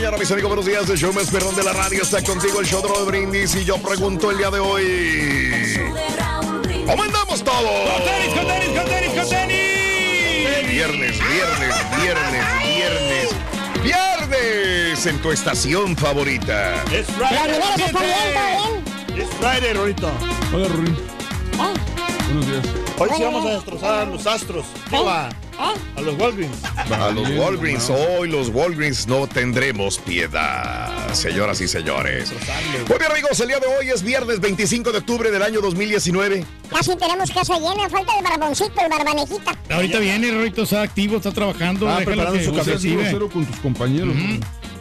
Mañana, mis amigos, buenos días. El show más perrón de la radio está contigo, el show de Raúl Brindis. Y yo pregunto el día de hoy: ¿Cómo andamos todos? ¡Con tenis, con tenis, con tenis, con tenis! Viernes, viernes, viernes, viernes, viernes en tu estación favorita. Es Friday. Bien. Es Friday, Rorito. Hola, Rurín. ¿Eh? Buenos días. Hoy sí vamos a destrozar a los astros. Digo, a, ¿Eh? a los Walgreens. A los Walgreens, hoy los Walgreens no tendremos piedad, señoras y señores. Muy bien, amigos, el día de hoy es viernes 25 de octubre del año 2019. Casi tenemos casa llena, falta el barboncito, el barbanejita. Ahorita viene, Rorito, está activo, está trabajando. Ah, déjalo preparando que su recibe. grosero con tus compañeros.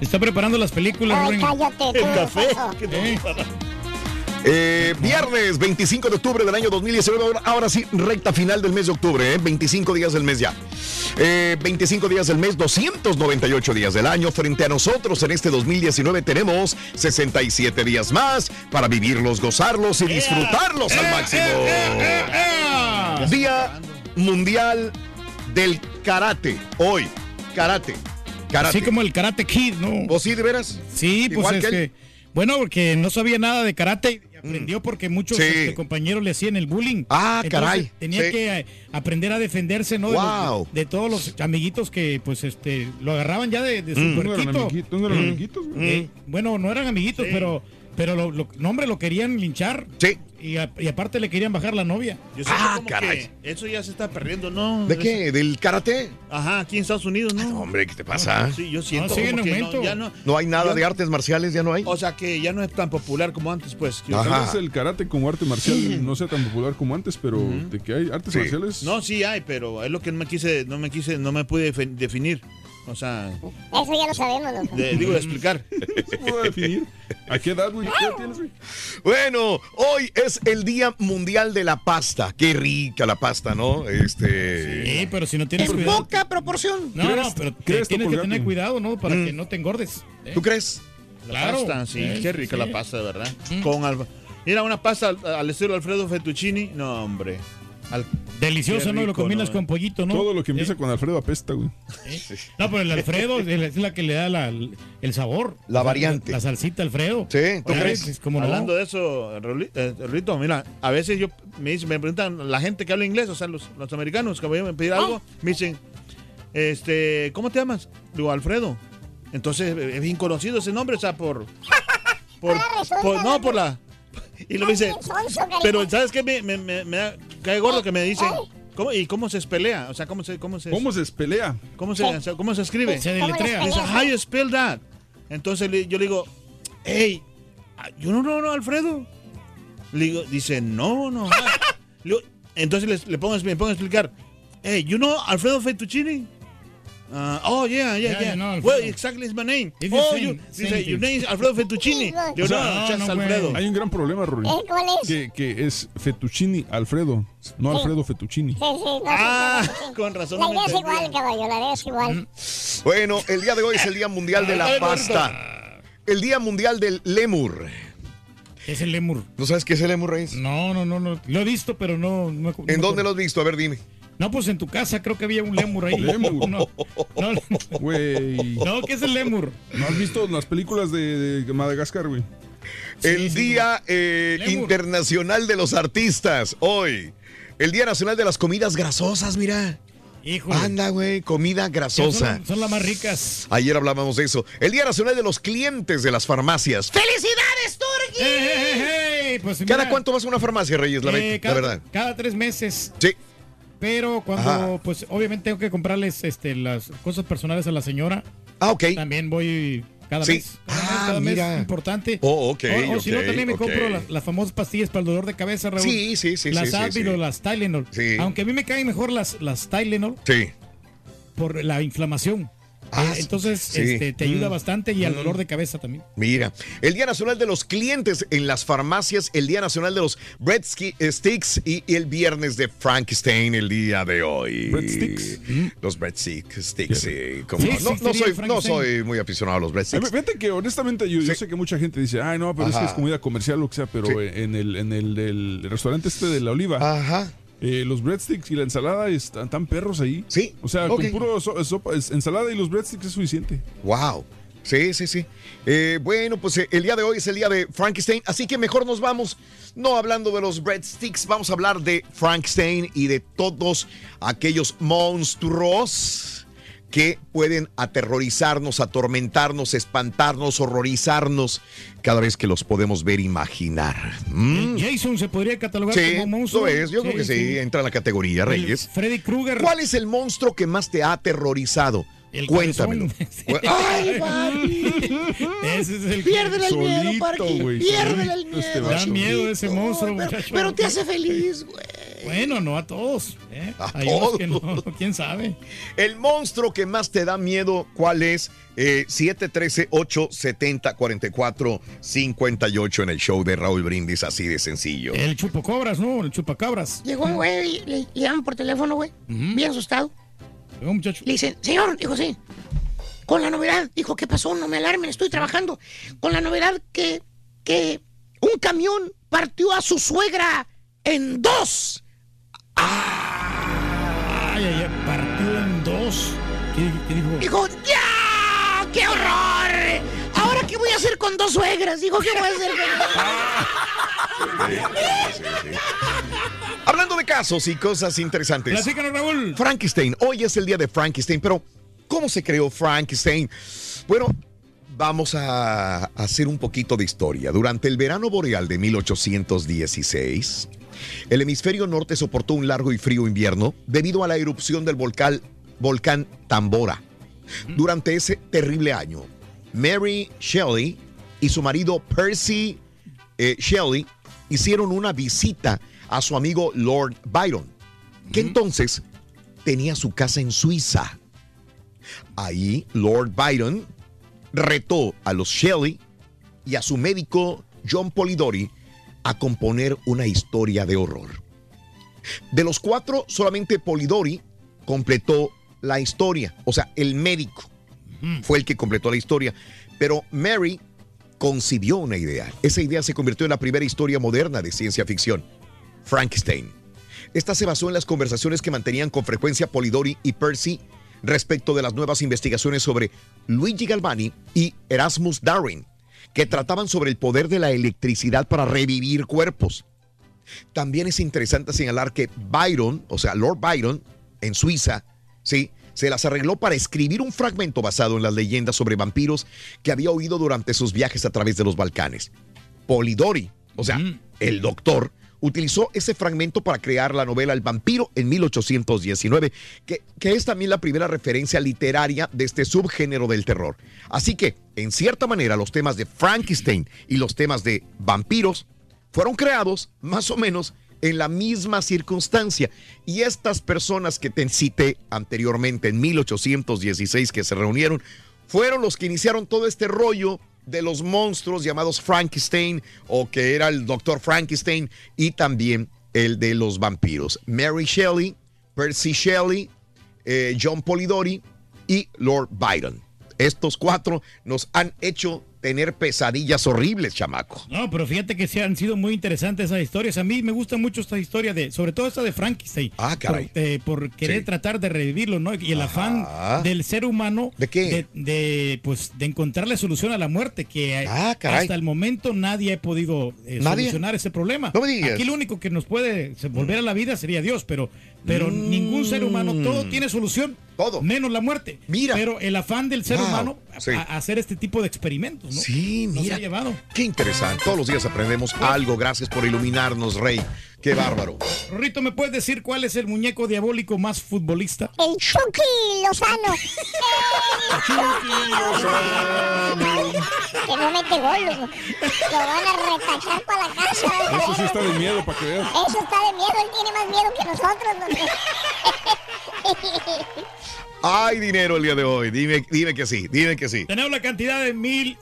Está preparando las películas, Ay, cállate. El café. Jojo. ¿Qué Eh. Eh, viernes 25 de octubre del año 2019. Ahora, sí, recta final del mes de octubre, ¿eh? 25 días del mes ya. Eh, 25 días del mes, 298 días del año. Frente a nosotros en este 2019 tenemos 67 días más para vivirlos, gozarlos y disfrutarlos al máximo. Día Mundial del Karate. Hoy, karate. Karate. Así como el Karate Kid, ¿no? ¿Vos sí, de veras? Sí, pues es que que, él. Bueno, porque no sabía nada de karate y aprendió porque muchos Sí. este, compañeros le hacían el bullying. Ah, caray. Tenía Sí. que eh, aprender a defenderse, ¿no? De, los- Wow. de todos los amiguitos que, pues, este, lo agarraban ya de, de su Mm. No eran amiguitos, no eran amiguitos, güey. Eh, bueno, no eran amiguitos, pero, pero lo, lo- no, hombre, lo querían linchar. Sí. Y, a- y aparte le querían bajar la novia. Yo Ah, como caray. que eso ya se está perdiendo, ¿no? ¿De qué? ¿Del karate? Ajá, aquí en Estados Unidos, ¿no? Hombre, ¿qué te pasa? Sí, yo siento como que no, ya no, No hay nada yo- de artes marciales, ya no hay. O sea, que ya no es tan popular como antes, pues. Yo- Ajá. Tal vez el karate como arte marcial no sea tan popular como antes, pero de que hay artes Sí. marciales. No, sí hay, pero es lo que no me quise, no me quise, no me pude defi- definir. O sea, Eso ya lo sabemos, loco. de- digo, de explicar. ¿Cómo puedo definir? ¿A qué edad, güey? ¿Qué edad tienes, güey? Bueno, hoy es el Día Mundial de la Pasta. Qué rica la pasta, ¿no? Este. Sí, pero si no tienes En cuidado. poca proporción. No, no, ¿Crees- pero te- tienes que tener cuidado, ¿no? Para Mm. que no te engordes. ¿eh? ¿Tú crees? La Claro. pasta, sí, Eh, qué rica sí. la pasta, de verdad. Mm. Con alba- Mira, una pasta al, al estilo Alfredo Fettuccini, no, hombre. Al- Delicioso, Qué ¿no? Lo rico, combinas ¿no? con pollito, ¿no? Todo lo que ¿Eh? empieza con Alfredo apesta, güey. No, pero el Alfredo es la que le da la- el sabor. La variante. La, salsita Alfredo. Sí, ¿tú Oye, crees? es como no. Hablando de eso, Rauli- eh, Rito, mira, a veces yo me, dicen- me preguntan la gente que habla inglés, o sea, los, los americanos que vayan a pedir algo, me dicen, este, ¿cómo te llamas? Digo, Alfredo. Entonces, eh, es bien conocido ese nombre, o sea, por... por, por- ¿no? por la... Y lo dice, pero ¿sabes qué? Me, me, me, me da- cae gordo que me dicen, ¿cómo, ¿y cómo se espelea? O sea, ¿cómo se, cómo se, ¿Cómo se pelea? cómo se, o sea, cómo se escribe? Se ¿Cómo les deletrea. Dice, how you spell that? Entonces yo le digo, hey, yo no, no, no, Alfredo. Le digo, dice, no, no. ah". Le digo, entonces le, le pongo, me pongo a explicar, hey, you know Alfredo Fettuccini? Uh, oh, yeah, yeah, Yeah, yeah. no, Alfredo. well, exactly is my name. It's Oh, same- you, same dice, thing. your name is Alfredo Fettuccini. Le digo, O sea, no, no, just no. Alfredo. Hay un gran problema, Rory. ¿Eh? ¿Cuál es? Sí, Que, que es Fettuccini Alfredo, no Alfredo Fettuccini. sí, no, sí, Ah, sí, sí. con razón La no idea es igual, caballo, la idea es igual. Bueno, el día de hoy es el Día Mundial de la Pasta. El Día Mundial del Lemur. Es el lemur. ¿No sabes qué es el lemur, Reyes? No, no, no, no. Lo he visto, pero no. no no ¿En dónde lo has visto? A ver, dime. No, pues en tu casa creo que había un lemur ahí. Lemur. No, no, no. Güey. No, ¿qué es el lemur? ¿No has visto las películas de, de Madagascar, güey? El sí, Día eh. Internacional de los Artistas. Hoy. El Día Nacional de las Comidas Grasosas, mira. Híjole. Anda, güey, comida grasosa. Son, son las más ricas. Ayer hablábamos de eso. El Día Nacional de los Clientes de las Farmacias. ¡Felicidades, Turki! ¡Hey, hey, hey! Pues, ¿Cada mira, cuánto vas a una farmacia, Reyes? La, eh, ve- la verdad. cada tres meses. Sí. Pero cuando, Ajá. pues obviamente tengo que comprarles este, las cosas personales a la señora, Ah, ok. también voy cada Sí. mes. Cada, Ah, mes, cada mes, mira. importante. Oh, ok, O, o si no, también me compro las, las famosas pastillas para el dolor de cabeza, Raúl. Sí, sí, sí, Las sí, sí, Advil sí. o las Tylenol. Sí. Aunque a mí me caen mejor las, las Tylenol Sí. por la inflamación. Ah, Eh, entonces, sí. este, te ayuda Mm. bastante y al dolor de cabeza también. Mira, el Día Nacional de los Clientes en las farmacias, el Día Nacional de los breadsticks y el viernes de Frankenstein el día de hoy. ¿Breadsticks? Los breadsticks, sticks, sí, como- Sí, no, sí, no soy, no Frankenstein. soy muy aficionado a los A breadsticks. ver, Fíjate que honestamente yo, sé que mucha gente dice, ay no, pero es que es comida comercial o lo que sea, pero Sí. en el, en el, del restaurante este de la oliva, Ajá. Eh, los breadsticks y la ensalada están tan perros ahí. Sí. O sea, con puro so- sopa, es- ensalada y los breadsticks es suficiente. Wow. Sí, sí, sí. Eh, bueno, pues eh, el día de hoy es el día de Frankenstein, así que mejor nos vamos, no hablando de los breadsticks, vamos a hablar de Frankenstein y de todos aquellos monstruos que pueden aterrorizarnos, atormentarnos, espantarnos, horrorizarnos cada vez que los podemos ver, imaginar. ¿Mm? El Jason se podría catalogar Sí, como monstruo. lo es, yo creo que sí, entra en la categoría, El Reyes. Freddy Krueger. ¿Cuál es el monstruo que más te ha aterrorizado? El Cuéntamelo. Ay, Barbie. Ese es el Piérdele el miedo, Solito, Parky. Piérdele el este miedo. Da vato. miedo ese monstruo, pero, muchacho. pero te hace feliz, güey. Bueno, no a todos. ¿eh? A Hay unos que no, todos. quién sabe. El monstruo que más te da miedo, ¿cuál es? Eh, 713-870-4458 en el show de Raúl Brindis, así de sencillo. El chupacobras, ¿no? El chupacabras. Llegó un güey, le, le llaman por teléfono, güey, bien asustado. Llegó un muchacho. Le dicen, señor, dijo, sí. Con la novedad, dijo, ¿qué pasó? No me alarmen, estoy trabajando. Con la novedad que, que un camión partió a su suegra en dos. Ay, ay, ay, partido en dos. ¿Qué, qué dijo? Dijo, ¡ya! ¡Qué horror! ¿Ahora qué voy a hacer con dos suegras? Dijo, ¿qué voy a hacer con Hablando de casos y cosas interesantes. Platícanos, Raúl. Frankenstein, hoy es el día de Frankenstein, pero ¿cómo se creó Frankenstein? Bueno, vamos a hacer un poquito de historia. Durante el verano boreal de 1816, el hemisferio norte soportó un largo y frío invierno debido a la erupción del volcán, volcán Tambora. Durante ese terrible año, Mary Shelley y su marido Percy eh, Shelley hicieron una visita a su amigo Lord Byron, que entonces tenía su casa en Suiza. Ahí Lord Byron retó a los Shelley y a su médico John Polidori a componer una historia de horror. De los cuatro, solamente Polidori completó la historia, o sea, el médico fue el que completó la historia, pero Mary concibió una idea. Esa idea se convirtió en la primera historia moderna de ciencia ficción, Frankenstein. Esta se basó en las conversaciones que mantenían con frecuencia Polidori y Percy respecto de las nuevas investigaciones sobre Luigi Galvani y Erasmus Darwin, que trataban sobre el poder de la electricidad para revivir cuerpos. También es interesante señalar que Byron, o sea, Lord Byron, en Suiza, sí, se las arregló para escribir un fragmento basado en las leyendas sobre vampiros que había oído durante sus viajes a través de los Balcanes. Polidori, o sea, el doctor, utilizó ese fragmento para crear la novela El vampiro en 1819, que, que es también la primera referencia literaria de este subgénero del terror. Así que, en cierta manera, los temas de Frankenstein y los temas de vampiros fueron creados más o menos en la misma circunstancia. Y estas personas que te cité anteriormente en 1816 que se reunieron, fueron los que iniciaron todo este rollo de los monstruos llamados Frankenstein o que era el doctor Frankenstein y también el de los vampiros. Mary Shelley, Percy Shelley, eh, John Polidori y Lord Byron. Estos cuatro nos han hecho tener pesadillas horribles, chamaco. No, pero fíjate que sí han sido muy interesantes esas historias. A mí me gusta mucho esta historia de, sobre todo esta de Frankenstein. Ah, caray. Por, eh, por querer Sí. tratar de revivirlo, ¿no? Y el afán del ser humano. ¿De qué? De, de, pues, de encontrarle solución a la muerte, que Ah, caray. hasta el momento nadie ha podido eh, ¿Nadie? solucionar ese problema. No me digas. Aquí lo único que nos puede volver a la vida sería Dios, pero, pero ningún ser humano, todo tiene solución. Mm. Todo. Menos la muerte. Mira. Pero el afán del ser Wow. humano a, hacer este tipo de experimentos, ¿no? Sí, Nos mira. ha llevado. Qué interesante. Todos los días aprendemos algo. Gracias por iluminarnos, Rey. Qué bárbaro. Rorrito, ¿me puedes decir cuál es el muñeco diabólico más futbolista? El Chucky Lozano. que no mete gol. Lo, lo van a retachar para la casa. Eso sí está de miedo para que veas. Eso está de miedo. Él tiene más miedo que nosotros. ¿no? Hay dinero el día de hoy. Dime, dime que sí. Dime que sí. Tenemos la cantidad de mil,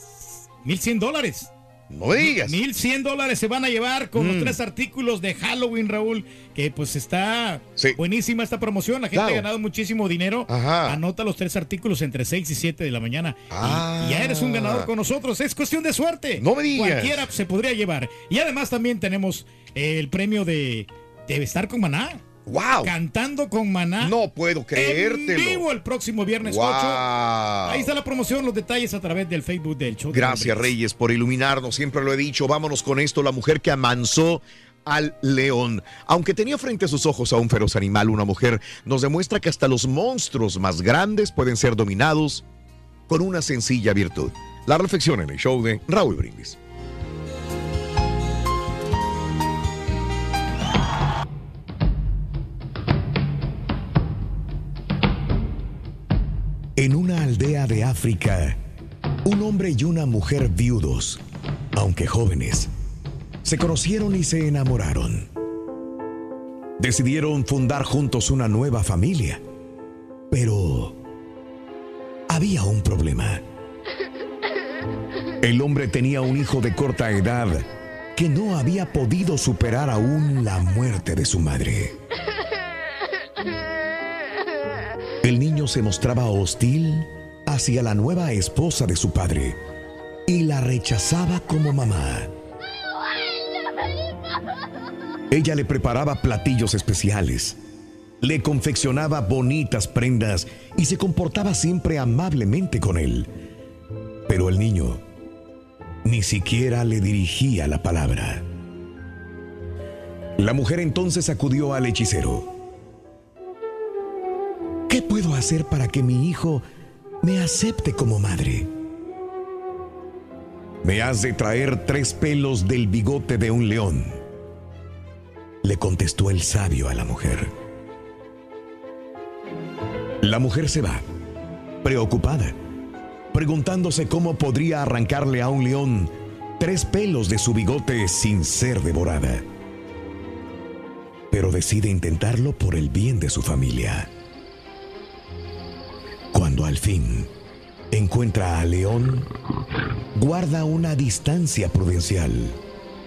mil cien dólares. No me digas. Mil cien dólares se van a llevar con Mm. los tres artículos de Halloween, Raúl, que pues está Sí. buenísima esta promoción. La gente Claro. ha ganado muchísimo dinero. Ajá. Anota los tres artículos entre 6 y 7 de la mañana. Y- Ah. Y, ya eres un ganador con nosotros. Es cuestión de suerte. No me digas. Cualquiera se podría llevar. Y además también tenemos el premio de, de estar con Maná. ¡Wow! Cantando con Maná. No puedo En creértelo. vivo el próximo viernes Wow. 8. Ahí está la promoción, los detalles a través del Facebook del show. de Gracias, Brindis. Reyes, por iluminarnos. Siempre lo he dicho. Vámonos con esto. La mujer que amansó al león. Aunque tenía frente a sus ojos a un feroz animal, una mujer nos demuestra que hasta los monstruos más grandes pueden ser dominados con una sencilla virtud. La reflexión en el show de Raúl Brindis. Aldea de África, un hombre y una mujer viudos, aunque jóvenes, se conocieron y se enamoraron. Decidieron fundar juntos una nueva familia, pero había un problema. El hombre tenía un hijo de corta edad que no había podido superar aún la muerte de su madre. El niño se mostraba hostil hacia la nueva esposa de su padre y la rechazaba como mamá. Ella le preparaba platillos especiales, le confeccionaba bonitas prendas y se comportaba siempre amablemente con él. Pero el niño ni siquiera le dirigía la palabra. La mujer entonces acudió al hechicero. ¿Qué puedo hacer para que mi hijo me acepte como madre? Me has de traer tres pelos del bigote de un león, le contestó el sabio a la mujer. La mujer se va, preocupada, preguntándose cómo podría arrancarle a un león tres pelos de su bigote sin ser devorada. Pero decide intentarlo por el bien de su familia. Cuando al fin encuentra a León, guarda una distancia prudencial,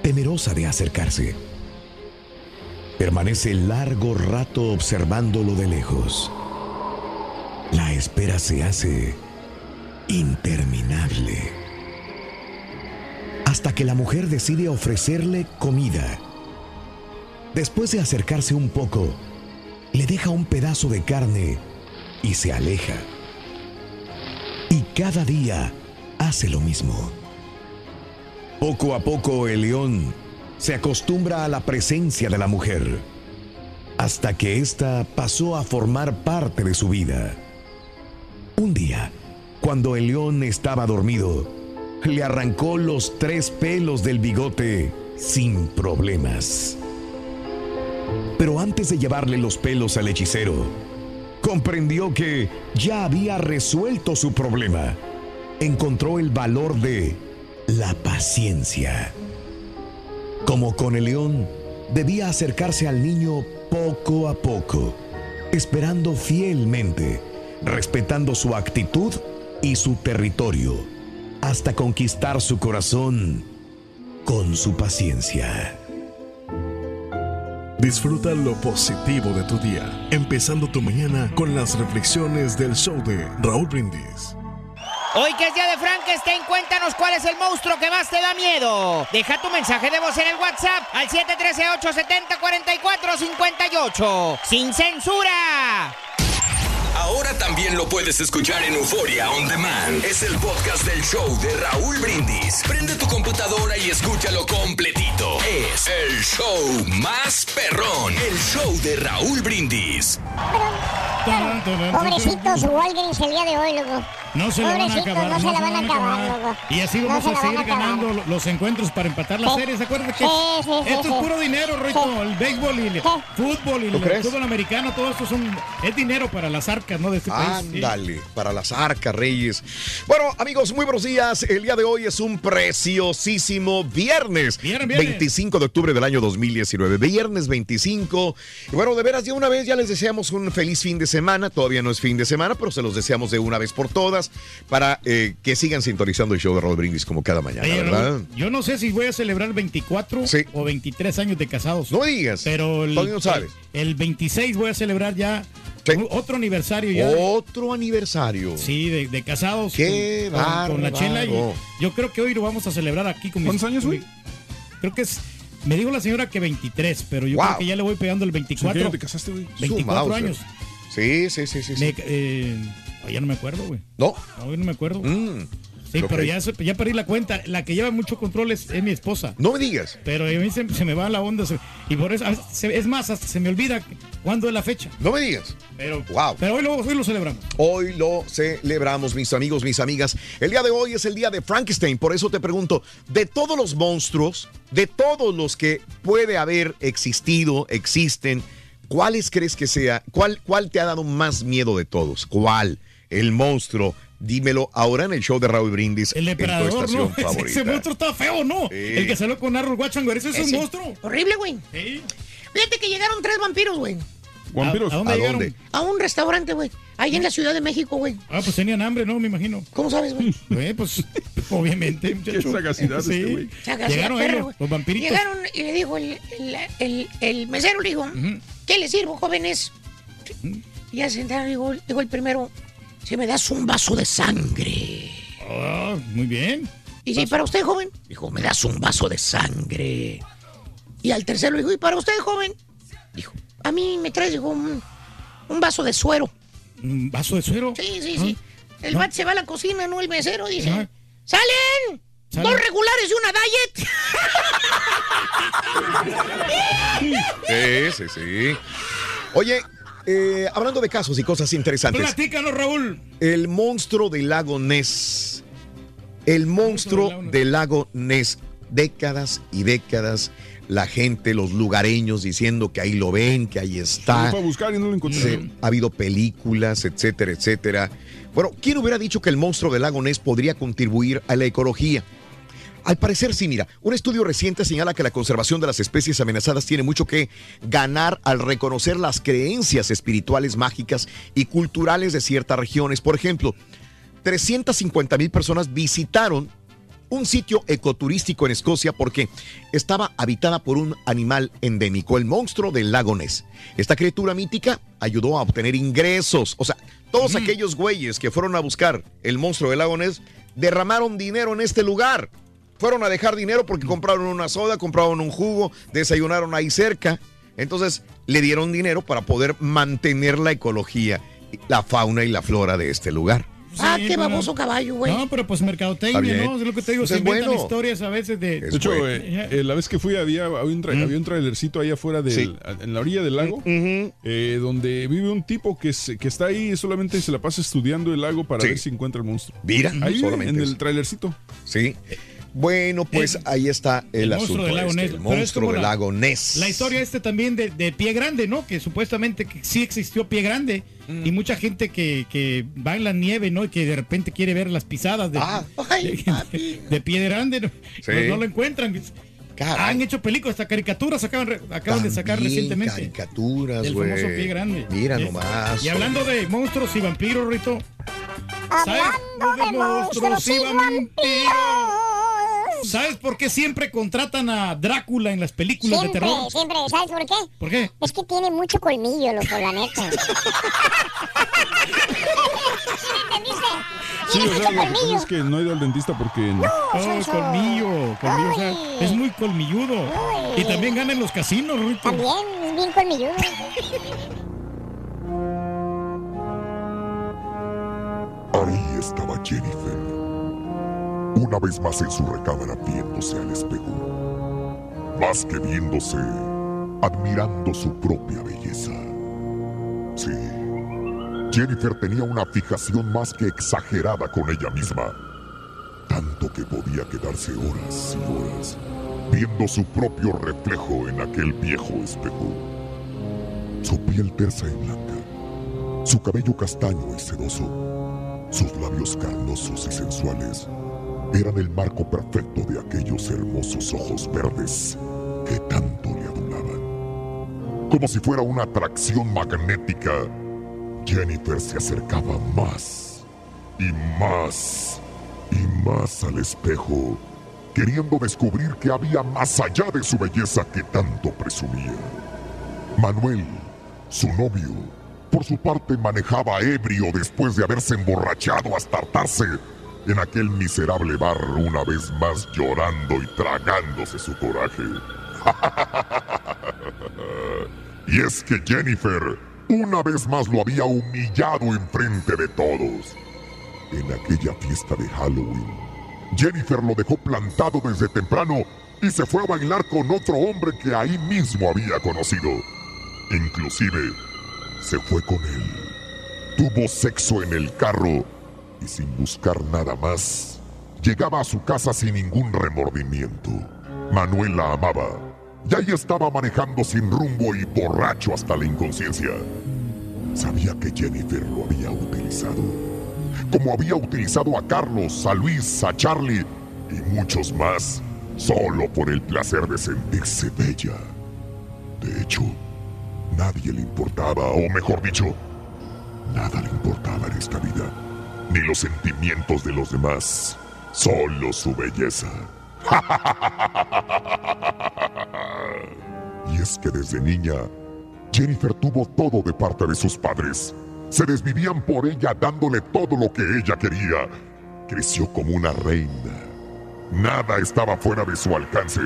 temerosa de acercarse. Permanece largo rato observándolo de lejos. La espera se hace interminable. Hasta que la mujer decide ofrecerle comida. Después de acercarse un poco, le deja un pedazo de carne y se aleja. Y cada día hace lo mismo. Poco a poco el león se acostumbra a la presencia de la mujer, hasta que ésta pasó a formar parte de su vida. Un día, cuando el león estaba dormido, le arrancó los tres pelos del bigote sin problemas. Pero antes de llevarle los pelos al hechicero, comprendió que ya había resuelto su problema. Encontró el valor de la paciencia. Como con el león, debía acercarse al niño poco a poco, esperando fielmente, respetando su actitud y su territorio, hasta conquistar su corazón con su paciencia. Disfruta lo positivo de tu día, empezando tu mañana con las reflexiones del show de Raúl Brindis. Hoy que es día de Frankenstein, cuéntanos cuál es el monstruo que más te da miedo. Deja tu mensaje de voz en el WhatsApp al 713-870-4458. ¡Sin censura! Ahora también lo puedes escuchar en Euforia On Demand. Es el podcast del show de Raúl Brindis. Prende tu computadora y escúchalo completito. Es el show más perrón. El show de Raúl Brindis. Pobrecitos Walgreens el día de hoy, loco. No se la van a Pobrecitos, acabar. no se la van a acabar, loco. Y así No vamos se a seguir ganando lo- los encuentros para empatar la Sí. serie. ¿Se acuerdan que Sí, sí, sí, esto sí. es puro dinero, Rito? Sí. El béisbol y el fútbol y ¿Tú el crees? fútbol americano, todo esto son, es dinero para las arcas, ¿no? De este país. Ándale, para las arcas, Reyes. Bueno, amigos, muy buenos días. El día de hoy es un preciosísimo viernes. Viernes, viernes. 25 de octubre del año 2019. Viernes 25. Y bueno, de veras, de una vez ya les deseamos un feliz fin de semana. Todavía no es fin de semana, pero se los deseamos de una vez por todas para eh, que sigan sintonizando el show de Rod Brindis como cada mañana, Oye, ¿verdad? Raúl, yo no sé si voy a celebrar 24 o 23 años de casados. No digas. Pero el, Todavía no sabes. El 26 voy a celebrar ya otro aniversario ya. Otro aniversario. Sí, de, de casados. Qué con, con- con la chela. Y yo creo que hoy lo vamos a celebrar aquí con mis- ¿Cuántos años, con güey? mi- Creo que es. Me dijo la señora que 23, pero yo Wow. creo que ya le voy pegando el 24. ¿En qué año te casaste, güey? 24 Su Mauser. años. Sí, sí, sí, sí. sí. Me- eh, ya no me acuerdo, güey. No. Yo no me acuerdo. Mm, Sí, pero ya, ya perdí la cuenta. La que lleva mucho control es, es mi esposa. No me digas. Pero a mí se, se me va la onda. se- y por eso, se- es más, hasta se me olvida cuándo es la fecha. No me digas. Pero, Wow. pero hoy, lo, hoy lo celebramos. Hoy lo celebramos, mis amigos, mis amigas. El día de hoy es el día de Frankenstein. Por eso te pregunto, de todos los monstruos, de todos los que puede haber existido, existen, ¿cuáles crees que sea? ¿Cuál, cuál te ha dado más miedo de todos? ¿Cuál? El monstruo. Dímelo ahora en el show de Raúl Brindis. El en tu depredador, estación ¿no? Ese, favorita. ese monstruo está feo, ¿no? Sí. El que salió con Arnold Schwarzenegger, ese es un monstruo. Horrible, güey. Sí. Fíjate que llegaron tres vampiros, güey. ¿Vampiros? ¿A, a dónde ¿A llegaron? dónde? A un restaurante, güey. Ahí en la Ciudad de México, güey. Ah, pues tenían hambre, ¿no? Me imagino. ¿Cómo sabes, güey? Eh, pues, obviamente, muchacho. Qué sagacidad Sí. este güey. Sagacidad, Llegaron perro, los, vampiritos. Llegaron y le dijo el, el, el- el mesero, le dijo, ¿qué le sirvo, jóvenes? Y ya se sentaron, dijo, dijo el primero, si me das un vaso de sangre. Ah, muy bien. Y si para usted, joven, dijo, me das un vaso de sangre. Y al tercero le dijo, ¿y para usted, joven? Dijo, a mí me traes, dijo, un, un vaso de suero. ¿Un vaso de suero? Sí, sí, sí. El ¿No? vato se va a la cocina, ¿no? El mesero dice. Salen. Dos regulares y una diet. Sí, sí, sí. Oye, eh, hablando de casos y cosas interesantes. Platícanos, Raúl. El monstruo del lago Ness. El monstruo del lago Ness. Décadas y décadas la gente, los lugareños diciendo que ahí lo ven, que ahí está. fue a buscar y no lo ha habido películas, etcétera, etcétera. Bueno, ¿quién hubiera dicho que el monstruo del lago Ness podría contribuir a la ecología? Al parecer sí, mira, un estudio reciente señala que la conservación de las especies amenazadas tiene mucho que ganar al reconocer las creencias espirituales, mágicas y culturales de ciertas regiones. Por ejemplo, 350 mil personas visitaron un sitio ecoturístico en Escocia porque estaba habitada por un animal endémico, el monstruo del lago Ness. Esta criatura mítica ayudó a obtener ingresos. O sea, todos aquellos güeyes que fueron a buscar el monstruo del lago Ness derramaron dinero en este lugar. Fueron a dejar dinero porque compraron una soda, compraron un jugo, desayunaron ahí cerca. Entonces le dieron dinero para poder mantener la ecología, la fauna y la flora de este lugar. ah, qué baboso caballo, güey. No, pero pues mercadotecnia. ¿no? Es lo que te digo, Pues se inventan bueno. historias a veces de... Es De hecho, eh, eh, la vez que fui había, había, un, tra- había un trailercito ahí afuera, del, Sí. en la orilla del lago, eh, donde vive un tipo que, se- que está ahí y solamente se la pasa estudiando el lago para Sí. ver si encuentra el monstruo. Mira, Ahí solamente en eso. el trailercito. Sí. Bueno, pues ahí está el, el asunto. monstruo del lago este, Ness. el monstruo del la- lago Ness. La historia este también de, de Pie Grande, ¿no? Que supuestamente que sí existió Pie Grande. Mm. Y mucha gente que, que va en la nieve, ¿no? Y que de repente quiere ver las pisadas de, Ah, de, de Pie Grande. ¿no? Pues no lo encuentran. Han hecho películas, hasta caricaturas acaban, acaban de sacar recientemente. caricaturas, El güey. famoso Pie Grande. Mira nomás. Y hablando de monstruos y vampiros, Rito. Hablando de monstruos y vampiros. ¿Sabes por qué siempre contratan a Drácula en las películas Siempre, de terror? siempre. ¿Sabes por qué? ¿Por qué? Es que tiene mucho colmillo, loco, la neta. ¿Entendiste? Sí, Tiene o mucho sea, lo que pasa colmillo. es que no ha ido al dentista porque... Oh, colmillo, colmillo, o sea, es muy colmilludo. Y también gana en los casinos, Rito. También es bien colmilludo. Ahí estaba Jennifer. Una vez más en su recámara viéndose al espejo. Más que viéndose, admirando su propia belleza. Sí. Jennifer tenía una fijación más que exagerada con ella misma. Tanto que podía quedarse horas y horas viendo su propio reflejo en aquel viejo espejo. Su piel tersa y blanca, su cabello castaño y sedoso, sus labios carnosos y sensuales eran el marco perfecto de aquellos hermosos ojos verdes que tanto le adulaban. Como si fuera una atracción magnética, Jennifer se acercaba más y más y más al espejo, queriendo descubrir que había más allá de su belleza que tanto presumía. Manuel, su novio, por su parte manejaba ebrio después de haberse emborrachado hasta hartarse en aquel miserable bar una vez más llorando y tragándose su coraje. y es que Jennifer una vez más lo había humillado enfrente de todos. En aquella fiesta de Halloween, Jennifer lo dejó plantado desde temprano y se fue a bailar con otro hombre que ahí mismo había conocido. Inclusive, se fue con él. Tuvo sexo en el carro y sin buscar nada más, llegaba a su casa sin ningún remordimiento. Manuel la amaba y ahí estaba manejando sin rumbo y borracho hasta la inconsciencia. Sabía que Jennifer lo había utilizado, como había utilizado a Carlos, a Luis, a Charlie y muchos más, solo por el placer de sentirse bella. De hecho, nadie le importaba, o mejor dicho, nada le importaba en esta vida, ni los sentimientos de los demás, solo su belleza. y es que desde niña, Jennifer tuvo todo de parte de sus padres. Se desvivían por ella dándole todo lo que ella quería. Creció como una reina. Nada estaba fuera de su alcance.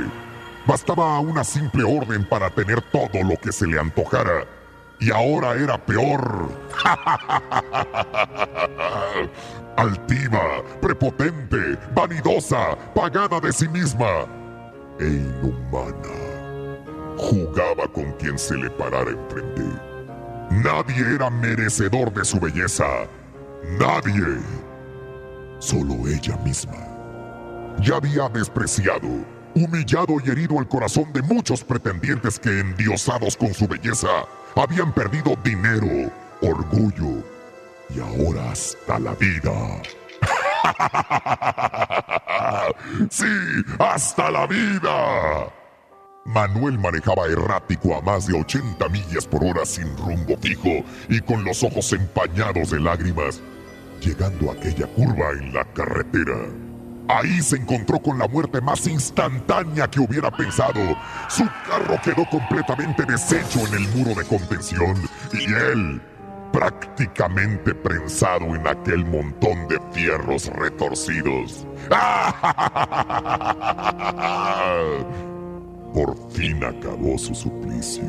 Bastaba una simple orden para tener todo lo que se le antojara. Y ahora era peor. Altiva, prepotente, vanidosa, pagada de sí misma e inhumana. Jugaba con quien se le parara enfrente. Nadie era merecedor de su belleza. Nadie. Solo ella misma. Ya había despreciado, humillado y herido el corazón de muchos pretendientes que, endiosados con su belleza, habían perdido dinero, orgullo y ahora hasta la vida. sí, hasta la vida. Manuel manejaba errático a más de 80 millas por hora sin rumbo fijo y con los ojos empañados de lágrimas, llegando a aquella curva en la carretera. Ahí se encontró con la muerte más instantánea que hubiera pensado. Su carro quedó completamente deshecho en el muro de contención y él, prácticamente prensado en aquel montón de fierros retorcidos. Por fin acabó su suplicio.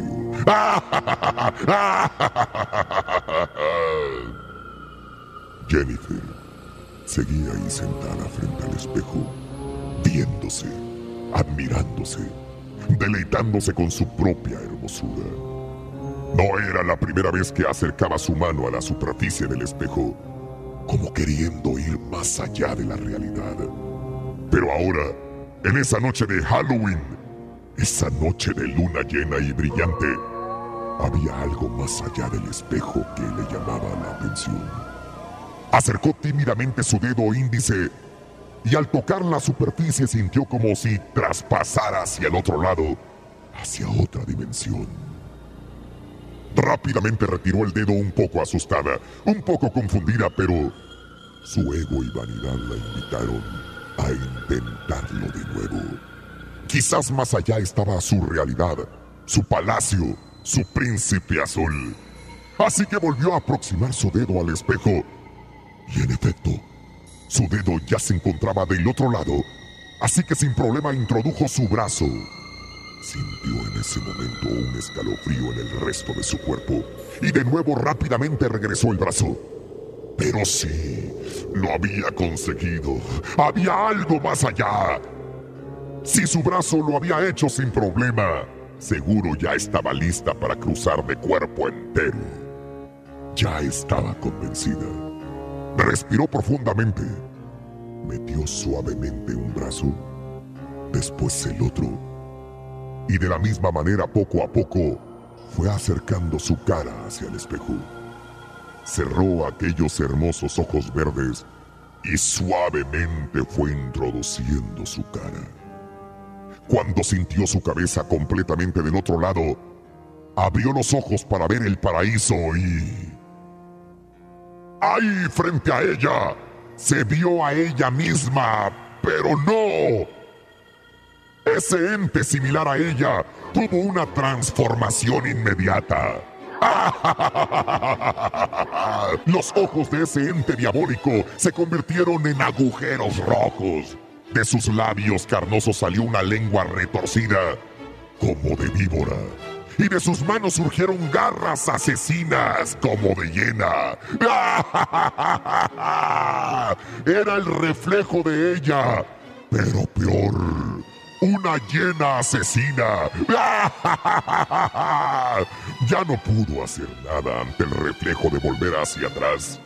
Jennifer seguía ahí sentada frente al espejo, viéndose, admirándose, deleitándose con su propia hermosura. No era la primera vez que acercaba su mano a la superficie del espejo, como queriendo ir más allá de la realidad. Pero ahora En esa noche de Halloween, esa noche de luna llena y brillante, había algo más allá del espejo que le llamaba la atención. Acercó tímidamente su dedo índice y al tocar la superficie sintió como si traspasara hacia el otro lado, hacia otra dimensión. Rápidamente retiró el dedo un poco asustada, un poco confundida, pero su ego y vanidad la invitaron a intentarlo de nuevo. Quizás más allá estaba su realidad, su palacio, su príncipe azul. Así que volvió a aproximar su dedo al espejo. Y en efecto, su dedo ya se encontraba del otro lado, así que sin problema introdujo su brazo. Sintió en ese momento un escalofrío en el resto de su cuerpo y de nuevo rápidamente regresó el brazo. Pero sí, lo había conseguido. Había algo más allá. Si su brazo lo había hecho sin problema, seguro ya estaba lista para cruzar de cuerpo entero. Ya estaba convencida. Respiró profundamente. Metió suavemente un brazo, después el otro y de la misma manera poco a poco fue acercando su cara hacia el espejo. Cerró aquellos hermosos ojos verdes y suavemente fue introduciendo su cara. Cuando sintió su cabeza completamente del otro lado, abrió los ojos para ver el paraíso y... Ahí frente a ella, se vio a ella misma, pero no ese ente similar a ella tuvo una transformación inmediata. Los ojos de ese ente diabólico se convirtieron en agujeros rojos. De sus labios carnosos salió una lengua retorcida, como de víbora. Y de sus manos surgieron garras asesinas, como de hiena. Era el reflejo de ella, pero peor una hiena asesina. Ya no pudo hacer nada ante el reflejo de volver hacia atrás.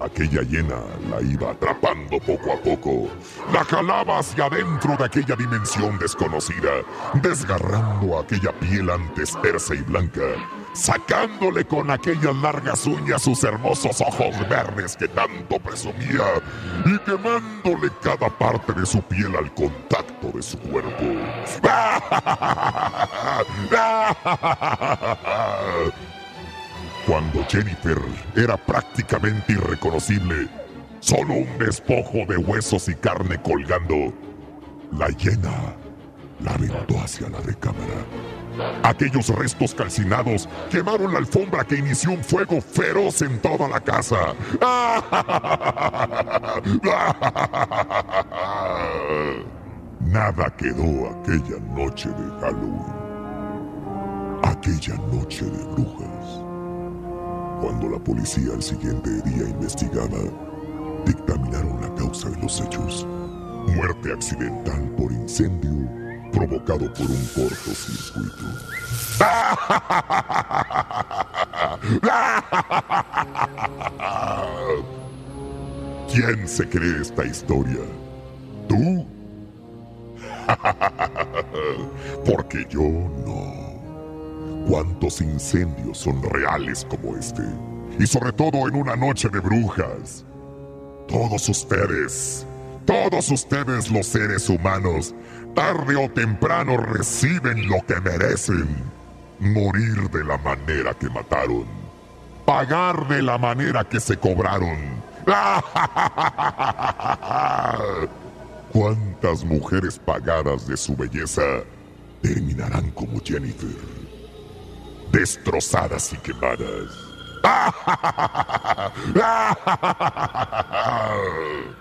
Aquella hiena la iba atrapando poco a poco. La jalaba hacia adentro de aquella dimensión desconocida, desgarrando aquella piel antes tersa y blanca sacándole con aquellas largas uñas sus hermosos ojos verdes que tanto presumía y quemándole cada parte de su piel al contacto de su cuerpo. Cuando Jennifer era prácticamente irreconocible, solo un despojo de huesos y carne colgando, la hiena la aventó hacia la recámara. Aquellos restos calcinados quemaron la alfombra que inició un fuego feroz en toda la casa. Nada quedó aquella noche de Halloween. Aquella noche de brujas. Cuando la policía al siguiente día investigaba, dictaminaron la causa de los hechos. Muerte accidental por incendio provocado por un cortocircuito. ¿Quién se cree esta historia? ¿Tú? Porque yo no. ¿Cuántos incendios son reales como este? Y sobre todo en una noche de brujas. Todos ustedes, todos ustedes los seres humanos, tarde o temprano reciben lo que merecen. Morir de la manera que mataron. Pagar de la manera que se cobraron. ¿Cuántas mujeres pagadas de su belleza terminarán como Jennifer? Destrozadas y quemadas.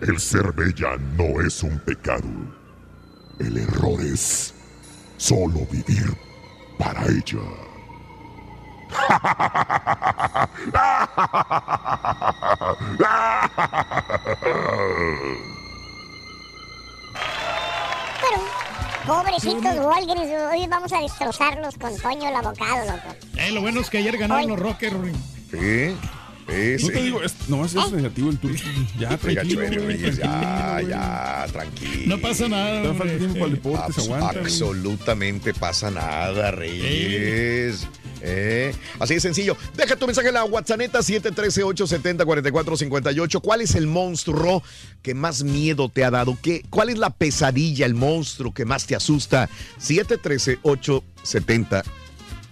El ser bella no es un pecado el error es solo vivir para ella. Pero, pobrecitos Walgreens, hoy vamos a destrozarlos con Toño el abogado, loco. Eh, lo bueno es que ayer ganaron los Rockers, Sí. Sí, No te digo, es, nomás es negativo el turqui. Ya, tranquilo. Ya, ya, tranquilo. No pasa nada. Todavía falta tiempo para el deporte, se aguanta. absolutamente pasa nada, Reyes. Eh, Así de sencillo. Deja tu mensaje en la WhatsApp 713-870-4458. ¿Cuál es el monstruo que más miedo te ha dado? ¿Qué, ¿Cuál es la pesadilla, el monstruo que más te asusta? 713-870-48.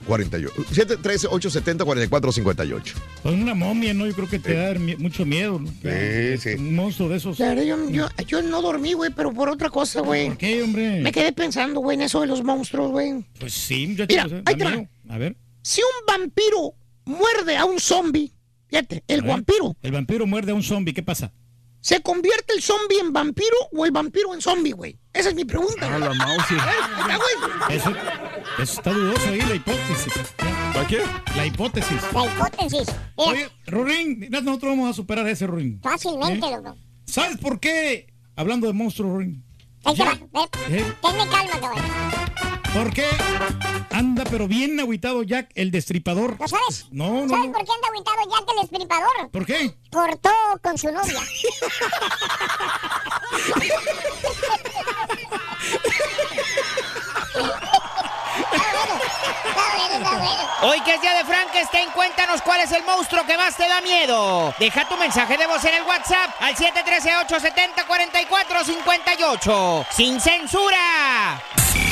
713-870-4458. Con una momia, ¿no? Yo creo que te da mi- mucho miedo. ¿no? Sí, sí. Un monstruo de esos. Yo, yo, yo no dormí, güey, pero por otra cosa, güey. ¿Por qué, hombre? Me quedé pensando, güey, en eso de los monstruos, güey. Pues sí, muchachos. Mira, ahí te va. miedo. A ver. Si un vampiro muerde a un zombie, fíjate, el ver. vampiro, El vampiro muerde a un zombie, ¿qué pasa? ¿se convierte el zombie en vampiro o el vampiro en zombie, güey? Esa es mi pregunta. Ah, güey. la mouse. Eh. Eso, eso está dudoso ahí, la hipótesis. ¿Para qué? La hipótesis. La hipótesis. Oye, Rurín, nosotros vamos a superar ese Rurín. fácilmente, ¿Eh? loco. ¿Sabes por qué? Hablando de monstruos, Rurín. Ahí te va. ¿Eh? Tenme calma, cabrón. ¿Por qué anda pero bien agüitado Jack el destripador? ¿No sabes? No, no, ¿Sabes no. por qué anda aguitado Jack el estripador? ¿Por qué? Cortó con su novia. Hoy que es día de Frankenstein, cuéntanos cuál es el monstruo que más te da miedo. Deja tu mensaje de voz en el WhatsApp al 713-870-4458. ¡Sin censura!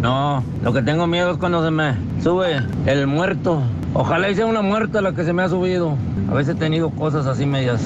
No, lo que tengo miedo es cuando se me sube el muerto. Ojalá hice una muerta la que se me ha subido. A veces he tenido cosas así medias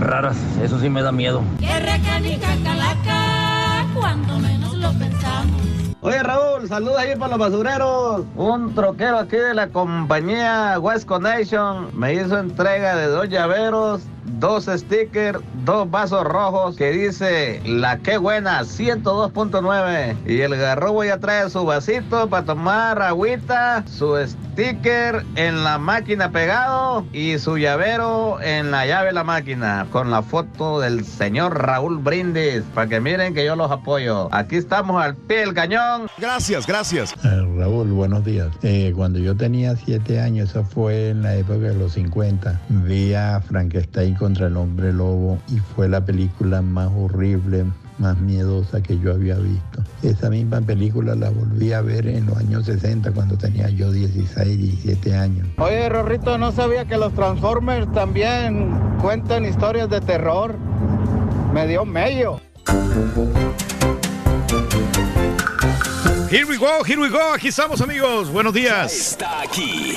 raras. Eso sí me da miedo. Guerra canica calaca, cuando menos lo pensamos. Oye Raúl, saludos ahí para los basureros. Un troquero aquí de la compañía West Connection me hizo entrega de dos llaveros, dos stickers, dos vasos rojos que dice la que buena 102.9 y el garrobo ya trae su vasito para tomar agüita, su sticker en la máquina pegado y su llavero en la llave de la máquina con la foto del señor Raúl Brindis para que miren que yo los apoyo. Aquí estamos al pie del cañón. Gracias, gracias. Eh, Raúl, buenos días. Eh, cuando yo tenía siete años, eso fue en la época de los 50, vi a Frankenstein contra el hombre lobo y fue la película más horrible, más miedosa que yo había visto. Esa misma película la volví a ver en los años 60 cuando tenía yo 16, 17 años. Oye, Rorrito, no sabía que los Transformers también cuentan historias de terror. Me dio medio. Here we go, here we go. Aquí estamos, amigos. Buenos días. Está aquí.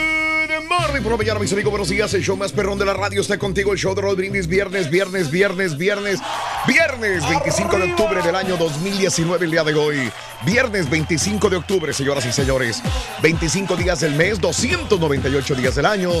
morning por. Buenos días. El show más perrón de la radio está contigo. El show de Roll Brindis. Viernes, viernes, viernes, viernes. Viernes 25 de octubre del año 2019, el día de hoy. Viernes 25 de octubre, señoras y señores. 25 días del mes, 298 días del año.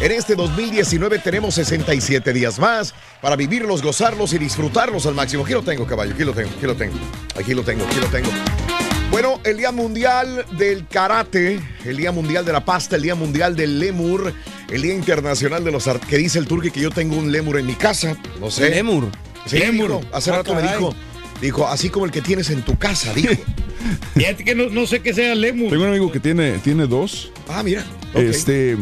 En este 2019 tenemos 67 días más para vivirlos, gozarlos y disfrutarlos al máximo. Aquí lo tengo, caballo. Aquí lo tengo, aquí lo tengo. Aquí lo tengo, aquí lo tengo. Bueno, el Día Mundial del Karate, el Día Mundial de la Pasta, el Día Mundial del Lemur, el Día Internacional de los Art que dice el turque que yo tengo un lemur en mi casa, no sé. ¿Lemur? Sí, Lemur. dijo, hace Ah, rato me dijo, dijo, así como el que tienes en tu casa, dijo. Fíjate que no, no sé qué sea lemur. Tengo un amigo que tiene, tiene dos. Ah, mira. Este,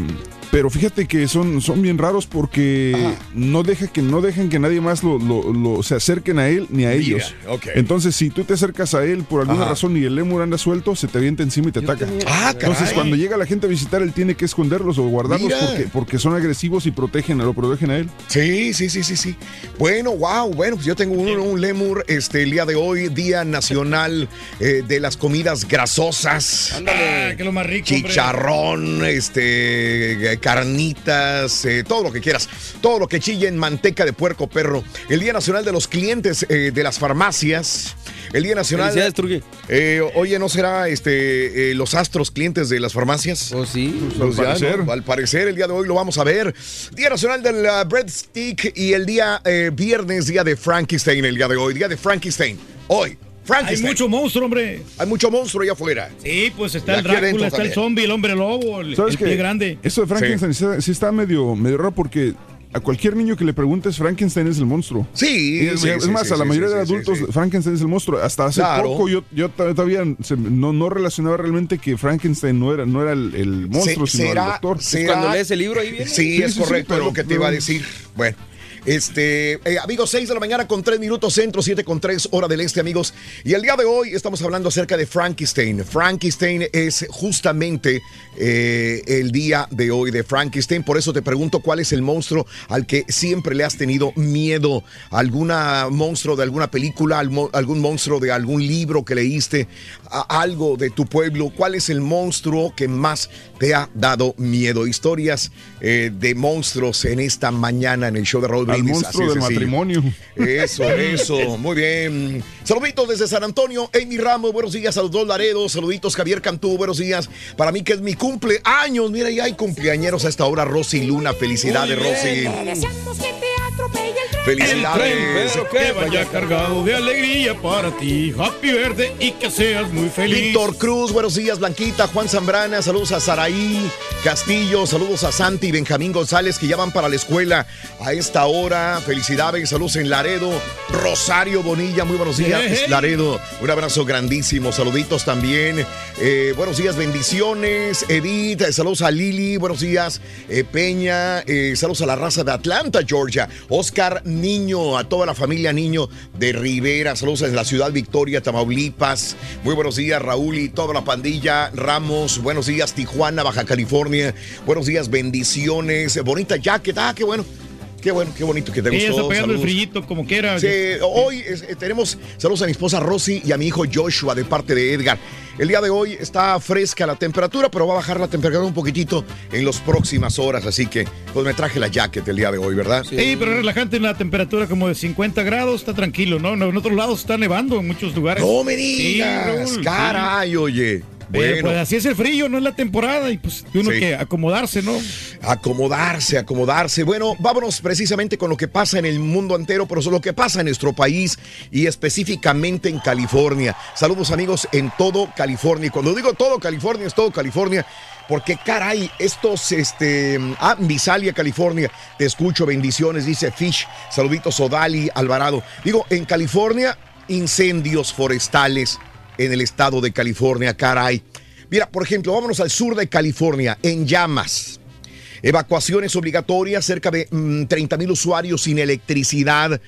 Pero fíjate que son, son bien raros porque no deja que no dejan que nadie más lo, lo- lo- se acerquen a él ni a Mira, ellos. Entonces, si tú te acercas a él por alguna Ajá. razón y el lemur anda suelto, se te avienta encima y te ataca. Ah, Entonces, caray. cuando llega la gente a visitar, él tiene que esconderlos o guardarlos porque, porque son agresivos y protegen, lo protegen a él. Sí, sí, sí, sí, sí. Bueno, wow, bueno, pues yo tengo un, un lemur este, el día de hoy, Día Nacional eh, de las Comidas Grasosas. Ah, que lo más rico, hombre. Chicharrón, este, carnitas, eh, todo lo que quieras. Todo lo que chille en manteca de puerco perro. El Día Nacional de los Clientes eh, de las Farmacias. El Día Nacional. Eh, oye, ¿no será este eh, los astros clientes de las farmacias? Pues sí. Pues al ya, parecer. ¿no? Al parecer, el día de hoy lo vamos a ver. Día Nacional del uh, Breadstick y el día eh, viernes, día de Frankenstein, el día de hoy. Día de Frankenstein. Hoy. Hay Frankenstein. mucho monstruo, hombre. Hay mucho monstruo allá afuera. Sí, pues Y está el Drácula, está el zombie, el hombre lobo, el, ¿Sabes el qué? pie grande. Eso de Frankenstein sí, sí está medio, medio raro porque a cualquier niño que le preguntes, Frankenstein es el monstruo. Sí, es, sí, es más, sí, a la sí, mayoría sí, de adultos, sí. Frankenstein es el monstruo. Hasta hace Claro. poco yo, yo todavía se- no, no relacionaba realmente que Frankenstein no era, no era el, el monstruo, Se- sino el doctor. será- Cuando lees el libro ahí viene. Sí, Sí, es correcto, es pero- lo que te iba a decir. Bueno. Este, eh, amigos, 6 de la mañana con 3 minutos centro, 7 con 3 hora del este, amigos. Y el día de hoy estamos hablando acerca de Frankenstein. Frankenstein es justamente eh, el día de hoy de Frankenstein. Por eso te pregunto cuál es el monstruo al que siempre le has tenido miedo. ¿Alguna monstruo de alguna película? ¿Algún monstruo de algún libro que leíste? A- algo de tu pueblo. ¿Cuál es el monstruo que más te ha dado miedo? Historias eh, de monstruos en esta mañana en el show de Raúl Brindis. monstruo Así de del sencillo. matrimonio. Eso, eso, muy bien. Saluditos desde San Antonio, Amy Ramos, buenos días a los dos Laredos, saluditos Javier Cantú, buenos días. Para mí que es mi cumpleaños, mira, ya hay cumpleañeros a esta hora, Rosy Luna, felicidades Rosy. Deseamos que te atropelle el tren. Felicidades. Pero que vaya cargado de alegría para ti. Happy verde y que seas muy feliz. Víctor Cruz, buenos días, Blanquita, Juan Zambrana, saludos a Saraí Castillo, saludos a Santi y Benjamín González que ya van para la escuela a esta hora. Felicidades, saludos en Laredo, Rosario Bonilla, muy buenos días, Hey, hey. Laredo, un abrazo grandísimo, saluditos también. Eh, buenos días, bendiciones, Edith, eh, saludos a Lili, buenos días, eh, Peña, eh, saludos a la raza de Atlanta, Georgia, Oscar Niño, a toda la familia Niño de Rivera, saludos en la ciudad Victoria, Tamaulipas, muy buenos días, Raúl y toda la pandilla, Ramos, buenos días, Tijuana, Baja California, buenos días, bendiciones, bonita jacket, ah, qué bueno. Qué bueno, qué bonito que te Sí, gustó. está pegando el frillito como quiera. Sí, hoy es- eh, tenemos saludos a mi esposa Rosy y a mi hijo Joshua de parte de Edgar. El día de hoy está fresca la temperatura, pero va a bajar la temperatura un poquitito en las próximas horas, así que pues me traje la jacket el día de hoy, ¿verdad? Sí, pero relajante en la temperatura como de 50 grados, está tranquilo, ¿no? En otros lados está nevando en muchos lugares. No me Sí, digas, Raúl, sí. caray, oye. Pero, Bueno, pues así es el frío, no es la temporada y pues uno Sí. que acomodarse, ¿no? acomodarse, acomodarse. Bueno, vámonos precisamente con lo que pasa en el mundo entero, pero lo que pasa en nuestro país y específicamente en California. Saludos amigos en todo California. Y cuando digo todo California, es todo California. Porque caray, estos, este, ah, Visalia, California, te escucho, bendiciones, dice Fish, saluditos, Odali, Alvarado. Digo, en California, incendios forestales en el estado de California, caray. Mira, por ejemplo, vámonos al sur de California, en llamas. Evacuaciones obligatorias, cerca de 30 mil usuarios sin electricidad,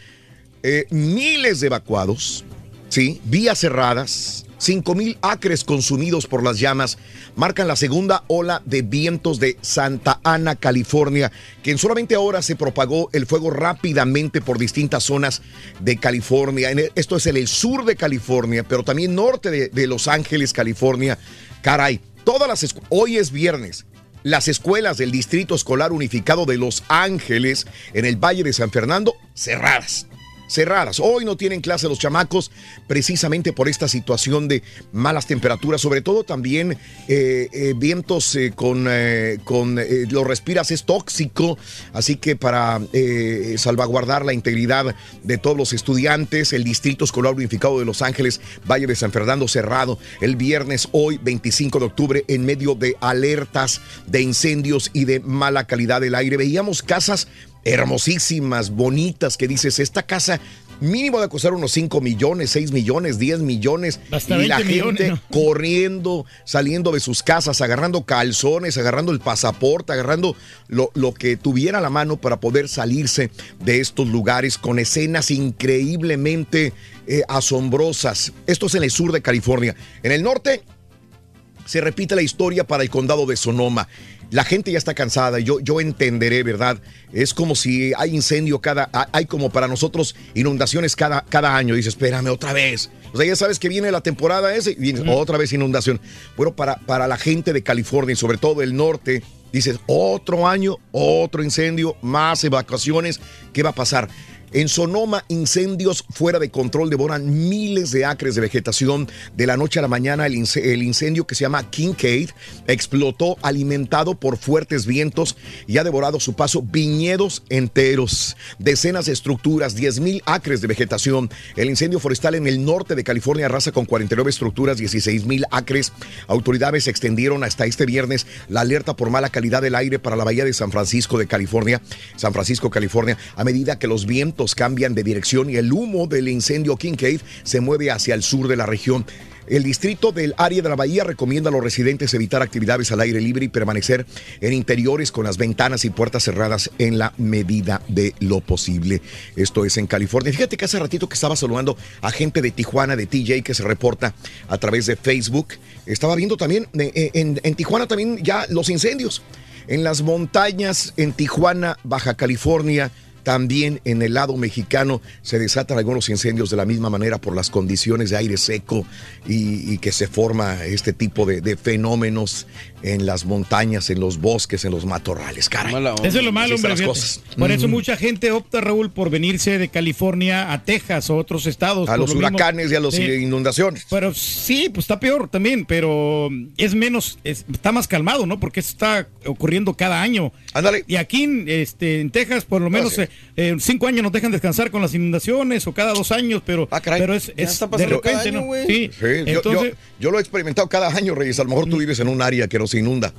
eh, miles de evacuados, ¿sí? vías cerradas, 5 mil acres consumidos por las llamas, marcan la segunda ola de vientos de Santa Ana, California, que en solamente horas se propagó el fuego rápidamente por distintas zonas de California. Esto es en el sur de California, pero también norte de, Los Ángeles, California. Caray, todas las hoy es viernes. Las escuelas del Distrito Escolar Unificado de Los Ángeles en el Valle de San Fernando cerradas. Cerradas. Hoy no tienen clase los chamacos precisamente por esta situación de malas temperaturas, sobre todo también eh, eh, vientos eh, con, con eh, lo respiras es tóxico, así que para salvaguardar la integridad de todos los estudiantes, el Distrito Escolar Unificado de Los Ángeles, Valle de San Fernando cerrado el viernes hoy 25 de octubre en medio de alertas de incendios y de mala calidad del aire. Veíamos casas hermosísimas, bonitas, que dices, esta casa mínimo de costar unos 5 millones, 6 millones, 10 millones. Hasta y la 20 gente millones, ¿no? corriendo, saliendo de sus casas, agarrando calzones, agarrando el pasaporte, agarrando lo, lo que tuviera a la mano para poder salirse de estos lugares con escenas increíblemente eh, asombrosas. Esto es en el sur de California. En el norte se repite la historia para el condado de Sonoma. La gente ya está cansada, yo, yo entenderé, ¿verdad? Es como si hay incendio cada, hay como para nosotros inundaciones cada, cada año. Dice, espérame otra vez. O sea, ya sabes que viene la temporada esa y viene otra vez inundación. Bueno, para, para la gente de California y sobre todo el norte, dices, otro año, otro incendio, más evacuaciones, ¿qué va a pasar? En Sonoma, incendios fuera de control devoran miles de acres de vegetación. De la noche a la mañana, el, ince- el incendio que se llama Kincaid explotó alimentado por fuertes vientos y ha devorado su paso viñedos enteros, decenas de estructuras, 10 mil acres de vegetación. El incendio forestal en el norte de California arrasa con 49 estructuras, 16 mil acres. Autoridades extendieron hasta este viernes la alerta por mala calidad del aire para la bahía de San Francisco de California, San Francisco, California, a medida que los vientos cambian de dirección y el humo del incendio Kincaid se mueve hacia el sur de la región. El distrito del área de la bahía recomienda a los residentes evitar actividades al aire libre y permanecer en interiores con las ventanas y puertas cerradas en la medida de lo posible. Esto es en California. Fíjate que hace ratito que estaba saludando a gente de Tijuana, de TJ, que se reporta a través de Facebook. Estaba viendo también eh, en, en Tijuana también ya los incendios. En las montañas en Tijuana, Baja California, también en el lado mexicano se desatan algunos incendios de la misma manera por las condiciones de aire seco y, y que se forma este tipo de, de fenómenos en las montañas, en los bosques, en los matorrales. Caray. Eso es lo malo, hombre. cosas. Por eso Mm. mucha gente opta, Raúl, por venirse de California a Texas o otros estados. A los lo mismo. huracanes y a las Sí. inundaciones. Pero sí, pues está peor también, pero es menos, es- está más calmado, ¿no? Porque eso está ocurriendo cada año. Ándale. Y aquí en, este, en Texas, por lo menos, Gracias. eh, eh, cinco años nos dejan descansar con las inundaciones o cada dos años, pero, pero es, es de repente, ¿no? Sí, entonces, yo, yo lo he experimentado cada año, Reyes. A lo mejor tú vives en un área que no se inunda.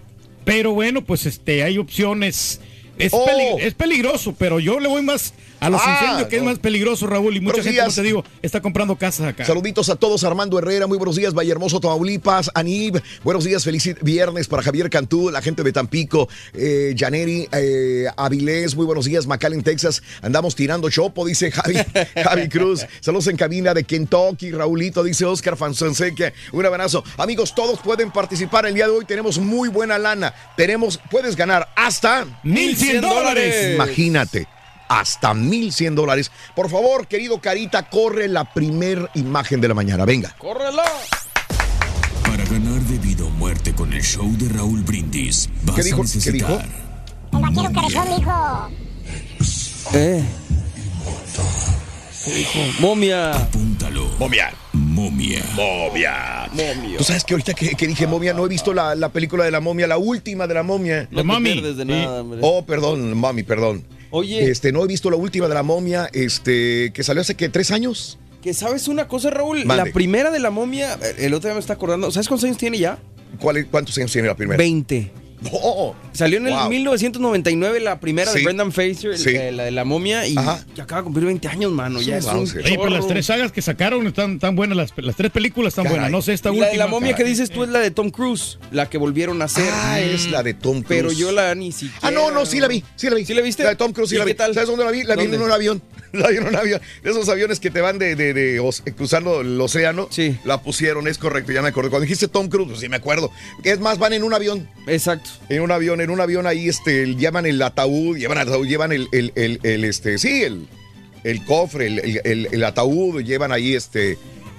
pero bueno, pues este, hay opciones. Es, Oh. es peligroso, pero yo le voy más a los Ah, incendios, que es más peligroso, Raúl, y mucha Buenos gente, como días. te digo, está comprando casas acá. Saluditos a todos, Armando Herrera, muy buenos días, Valle Hermoso, Tamaulipas, Anib, buenos días, feliz viernes para Javier Cantú, la gente de Tampico, eh, Janeri, eh, Avilés, muy buenos días, McAllen, Texas, andamos tirando chopo, dice Javi, Javi Cruz, saludos en cabina de Kentucky, Raulito, dice Oscar Fanzonseque, un abrazo. Amigos, todos pueden participar el día de hoy, tenemos muy buena lana, tenemos, puedes ganar hasta 1,100 dólares. Imagínate hasta 1100 dólares. Por favor, querido Carita, corre la primer imagen de la mañana. Venga. ¡Córrelo! Para ganar de vida o muerte con el show de Raúl Brindis, vas ¿Qué dijo? a ¿Qué dijo? necesitar El vaquero mijo. Eh. ¿Qué dijo? Momia. Apúntalo. Momia. Momia. Momia. Momia. Tú sabes que ahorita que, que dije momia, no he visto la, la película de la momia, la última de la momia. No te pierdes de nada, hombre. Oh, perdón, mami, perdón. Oye. Este, no he visto la última de la momia, este, que salió hace que tres años. Que sabes una cosa, Raúl, Mande. la primera de la momia, el otro día me está acordando, ¿sabes cuántos años tiene ya? ¿Cuál, es- ¿Cuántos años tiene la primera? 20. Oh, Salió en el Wow. 1999 la primera Sí. de Brendan Fraser, Sí. eh, la de la momia, y Ajá. acaba de cumplir 20 años, mano. Ya es un Oye, pero las tres sagas que sacaron están tan buenas, las, las tres películas están Caray. buenas. No sé, esta Y última. la de la momia que dices tú es la de Tom Cruise, la que volvieron a hacer. Ah, es la de Tom Cruise. Pero yo la ni siquiera. Ah, no, no, sí la vi, sí la vi. ¿Sí la viste? La de Tom Cruise, sí ¿Y la vi. qué tal? ¿Sabes dónde la vi? La vi en ¿Dónde? un avión. La vi en un avión. De esos aviones que te van de, de, de os- cruzando el océano. Sí. La pusieron, es correcto, ya me acuerdo. Cuando dijiste Tom Cruise, pues sí me acuerdo. Es más, van en un avión. Exacto. En un avión, en un avión ahí, este, llevan el ataúd, llevan el ataúd, llevan el, el, el, el, este, sí, el, el cofre, el, ataúd, llevan ahí, este,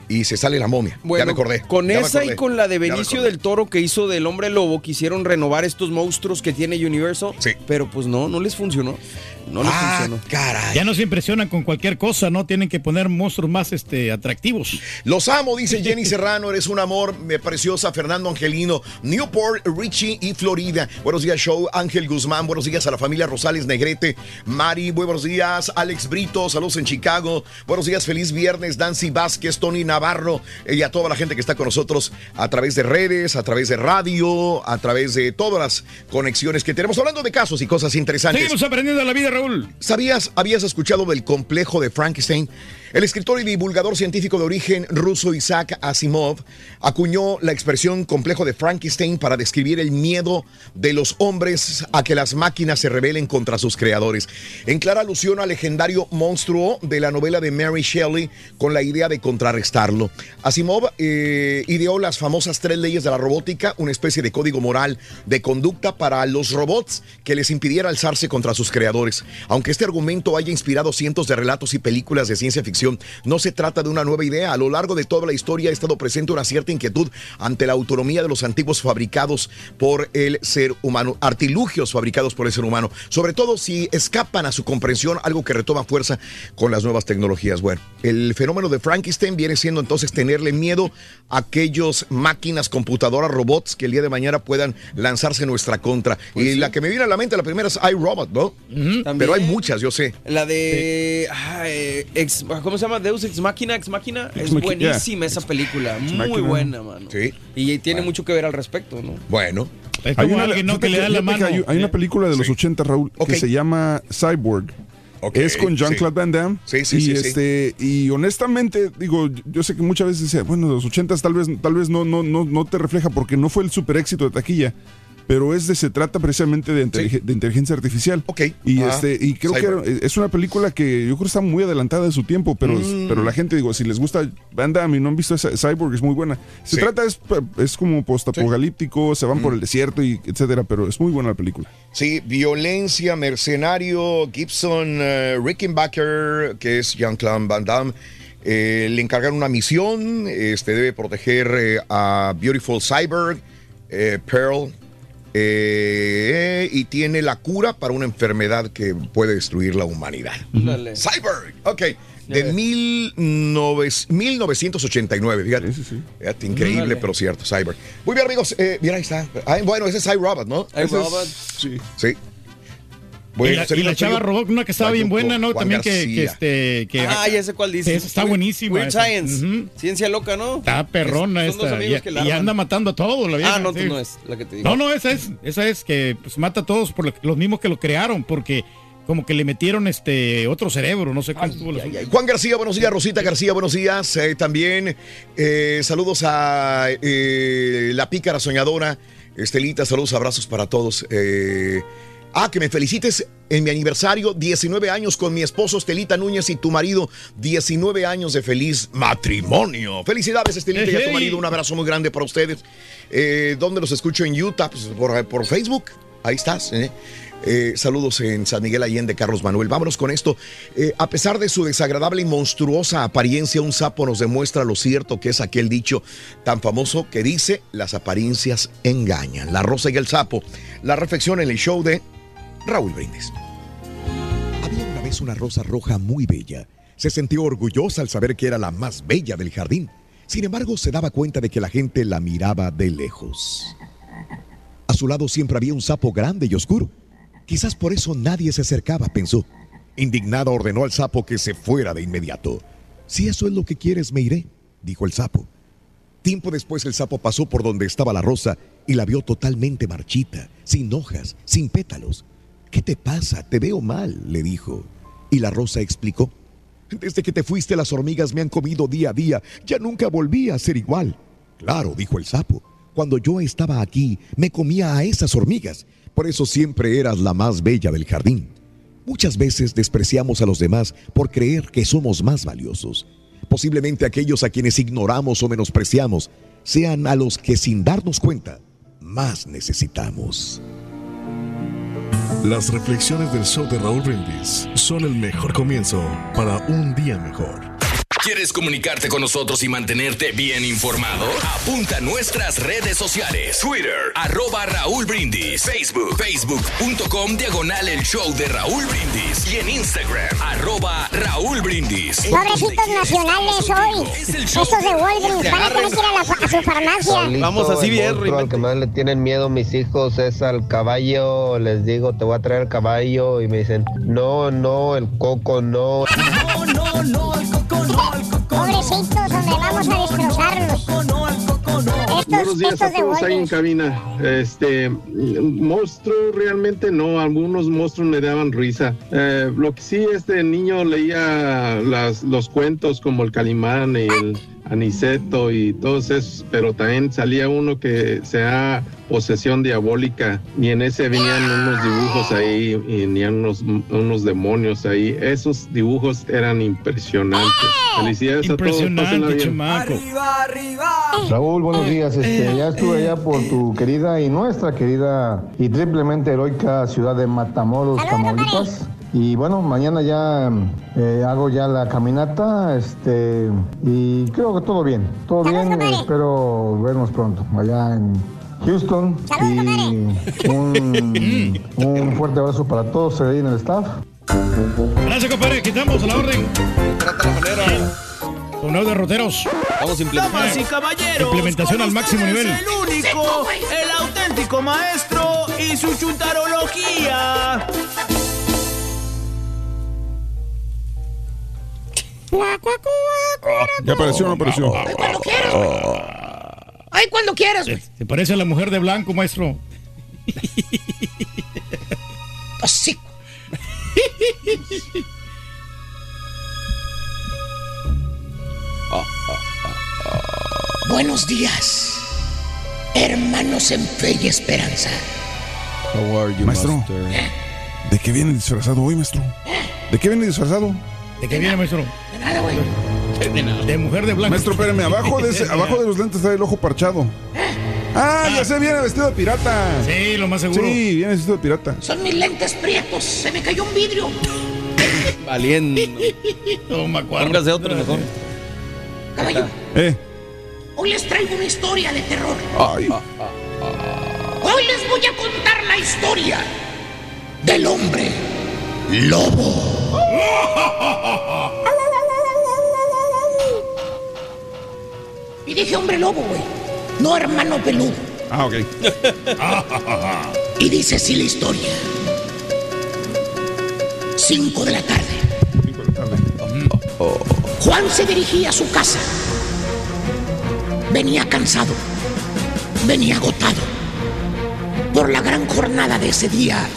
y se sale la momia. Bueno, ya me acordé. Con ya esa y con la de Benicio del Toro que hizo del Hombre Lobo, quisieron renovar estos monstruos que tiene Universal. Sí. Pero pues no, no les funcionó. No les Ah, funcionó. caray. Ya no se impresionan con cualquier cosa, ¿no? Tienen que poner monstruos más este, atractivos. Los amo, dice Jenny Serrano, eres un amor, me preciosa, Fernando Angelino, Newport, Richie y Florida. Buenos días, show, Ángel Guzmán, buenos días a la familia Rosales Negrete, Mari, buenos días, Alex Brito, saludos en Chicago, buenos días, feliz viernes, Nancy Vázquez, Tony Navarro eh, y a toda la gente que está con nosotros a través de redes, a través de radio, a través de todas las conexiones que tenemos, hablando de casos y cosas interesantes. Seguimos aprendiendo la vida Raúl. ¿Sabías, habías escuchado del complejo de Frankenstein? El escritor y divulgador científico de origen ruso Isaac Asimov acuñó la expresión complejo de Frankenstein para describir el miedo de los hombres a que las máquinas se rebelen contra sus creadores. En clara alusión al legendario monstruo de la novela de Mary Shelley con la idea de contrarrestarlo. Asimov eh, ideó las famosas tres leyes de la robótica, una especie de código moral de conducta para los robots que les impidiera alzarse contra sus creadores. Aunque este argumento haya inspirado cientos de relatos y películas de ciencia ficción, no se trata de una nueva idea. A lo largo de toda la historia ha estado presente una cierta inquietud ante la autonomía de los antiguos fabricados por el ser humano, artilugios fabricados por el ser humano, sobre todo si escapan a su comprensión, algo que retoma fuerza con las nuevas tecnologías. Bueno, el fenómeno de Frankenstein viene siendo entonces tenerle miedo a aquellos máquinas, computadoras, robots que el día de mañana puedan lanzarse en nuestra contra. y la que me viene a la mente, la primera es iRobot, ¿no? Pero hay muchas, yo sé. La de. ay, ex- ¿Cómo se llama? Deus Ex Máquina, Ex Máquina. Es Machina, buenísima esa película. Muy buena, mano. Sí. Y tiene mucho que ver al respecto, ¿no? Bueno. Hay una, fíjate que- fíjate que hay, hay una película de los 80, Raúl, que se llama Cyborg. es con Jean-Claude sí. Van Damme. Sí, sí, y sí, sí. este, y honestamente, digo, yo- sé que muchas veces dice, bueno, de los 80 tal vez, tal vez no, no, no, no te refleja porque no fue el super éxito de taquilla. Pero es de, se trata precisamente de, de inteligencia artificial. Y Ajá. este, y creo que es una película que yo creo que está muy adelantada de su tiempo, pero, Mm. pero la gente, digo, si les gusta Van Damme y no han visto esa, Cyborg, es muy buena. Se Sí. trata, es, es como postapocalíptico, se van por el desierto y etcétera, pero es muy buena la película. Sí, violencia, mercenario, Gibson, eh, Rickenbacker, que es Jean-Claude Van Damme, eh, le encargaron una misión, este debe proteger eh, a Beautiful Cyborg, eh, Pearl, eh, y tiene la cura para una enfermedad que puede destruir la humanidad. Dale. Cyborg, ok. De mil nove- 1989, fíjate. Fíjate, increíble, Dale. pero cierto, Cyborg. Muy bien, amigos. eh, mira, ahí está. Ah, bueno, ese es iRobot, ¿no? Ese es- iRobot. Sí. Y la, y Selena la chava robot, una que estaba bien buena, ¿no? Juan También que, este. Que, ah, ya sé cuál dice. Esa está buenísima. Weird esa. Science. Ciencia loca, ¿no? Está perrona Son dos esta. Y, que la y arman. anda matando a todos, la vieja, Ah, no, sí. no es la que te digo. No, no, esa es. Esa es que pues, mata a todos por lo- los mismos que lo crearon, porque como que le metieron este otro cerebro, no sé cómo estuvo la- Juan García, buenos días. Rosita García, buenos días. Eh, también eh, saludos a eh, la pícara soñadora. Estelita, saludos, abrazos para todos. Ah, que me felicites en mi aniversario, 19 años con mi esposo Estelita Núñez y tu marido, 19 años de feliz matrimonio. Felicidades, Estelita, y a tu marido. Un abrazo muy grande para ustedes. Eh, ¿Dónde los escucho? En Utah, pues, por, por Facebook. Ahí estás. ¿eh? Eh, saludos en San Miguel Allende, Carlos Manuel. Vámonos con esto. Eh, a pesar de su desagradable y monstruosa apariencia, un sapo nos demuestra lo cierto que es aquel dicho tan famoso que dice las apariencias engañan. La rosa y el sapo. La reflexión en el show de Raúl Brindis. Había una vez una rosa roja muy bella. Se sintió orgullosa al saber que era la más bella del jardín. Sin embargo, se daba cuenta de que la gente la miraba de lejos. A su lado siempre había un sapo grande y oscuro. Quizás por eso nadie se acercaba, pensó. Indignada ordenó al sapo que se fuera de inmediato. Si eso es lo que quieres, me iré, dijo el sapo. Tiempo después el sapo pasó por donde estaba la rosa y la vio totalmente marchita, sin hojas, sin pétalos. ¿Qué te pasa? Te veo mal, le dijo. Y la rosa explicó. Desde que te fuiste las hormigas me han comido día a día. Ya nunca volví a ser igual. Claro, dijo el sapo. Cuando yo estaba aquí, me comía a esas hormigas. Por eso siempre eras la más bella del jardín. Muchas veces despreciamos a los demás por creer que somos más valiosos. Posiblemente aquellos a quienes ignoramos o menospreciamos sean a los que sin darnos cuenta más necesitamos. Las reflexiones del show de Raúl Brindis son el mejor comienzo para un día mejor. ¿Quieres comunicarte con nosotros y mantenerte bien informado? Apunta a nuestras redes sociales. Twitter, arroba Raúl Brindis. Facebook, facebook.com, diagonal el show de Raúl Brindis. Y en Instagram, arroba Raúl Brindis. Pobrecitos nacionales hoy. Estos de Walgreens van a tener que ir a, la a su farmacia. Solito, el monstruo Al que más le tienen miedo mis hijos es al caballo. Les digo, te voy a traer el caballo. Y me dicen, no, no, el coco no. No, no, no, al coco Pobrecitos, donde vamos a destrozarlos. Estos, días estos a todos ahí en cabina. Este, monstruo realmente no, algunos monstruos me daban risa. Eh, lo que sí, este niño leía las, los cuentos como el Calimán y el Aniceto y todos esos, pero también salía uno que se llama Posesión Diabólica y en ese venían unos dibujos ahí y venían unos, unos demonios ahí. Esos dibujos eran impresionantes. Felicidades a todos. Impresionante, bien. chamaco. Raúl, buenos días. Este, ya estuve allá por tu querida y nuestra querida y triplemente heroica ciudad de Matamoros, Tamaulipas. Y bueno, mañana ya eh, hago ya la caminata, este, y creo que todo bien, todo bien. espero vernos pronto allá en Houston. y un, un fuerte abrazo para todos ahí en el staff. Gracias, compadre. Quitamos a la orden. Trata la manera. Nuevos derroteros. Vamos a implementar. Damas y caballeros, Implementación al máximo nivel. El único, el auténtico maestro y su chuntarología. ¿Ya apareció o no apareció? Cuando quieras, güey. Ay, cuando quieras, güey. Se parece a la mujer de blanco, maestro. Así. Buenos días, hermanos en fe y esperanza. How are you, Maestro. master? ¿De qué viene disfrazado hoy, maestro? ¿De qué viene disfrazado? ¿De qué viene, maestro? De nada, güey. De mujer de blanco. Maestro, espérame, abajo de, ese, abajo de los lentes está el ojo parchado. Ah, ya sé, viene vestido de pirata. Sí, lo más seguro. Sí, viene vestido de pirata. Son mis lentes prietos. Se me cayó un vidrio. Valiendo. No me acuerdo. Póngase otro mejor. Caballo, Eh. hoy les traigo una historia de terror. Ay. Hoy les voy a contar la historia del hombre lobo. Y dije hombre lobo, güey. No hermano peludo. Ah, ok. Y dice así la historia. Cinco de la tarde. Juan se dirigía a su casa. Venía cansado. Venía agotado. Por la gran jornada de ese día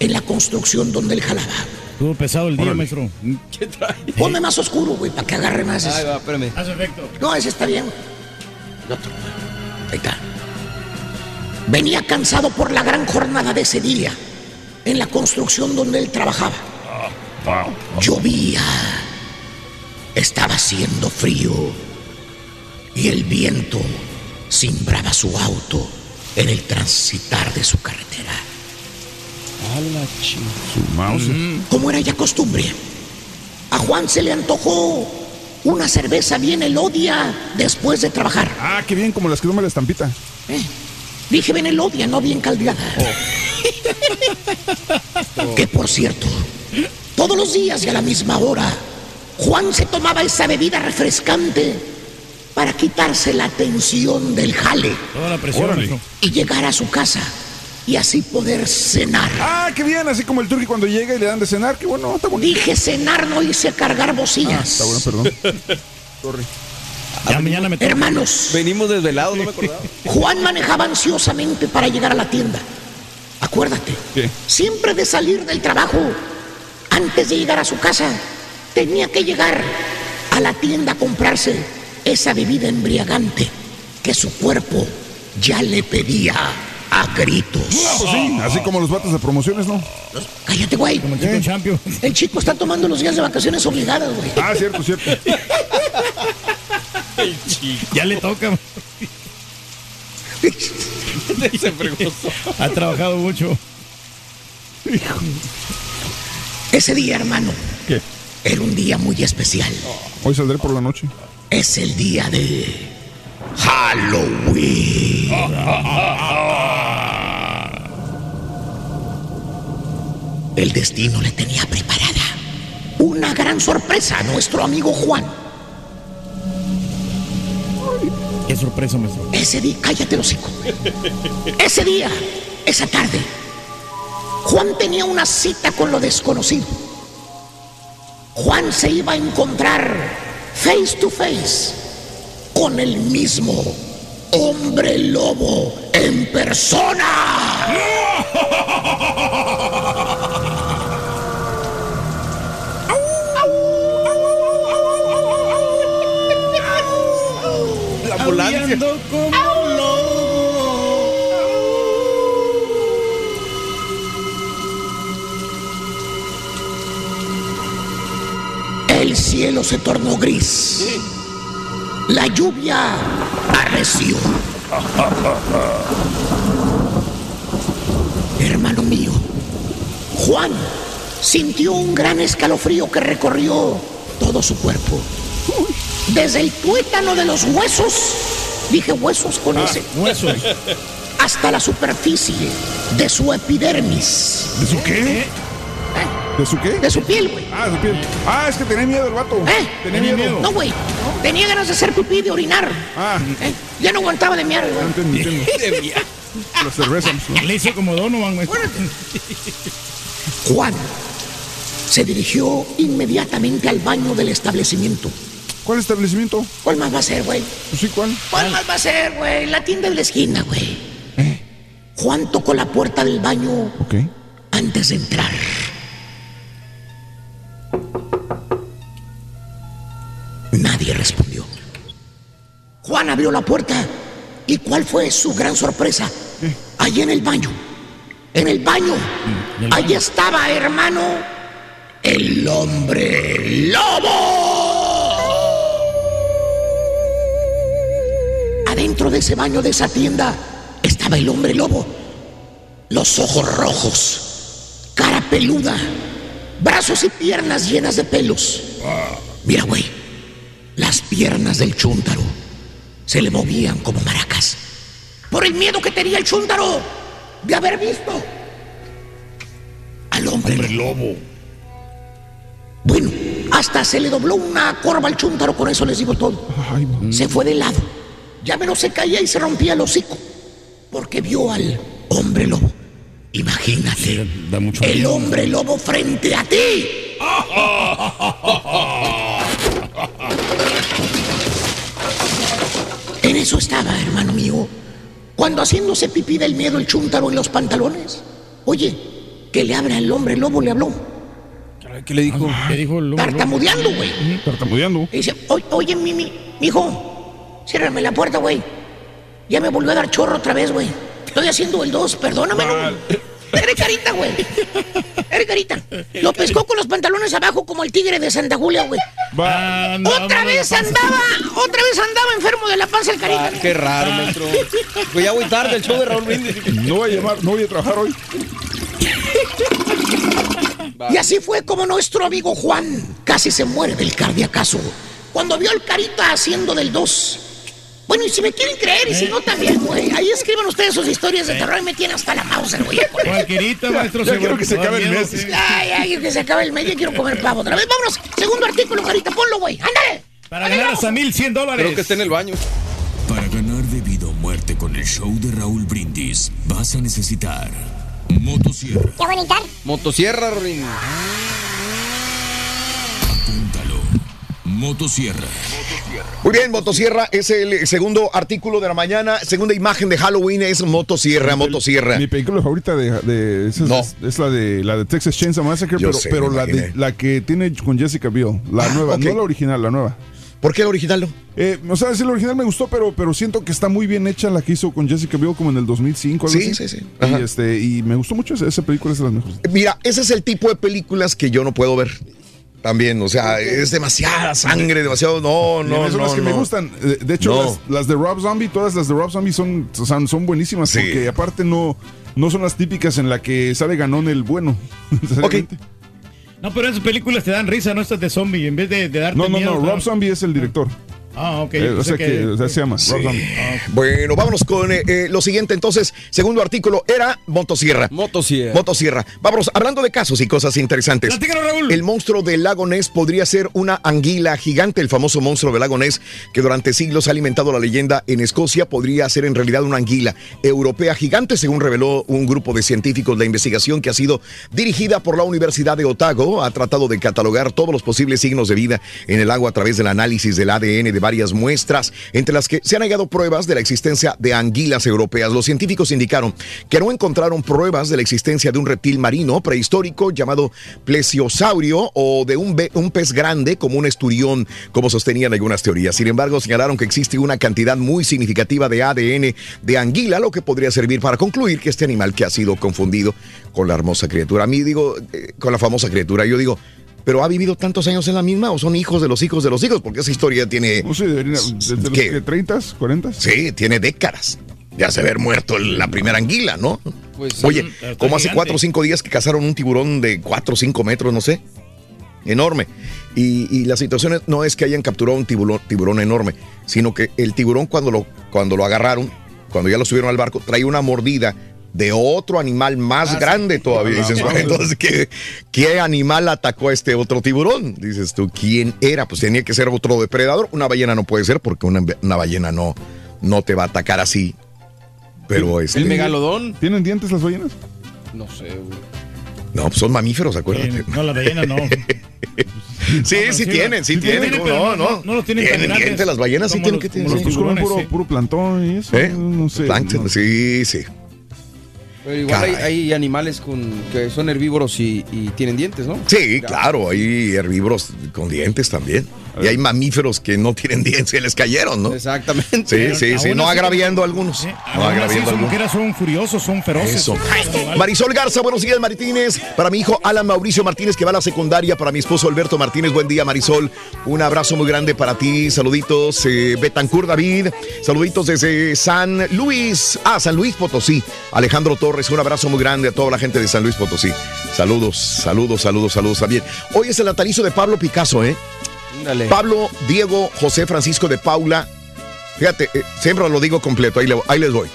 en la construcción donde él jalaba. Estuvo pesado el día, maestro. ¿Qué trae? Ponme más oscuro, güey, para que agarre más. Ahí va, espérame. Hace efecto. No, ese está bien. güey. El otro. Ahí está. Venía cansado por la gran jornada de ese día en la construcción donde él trabajaba. Llovía. Estaba haciendo frío. Y el viento cimbraba su auto en el transitar de su carretera. Su mouse. Como era ya costumbre, a Juan se le antojó una cerveza bien elodia después de trabajar. Ah, qué bien, como las que toma la estampita. Eh, Dije bien elodia, no bien caldeada. que por cierto, todos los días y a la misma hora, Juan se tomaba esa bebida refrescante para quitarse la tensión del jale Toda la presión, Órale. y llegar a su casa y así poder cenar. Ah, qué bien, así como el turqui cuando llega y le dan de cenar. Qué bueno, está bonito. Dije cenar, no hice cargar Ah, bocillas. está bueno, perdón. Sorry. Ya mañana me toca. Hermanos, Venimos desvelados, no me acordaba. Juan manejaba ansiosamente para llegar a la tienda. Acuérdate, ¿Qué? siempre de salir del trabajo, antes de llegar a su casa, tenía que llegar a la tienda a comprarse esa bebida embriagante que su cuerpo ya le pedía a gritos. Ah, pues sí, así como los vatos de promociones, ¿no? Cállate, güey. Como el chico champion. El chico está tomando los días de vacaciones obligadas, güey. Ah, cierto, cierto. Ya le toca. Ha trabajado mucho. Ese día, hermano, ¿Qué? era un día muy especial. Hoy saldré por la noche. Es el día de Halloween. El destino le tenía preparada una gran sorpresa a nuestro amigo Juan. Qué sorpresa, maestro. Ese día, cállate los hocico. Ese día, esa tarde, Juan tenía una cita con lo desconocido. Juan se iba a encontrar face to face con el mismo hombre lobo en persona. La ambulancia. El cielo se tornó gris. La lluvia arreció. Hermano mío, Juan sintió un gran escalofrío que recorrió todo su cuerpo. Desde el tuétano de los huesos, dije huesos con ese, huesos. hasta la superficie de su epidermis. ¿De su qué? ¿De su qué? De su piel, güey. Ah, de su piel. Ah, es que tenía miedo el vato. ¿Eh? Tenía miedo. No, güey. Tenía ganas de hacer pipí, de orinar. Ah. ¿Eh? Ya no aguantaba de miar, güey. Entendí, entendí. La cerveza. Le hizo como Donovan, güey. Juan se dirigió inmediatamente al baño del establecimiento. ¿Cuál establecimiento? ¿Cuál más va a ser, güey? Pues sí, ¿cuál? ¿Cuál más va a ser, güey? La tienda de la esquina, güey. Juan tocó la puerta del baño Ok. antes de entrar. Juan abrió la puerta y ¿cuál fue su gran sorpresa? Allí en el baño. En el baño. Allí estaba, hermano, el hombre lobo. Adentro de ese baño de esa tienda estaba el hombre lobo. Los ojos rojos, cara peluda, brazos y piernas llenas de pelos. Mira, güey, las piernas del chúntaro se le movían como maracas. Por el miedo que tenía el chúntaro de haber visto al hombre, lobo. Bueno, hasta se le dobló una corva al chúntaro, con eso les digo todo. Se fue de lado. Ya menos se caía y se rompía el hocico. Porque vio al hombre lobo. Imagínate. el hombre lobo frente a ti. En eso estaba, hermano mío. Cuando haciéndose pipí del miedo el chúntaro en los pantalones. Oye, que le abra el hombre lobo, le habló. ¿Qué le dijo? ¿Qué dijo el hombre? Tartamudeando, güey. Tartamudeando. Y dice, "Oy- oye, mi, mi, hijo, ciérrame la puerta, güey. Ya me volvió a dar chorro otra vez, güey. Estoy haciendo el 2, perdóname. Eres carita, güey. Eres carita. Lo pescó con los pantalones abajo como el tigre de Santa Julia, güey. Otra vez andaba, otra vez andaba enfermo de la panza el carita. Ah, qué raro, maestro. Pues ya voy tarde el show de Raúl Brindis. No voy a llamar, no voy a trabajar hoy. Y así fue como nuestro amigo Juan casi se muere del cardiacazo cuando vio al carita haciendo del 2. Bueno, y si me quieren creer, y si no también, güey. Ahí escriban ustedes sus historias de terror y me tienen hasta la Mauser, güey. Cualquierita, maestro. Ya quiero que se acabe el mes. Ay, ay, que se acabe el mes, ya quiero comer pavo otra vez. Vámonos, segundo artículo, carita, ponlo, güey. ¡Ándale! Para ganar hasta 1100 dólares. Creo que está en el baño. Para ganar de vida o muerte con el show de Raúl Brindis, vas a necesitar motosierra, ¿Qué bonita? Motosierra, Rorín. apúntalo, motosierra. Muy bien, Motosierra es el segundo artículo de la mañana. Segunda imagen de Halloween es Motosierra, Motosierra. Mi película favorita de, es, No. es la de la de Texas Chainsaw Massacre, Yo pero, sé, pero la, de- imaginé. la que tiene con Jessica Biel, la Ah, nueva, no la original, la nueva. ¿Por qué la original no? Eh, o sea, sí, la original me gustó, pero, pero siento que está muy bien hecha la que hizo con Jessica Biel como en el 2005. algo Sí, así. sí, sí. Ajá. Y, este, y me gustó mucho esa, esa película, es de las mejores. Mira, ese es el tipo de películas que yo no puedo ver. También, o sea, es demasiada sangre, demasiado. No, no, esas son no. las que me no. gustan. Eh, De hecho, No. las, las de Rob Zombie, todas las de Rob Zombie son, son buenísimas Sí. porque aparte no, no son las típicas en la que sale ganón el bueno. necesariamente. No, pero esas películas te dan risa, no estas de zombie, en vez de, de darte No, no, miedo. no, Rob Zombie es el director. Ah, ok. Eh, o sea que, o sea, se llama Sí. Rob Zombie. Bueno, vámonos con eh, eh, lo siguiente entonces. Segundo artículo era Motosierra. Motosierra. Motosierra. Vámonos, hablando de casos y cosas interesantes. Platícanos, Raúl. El monstruo del lago Ness podría ser una anguila gigante. El famoso monstruo del lago Ness, que durante siglos ha alimentado la leyenda en Escocia, podría ser en realidad una anguila europea gigante, según reveló un grupo de científicos. La investigación que ha sido dirigida por la Universidad de Otago ha tratado de catalogar todos los posibles signos de vida en el agua a través del análisis del ADN de varias muestras, entre las que se han hallado pruebas de la existencia de anguilas europeas. Los científicos indicaron que no encontraron pruebas de la existencia de un reptil marino prehistórico llamado plesiosaurio o de un, un pez grande como un esturión, como sostenían algunas teorías. Sin embargo, señalaron que existe una cantidad muy significativa de ADN de anguila, lo que podría servir para concluir que este animal que ha sido confundido con la hermosa criatura. A mí digo, eh, con la famosa criatura, yo digo, pero ha vivido tantos años en la misma o son hijos de los hijos de los hijos, porque esa historia tiene... No sé, debería- desde los ¿Qué? que 30, 40. Sí, tiene décadas de hace haber muerto la primera anguila, ¿no? Pues, Oye, como hace gigante. cuatro o cinco días que cazaron un tiburón de cuatro o cinco metros, no sé, enorme. Y, y la situación no es que hayan capturado un tiburón, tiburón enorme, sino que el tiburón cuando lo, cuando lo agarraron, cuando ya lo subieron al barco, traía una mordida de otro animal más grande todavía. Ah, Dices, sí. "Bueno, entonces, ¿qué, ¿qué animal atacó a este otro tiburón? Dices tú, ¿quién era? Pues tenía que ser otro depredador. Una ballena no puede ser porque una, una ballena no, no te va a atacar así. Pero este, ¿El megalodón? ¿Tienen dientes las ballenas? No sé, güey. No, pues son mamíferos, acuérdate. No, la ballena no. Sí, sí tienen, sí tienen. ¿cómo pero No, no. no los tienen Tienen dientes, las ballenas sí tienen los- que tener. Los sí. tiburones, puro, sí. puro plantón y eso. ¿Eh? No sé. No. Sí, sí. Pero igual hay, hay animales con, que son herbívoros y, y tienen dientes, ¿no? Sí, claro, hay herbívoros con dientes también. Y hay mamíferos que no tienen dientes, se les cayeron, ¿no? Exactamente. Sí, sí, sí, no agraviando a algunos. No Aún así, agraviando a algunos. son furiosos, son feroces. Eso. Marisol Garza, buenos días, Martínez. Para mi hijo Alan Mauricio Martínez, que va a la secundaria. Para mi esposo Alberto Martínez, buen día, Marisol. Un abrazo muy grande para ti. Saluditos, eh, Betancur David. Saluditos desde San Luis. Ah, San Luis Potosí. Alejandro Torres, un abrazo muy grande a toda la gente de San Luis Potosí. Saludos, saludos, saludos, saludos también. Hoy es el natalicio de Pablo Picasso, ¿eh? Pablo, Diego, José Francisco de Paula. Fíjate, eh, siempre lo digo completo, ahí, le- ahí les voy.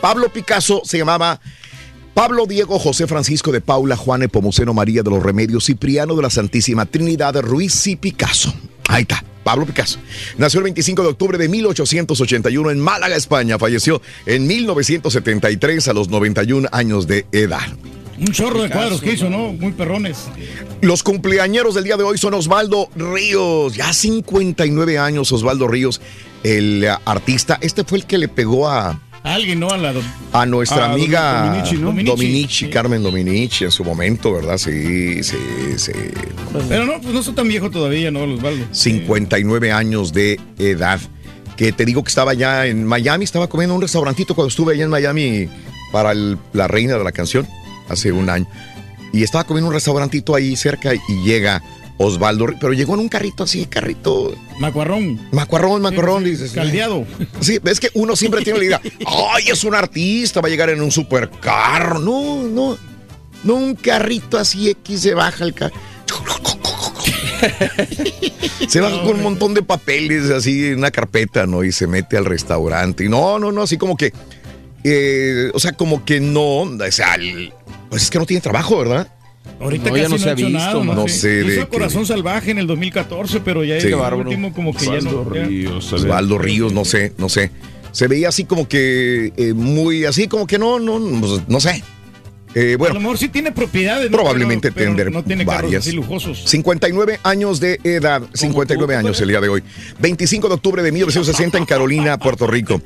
Pablo Picasso se llamaba Pablo Diego José Francisco de Paula, Juan Epomuceno María de los Remedios, Cipriano de la Santísima Trinidad, Ruiz y Picasso. Ahí está, Pablo Picasso. Nació el 25 de octubre de 1881 en Málaga, España. Falleció en 1973 a los 91 años de edad. Un chorro de cuadros que hizo, ¿no? Muy perrones. Los cumpleañeros del día de hoy son Osvaldo Ríos, ya 59 años Osvaldo Ríos, el artista. Este fue el que le pegó a, Alguien, ¿no? A la a nuestra A amiga Dominici, ¿no? Dominici, Dominici, Carmen Dominici en su momento, ¿verdad? Sí, sí, sí. Pero no, pues no soy tan viejo todavía, ¿no, Osvaldo? 59 años de edad. Que te digo que estaba ya en Miami, estaba comiendo en un restaurantito cuando estuve allá en Miami para el- la reina de la canción hace un año. Y estaba comiendo en un restaurantito ahí cerca y llega Osvaldo, pero llegó en un carrito así, carrito. Macuarrón. Macuarrón, macuarrón, dices. Caldeado. Sí, es que uno siempre tiene la idea, ay, es un artista, va a llegar en un supercarro. No, no, no, un carrito así X se baja el carro. Se baja con un montón de papeles así en una carpeta, ¿no? Y se mete al restaurante. Y no, no, no, así como que, eh, o sea, como que no, o sea, el- pues es que no tiene trabajo, ¿verdad? Ahorita No, ya casi no no, se ha visto, nada, no no, sé sé. de Hizo qué. Corazón Salvaje en el 2014, pero ya Sí. el Bárbaro. último como que ya no. Osvaldo ya- Ríos, a ver. Osvaldo Ríos, no sé, no sé. Se veía así como que eh, muy así, como que no, no, pues, no sé. Eh, a bueno, lo mejor sí tiene propiedades. ¿no? probablemente Pero- pero tender No tiene carros varias. así lujosos. 59 años de edad, 59 años el día de hoy. 25 de octubre de 1960 en Carolina, Puerto Rico.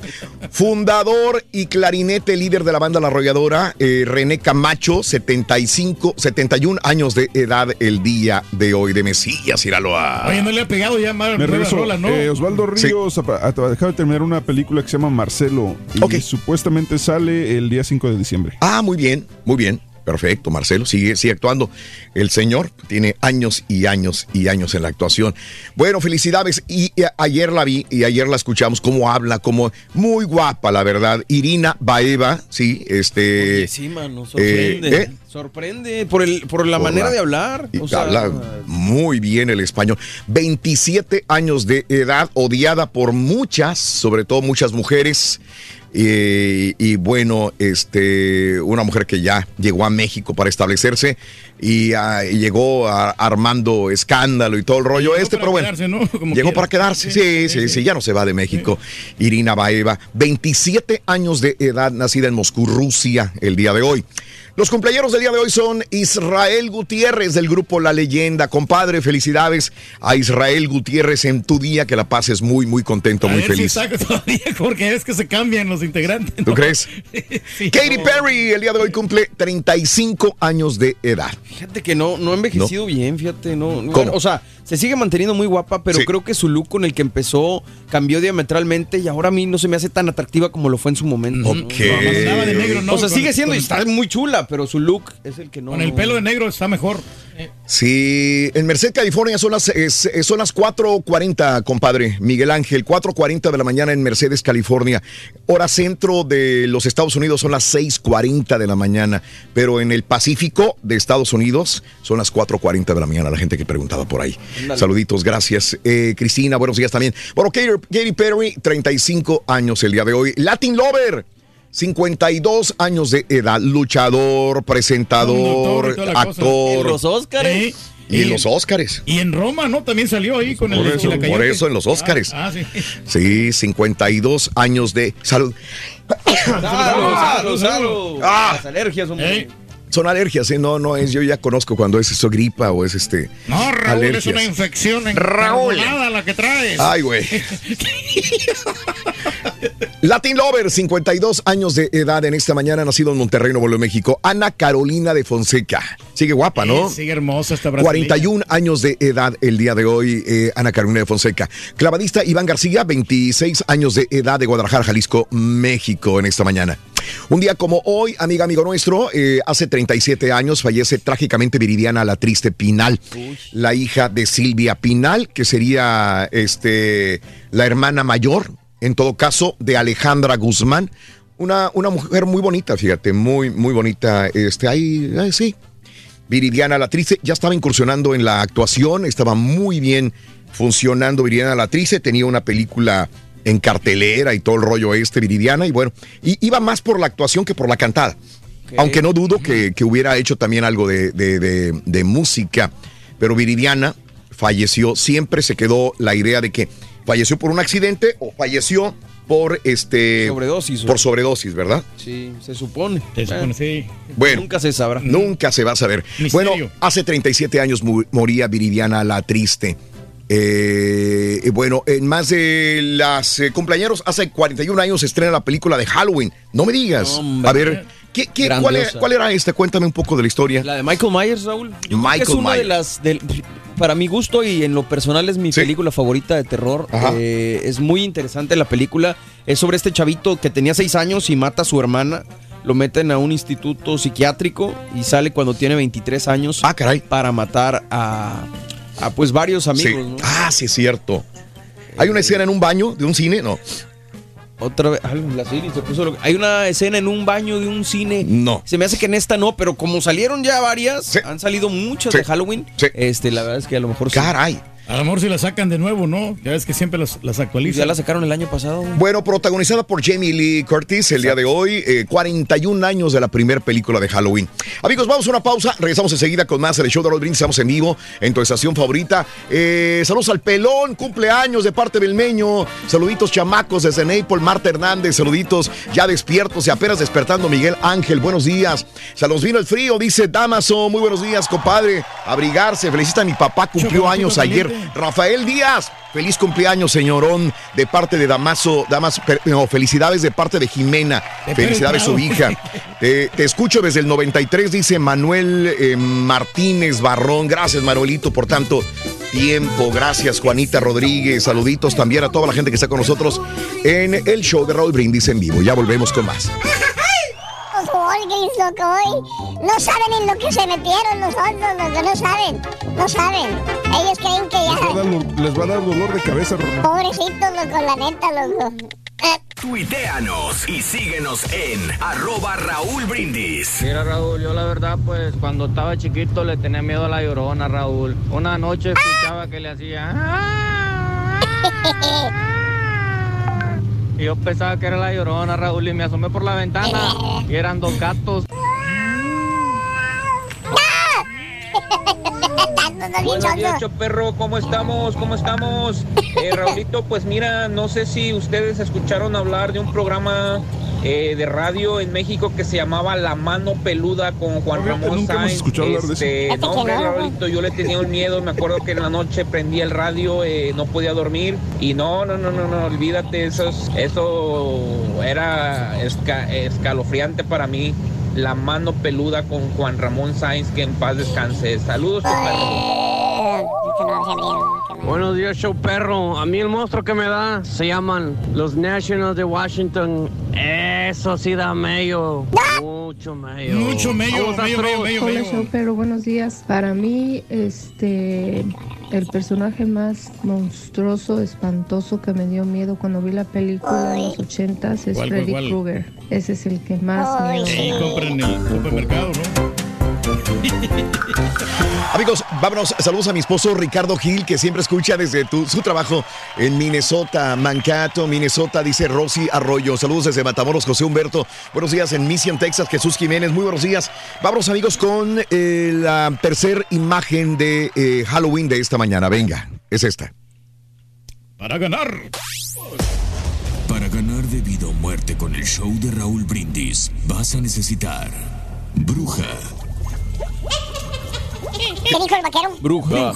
Fundador y clarinete líder de la banda La Arrolladora, eh, René Camacho, 75, 71 años de edad el día de hoy de Mesías, Iraloa. Oye, no le ha pegado ya Me regreso. rolas, ¿no? Eh, Osvaldo Ríos a- acaba de terminar una película que se llama Marcelo. Y supuestamente sale el día 5 de diciembre. Ah, muy bien, muy bien. Perfecto, Marcelo, sigue, sigue actuando. El señor tiene años y años y años en la actuación. Bueno, felicidades. Y, y ayer la vi y ayer la escuchamos, cómo habla, como muy guapa, la verdad. Irina Baeva, sí, este. Oye, sí, mano, sorprende. eh, ¿eh? Sorprende por, el, por la Por manera la- de hablar. Y O sea, habla muy bien el español. 27 años de edad, odiada por muchas, sobre todo muchas mujeres. Y, y bueno, este, una mujer que ya llegó a México para establecerse y, y llegó a- armando escándalo y todo el rollo este, pero bueno. quedarse, ¿no? Como Llegó quiera. para quedarse, sí, sí, sí, ya no se va de México. Irina Baeva, 27 años de edad, nacida en Moscú, Rusia, el día de hoy. Los cumpleaños del día de hoy son Israel Gutiérrez del grupo La Leyenda. Compadre, felicidades a Israel Gutiérrez en tu día, que la pases muy, muy contento, A muy ver si feliz. está todavía, porque es que se cambian los integrantes. ¿Tú crees? Katy Perry el día de hoy cumple 35 años de edad. Fíjate que no, no ha envejecido bien, fíjate, no. o sea, se sigue manteniendo muy guapa, pero Sí. creo que su look con el que empezó cambió diametralmente y ahora a mí no se me hace tan atractiva como lo fue en su momento. ¿no? Ok. De negro, ¿no? O sea, sigue siendo y está muy chula, pero su look es el que no. Con el pelo de negro está mejor. Sí, en Merced, California son las, es- son las 4.40, compadre. Miguel Ángel, 4.40 de la mañana en Mercedes, California. Hora centro de los Estados Unidos son las 6.40 de la mañana. Pero en el Pacífico de Estados Unidos son las 4.40 de la mañana. La gente que preguntaba por ahí. Saluditos, gracias. Eh, Cristina, buenos días también. Bueno, Katy, Katy Perry, 35 años el día de hoy. Latin Lover. 52 años de edad, luchador, presentador, Doctor y actor. En los Óscares. Sí. Y en los Óscares. Y en Roma, ¿no? También salió ahí con Por el eso, por eso en los Óscares. Ah, ah, sí. Sí, 52 años de salud. Salud, salud, salud. Ah. Las alergias, hombre. Ey. Son alergias, ¿eh? No, no es, yo ya conozco cuando es eso gripa o es este. No, Raúl, es alergias. una infección Raúl. encarnada la que traes. Ay, güey. Latin Lover, 52 años de edad en esta mañana, nacido en Monterrey, Nuevo León, México. Ana Carolina de Fonseca. Sigue guapa, ¿no? Sí, sigue hermosa esta brasileña. 41 años de edad el día de hoy, eh, Ana Carolina de Fonseca. Clavadista Iván García, 26 años de edad de Guadalajara, Jalisco, México, en esta mañana. Un día como hoy, amiga, amigo nuestro, eh, hace 37 años fallece trágicamente Viridiana la Triste Pinal, la hija de Silvia Pinal, que sería este, la hermana mayor, en todo caso, de Alejandra Guzmán. Una, una mujer muy bonita, fíjate, muy, muy bonita. Este, ahí, ahí sí, Viridiana la Trice ya estaba incursionando en la actuación, estaba muy bien funcionando Viridiana la Trice, tenía una película en cartelera y todo el rollo este, Viridiana, y bueno, y iba más por la actuación que por la cantada. Aunque no dudo que, que hubiera hecho también algo de, de- de- de música, pero Viridiana falleció, siempre se quedó la idea de que falleció por un accidente o falleció por este Sobredosis, por sobredosis, ¿verdad? Sí, se supone. Se supone, sí. Bueno, Nunca se sabrá. Nunca se va a saber. Misterio. Bueno, hace 37 años mu- moría Viridiana la Triste. Eh, y bueno, en más de las eh, cumpleaños, hace 41 años se estrena la película de Halloween. No me digas. Hombre. a ver, ¿qué, qué- cuál, era, cuál era esta? Cuéntame un poco de la historia. La de Michael Myers, Raúl. Yo Michael es una de Myers. las. del- para mi gusto y en lo personal es mi película favorita de terror. Eh, es muy interesante la película. Es sobre este chavito que tenía seis años y mata a su hermana. Lo meten a un instituto psiquiátrico y sale cuando tiene 23 años. Ah, caray. Para matar a, a, pues varios amigos. Sí. ¿no? Ah, sí, es cierto. Hay una escena en un baño de un cine, no. Otra vez, ah, la serie se puso lo- Hay una escena en un baño de un cine. No. Se me hace que en esta no, pero como salieron ya varias, han salido muchas Sí. de Halloween. Este, la verdad es que a lo mejor sí. Caray. A lo mejor si la sacan de nuevo, ¿no? Ya ves que siempre las, las actualizan. Ya la sacaron el año pasado. Bueno, protagonizada por Jamie Lee Curtis el día de hoy, eh, 41 años de la primera película de Halloween. Amigos, vamos a una pausa, regresamos enseguida con más del show de Roll Brindis, estamos en vivo en tu estación favorita. Eh, saludos al pelón, cumpleaños de parte del meño, saluditos chamacos desde Naples, Marta Hernández, saluditos ya despiertos y apenas despertando Miguel Ángel, buenos días. Se nos vino el frío, dice Damaso, muy buenos días, compadre, abrigarse, felicita a mi papá, cumplió años ayer. Rafael Díaz, feliz cumpleaños, señorón, de parte de Damaso, Damas, no, felicidades de parte de Jimena, De felicidades su hija. Te, te escucho desde el 93, dice Manuel eh, Martínez Barrón. Gracias, Manuelito, por tanto tiempo. Gracias, Juanita Rodríguez. Saluditos también a toda la gente que está con nosotros en el show de Raúl Brindis en vivo. Ya volvemos con más. Los Walgreens, loco, hoy no saben en lo que se metieron nosotros, loco, no saben, no saben. Ellos creen que Les va a ya... les va a dar dolor de cabeza. Pobrecitos, loco, la neta, loco. Tuiteanos y síguenos en arroba Raúl Brindis. Mira Raúl, yo la verdad pues cuando estaba chiquito le tenía miedo a la llorona Raúl. Una noche escuchaba que le hacía... Y yo pensaba que era la llorona, Raúl, y me asomé por la ventana y eran dos gatos. Buenos días, perro, ¿cómo estamos? ¿Cómo estamos? Eh, Raulito, pues mira, no sé si ustedes escucharon hablar de un programa eh, de radio en México que se llamaba La Mano Peluda con Juan Ramón nunca hemos Sáenz. escuchado hablar de eso. Este, no, hombre. Raulito, yo le tenía un miedo. Me acuerdo que en la noche prendía el radio, eh, no podía dormir. Y no, no, no, no, no, olvídate, eso, es- eso era esca- escalofriante para mí. La mano peluda con Juan Ramón Sáenz, que en paz descanse. Saludos, tu perro. Buenos días, show perro. A mí el monstruo que me da se llaman los Nationals de Washington. Eso sí da medio. Mucho medio. Mucho medio, medio, Astros. medio, Hola, show, pero buenos días. Para mí, este, el personaje más monstruoso, espantoso que me dio miedo cuando vi la película en los ochentas es ¿Cuál, cuál, Freddy? Krueger. Ese es el que más miedo da. compran en el supermercado, ¿no? Amigos, vámonos. Saludos a mi esposo Ricardo Gil, que siempre escucha desde tu- su trabajo en Minnesota, Mankato, Minnesota, dice Rosy Arroyo. Saludos desde Matamoros, José Humberto. Buenos días en Mission, Texas, Jesús Jiménez. Muy buenos días. Vámonos, amigos, con eh, la tercer imagen de eh, Halloween de esta mañana. Venga, es esta. Para ganar. Para ganar de vida o muerte con el show de Raúl Brindis, vas a necesitar bruja, ¿Qué dijo el vaquero? Bruja.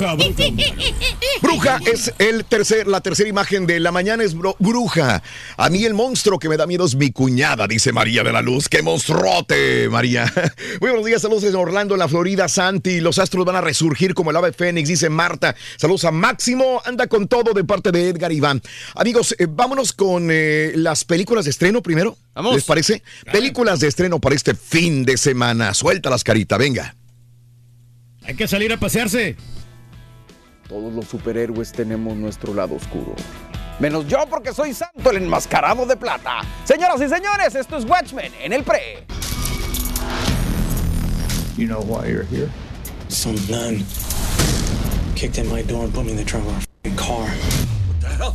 Bruja es el tercer, la tercera imagen de la mañana es bro- bruja. A mí el monstruo que me da miedo es mi cuñada, dice María de la Luz. ¡Qué monstruote, María! Muy buenos días, saludos desde Orlando, en la Florida, Santi. Los astros van a resurgir como el ave fénix, dice Marta. Saludos a Máximo, anda con todo de parte de Edgar Iván. Amigos, eh, vámonos con eh, las películas de estreno primero. ¿Les parece? Películas de estreno para este fin de semana. Suelta las caritas, venga. Hay que salir a pasearse. Todos los superhéroes tenemos nuestro lado oscuro. Menos yo porque soy santo, el enmascarado de plata. Señoras y señores, esto es Watchmen en el pre. You know why you're here? Some nun kicked in my door and put me in the trunk of f***ing car. What the hell?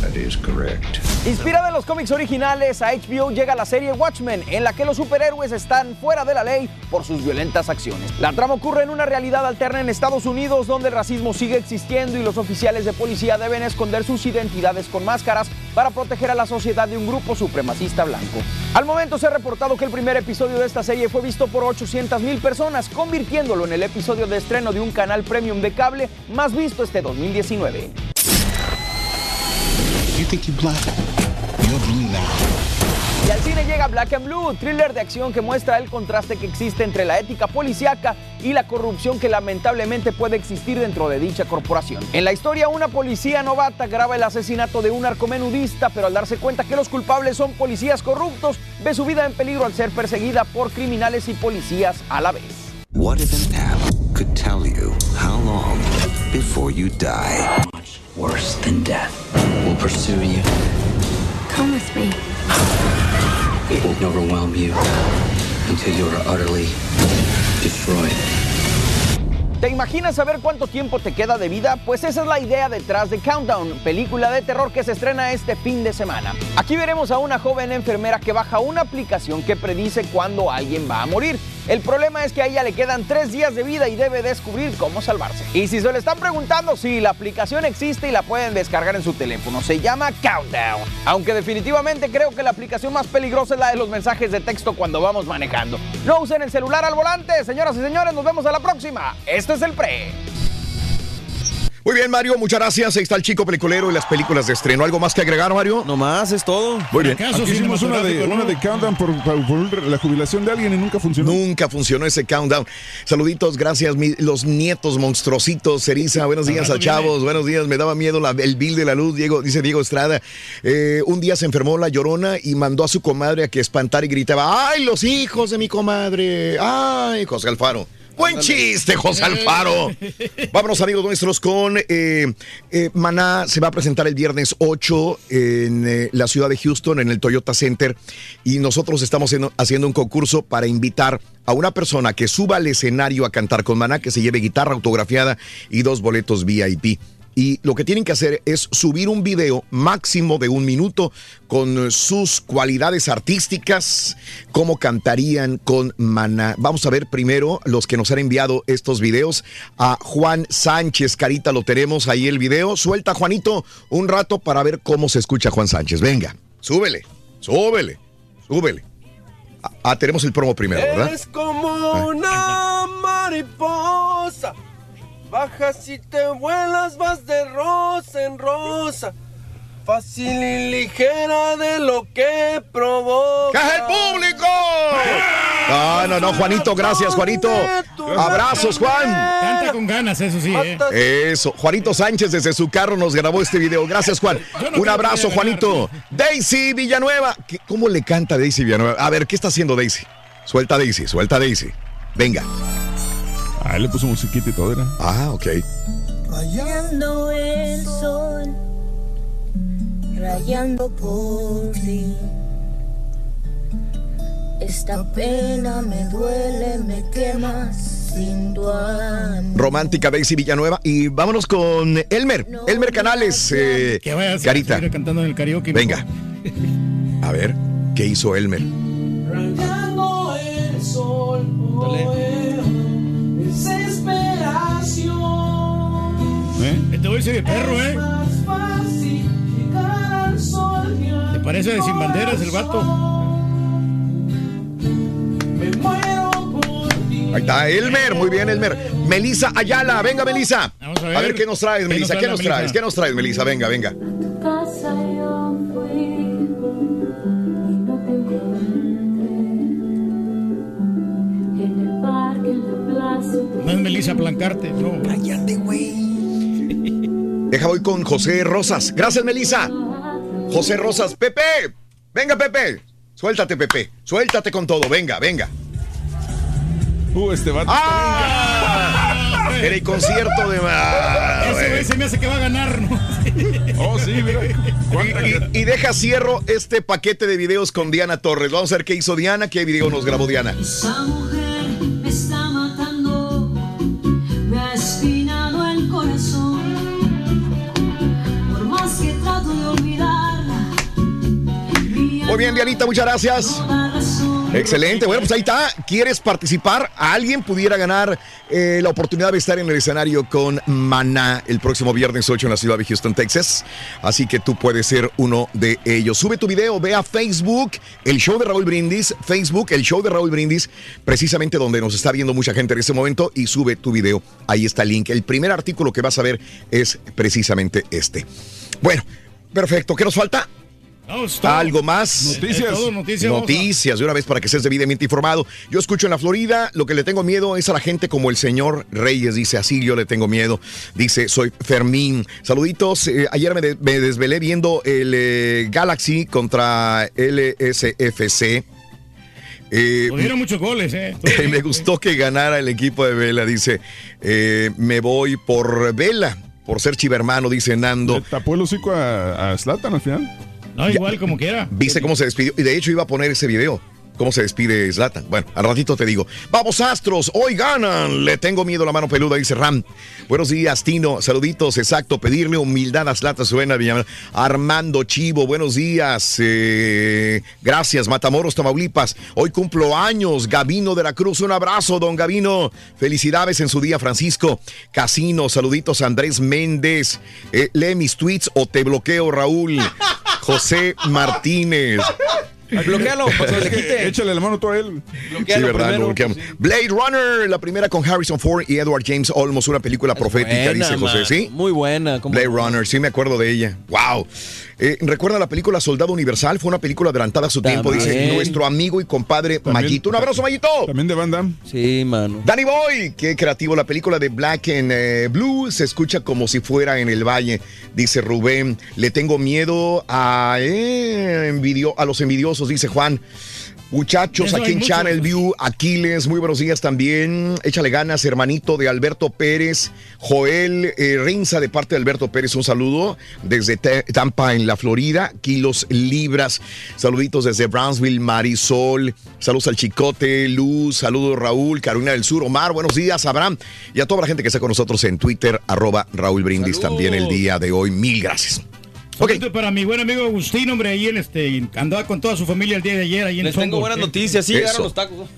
That is correct. Inspirada en los cómics originales, a HBO llega la serie Watchmen, en la que los superhéroes están fuera de la ley por sus violentas acciones. La trama ocurre en una realidad alterna en Estados Unidos, donde el racismo sigue existiendo y los oficiales de policía deben esconder sus identidades con máscaras para proteger a la sociedad de un grupo supremacista blanco. Al momento se ha reportado que el primer episodio de esta serie fue visto por 800 mil personas, convirtiéndolo en el episodio de estreno de un canal premium de cable más visto este 2019. You think you're black? You're blue now. Y al cine llega Black and Blue, thriller de acción que muestra el contraste que existe entre la ética policíaca y la corrupción que lamentablemente puede existir dentro de dicha corporación. En la historia, una policía novata graba el asesinato de un narcomenudista, pero al darse cuenta que los culpables son policías corruptos, ve su vida en peligro al ser perseguida por criminales y policías a la vez. What if an app could tell you how long before you die? Worse than death will pursue you. Come with me. It will overwhelm you until you are utterly destroyed. ¿Te imaginas saber cuánto tiempo te queda de vida? Pues esa es la idea detrás de Countdown, película de terror que se estrena este fin de semana. Aquí veremos a una joven enfermera que baja una aplicación que predice cuándo alguien va a morir. El problema es que a ella le quedan tres días de vida y debe descubrir cómo salvarse. Y si se le están preguntando, sí, la aplicación existe y la pueden descargar en su teléfono. Se llama Countdown. Aunque definitivamente creo que la aplicación más peligrosa es la de los mensajes de texto cuando vamos manejando. No usen el celular al volante, señoras y señores, nos vemos a la próxima. Esto es el pre. Muy bien, Mario, muchas gracias. Ahí está el chico peliculero y las películas de estreno. ¿Algo más que agregar, Mario? No más, es todo. Muy bien. Aquí hicimos una de, una de countdown por, la jubilación de alguien y nunca funcionó. Nunca funcionó ese countdown. Saluditos, gracias, mi- los nietos monstruositos. Cerisa, buenos días a chavos, buenos días. Me daba miedo la- el bill de la luz, Diego, dice Diego Estrada. Eh, un día se enfermó la llorona y mandó a su comadre a que espantara y gritaba: ¡Ay, los hijos de mi comadre! ¡Ay, José Alfaro! Buen chiste, José Alfaro. Vámonos, amigos nuestros, con eh, eh, Maná. Se va a presentar el viernes 8 en eh, la ciudad de Houston, en el Toyota Center. Y nosotros estamos haciendo- haciendo un concurso para invitar a una persona que suba al escenario a cantar con Maná, que se lleve guitarra autografiada y dos boletos VIP. Y lo que tienen que hacer es subir un video máximo de un minuto con sus cualidades artísticas, cómo cantarían con Maná. Vamos a ver primero los que nos han enviado estos videos. A Juan Sánchez, Carita, lo tenemos ahí el video. Suelta, Juanito, un rato para ver cómo se escucha Juan Sánchez. Venga, súbele, súbele, súbele. Ah, ah, tenemos el promo primero, ¿verdad? Es como una mariposa. Bajas y te vuelas, vas de rosa en rosa. Fácil y ligera de lo que provoca. ¡Que es el público! No, no, no, Juanito, gracias, Juanito. Abrazos, Juan. Canta con ganas, eso sí, ¿eh? Eso, Juanito Sánchez desde su carro nos grabó este video. Gracias, Juan. Un abrazo, Juanito. Daisy Villanueva. ¿Qué- ¿Cómo le canta Daisy Villanueva? A ver, ¿qué está haciendo Daisy? Suelta Daisy, suelta Daisy. Venga. Ah, él le puso musiquita y todo, era. Ah, ok. Rayando el sol, rayando por ti. Esta pena me duele, me quema sin tu amor. Romántica Daisy Villanueva. Y vámonos con Elmer. Elmer Canales. eh, Que vaya a Carita. cantando en el karaoke. Venga. A ver, ¿qué hizo Elmer? Rayando el sol, oh, eh. Este hoy se de perro, ¿eh? Más fácil al sol. ¿Te parece de sin banderas el vato? Me muero por ti. Ahí está, Elmer, muy bien, Elmer. Melisa Ayala, venga, Melisa. a a, ver. ver. qué nos traes, ¿Qué Melisa. nos ¿Qué nos traes? Melisa? ¿Qué nos traes, Melisa? Venga, venga. No es Melissa Plancarte, no. Cállate, güey. Deja voy con José Rosas. Gracias, Melisa. José Rosas. Pepe. Venga, Pepe. Suéltate, Pepe. Suéltate con todo. Venga, venga. Uh, este vato. ¡Ah! Era el concierto de... Ah, Ese güey se me hace que va a ganar, ¿no? Oh, sí, mira. Y, y deja cierro este paquete de videos con Diana Torres. Vamos a ver qué hizo Diana, qué video nos grabó Diana. Esa mujer está Bien, Dianita, muchas gracias. Excelente. Bueno, pues ahí está. ¿Quieres participar? ¿Alguien pudiera ganar eh, la oportunidad de estar en el escenario con Maná el próximo viernes 8 en la ciudad de Houston, Texas? Así que tú puedes ser uno de ellos. Sube tu video, ve a Facebook, el show de Raúl Brindis, Facebook, el show de Raúl Brindis, precisamente donde nos está viendo mucha gente en este momento, y sube tu video. Ahí está el link. El primer artículo que vas a ver es precisamente este. Bueno, perfecto. ¿Qué nos falta? No. ¿Algo más? Noticias. Todo, noticias, Noticias, de una vez para que estés debidamente informado. Yo escucho en la Florida, lo que le tengo miedo es a la gente como el señor Reyes, dice, así yo le tengo miedo. Dice, soy Fermín. Saluditos, eh, ayer me, de- me desvelé viendo el eh, Galaxy contra LSFC. Eh, Pues muchos goles, ¿eh? me gustó que ganara el equipo de Vela, dice, eh, me voy por Vela, por ser chivermano, dice Nando. Tapó el hocico a, a Zlatan al final. No, igual como quiera. ¿Viste cómo se despidió? Y de hecho iba a poner ese video. ¿Cómo se despide Zlatan? Bueno, al ratito te digo. Vamos, Astros, hoy ganan. Le tengo miedo a la mano peluda, dice Ram. Buenos días, Tino. Saluditos, exacto. Pedirle humildad a Zlatan suena bien. Armando Chivo, buenos días. Eh, gracias, Matamoros, Tamaulipas. Hoy cumplo años. Gavino de la Cruz, un abrazo, don Gavino. Felicidades en su día, Francisco. Casino, saluditos, Andrés Méndez. Eh, lee mis tweets o te bloqueo, Raúl. José Martínez. Bloquealo, para que se le quite. Échale la mano tú a él. Sí, verdad, lo bloqueamos. Blade Runner, la primera con Harrison Ford y Edward James Olmos, una película profética, Buena, dice José. ¿sí? Muy buena. ¿cómo Blade? Runner, sí me acuerdo de ella. ¡Wow! Eh, ¿Recuerda la película Soldado Universal? Fue una película adelantada a su tiempo, dice nuestro amigo y compadre Mayito. Un abrazo, Mayito. También de Van Damme. Sí, mano. Danny Boy, qué creativo. La película de Black and eh, Blue se escucha como si fuera en el valle, dice Rubén. Le tengo miedo a, eh, envidio- a los envidiosos, dice Juan. Muchachos, Eso aquí en. Channel View, Aquiles, muy buenos días también. Échale ganas, hermanito de Alberto Pérez. Joel eh, Rinza, de parte de Alberto Pérez, un saludo desde Tampa, en la Florida. Kilos Libras. Saluditos desde Brownsville, Marisol. Saludos al Chicote, Luz. Saludos Raúl, Carolina del Sur, Omar. Buenos días, Abraham. Y a toda la gente que está con nosotros en Twitter, arroba Raúl Brindis también el día de hoy. Mil gracias. Saludos para mi buen amigo Agustín, hombre, ahí en este, andaba con toda su familia el día de ayer ahí en Les tengo Sombor. buenas noticias, sí Eso. llegaron los tacos.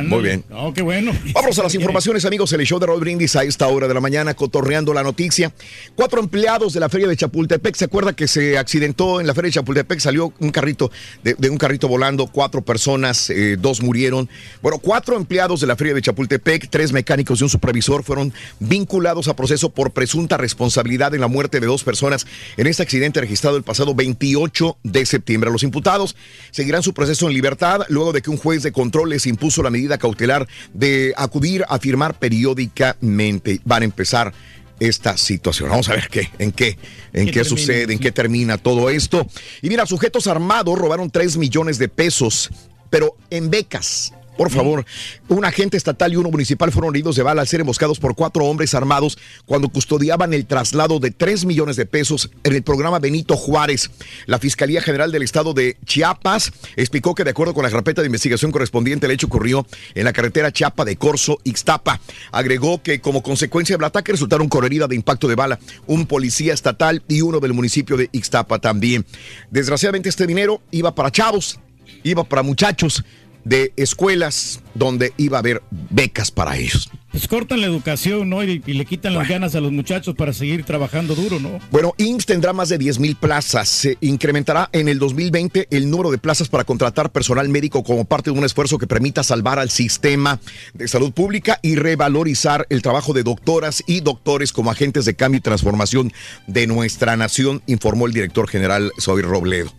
Muy bien. Oh, qué bueno. Vamos a las informaciones, amigos. El show de Roy Brindis a esta hora de la mañana, cotorreando la noticia. Cuatro empleados de la feria de Chapultepec. ¿Se acuerda que se accidentó en la feria de Chapultepec? Salió un carrito, de, de un carrito volando, cuatro personas, eh, dos murieron. Bueno, cuatro empleados de la feria de Chapultepec, tres mecánicos y un supervisor fueron vinculados a proceso por presunta responsabilidad en la muerte de dos personas en este accidente registrado el pasado 28 de septiembre. Los imputados seguirán su proceso en libertad luego de que un juez de control les impuso la medida cautelar de acudir a firmar periódicamente. Van a empezar esta situación. Vamos a ver qué, en qué, en ¿Qué sucede, en qué termina todo esto. Y mira, sujetos armados robaron 3 millones de pesos, pero en becas. Por favor, un agente estatal y uno municipal fueron heridos de bala al ser emboscados por cuatro hombres armados cuando custodiaban el traslado de 3 millones de pesos en el programa Benito Juárez. La Fiscalía General del Estado de Chiapas explicó que de acuerdo con la carpeta de investigación correspondiente, el hecho ocurrió en la carretera Chiapa de Corzo, Ixtapa. Agregó que como consecuencia del ataque resultaron con herida de impacto de bala un policía estatal y uno del municipio de Ixtapa también. Desgraciadamente este dinero iba para chavos, iba para muchachos de escuelas donde iba a haber becas para ellos. Pues cortan la educación, ¿no? Y, y le quitan las ganas a los muchachos para seguir trabajando duro, ¿no? Bueno, IMSS tendrá más de 10 mil plazas. Se incrementará en el 2020 el número de plazas para contratar personal médico como parte de un esfuerzo que permita salvar al sistema de salud pública y revalorizar el trabajo de doctoras y doctores como agentes de cambio y transformación de nuestra nación, informó el director general Soy Robledo.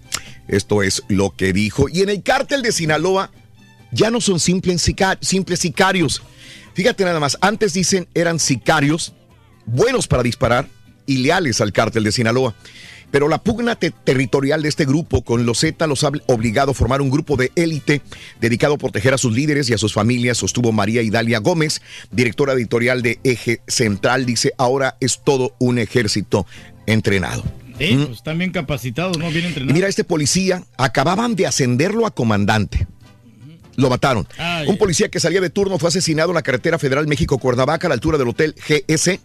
Esto es lo que dijo. Y en el cártel de Sinaloa ya no son simples, sica- simples sicarios. Fíjate nada más, antes dicen eran sicarios buenos para disparar y leales al cártel de Sinaloa. Pero la pugna te- territorial de este grupo con los Z los ha obligado a formar un grupo de élite dedicado a proteger a sus líderes y a sus familias, sostuvo María Idalia Gómez, directora editorial de Eje Central. Dice, ahora es todo un ejército entrenado. Sí, pues están bien capacitados, ¿no? Bien Y entrenados. mira, este policía acababan de ascenderlo a comandante. Lo mataron. Ay. Un policía que salía de turno fue asesinado en la carretera federal México-Cuernavaca a la altura del hotel GS.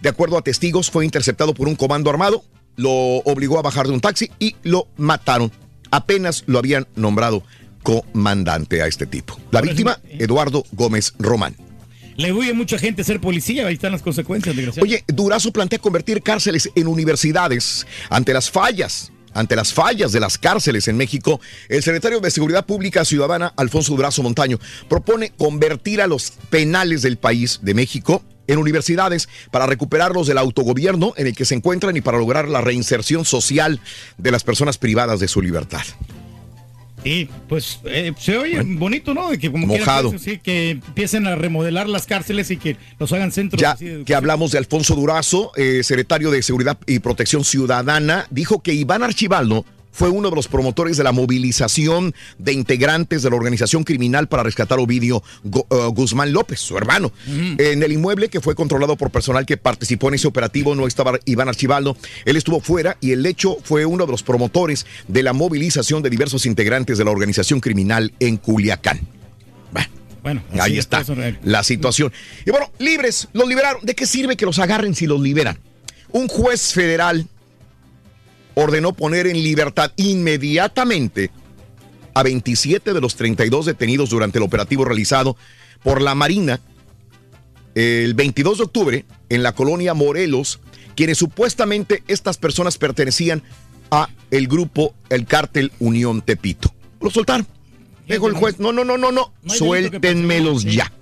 De acuerdo a testigos, fue interceptado por un comando armado, lo obligó a bajar de un taxi y lo mataron. Apenas lo habían nombrado comandante a este tipo. La víctima, Eduardo Gómez Román. Le huye mucha gente ser policía, ahí están las consecuencias. Oye, Durazo plantea convertir cárceles en universidades ante las fallas. Ante las fallas de las cárceles en México, el secretario de Seguridad Pública Ciudadana, Alfonso Durazo Montaño, propone convertir a los penales del país de México en universidades para recuperarlos del autogobierno en el que se encuentran y para lograr la reinserción social de las personas privadas de su libertad. Sí, pues eh, se oye bonito, ¿no? De que como Mojado. quieran, sí, que empiecen a remodelar las cárceles y que los hagan centros Ya de que hablamos de Alfonso Durazo, eh, secretario de Seguridad y Protección Ciudadana, dijo que Iván Archibaldo fue uno de los promotores de la movilización de integrantes de la organización criminal para rescatar a Ovidio eh, Guzmán López, su hermano. En el inmueble que fue controlado por personal que participó en ese operativo no estaba Iván Archibaldo, él estuvo fuera y el hecho fue uno de los promotores de la movilización de diversos integrantes de la organización criminal en Culiacán. Bueno, Ahí está es, eso, eh. la situación. Y bueno, libres, los liberaron. ¿De qué sirve que los agarren si los liberan? Un juez federal ordenó poner en libertad inmediatamente a 27 de los 32 detenidos durante el operativo realizado por la Marina el 22 de octubre en la colonia Morelos, quienes supuestamente estas personas pertenecían a el grupo, el cártel Unión Tepito. Lo soltaron. Dijo el juez, no, no, no, no, no, No suéltenmelos ya.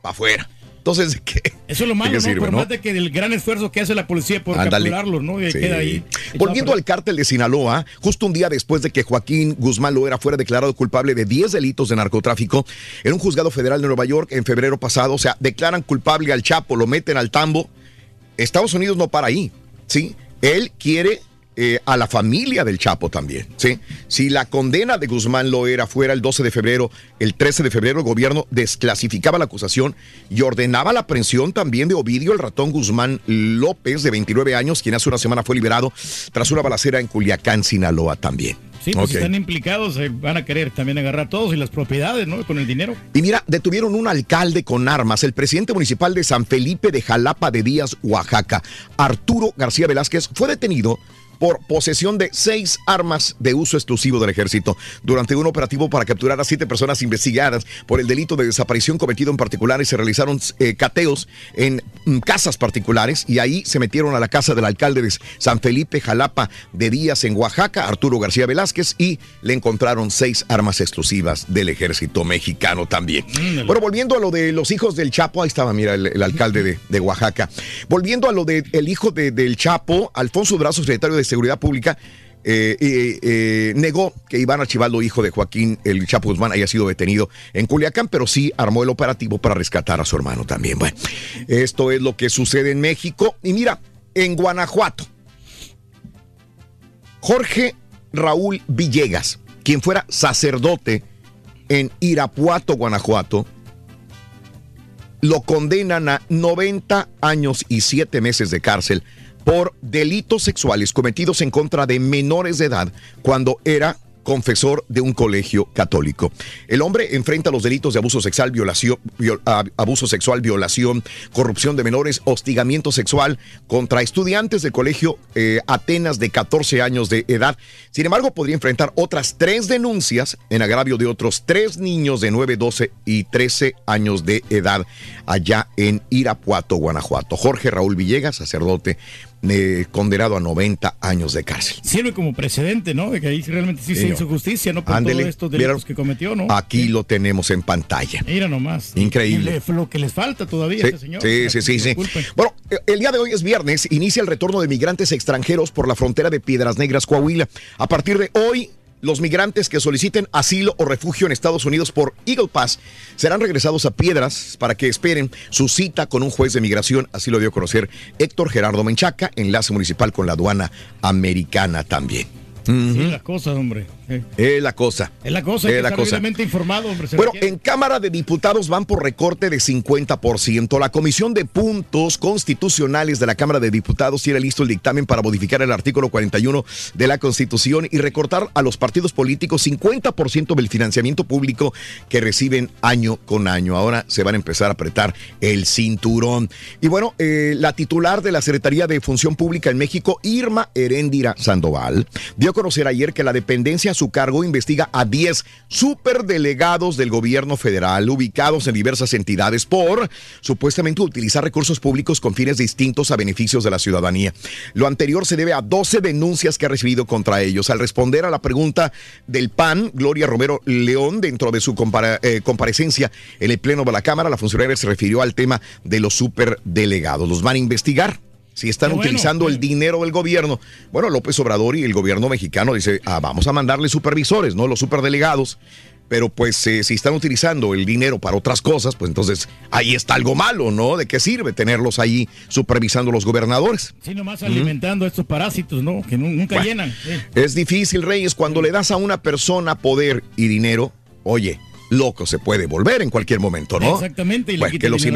Para afuera. Entonces, ¿de qué? Eso es lo ¿de malo, ¿no? sirve, Por no? más de que el gran esfuerzo que hace la policía por capturarlos, ¿no? Y Sí. queda ahí. Volviendo al cártel de Sinaloa, justo un día después de que Joaquín Guzmán Loera fuera declarado culpable de 10 delitos de narcotráfico en un juzgado federal de Nueva York en febrero pasado, o sea, declaran culpable al Chapo, lo meten al tambo. Estados Unidos no para ahí, ¿sí? Él quiere eh, a la familia del Chapo también. ¿sí? Si la condena de Guzmán Loera fuera el 12 de febrero, el 13 de febrero el gobierno desclasificaba la acusación y ordenaba la aprehensión también de Ovidio el ratón Guzmán López, de 29 años, quien hace una semana fue liberado tras una balacera en Culiacán, Sinaloa también. Sí, pues están implicados, eh, van a querer también agarrar todos y las propiedades, ¿no? Con el dinero. Y mira, detuvieron un alcalde con armas, el presidente municipal de San Felipe de Jalapa de Díaz, Oaxaca, Arturo García Velázquez, fue detenido por posesión de seis armas de uso exclusivo del ejército durante un operativo para capturar a siete personas investigadas por el delito de desaparición cometido en particulares. Se realizaron eh, cateos en mm, casas particulares y ahí se metieron a la casa del alcalde de San Felipe Jalapa de Díaz en Oaxaca, Arturo García Velázquez, y le encontraron seis armas exclusivas del ejército mexicano también. Bueno, volviendo a lo de los hijos del Chapo, ahí estaba, mira, el, el alcalde de, de Oaxaca. Volviendo a lo del hijo de- del Chapo, Alfonso Durazo, secretario de Seguridad Pública, eh, eh, negó que Iván Archibaldo, hijo de Joaquín el Chapo Guzmán, haya sido detenido en Culiacán, pero sí armó el operativo para rescatar a su hermano también. Bueno, esto es lo que sucede en México. Y mira, en Guanajuato, Jorge Raúl Villegas, quien fuera sacerdote en Irapuato, Guanajuato, lo condenan a 90 años y 7 meses de cárcel por delitos sexuales cometidos en contra de menores de edad cuando era confesor de un colegio católico. El hombre enfrenta los delitos de abuso sexual, violación, viol- ah, abuso sexual, violación, corrupción de menores, hostigamiento sexual contra estudiantes de colegio eh, Atenas de 14 años de edad. Sin embargo, podría enfrentar otras tres denuncias en agravio de otros tres niños de 9, 12 y 13 años de edad allá en Irapuato, Guanajuato. Jorge Raúl Villegas, sacerdote, eh, condenado a 90 años de cárcel. Sirve como precedente, ¿no? De que ahí realmente sí se hizo justicia, ¿no? Por Ándele, todos estos delitos que cometió, ¿no? Aquí lo tenemos en pantalla. Mira nomás. Increíble. Le- lo que les falta todavía a Sí, este señor. sí, sí, sí, sí. Bueno, el día de hoy es viernes, inicia el retorno de migrantes extranjeros por la frontera de Piedras Negras, Coahuila. A partir de hoy, los migrantes que soliciten asilo o refugio en Estados Unidos por Eagle Pass serán regresados a Piedras para que esperen su cita con un juez de migración. Así lo dio a conocer Héctor Gerardo Menchaca, enlace municipal con la aduana americana también. Sí, las cosas, hombre. Sí. Es la cosa. Es la cosa, Es que la estar cosa. informado, hombre. Bueno, en Cámara de Diputados van por recorte de 50%. La Comisión de Puntos Constitucionales de la Cámara de Diputados tiene listo el dictamen para modificar el artículo 41 de la Constitución y recortar a los partidos políticos 50% del financiamiento público que reciben año con año. Ahora se van a empezar a apretar el cinturón. Y bueno, eh, la titular de la Secretaría de Función Pública en México, Irma Heréndira Sandoval, dio a conocer ayer que la dependencia su cargo investiga a 10 superdelegados del gobierno federal ubicados en diversas entidades por supuestamente utilizar recursos públicos con fines distintos a beneficios de la ciudadanía. Lo anterior se debe a 12 denuncias que ha recibido contra ellos. Al responder a la pregunta del PAN, Gloria Romero León, dentro de su eh, comparecencia en el Pleno de la Cámara, la funcionaria se refirió al tema de los superdelegados. Los van a investigar si están bueno, utilizando el dinero del gobierno. Bueno, López Obrador y el gobierno mexicano dice, ah, vamos a mandarle supervisores, no los superdelegados. Pero pues eh, si están utilizando el dinero para otras cosas, pues entonces ahí está algo malo, ¿no? ¿De qué sirve tenerlos ahí supervisando los gobernadores? Sí, nomás alimentando a estos parásitos, ¿no? Que nu- nunca Bueno. llenan. Es difícil, Reyes, cuando le das a una persona poder y dinero, oye, loco se puede volver en cualquier momento, ¿no? Exactamente, y Bueno, que los sí,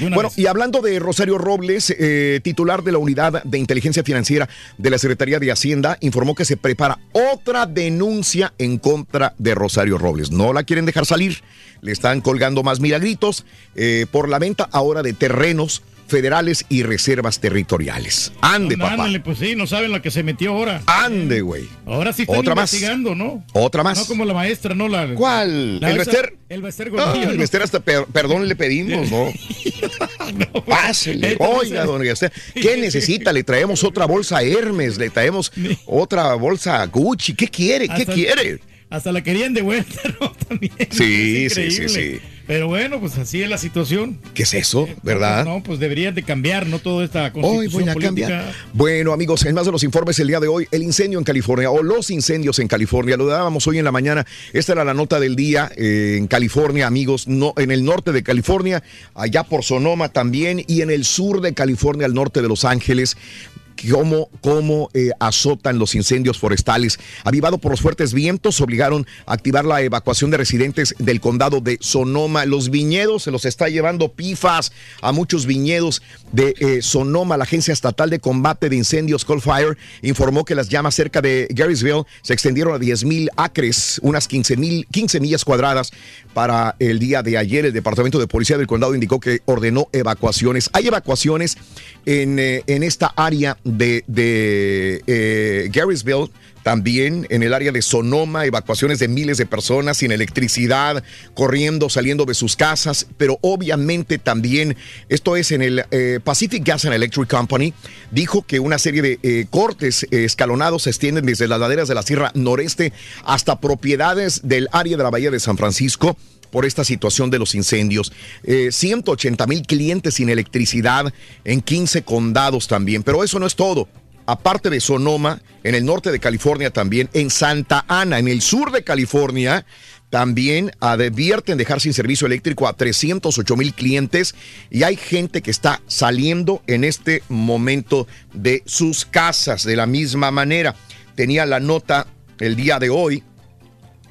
una bueno, vez. y hablando de Rosario Robles, eh, titular de la Unidad de Inteligencia Financiera de la Secretaría de Hacienda, informó que se prepara otra denuncia en contra de Rosario Robles. No la quieren dejar salir, le están colgando más milagritos eh, por la venta ahora de terrenos federales y reservas territoriales. Ande, No, papá. ándale, pues sí, no saben la que se metió ahora. Ande, güey. Ahora sí están Otra más. investigando, ¿no? Otra más. No como la maestra, ¿no? La, ¿Cuál? la ¿El Bester? El Bester No, Gordillo, el ¿no? Bester hasta per- perdón le pedimos, ¿no? Pásele. Entonces- Oiga, don Bester, ¿qué necesita? Le traemos otra bolsa Hermes, le traemos otra bolsa Gucci. ¿Qué quiere? ¿Qué Hasta- quiere? Hasta la querían de vuelta, ¿no? También. Sí, sí, sí, sí. Pero bueno, pues así es la situación. ¿Qué es eso? ¿Verdad? No, pues deberían de cambiar, ¿no? Toda esta Hoy constitución voy a política. cambiar. Bueno, amigos, en más de los informes el día de hoy, el incendio en California o los incendios en California. Lo dábamos hoy en la mañana. Esta era la nota del día eh, en California, amigos, no, en el norte de California, allá por Sonoma también y en el sur de California, al norte de Los Ángeles. Cómo, cómo eh, azotan los incendios forestales. Avivado por los fuertes vientos, obligaron a activar la evacuación de residentes del condado de Sonoma. Los viñedos se los está llevando pifas a muchos viñedos de eh, Sonoma. La Agencia Estatal de Combate de Incendios, Cold Fire, informó que las llamas cerca de Garysville se extendieron a 10 mil acres, unas 15, mil, 15 millas cuadradas. Para el día de ayer, el Departamento de Policía del Condado indicó que ordenó evacuaciones. Hay evacuaciones en, eh, en esta área de, de eh, también en el área de Sonoma, evacuaciones de miles de personas sin electricidad, corriendo, saliendo de sus casas, pero obviamente también, esto es en el eh, Pacific Gas and Electric Company, dijo que una serie de eh, cortes escalonados se extienden desde las laderas de la Sierra Noreste hasta propiedades del área de la Bahía de San Francisco por esta situación de los incendios. Eh, 180 mil clientes sin electricidad en 15 condados también. Pero eso no es todo. Aparte de Sonoma, en el norte de California también, en Santa Ana, en el sur de California, también advierten dejar sin servicio eléctrico a 308 mil clientes y hay gente que está saliendo en este momento de sus casas de la misma manera. Tenía la nota el día de hoy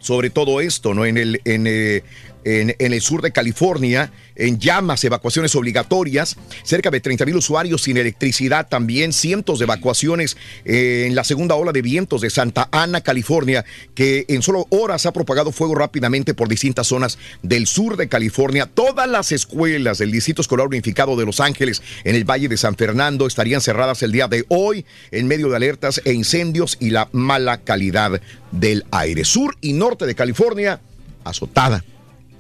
sobre todo esto, ¿no? En el, en, eh, en, el sur de California, en llamas, evacuaciones obligatorias, cerca de 30 mil usuarios sin electricidad, también cientos de evacuaciones en la segunda ola de vientos de Santa Ana, California, que en solo horas ha propagado fuego rápidamente por distintas zonas del sur de California. Todas las escuelas del Distrito Escolar Unificado de Los Ángeles en el Valle de San Fernando estarían cerradas el día de hoy en medio de alertas e incendios y la mala calidad del aire. Sur y norte de California azotada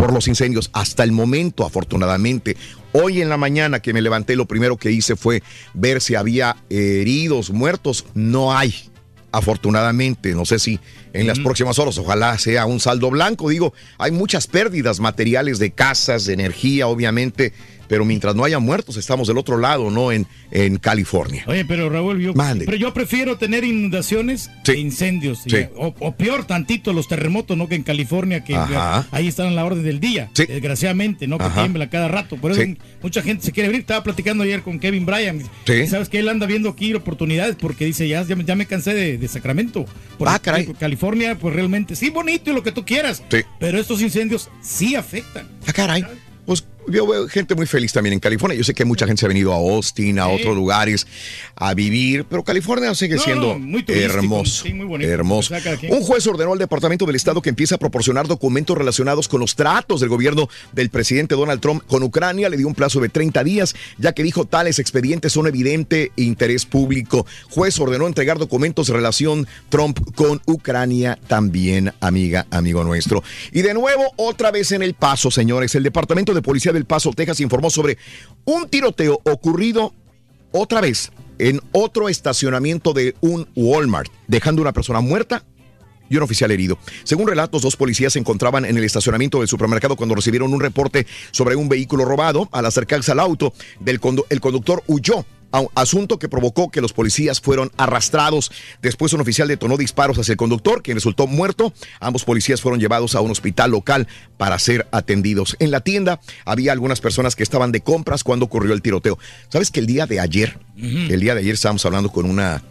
por los incendios hasta el momento, afortunadamente. Hoy en la mañana que me levanté, lo primero que hice fue ver si había heridos, muertos. No hay, afortunadamente. No sé si en las próximas horas, ojalá sea un saldo blanco. Digo, hay muchas pérdidas materiales de casas, de energía, obviamente. Pero mientras no haya muertos, estamos del otro lado, ¿no? En, en California. Oye, pero Raúl, yo, Mande. pero yo prefiero tener inundaciones que incendios. Sí. O, o peor, tantito los terremotos, ¿no? Que en California, que Ajá. ahí están a la orden del día. Desgraciadamente, ¿no? Que Ajá. tiembla cada rato. Por eso Sí. mucha gente se quiere abrir. Estaba platicando ayer con Kevin Bryan. Sí. Sabes que él anda viendo aquí oportunidades porque dice, ya, ya, me- ya me cansé de, de Sacramento. Por Ah, caray. California, pues realmente, sí, bonito y lo que tú quieras. Sí. Pero estos incendios sí afectan. Ah, caray. Yo veo gente muy feliz también en California. Yo sé que mucha gente se ha venido a Austin, a Sí. otros lugares a vivir, pero California sigue No, siendo muy hermoso. sí, muy bonito. hermoso. Un juez ordenó al Departamento del Estado que empiece a proporcionar documentos relacionados con los tratos del gobierno del presidente Donald Trump con Ucrania. Le dio un plazo de 30 días, ya que dijo tales expedientes son evidente interés público. Juez ordenó entregar documentos de relación Trump con Ucrania también, amiga, amigo nuestro. Y de nuevo, otra vez en El Paso, señores. El Departamento de Policía del Paso, Texas, informó sobre un tiroteo ocurrido otra vez en otro estacionamiento de un Walmart, dejando una persona muerta y un oficial herido. Según relatos, dos policías se encontraban en el estacionamiento del supermercado cuando recibieron un reporte sobre un vehículo robado. Al acercarse al auto, del el conductor huyó. Asunto que provocó que los policías fueron arrastrados. Después un oficial detonó disparos hacia el conductor, quien resultó muerto. Ambos policías fueron llevados a un hospital local para ser atendidos. En la tienda había algunas personas que estaban de compras cuando ocurrió el tiroteo. ¿Sabes que el día de ayer, el día de ayer estábamos hablando con una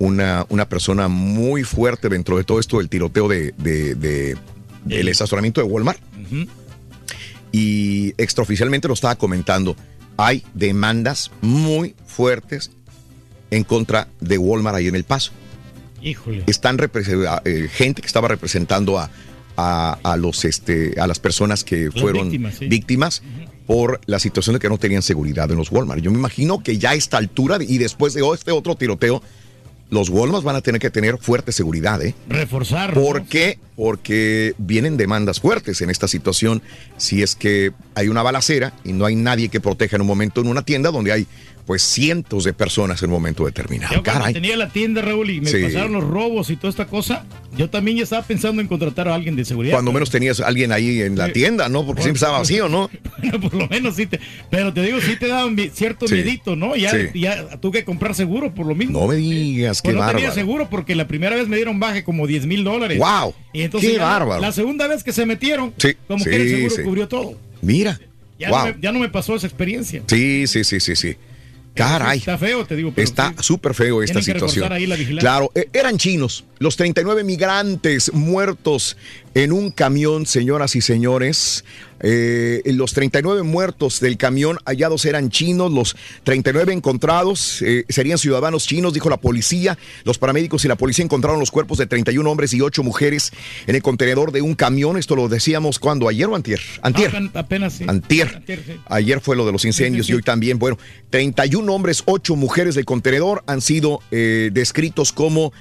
una, una persona muy fuerte dentro de todo esto del tiroteo de, de- de- del estacionamiento de Walmart. Y extraoficialmente lo estaba comentando. Hay demandas muy fuertes en contra de Walmart ahí en El Paso. Híjole. Están eh, gente que estaba representando a, a, a los este a las personas que Las fueron víctimas, sí. víctimas por la situación de que no tenían seguridad en los Walmart. Yo me imagino que ya a esta altura y después de este otro tiroteo, los Walmart van a tener que tener fuerte seguridad, ¿eh? Reforzar. ¿Por qué? Porque vienen demandas fuertes en esta situación. Si es que hay una balacera y no hay nadie que proteja en un momento en una tienda donde hay pues cientos de personas en un momento determinado. Yo Caray. tenía la tienda, Raúl, y me Sí. pasaron los robos y toda esta cosa, yo también ya estaba pensando en contratar a alguien de seguridad. Cuando menos tenías a alguien ahí en la Sí. tienda, ¿no? Porque siempre estaba vacío, ¿no? Bueno, por lo menos sí te. Pero te digo, sí te daban cierto Sí. miedito, ¿no? Ya, ya tuve que comprar seguro por lo mismo. No me digas, qué Pues no tenía bárbaro. seguro porque la primera vez me dieron baje como 10 mil dólares. ¡Wow! Y entonces ¡Qué bárbaro! La segunda vez que se metieron, Sí, como sí, que el seguro sí. cubrió todo. Mira. Ya, wow. no me, ya no me pasó esa experiencia. Sí, sí, sí, sí, sí. Caray. Está feo, te digo. pero Está súper feo esta situación. ahí la. Claro, eh, eran chinos. Los 39 migrantes muertos en un camión, señoras y señores. Eh, los 39 muertos del camión hallados eran chinos. Los 39 encontrados eh, serían ciudadanos chinos, dijo la policía. Los paramédicos y la policía encontraron los cuerpos de 31 hombres y 8 mujeres en el contenedor de un camión. Esto lo decíamos cuando, ayer o antier. Antier. Apen- Apenas sí. Antier. Antier, sí. Ayer fue lo de los incendios sí. y hoy también. Bueno, 31 hombres, 8 mujeres del contenedor han sido eh, descritos como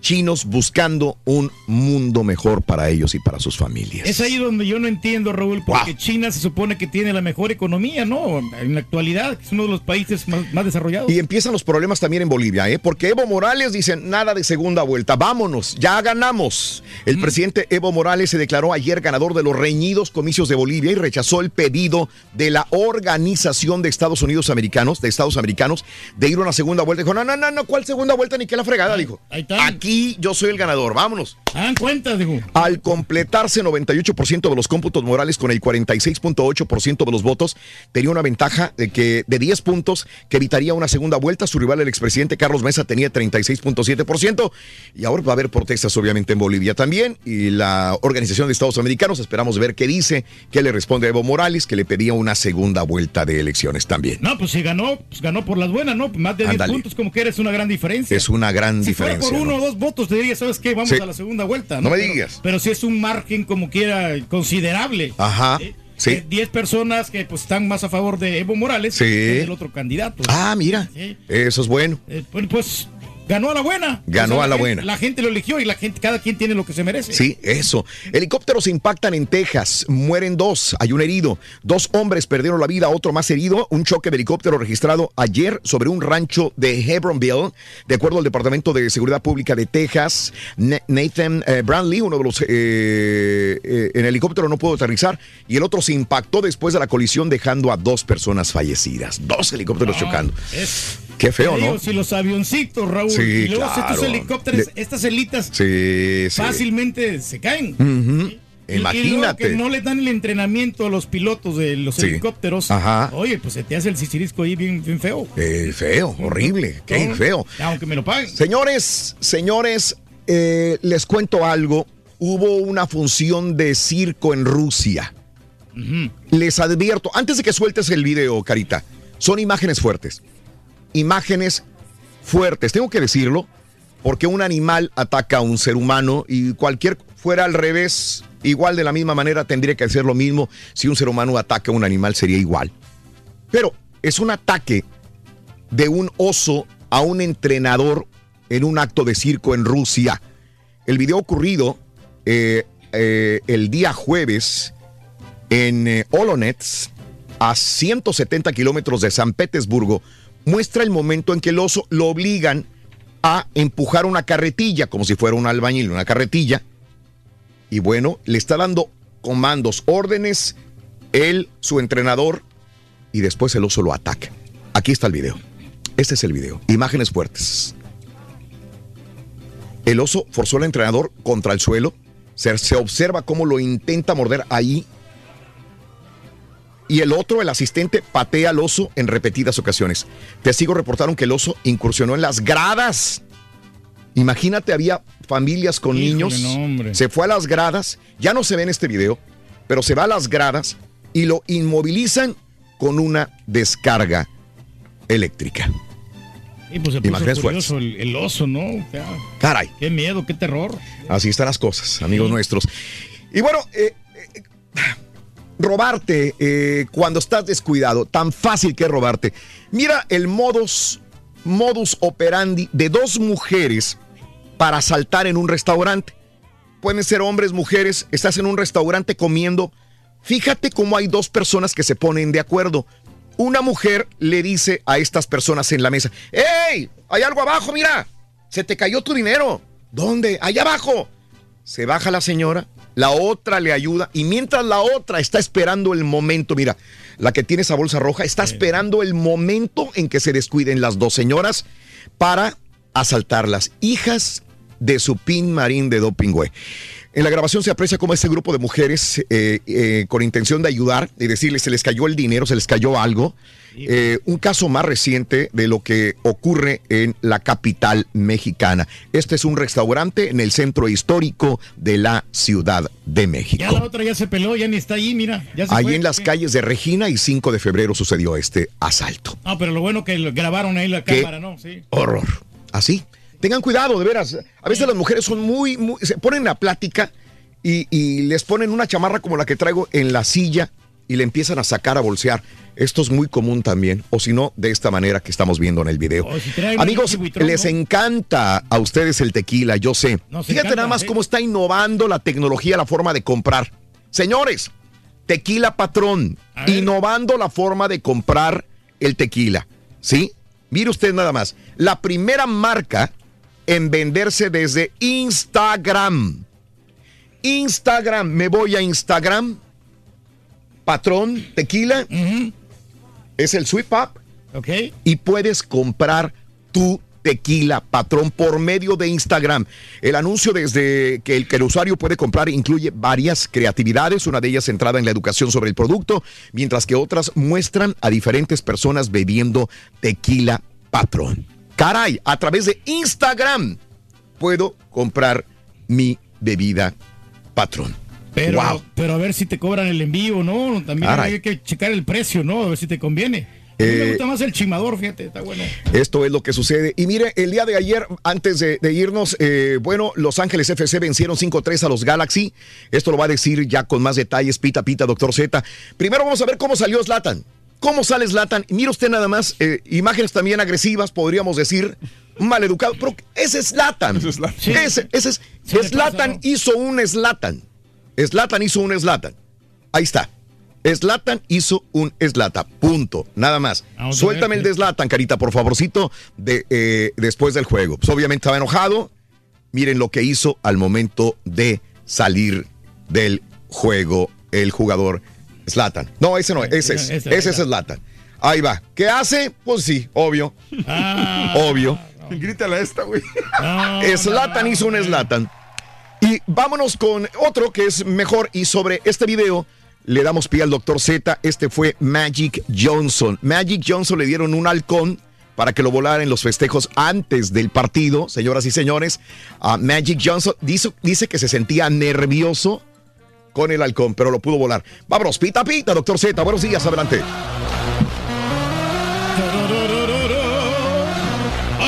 chinos buscando un mundo mejor para ellos y para sus familias. Es ahí donde yo no entiendo, Raúl, porque China se supone que tiene la mejor economía, ¿no? En la actualidad, es uno de los países más, más desarrollados. Y empiezan los problemas también en Bolivia, ¿eh? porque Evo Morales dice nada de segunda vuelta, vámonos, ya ganamos. El presidente Evo Morales se declaró ayer ganador de los reñidos comicios de Bolivia y rechazó el pedido de la Organización de Estados Unidos Americanos, de Estados Americanos, de ir a una segunda vuelta. Dijo, no, no, no, no, ¿cuál segunda vuelta ni qué la fregada? Dijo, aquí yo soy el ganador, vámonos. Hagan cuenta, dijo. Al completarse 98% de los cómputos morales con el 46.8% de los votos, tenía una ventaja de que de 10 puntos que evitaría una segunda vuelta. Su rival, el expresidente Carlos Mesa, tenía 36.7%. Y ahora va a haber protestas, obviamente, en Bolivia también. Y la Organización de Estados Americanos, esperamos ver qué dice, qué le responde a Evo Morales, que le pedía una segunda vuelta de elecciones también. No, pues si ganó, pues ganó por las buenas, ¿no? Más de 10 Ándale. puntos, como que eres una gran diferencia. Es una gran si diferencia. fuera por ¿no? uno o dos votos, te diría, ¿sabes qué? Vamos Sí. a la segunda vuelta. No me Pero- digas. Pero si es un margen como quiera considerable. Ajá. Sí. Eh, 10 personas que pues están más a favor de Evo Morales Sí. que del otro candidato. Ah, mira. Sí. Eso es bueno. Eh, bueno, pues ganó a la buena. Ganó a la buena. La gente lo eligió y la gente, cada quien tiene lo que se merece. Sí, eso. Helicópteros impactan en Texas, mueren dos, hay un herido. Dos hombres perdieron la vida, otro más herido. Un choque de helicóptero registrado ayer sobre un rancho de Hebronville. De acuerdo al Departamento de Seguridad Pública de Texas, Na- Nathan eh, Brantley, uno de los eh, eh, en helicóptero no pudo aterrizar y el otro se impactó después de la colisión dejando a dos personas fallecidas. Dos helicópteros chocando. Es, Qué feo, te digo, ¿no? Si los avioncitos, Raúl, Sí, y luego claro. estos helicópteros, Le- estas elitas Sí, sí. fácilmente se caen. Ujú. Y- Y luego Imagínate. que no le dan el entrenamiento a los pilotos de los Sí. helicópteros. Ajá. Oye, pues se te hace el sicirisco ahí bien, bien feo. Eh, feo, horrible, qué No, feo. Aunque me lo paguen. Señores, señores, eh, les cuento algo. Hubo una función de circo en Rusia. Les advierto, antes de que sueltes el video, Carita, son imágenes fuertes. Imágenes fuertes, tengo que decirlo, porque un animal ataca a un ser humano y cualquier fuera al revés, igual de la misma manera tendría que hacer lo mismo. Si un ser humano ataca a un animal sería igual. Pero es un ataque de un oso a un entrenador en un acto de circo en Rusia. El video ocurrido eh, eh, el día jueves en eh, Olonets, a 170 kilómetros de San Petersburgo, muestra el momento en que el oso lo obligan a empujar una carretilla, como si fuera un albañil, una carretilla. Y bueno, le está dando comandos, órdenes, él, su entrenador, y después el oso lo ataca. Aquí está el video. Este es el video. Imágenes fuertes. El oso forzó al entrenador contra el suelo. Se, se observa cómo lo intenta morder ahí. Y el otro, el asistente, patea al oso en repetidas ocasiones. Testigos reportaron que el oso incursionó en las gradas. Imagínate, había familias con Híjole, niños. no, se fue a las gradas. Ya no se ve en este video, pero se va a las gradas y lo inmovilizan con una descarga eléctrica. Y pues se puso Imágenes curioso el, el oso, ¿no? O sea, Caray. Qué miedo, qué terror. Así están las cosas, amigos nuestros. Y bueno, eh, eh, robarte eh, cuando estás descuidado, tan fácil que robarte. Mira el modus, modus operandi de dos mujeres para saltar en un restaurante. Pueden ser hombres, mujeres, estás en un restaurante comiendo. Fíjate cómo hay dos personas que se ponen de acuerdo. Una mujer le dice a estas personas en la mesa, ¡Ey! Hay algo abajo, mira. Se te cayó tu dinero. ¿Dónde? Allá abajo. Se baja la señora, la otra le ayuda y mientras la otra está esperando el momento, mira, la que tiene esa bolsa roja está esperando el momento en que se descuiden las dos señoras para asaltarlas. Hijas de su pin marín de doping, güey. En la grabación se aprecia cómo este grupo de mujeres, eh, eh, con intención de ayudar y decirles, se les cayó el dinero, se les cayó algo. Eh, un caso más reciente de lo que ocurre en la capital mexicana. Este es un restaurante en el centro histórico de la Ciudad de México. Ya la otra ya se peló, ya ni está ahí, mira. Ya se Ahí fue. en las calles de Regina y 5 de febrero sucedió este asalto. No, pero lo bueno que grabaron ahí la ¿Qué? cámara, ¿no? Sí. Horror. Así. Tengan cuidado, de veras. A veces las mujeres son muy, muy- se ponen la plática y, y les ponen una chamarra como la que traigo en la silla y le empiezan a sacar a bolsear. Esto es muy común también, o si no, de esta manera que estamos viendo en el video. si un Amigos, buitrón, les ¿no? encanta a ustedes el tequila, yo sé. Nos Fíjate encanta, nada más ¿eh? cómo está innovando la tecnología, la forma de comprar. Señores, tequila patrón, innovando la forma de comprar el tequila. ¿Sí? Mire usted nada más. La primera marca en venderse desde Instagram. Instagram, me voy a Instagram. Patrón, tequila. Es el Sweet Pop. Ok. Y puedes comprar tu tequila, patrón, por medio de Instagram. El anuncio desde que el, que el usuario puede comprar incluye varias creatividades, una de ellas centrada en la educación sobre el producto, mientras que otras muestran a diferentes personas bebiendo tequila, patrón. Caray, a través de Instagram puedo comprar mi bebida, patrón. Pero, Wow. pero a ver si te cobran el envío, ¿no? También Caray. hay que checar el precio, ¿no? A ver si te conviene. A mí Eh, me gusta más el chimador, fíjate, está bueno. Esto es lo que sucede. Y mire, el día de ayer, antes de, de irnos, eh, bueno, Los Ángeles FC vencieron 5-3 a los Galaxy. Esto lo va a decir ya con más detalles, pita, pita, doctor Z. Primero vamos a ver cómo salió Zlatan. ¿Cómo sale Zlatan? Y Mire usted nada más, eh, imágenes también agresivas, podríamos decir, maleducado. Pero ese es Zlatan. Ese, ese es, Se le Zlatan hizo un Zlatan. Zlatan hizo un Zlatan. Ahí está. Zlatan hizo un Zlatan. Punto. Nada más. Vamos Suéltame ver, el de Zlatan, carita, por favorcito, de, eh, después del juego. Pues obviamente estaba enojado. Miren lo que hizo al momento de salir del juego el jugador Zlatan. No, ese no, ese es. Ese, Ese es ese. Zlatan. Ahí va. ¿Qué hace? Pues sí, obvio. Ah. Obvio. Grítale a esta, güey. Zlatan hizo un Zlatan. Y vámonos con otro que es mejor. Y sobre este video le damos pie al doctor Z. Este fue Magic Johnson. Magic Johnson le dieron un halcón para que lo volara en los festejos antes del partido, señoras y señores. A Magic Johnson dice, dice que se sentía nervioso con el halcón, pero lo pudo volar. Vámonos, pita, pita, doctor Z. Buenos días, adelante.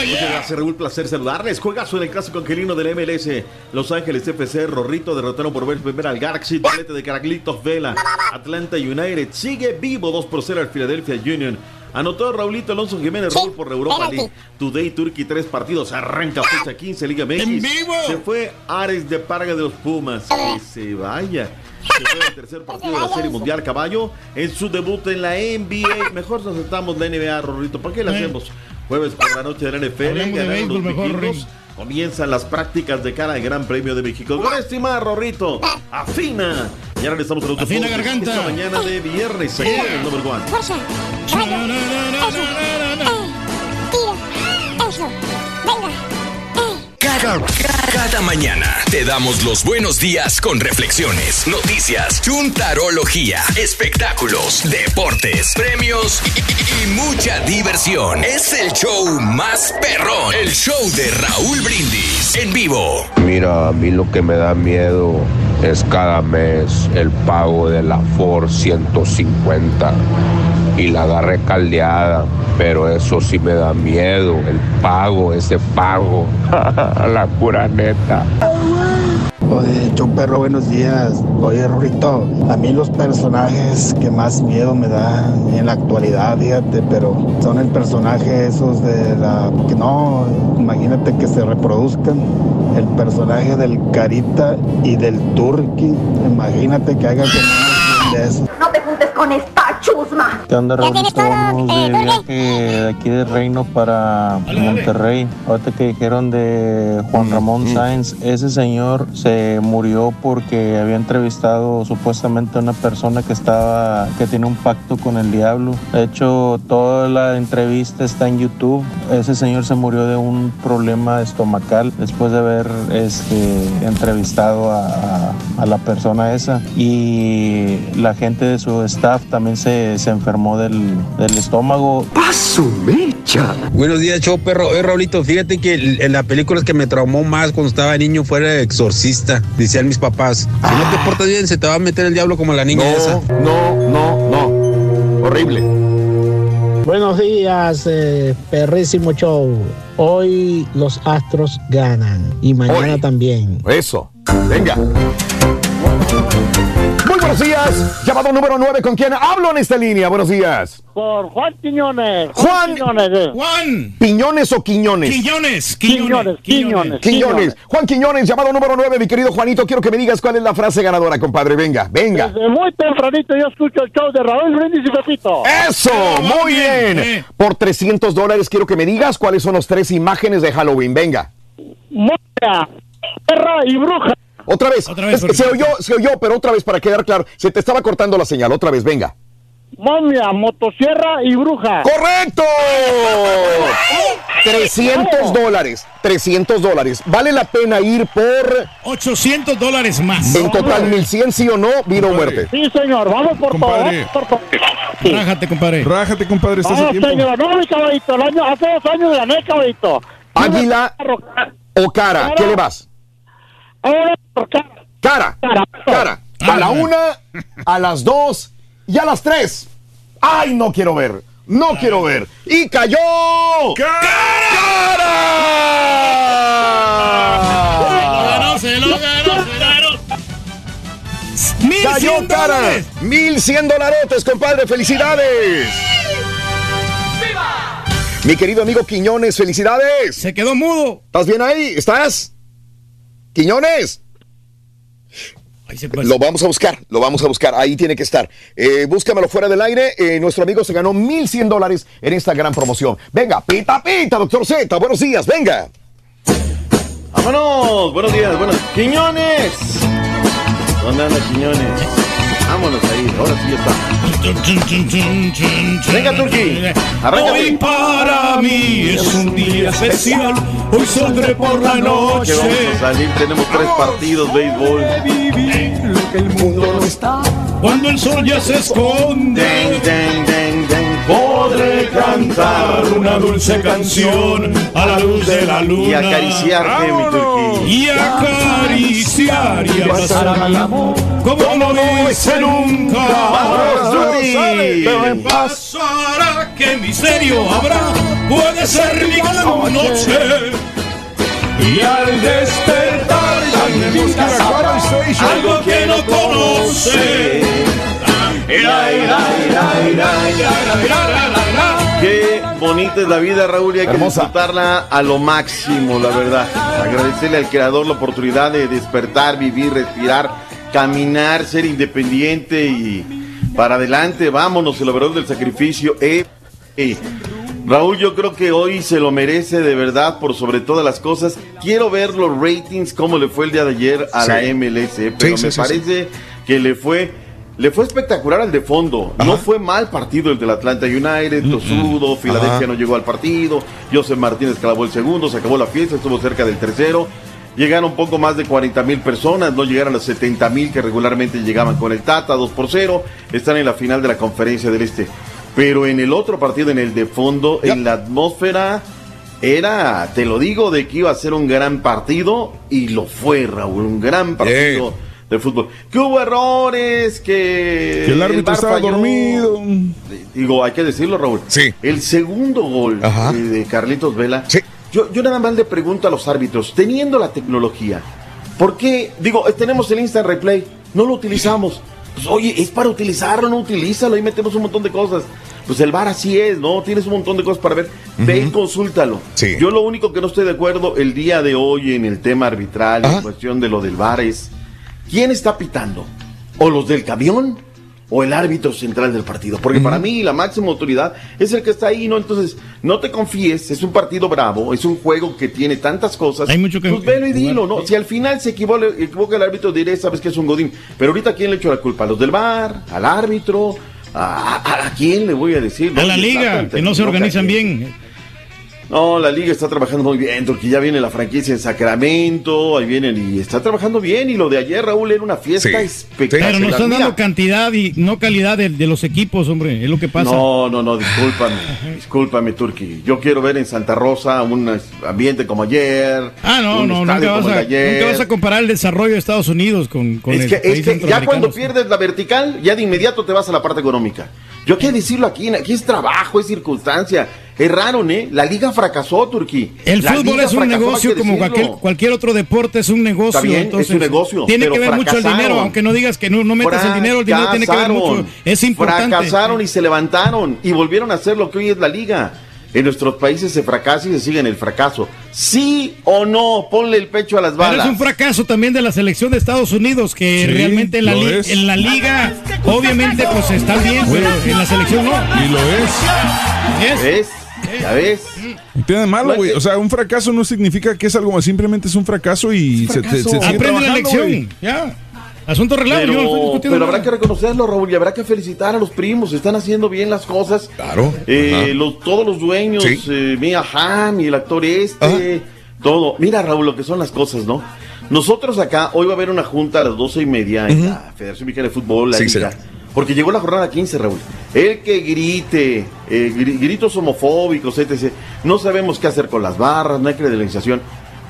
Muchas gracias, Raúl. Placer saludarles. Juegazo en el clásico angelino del MLS. Los Ángeles FC, Rorrito derrotaron por vez primera al Galaxy. Doblete de Caraglitos Vela. Atlanta United sigue vivo 2 por 0 al Philadelphia Union. Anotó Raulito Alonso Jiménez Raúl por Europa League. Today Turkey, tres partidos. Arranca fecha 15, Liga MX. ¡En vivo! Se fue Ares de Parga de los Pumas. Que se vaya. Se fue el tercer partido de la Serie Mundial Caballo. En su debut en la NBA. Mejor nos aceptamos la NBA, Rorrito. ¿Para qué la hacemos? Jueves por la noche de la NFL. Ganaron los mejor. Comienzan las prácticas de cara al Gran Premio de México. Con estimada Rorrito, afina. Y ahora le estamos a los Afina deportes garganta. Esta mañana de viernes, aquí en el number one. Fuerza. Rayo. Eso. Eh. Tira. Eso. Venga. Cada, cada mañana te damos los buenos días con reflexiones, noticias, chuntarología, espectáculos, deportes, premios y, y- y mucha diversión. Es el show más perrón, el show de Raúl Brindis en vivo. Mira, a mí lo que me da miedo es cada mes el pago de la Ford 150 y la agarré caldeada, pero eso sí me da miedo, el pago, ese pago, la pura neta. Oye, Chow Perro, buenos días. Oye, Rorito, a mí los personajes que más miedo me dan en la actualidad, fíjate, pero son el personaje esos de la... que no, imagínate que se reproduzcan. El personaje del Carita y del Turqui. Imagínate que haga de esos. No te juntes con esta chusma. ¿Qué onda, Raúl? eh, de viaje de aquí de Reino para Monterrey. Ahorita que dijeron de Juan Ramón Sáenz, ese señor se murió porque había entrevistado supuestamente a una persona que estaba, que tiene un pacto con el diablo. De hecho, toda la entrevista está en YouTube. Ese señor se murió de un problema estomacal después de haber este, entrevistado a, a- a la persona esa. Y la gente de su staff también se, se enfermó del, del estómago. ¡Paso mecha! Buenos días, show perro. Oye, Raulito, fíjate que en la película que me traumó más cuando estaba niño fue el exorcista. Decían mis papás, si no te portas bien, se te va a meter el diablo como la niña esa. No, no, no. Horrible. Buenos días, eh, perrísimo show. Hoy los Astros ganan y mañana también. Eso. Venga. Buenos días. Llamado número 9. ¿Con quién hablo en esta línea? Buenos días. Por Juan Quiñones. Juan. Quiñones. eh. Juan. ¿Piñones o Quiñones? Quiñones, Quiñones, Quiñones. Quiñones. Juan Quiñones, llamado número 9, mi querido Juanito. Quiero que me digas cuál es la frase ganadora, compadre. Venga, venga. Desde muy tempranito yo escucho el show de Raúl Brindis y Pepito. Eso, muy bien. Por 300 dólares quiero que me digas cuáles son las tres imágenes de Halloween. Venga. Momia, perra y bruja. Otra vez. Es que se oyó, se oyó, pero otra vez para quedar claro. Se te estaba cortando la señal. Otra vez, venga. Momia, motosierra y bruja. ¡Correcto! 300 dólares. 300 dólares. ¿Vale la pena ir por 800 dólares más. en total 1100, sí o no? Vida o muerte. Sí, señor, vamos por Compadre. todo. vamos por todo. Rájate, compadre. Rájate, compadre, estás tiempo. señor, no, mi caballito. El año, hace dos años gané, caballito. Águila o cara. ¿Qué le vas? Cara. Cara. A la una, a las dos y a las tres. ¡Ay, no quiero ver! ¡No quiero ver! ¡Y cayó! ¡Cara! Se lo ganó, se lo ganó. ¡Cayó 1100 cara! dólares. ¡1100 dolarotes, compadre! ¡Felicidades! Mi querido amigo Quiñones, felicidades. Se quedó mudo. ¿Estás bien ahí? ¿Estás? Quiñones. Lo vamos a buscar, lo vamos a buscar. Ahí tiene que estar. Eh, búscamelo fuera del aire. Eh, nuestro amigo se ganó 1100 dólares en esta gran promoción. Venga, pita, pita, doctor Z. Buenos días, venga. Vámonos, buenos días, buenos Quiñones. ¿Dónde anda Quiñones? Vámonos ahí, ahora sí está. Venga, Turki. Hoy para mí es un día especial. Hoy saldré por la ¿Qué noche. vamos a salir? Tenemos tres partidos, béisbol. El mundo no está. Cuando el sol ya se esconde. Podré cantar una dulce canción a la luz de la luna. Y acariciarte, mi Turki. Y acariciar y abrazar mi amor como no lo hice nunca. Pero pasará que misterio habrá, puede ser mi gran noche. Y al despertar que sabrá algo que no conoce. Qué bonita es la vida, Raúl, y hay que disfrutarla a lo máximo, la verdad. Agradecerle al creador la oportunidad de despertar, vivir, respirar, caminar, ser independiente y para adelante, vámonos, el obrador del sacrificio. Eh, eh. Raúl, yo creo que hoy se lo merece de verdad por sobre todas las cosas. Quiero ver los ratings, cómo le fue el día de ayer a Sí. la MLS, pero Sí, sí, me parece que le fue le fue espectacular al de fondo. No fue mal partido el del Atlanta United, tosudo, Filadelfia Ajá. no llegó al partido, Joseph Martínez clavó el segundo, se acabó la fiesta, estuvo cerca del tercero. Llegaron un poco más de 40 mil personas, no llegaron a los 70 mil que regularmente llegaban con el Tata, 2 por 0. Están en la final de la conferencia del Este. Pero en el otro partido, en el de fondo, en la atmósfera, era, te lo digo, de que iba a ser un gran partido y lo fue, Raúl, un gran partido de fútbol. Que hubo errores, que... Que el árbitro VAR estaba falló. dormido. Digo, hay que decirlo, Raúl. Sí. El segundo gol de Carlitos Vela. Yo, yo nada más le pregunto a los árbitros, teniendo la tecnología, ¿por qué? Digo, tenemos el Instant Replay, no lo utilizamos. Pues oye, es para utilizarlo, no utilízalo, ahí metemos un montón de cosas. Pues el VAR así es, ¿no? Tienes un montón de cosas para ver. Ve y consúltalo. Sí. Yo lo único que no estoy de acuerdo el día de hoy en el tema arbitral, en cuestión de lo del VAR es, ¿quién está pitando? ¿O los del camión? o el árbitro central del partido. Porque para mí la máxima autoridad es el que está ahí, ¿no? Entonces, no te confíes, es un partido bravo, es un juego que tiene tantas cosas. Hay mucho que- Pues velo y dilo. ¿no? Si al final se equivoca, equivoca el árbitro, diré, sabes que es un godín. Pero ahorita, ¿a quién le echo la culpa? ¿A los del bar? ¿Al árbitro? ¿A, a- a quién le voy a decir? A la ¿Dónde está liga, que no se organizan bien. No, la liga está trabajando muy bien, porque ya viene la franquicia en Sacramento, ahí vienen y está trabajando bien. Y lo de ayer, Raúl, era una fiesta espectacular. Pero nos están Mira, dando cantidad y no calidad de, de los equipos, hombre. Es lo que pasa. No, no, no, discúlpame, discúlpame, Turki. Yo quiero ver en Santa Rosa un ambiente como ayer. Ah, no, un no, nunca vas, a, nunca vas a comparar el desarrollo de Estados Unidos con, con Es el que, país es que ya cuando pierdes la vertical, ya de inmediato te vas a la parte económica. Yo quiero decirlo aquí, aquí es trabajo, es circunstancia. Erraron, ¿eh? La liga fracasó, Turki. El La fútbol liga es un fracasó, negocio como cualquier, cualquier otro deporte, es un negocio. Está bien, es entonces, un negocio, Tiene pero que ver mucho el dinero, fracasaron. aunque no digas que no, no metes el dinero, el dinero tiene que ver mucho. Fracasaron. Es importante. Fracasaron y se levantaron y volvieron a hacer lo que hoy es la liga. En nuestros países se fracasa y se sigue en el fracaso. ¿Sí o no? Ponle el pecho a las Pero balas. es un fracaso también de la selección de Estados Unidos, que Sí, realmente en la, lo li- es. en la liga, obviamente, pues están bien, pero en la selección no. Y lo es. ¿Ves? ¿Ya ves? No tiene de malo, güey. O sea, un fracaso no significa que es algo más. Simplemente es un fracaso y se, se, se sigue Aprende la trabajando, lección. Ya. Asunto arreglado. yo no estoy Pero, discutiendo pero nada. habrá que reconocerlo, Raúl, y habrá que felicitar a los primos. Están haciendo bien las cosas. Claro. Eh, Ajá. los, todos los dueños, Sí. eh, Mia Hamm y el actor este, todo. Mira, Raúl, lo que son las cosas, ¿no? Nosotros acá, hoy va a haber una junta a las doce y media en la Federación Mexicana de Fútbol, la Sí, Liga. señor. Porque llegó la jornada 15, Raúl. El que grite, eh, gri- gritos homofóbicos, etc. No sabemos qué hacer con las barras, no hay credencialización.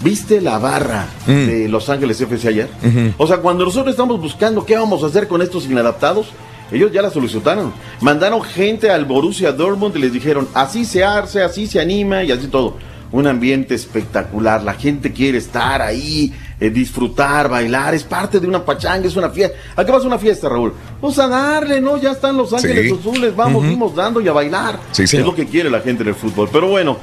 ¿Viste la barra Mm. de Los Ángeles FC ayer? O sea, cuando nosotros estamos buscando qué vamos a hacer con estos inadaptados, ellos ya la solucionaron. Mandaron gente al Borussia Dortmund y les dijeron, así se arce, así se anima y así todo. Un ambiente espectacular, la gente quiere estar ahí, eh, disfrutar, bailar, es parte de una pachanga, es una fiesta. ¿A qué vas a una fiesta, Raúl? Vamos a darle, ¿no? Ya están Los Ángeles Sí. Azules, vamos, Ujú. vimos dando y a bailar. Sí, es lo que quiere la gente en el fútbol. Pero bueno,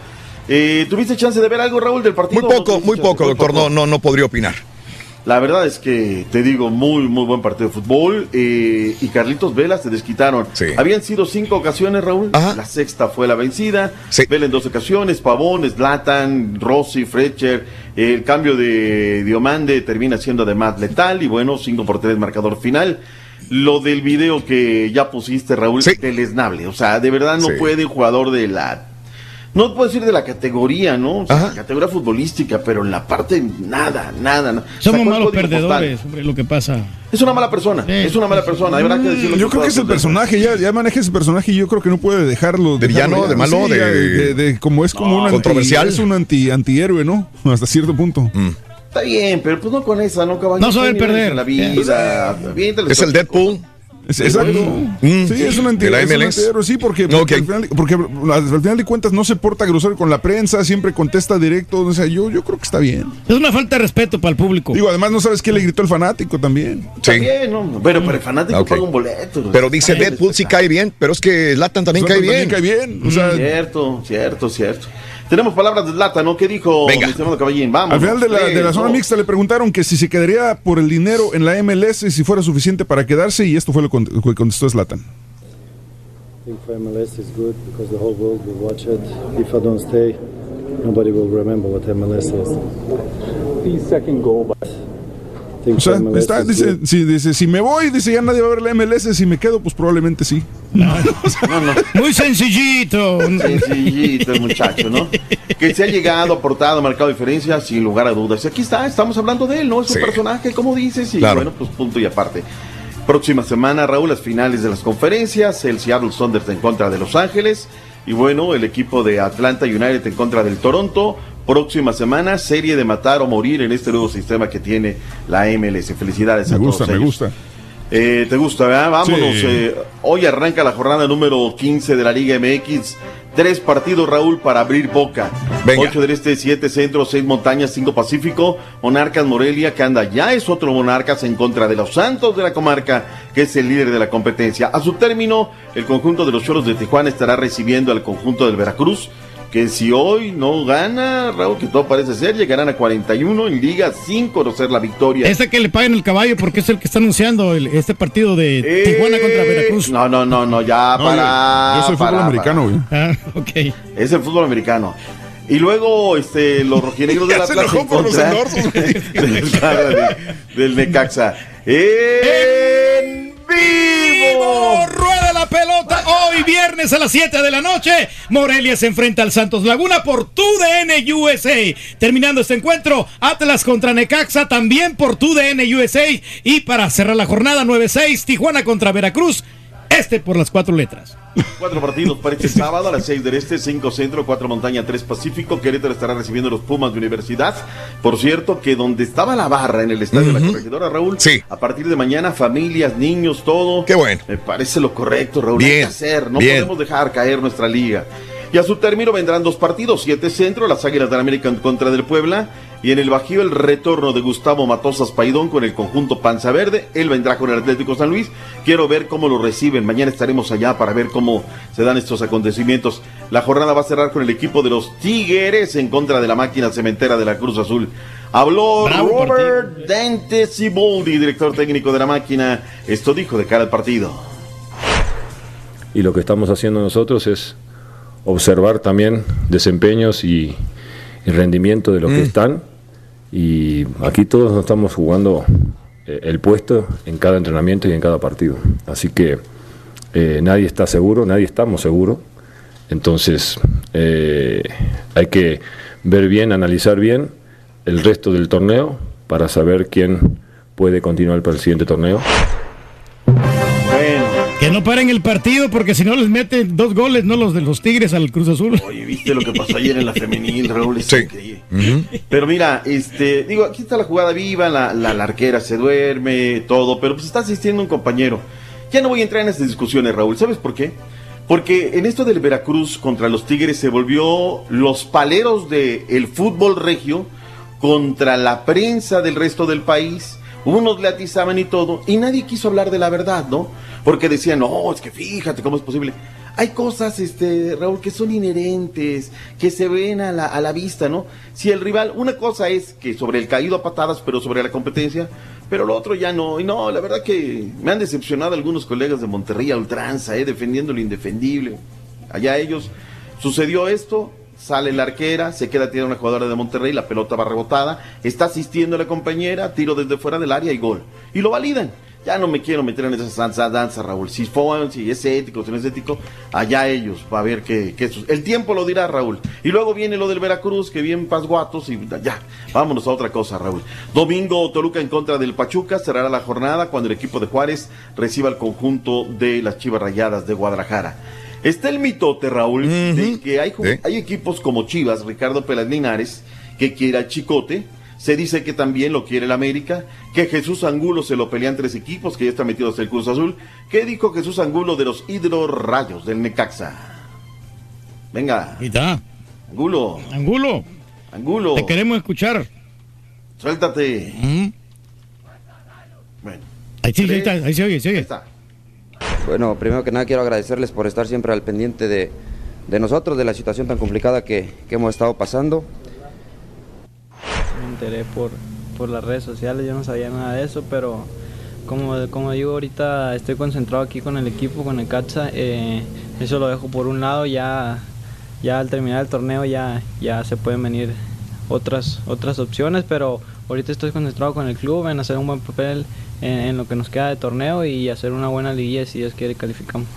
eh, ¿tuviste chance de ver algo, Raúl, del partido? Muy ¿No poco, muy chance? poco, doctor. No, no, no podría opinar. La verdad es que te digo, muy, muy buen partido de fútbol. eh, y Carlitos Vela se desquitaron. Habían sido cinco ocasiones, Raúl. La sexta fue la vencida. Vela en dos ocasiones. Pavón, Zlatan, Rossi, Fletcher. el cambio de Diomande termina siendo además letal. Y bueno, 5 por 3 marcador final. Lo del video que ya pusiste, Raúl, deleznable. O sea, de verdad no Sí. puede un jugador de la no puedo decir de la categoría, ¿no? O sea, categoría futbolística, pero en la parte nada, nada. nada. Somos malos perdedores, postal. hombre, lo que pasa. Es una mala persona, es una mala persona, habrá que decirlo. Yo con creo que es el personaje, ya, ya maneja ese personaje y yo creo que no puede dejarlo. De dejarlo villano, de malo, Sí, de- ya, de- de- como es como No, un anti- controversial. es un anti, antihéroe, ¿no? Hasta cierto punto. Está bien, pero pues no con esa, ¿no, caballo? No niveles perder. en La vida, Es el. Deadpool. Exacto. Mm. Sí, es un anti, De la es un MLS. sí, porque, porque, al final, porque al final de cuentas no se porta grosero con la prensa, siempre contesta directo. O sea, yo, yo creo que está bien. Es una falta de respeto para el público. Digo, además no sabes qué le gritó el fanático también. Está bien, ¿no? Pero para el fanático Ok. paga un boleto. Pero dice Deadpool sí cae bien, pero es que Latan también cae Zlatan bien. también cae bien. O sea, cierto, cierto, cierto. Tenemos palabras de Zlatan, ¿no? ¿Qué dijo Venga. mi estimado caballín? Vamos. Al final de la, de la zona mixta le preguntaron que si se quedaría por el dinero en la MLS si fuera suficiente para quedarse y esto fue lo que contestó Zlatan. I think for MLS is good because the whole world will watch it. If I don't stay, nobody will remember what MLS is. The second goal, but O sea, está- dice, dice, si me voy, dice ya nadie va a ver la MLS, si me quedo, pues probablemente sí. Muy sencillito. Sencillito el muchacho, ¿no? Que se ha llegado, aportado, marcado diferencia, sin lugar a dudas. Y aquí está, estamos hablando de él, ¿no? Es un Sí. personaje, como dices, y Claro. bueno, pues punto y aparte. Próxima semana, Raúl, las finales de las conferencias, el Seattle Sounders en contra de Los Ángeles, y bueno, el equipo de Atlanta United en contra del Toronto. Próxima semana, serie de matar o morir en este nuevo sistema que tiene la MLS. Felicidades Me a gusta, todos me ellos. gusta. Eh, ¿Te gusta, verdad? Vámonos. Sí. eh, hoy arranca la jornada número 15 de la Liga MX. Tres partidos, Raúl, para abrir boca. Venga. Ocho del este, siete centro, seis montañas, cinco pacífico. Monarcas Morelia, que anda ya es otro Monarcas en contra de los Santos de la comarca, que es el líder de la competencia. A su término, el conjunto de los Choros de Tijuana estará recibiendo al conjunto del Veracruz, que si hoy no gana, Raúl, que todo parece ser, llegarán a 41 en Liga sin conocer la victoria. Ese que le paguen el caballo porque es el que está anunciando el- este partido de Eh, Tijuana contra Veracruz. No, no, no, no, ya No, para. yo- yo soy fútbol para, americano, güey. Ah, ok. Es el fútbol americano. Y luego este, los rojinegros de Ya la se Atlas en por los endorsos, del, de- del Necaxa. ¡En vivo! Rueda la pelota hoy viernes a las 7 de la noche. Morelia se enfrenta al Santos Laguna por TUDN USA. Terminando este encuentro, Atlas contra Necaxa también por TUDN USA. Y para cerrar la jornada 9-6, Tijuana contra Veracruz. Este por las cuatro letras. Cuatro partidos para este sábado a las 6 del Este, 5 Centro, 4 Montaña, 3 Pacífico. Querétaro estará recibiendo los Pumas de Universidad. Por cierto, que donde estaba la barra en el estadio de la corregidora, Raúl, a partir de mañana, familias, niños, todo. Qué bueno. Me parece lo correcto, Raúl. Hay que Bien, hacer, no bien. podemos dejar caer nuestra liga. Y a su término vendrán dos partidos, 7 Centro, las Águilas del América en contra del Puebla. Y en el Bajío el retorno de Gustavo Matosas Paidón con el conjunto Panza Verde. Él vendrá con el Atlético San Luis. Quiero ver cómo lo reciben. Mañana estaremos allá para ver cómo se dan estos acontecimientos. La jornada va a cerrar con el equipo de los Tigres en contra de la máquina cementera de la Cruz Azul. Habló Bravo Robert Dante Siboldi, director técnico de la máquina. Esto dijo de cara al partido. y lo que estamos haciendo nosotros es observar también desempeños y, y rendimiento de los que están y aquí todos nos estamos jugando eh, el puesto en cada entrenamiento y en cada partido. Así que eh, nadie está seguro nadie estamos seguros entonces eh, hay que ver bien analizar bien el resto del torneo para saber quién puede continuar para el siguiente torneo Que no paren el partido porque si no les meten dos goles, no los de los Tigres al Cruz Azul. oye, ¿viste lo que pasó ayer en la femenil, Raúl? Es increíble. Pero mira, este, digo, aquí está la jugada viva, la, la, la arquera se duerme, todo, pero pues está asistiendo un compañero. Ya no voy a entrar en estas discusiones, Raúl. ¿Sabes por qué? Porque en esto del Veracruz contra los Tigres se volvió los paleros del fútbol regio contra la prensa del resto del país. Unos le atizaban y todo, y nadie quiso hablar de la verdad, ¿no? Porque decían, no, es que fíjate cómo es posible. Hay cosas, este, Raúl, que son inherentes, que se ven a la, a la vista, ¿no? Si el rival, una cosa es que sobre el caído a patadas, pero sobre la competencia, pero lo otro ya no. Y no, la verdad que me han decepcionado algunos colegas de Monterrey ultranza, ¿eh? Defendiendo lo indefendible. Allá ellos, sucedió esto, sale la arquera, se queda tirada una jugadora de Monterrey, la pelota va rebotada, está asistiendo la compañera, tiro desde fuera del área y gol. Y lo validan. Ya no me quiero meter en esa danza, danza Raúl. Si fue, si es ético, si no es ético, allá ellos, va a ver qué, qué su- El tiempo lo dirá, Raúl. Y luego viene lo del Veracruz, que bien pasguatos y ya, vámonos a otra cosa, Raúl. Domingo, Toluca en contra del Pachuca, cerrará la jornada cuando el equipo de Juárez reciba el conjunto de las Chivas Rayadas de Guadalajara. Está el mitote, Raúl, de que hay, equipos como Chivas, Ricardo Pelas Linares, que quiere al Chicote. Se dice que también lo quiere el América, que Jesús Angulo se lo pelean tres equipos, que ya está metido hasta el Cruz Azul. ¿Qué dijo Jesús Angulo de los Hidro Rayos del Necaxa? Venga. Ahí está. Angulo. Angulo. Angulo. Te queremos escuchar. Suéltate. Bueno. Ahí sí, ahí, está, ahí se oye, se oye. Bueno, primero que nada quiero agradecerles por estar siempre al pendiente de, de nosotros, de la situación tan complicada que, que hemos estado pasando. Me enteré por, por las redes sociales, yo no sabía nada de eso, pero como, como digo, ahorita estoy concentrado aquí con el equipo, con el Catza, eh, eso lo dejo por un lado, ya, ya al terminar el torneo ya, ya se pueden venir otras, otras opciones, pero ahorita estoy concentrado con el club en hacer un buen papel en, en lo que nos queda de torneo y hacer una buena liguilla si Dios quiere calificamos.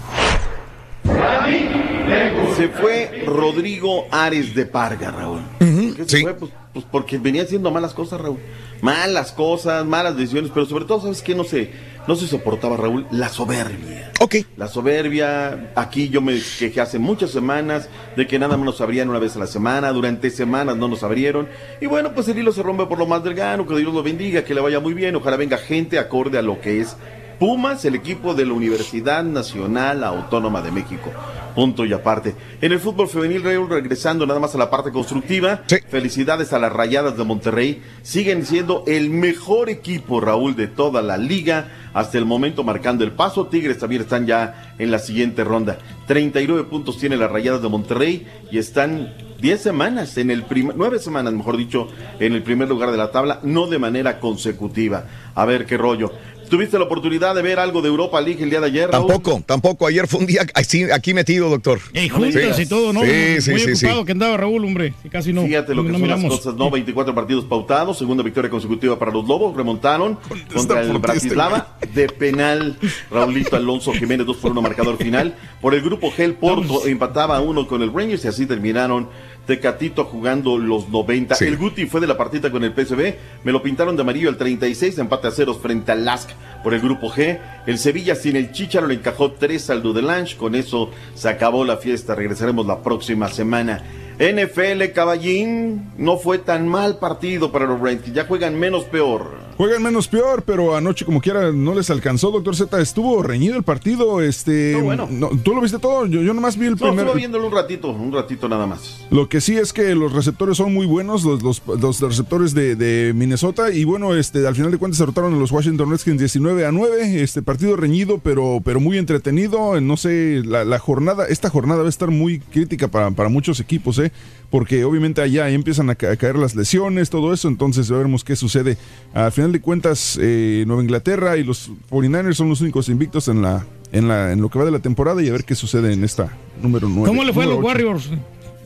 Se fue Rodrigo Ares de Parga, Raúl. ¿Por qué se fue? Pues, pues porque venía haciendo malas cosas, Raúl. Malas cosas, malas decisiones, pero sobre todo, ¿sabes qué? No sé, no se soportaba, Raúl, la soberbia. Ok. La soberbia, aquí yo me quejé hace muchas semanas de que nada más nos abrían una vez a la semana, durante semanas no nos abrieron. Y bueno, pues el hilo se rompe por lo más delgado, que Dios lo bendiga, que le vaya muy bien, ojalá venga gente acorde a lo que es Pumas, el equipo de la Universidad Nacional Autónoma de México. Punto y aparte. En el fútbol femenil, Raúl, regresando nada más a la parte constructiva, felicidades a las Rayadas de Monterrey. Siguen siendo el mejor equipo, Raúl, de toda la liga. Hasta el momento marcando el paso. Tigres también están ya en la siguiente ronda. 39 puntos tiene las Rayadas de Monterrey y están 10 semanas, en el primer, 9 semanas, mejor dicho, en el primer lugar de la tabla, no de manera consecutiva. A ver qué rollo. ¿Tuviste la oportunidad de ver algo de Europa League el día de ayer? Raúl? Tampoco, tampoco. Ayer fue un día así, aquí metido, doctor. Ey, juntas Sí. y todo, ¿no? Sí, sí, Muy sí, sí. ocupado que andaba Raúl, hombre. casi no. Fíjate lo que no son las cosas, ¿no? 24 partidos pautados, segunda victoria consecutiva para los Lobos, remontaron contra el este, Bratislava de penal. Raulito Alonso Jiménez, 2 por 1 marcador final. Por el grupo G, el Porto empataba a uno con el Rangers y así terminaron Tecatito jugando los 90. El Guti fue de la partida con el PSV, me lo pintaron de amarillo al 36, empate a ceros frente al Lask por el grupo G. El Sevilla sin el Chicharo le encajó 3 al Dudelange, con eso se acabó la fiesta, regresaremos la próxima semana. NFL Caballín, no fue tan mal partido para los Reds, ya juegan menos peor. Juegan menos peor, pero anoche como quiera no les alcanzó, doctor Z. Estuvo reñido el partido. Este, no, ¿Tú lo viste todo? Yo, yo nomás vi el No, primer. estuve viéndolo un ratito, un ratito nada más. Lo que sí es que los receptores son muy buenos, los, los, los receptores de, de Minnesota. Y bueno, este, al final de cuentas derrotaron a los Washington Redskins 19 a 9. Este partido reñido, pero, pero muy entretenido. No sé, la, la jornada, esta jornada va a estar muy crítica para, para muchos equipos, ¿eh? Porque obviamente allá empiezan a, ca- a caer las lesiones, todo eso. Entonces veremos qué sucede. Al final de cuentas, eh, Nueva Inglaterra y los 49ers son los únicos invictos en la. En, la, en lo que va de la temporada y a ver qué sucede en esta número 9. ¿Cómo le fue a los Warriors?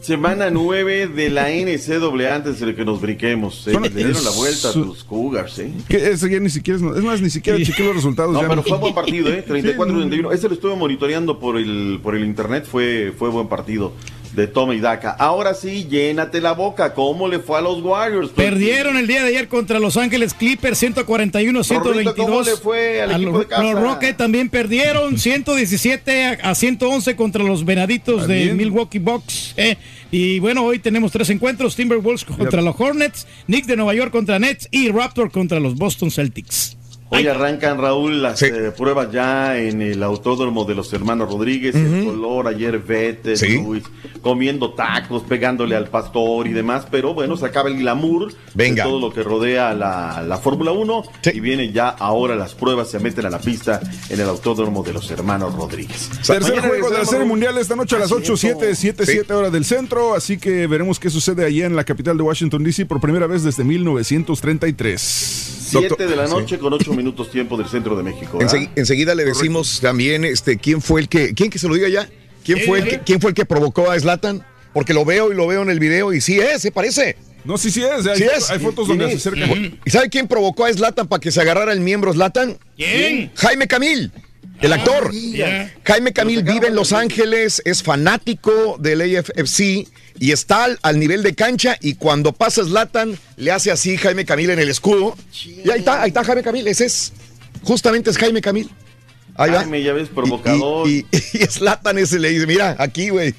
Semana 9 de la NCAA antes de que nos brinquemos. ¿eh? Le dieron la vuelta a tus Cougars, ¿eh? Que ese ya ni siquiera es, es más, ni siquiera chequé los resultados. No, ya pero fue buen partido, ¿eh? 34-31. Ese lo estuve monitoreando por el, por el internet. Fue, fue buen partido de toma y daca. Ahora sí, llénate la boca. ¿Cómo le fue a los Warriors? Perdieron el día de ayer contra Los Ángeles Clippers 141-122. Rorrito, ¿cómo le fue al A equipo los, de casa? los Rockets también perdieron 117 a, a 111 contra los Venaditos de. Milwaukee Bucks. eh. Y bueno, hoy tenemos tres encuentros: Timberwolves contra los Hornets, Knicks de Nueva York contra Nets y Raptor contra los Boston Celtics. Hoy arrancan, Raúl, las eh, pruebas ya en el autódromo de los hermanos Rodríguez. El color, ayer Vete, Luis, comiendo tacos, pegándole al pastor y demás. Pero bueno, se acaba el glamour Venga. de todo lo que rodea la, la Fórmula 1. Y vienen ya ahora las pruebas, se meten a la pista en el autódromo de los hermanos Rodríguez. Tercer Mañana juego de la Serie. Mundial esta noche a las Así 8, es, 7, ¿no? 7, Sí. 7 hora del centro. Así que veremos qué sucede allá en la capital de Washington, D.C. por primera vez desde 1933. 7 de la noche con 8 minutos tiempo del centro de México. enseguida le decimos también este quién fue el que quién que se lo diga ya. Quién fue el que, quién fue el que provocó a Zlatan porque lo veo y lo veo en el video y sí es se parece no sí sí es hay, sí es. hay fotos donde se acercan. ¿Y sabe quién provocó a Zlatan para que se agarrara el miembro Zlatan? ¿Quién? Jaime Camil el actor. Jaime Camil vive en Los Ángeles es fanático del AFC y está al, al nivel de cancha y cuando pasa Zlatan le hace así Jaime Camil en el escudo. Y ahí está ahí está Jaime Camil ese es justamente es Jaime Camil Ahí va. Ya ves, provocador. Y, y, y Zlatan ese le dice, mira, aquí, güey.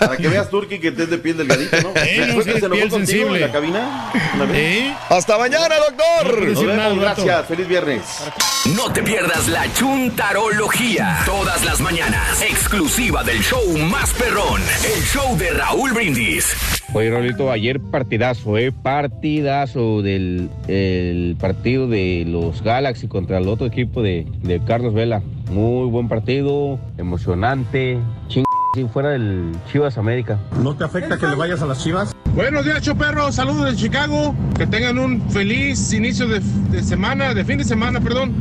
Para que veas, Turki, que te es de piel delgadito, ¿no? Eh, no, ¿Fue sí, que se piel contigo sensible. en la cabina? ¿Eh? Hasta mañana, doctor. Nos vemos, gracias. Feliz viernes. No te pierdas la chuntarología. Todas las mañanas. Exclusiva del show más perrón. El show de Raúl Brindis. Oye, Rolito, ayer partidazo, ¿eh? Partidazo del el partido de los Galaxy contra el otro equipo de, de Carlos Vela. Muy buen partido, emocionante. Ching, si fuera del Chivas América. ¿No te afecta que le vayas a las chivas? Buenos días, Choperro. Saludos de Chicago. Que tengan un feliz inicio de, de semana, de fin de semana, perdón.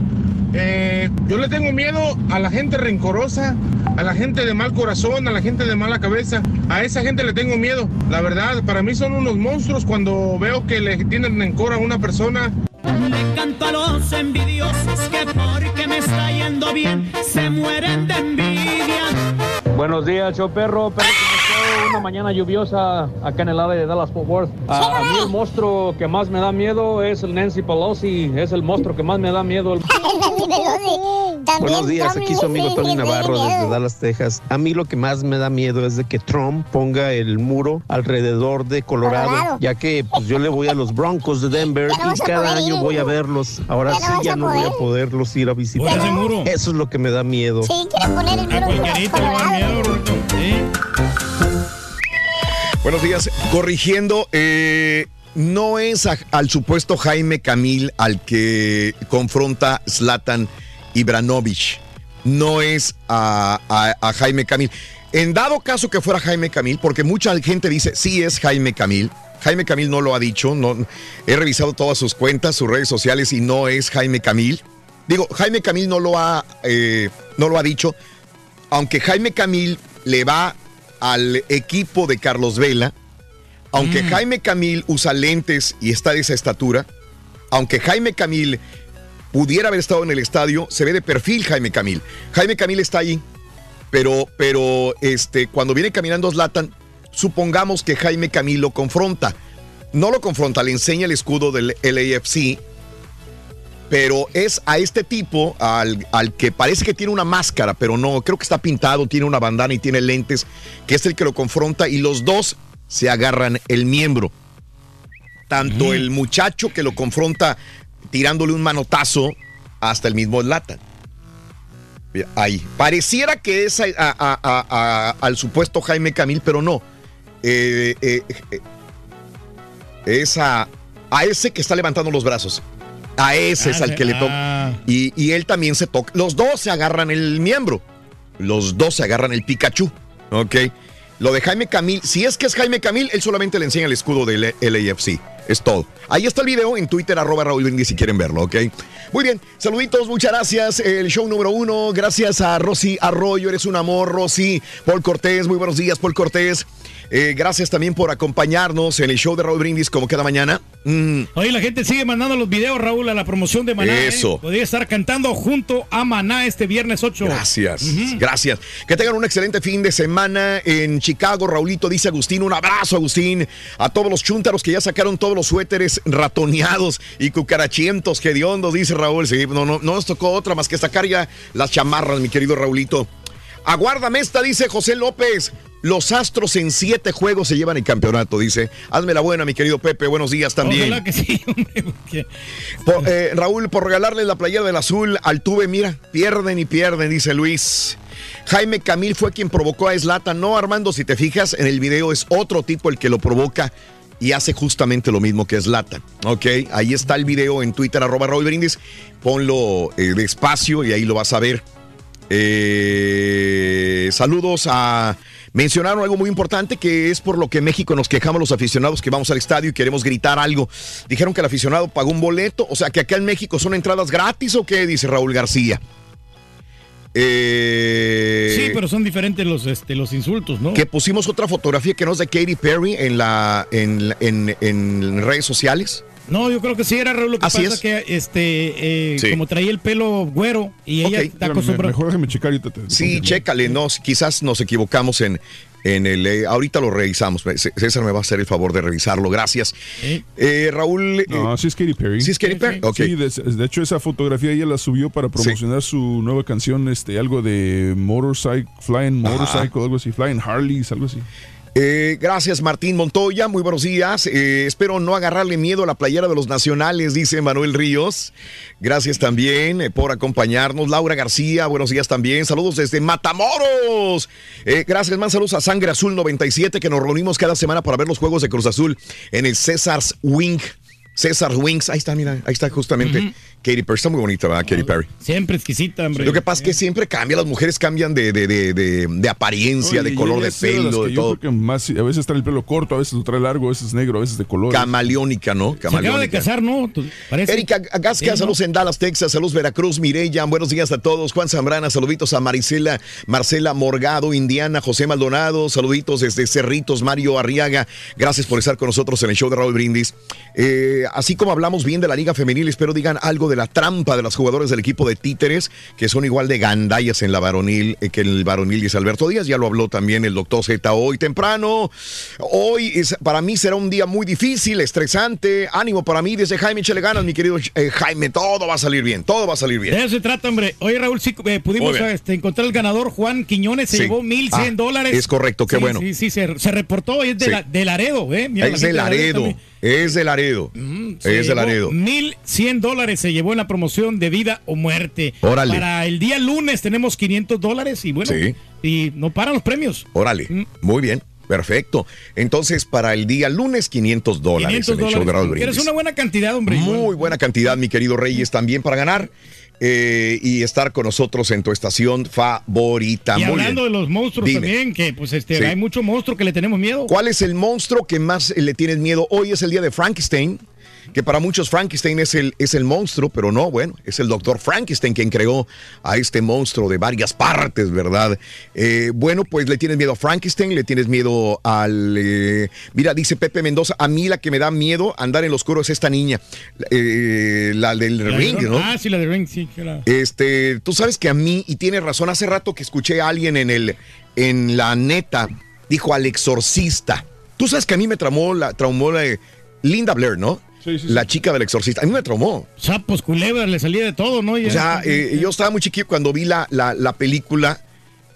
Eh, yo le tengo miedo a la gente rencorosa, a la gente de mal corazón, a la gente de mala cabeza. A esa gente le tengo miedo. La verdad, para mí son unos monstruos cuando veo que le tienen rencor a una persona. Le canto a los envidiosos que porque me está yendo bien se mueren de envidia. Buenos días, show perro. Una mañana lluviosa acá en el área de Dallas Fort Worth. A, a mí el monstruo que más me da miedo es el Nancy Pelosi. Es el monstruo que más me da miedo. El... Buenos días, aquí su amigo Tony Navarro desde Dallas, Texas. A mí lo que más me da miedo es de que Trump ponga el muro alrededor de Colorado, Colorado. ya que pues, yo le voy a los Broncos de Denver y cada poder año ir. voy a verlos. Ahora sí ya no voy a poder. poderlos ir a visitar. ese muro. Eso es lo que me da miedo. Sí, quiere poner el muro colorado. Buenos días. Corrigiendo, eh, no es al supuesto Jaime Camil al que confronta Zlatan Ibranovic. No es a, Jaime Camil. En dado caso que fuera Jaime Camil, porque mucha gente dice, sí es Jaime Camil. Jaime Camil no lo ha dicho. He revisado todas sus cuentas, sus redes sociales y no es Jaime Camil. Digo, Jaime Camil no lo ha, eh, no lo ha dicho aunque Jaime Camil le va al equipo de Carlos Vela, aunque Jaime Camil usa lentes y está de esa estatura, aunque Jaime Camil pudiera haber estado en el estadio, se ve de perfil Jaime Camil. Jaime Camil está ahí, pero, pero este, cuando viene caminando Zlatan, supongamos que Jaime Camil lo confronta. No lo confronta, le enseña el escudo del LAFC, pero es a este tipo al, al que parece que tiene una máscara, pero no, creo que está pintado, tiene una bandana y tiene lentes, que es el que lo confronta y los dos se agarran el miembro. Tanto el muchacho que lo confronta tirándole un manotazo hasta el mismo Lata. Ahí. Pareciera que es a- a- a- a- al supuesto Jaime Camil, pero no. Eh, eh, eh, es a, a ese que está levantando los brazos. A ese Ah, es al sí. que le Ah. toca. Y, y él también se toca. Los dos se agarran el miembro. Los dos se agarran el Pikachu. Ok. Lo de Jaime Camil, si es que es Jaime Camil, él solamente le enseña el escudo del LAFC. Es todo. Ahí está el video en Twitter, arroba Raúl Brindis, si quieren verlo, ¿ok? Muy bien, saluditos, muchas gracias. El show número uno, gracias a Rosy Arroyo, eres un amor, Rosy. Paul Cortés, muy buenos días, Paul Cortés. Eh, gracias también por acompañarnos en el show de Raúl Brindis, como cada mañana. Mm, Oye, la gente sigue mandando los videos, Raúl, a la promoción de Maná. ¿eh? Eso. Podría estar cantando junto a Maná este viernes 8. Gracias, gracias. Que tengan un excelente fin de semana en Chicago. Raulito dice Agustín, un abrazo Agustín. A todos los chúntaros que ya sacaron todos los suéteres ratoneados y cucarachientos, que diondos, dice Raúl. Sí, no, no, no nos tocó otra más que sacar ya las chamarras, mi querido Raulito. Aguárdame esta, dice José López. Los Astros en siete juegos se llevan el campeonato, dice. Hazme la buena, mi querido Pepe. Buenos días también. Ojalá que sí, hombre. porque- Por- eh, Raúl, por regalarle la playera del azul al Tuve, mira, pierden y pierden, dice Luis. Jaime Camil fue quien provocó a Slata. No, Armando, si te fijas, en el video es otro tipo el que lo provoca y hace justamente lo mismo que Slata. Ok, ahí está el video en Twitter, arroba Raúl Brindis. Ponlo eh, despacio y ahí lo vas a ver. Eh, saludos a... Mencionaron algo muy importante que es por lo que en México nos quejamos los aficionados que vamos al estadio y queremos gritar algo. Dijeron que el aficionado pagó un boleto, o sea que acá en México son entradas gratis o qué, dice Raúl García. Eh, Sí, pero son diferentes los, este, los insultos, ¿no? Que pusimos otra fotografía que no es de Katy Perry en, la, en, en- en redes sociales. No, yo creo que sí era Raúl. Lo que Así pasa es. que este, eh, Sí. como traía el pelo güero y ella está acostumbrada. Mejor déjame checar ahorita. te- Sí, chécale, no, quizás nos equivocamos en, en el... eh, ahorita lo revisamos. César me va a hacer el favor de revisarlo, gracias. Eh, Raúl... No, sí es Katy Perry. ¿Sí es Katy Perry? Sí, de, de hecho esa fotografía ella la subió para promocionar su nueva canción, este, algo de Motorcycle, Flying Motorcycle, algo así, Flying Harleys, algo así. Eh, gracias Martín Montoya, muy buenos días. Eh, espero no agarrarle miedo a la playera de los nacionales, dice Manuel Ríos. Gracias también eh, por acompañarnos. Laura García, buenos días también. Saludos desde Matamoros. Gracias, man. Saludos a Sangre Azul 97, que nos reunimos cada semana para ver los juegos de Cruz Azul en el César's Wing. César Wings, ahí está, mira, ahí está justamente Katy Perry. Está muy bonita, ¿verdad? Katy Perry. Siempre exquisita, hombre. Lo que pasa es que siempre cambia, las mujeres cambian de, de, de, de- de apariencia, Oye, de color de pelo, de yo todo. creo que más, a veces trae el pelo corto, a veces lo trae largo, a veces negro, a veces de color. Camaleónica, ¿no? Se acaba de Camaleónica. casar, ¿no? Parece. Erika Gasca, Sí, ¿no? saludos en Dallas, Texas, saludos Veracruz, Mireya, buenos días a todos. Juan Zambrana, saluditos a Marisela, Marcela Morgado, Indiana, José Maldonado, saluditos desde Cerritos, Mario Arriaga. Gracias por estar con nosotros en el show de Raúl Brindis. Eh, así como hablamos bien de la Liga Femenil, espero digan algo de la trampa de los jugadores del equipo de Títeres, que son igual de gandallas en la varonil eh, que en el varonil es Alberto Díaz. Ya lo habló también el doctor Z hoy temprano. Hoy es- para mí será un día muy difícil, estresante. Ánimo para mí, dice Jaime, échale ganas, mi querido eh, Jaime. Todo va a salir bien, todo va a salir bien. De eso se trata, hombre. Oye, Raúl, sí, eh, pudimos este, encontrar el ganador, Juan Quiñones, se Sí. llevó 1.100 Ah, dólares. es correcto, qué Sí, bueno. Sí, sí, se, se reportó, es de, la- de Laredo, ¿eh? Mira, la es gente de Laredo. Es de Laredo, Se es de Laredo. 1.100 dólares se llevó en la promoción de vida o muerte. Órale. Para el día lunes tenemos 500 dólares y bueno, Sí. y no paran los premios. Órale, muy bien, perfecto. Entonces, para el día lunes, 500 dólares 500 en el show de Raúl dólares. Eres Brindis. una buena cantidad, hombre. Muy buena cantidad, mi querido Reyes, también para ganar eh, y estar con nosotros en tu estación favorita. Y hablando de los monstruos Dime. también, que pues este, Sí. hay mucho monstruo que le tenemos miedo. ¿Cuál es el monstruo que más le tienes miedo? Hoy es el día de Frankenstein, que para muchos Frankenstein es el, es el monstruo, pero no, bueno, es el doctor Frankenstein quien creó a este monstruo de varias partes, ¿verdad? Eh, bueno, pues le tienes miedo a Frankenstein, le tienes miedo al... eh, mira, dice Pepe Mendoza, a mí la que me da miedo andar en lo oscuro es esta niña, eh, la del La ring, ¿no? Ah, sí, la de Ring, sí. claro. Este, tú sabes que a mí, y tienes razón, hace rato que escuché a alguien en el, en la neta, dijo al exorcista. Tú sabes que a mí me traumó la, traumó la, Linda Blair, ¿no? La chica del exorcista. A mí me traumó. Sapos, culebras, le salía de todo, ¿no? O sea, eh, yo estaba muy chiquillo cuando vi la, la, la película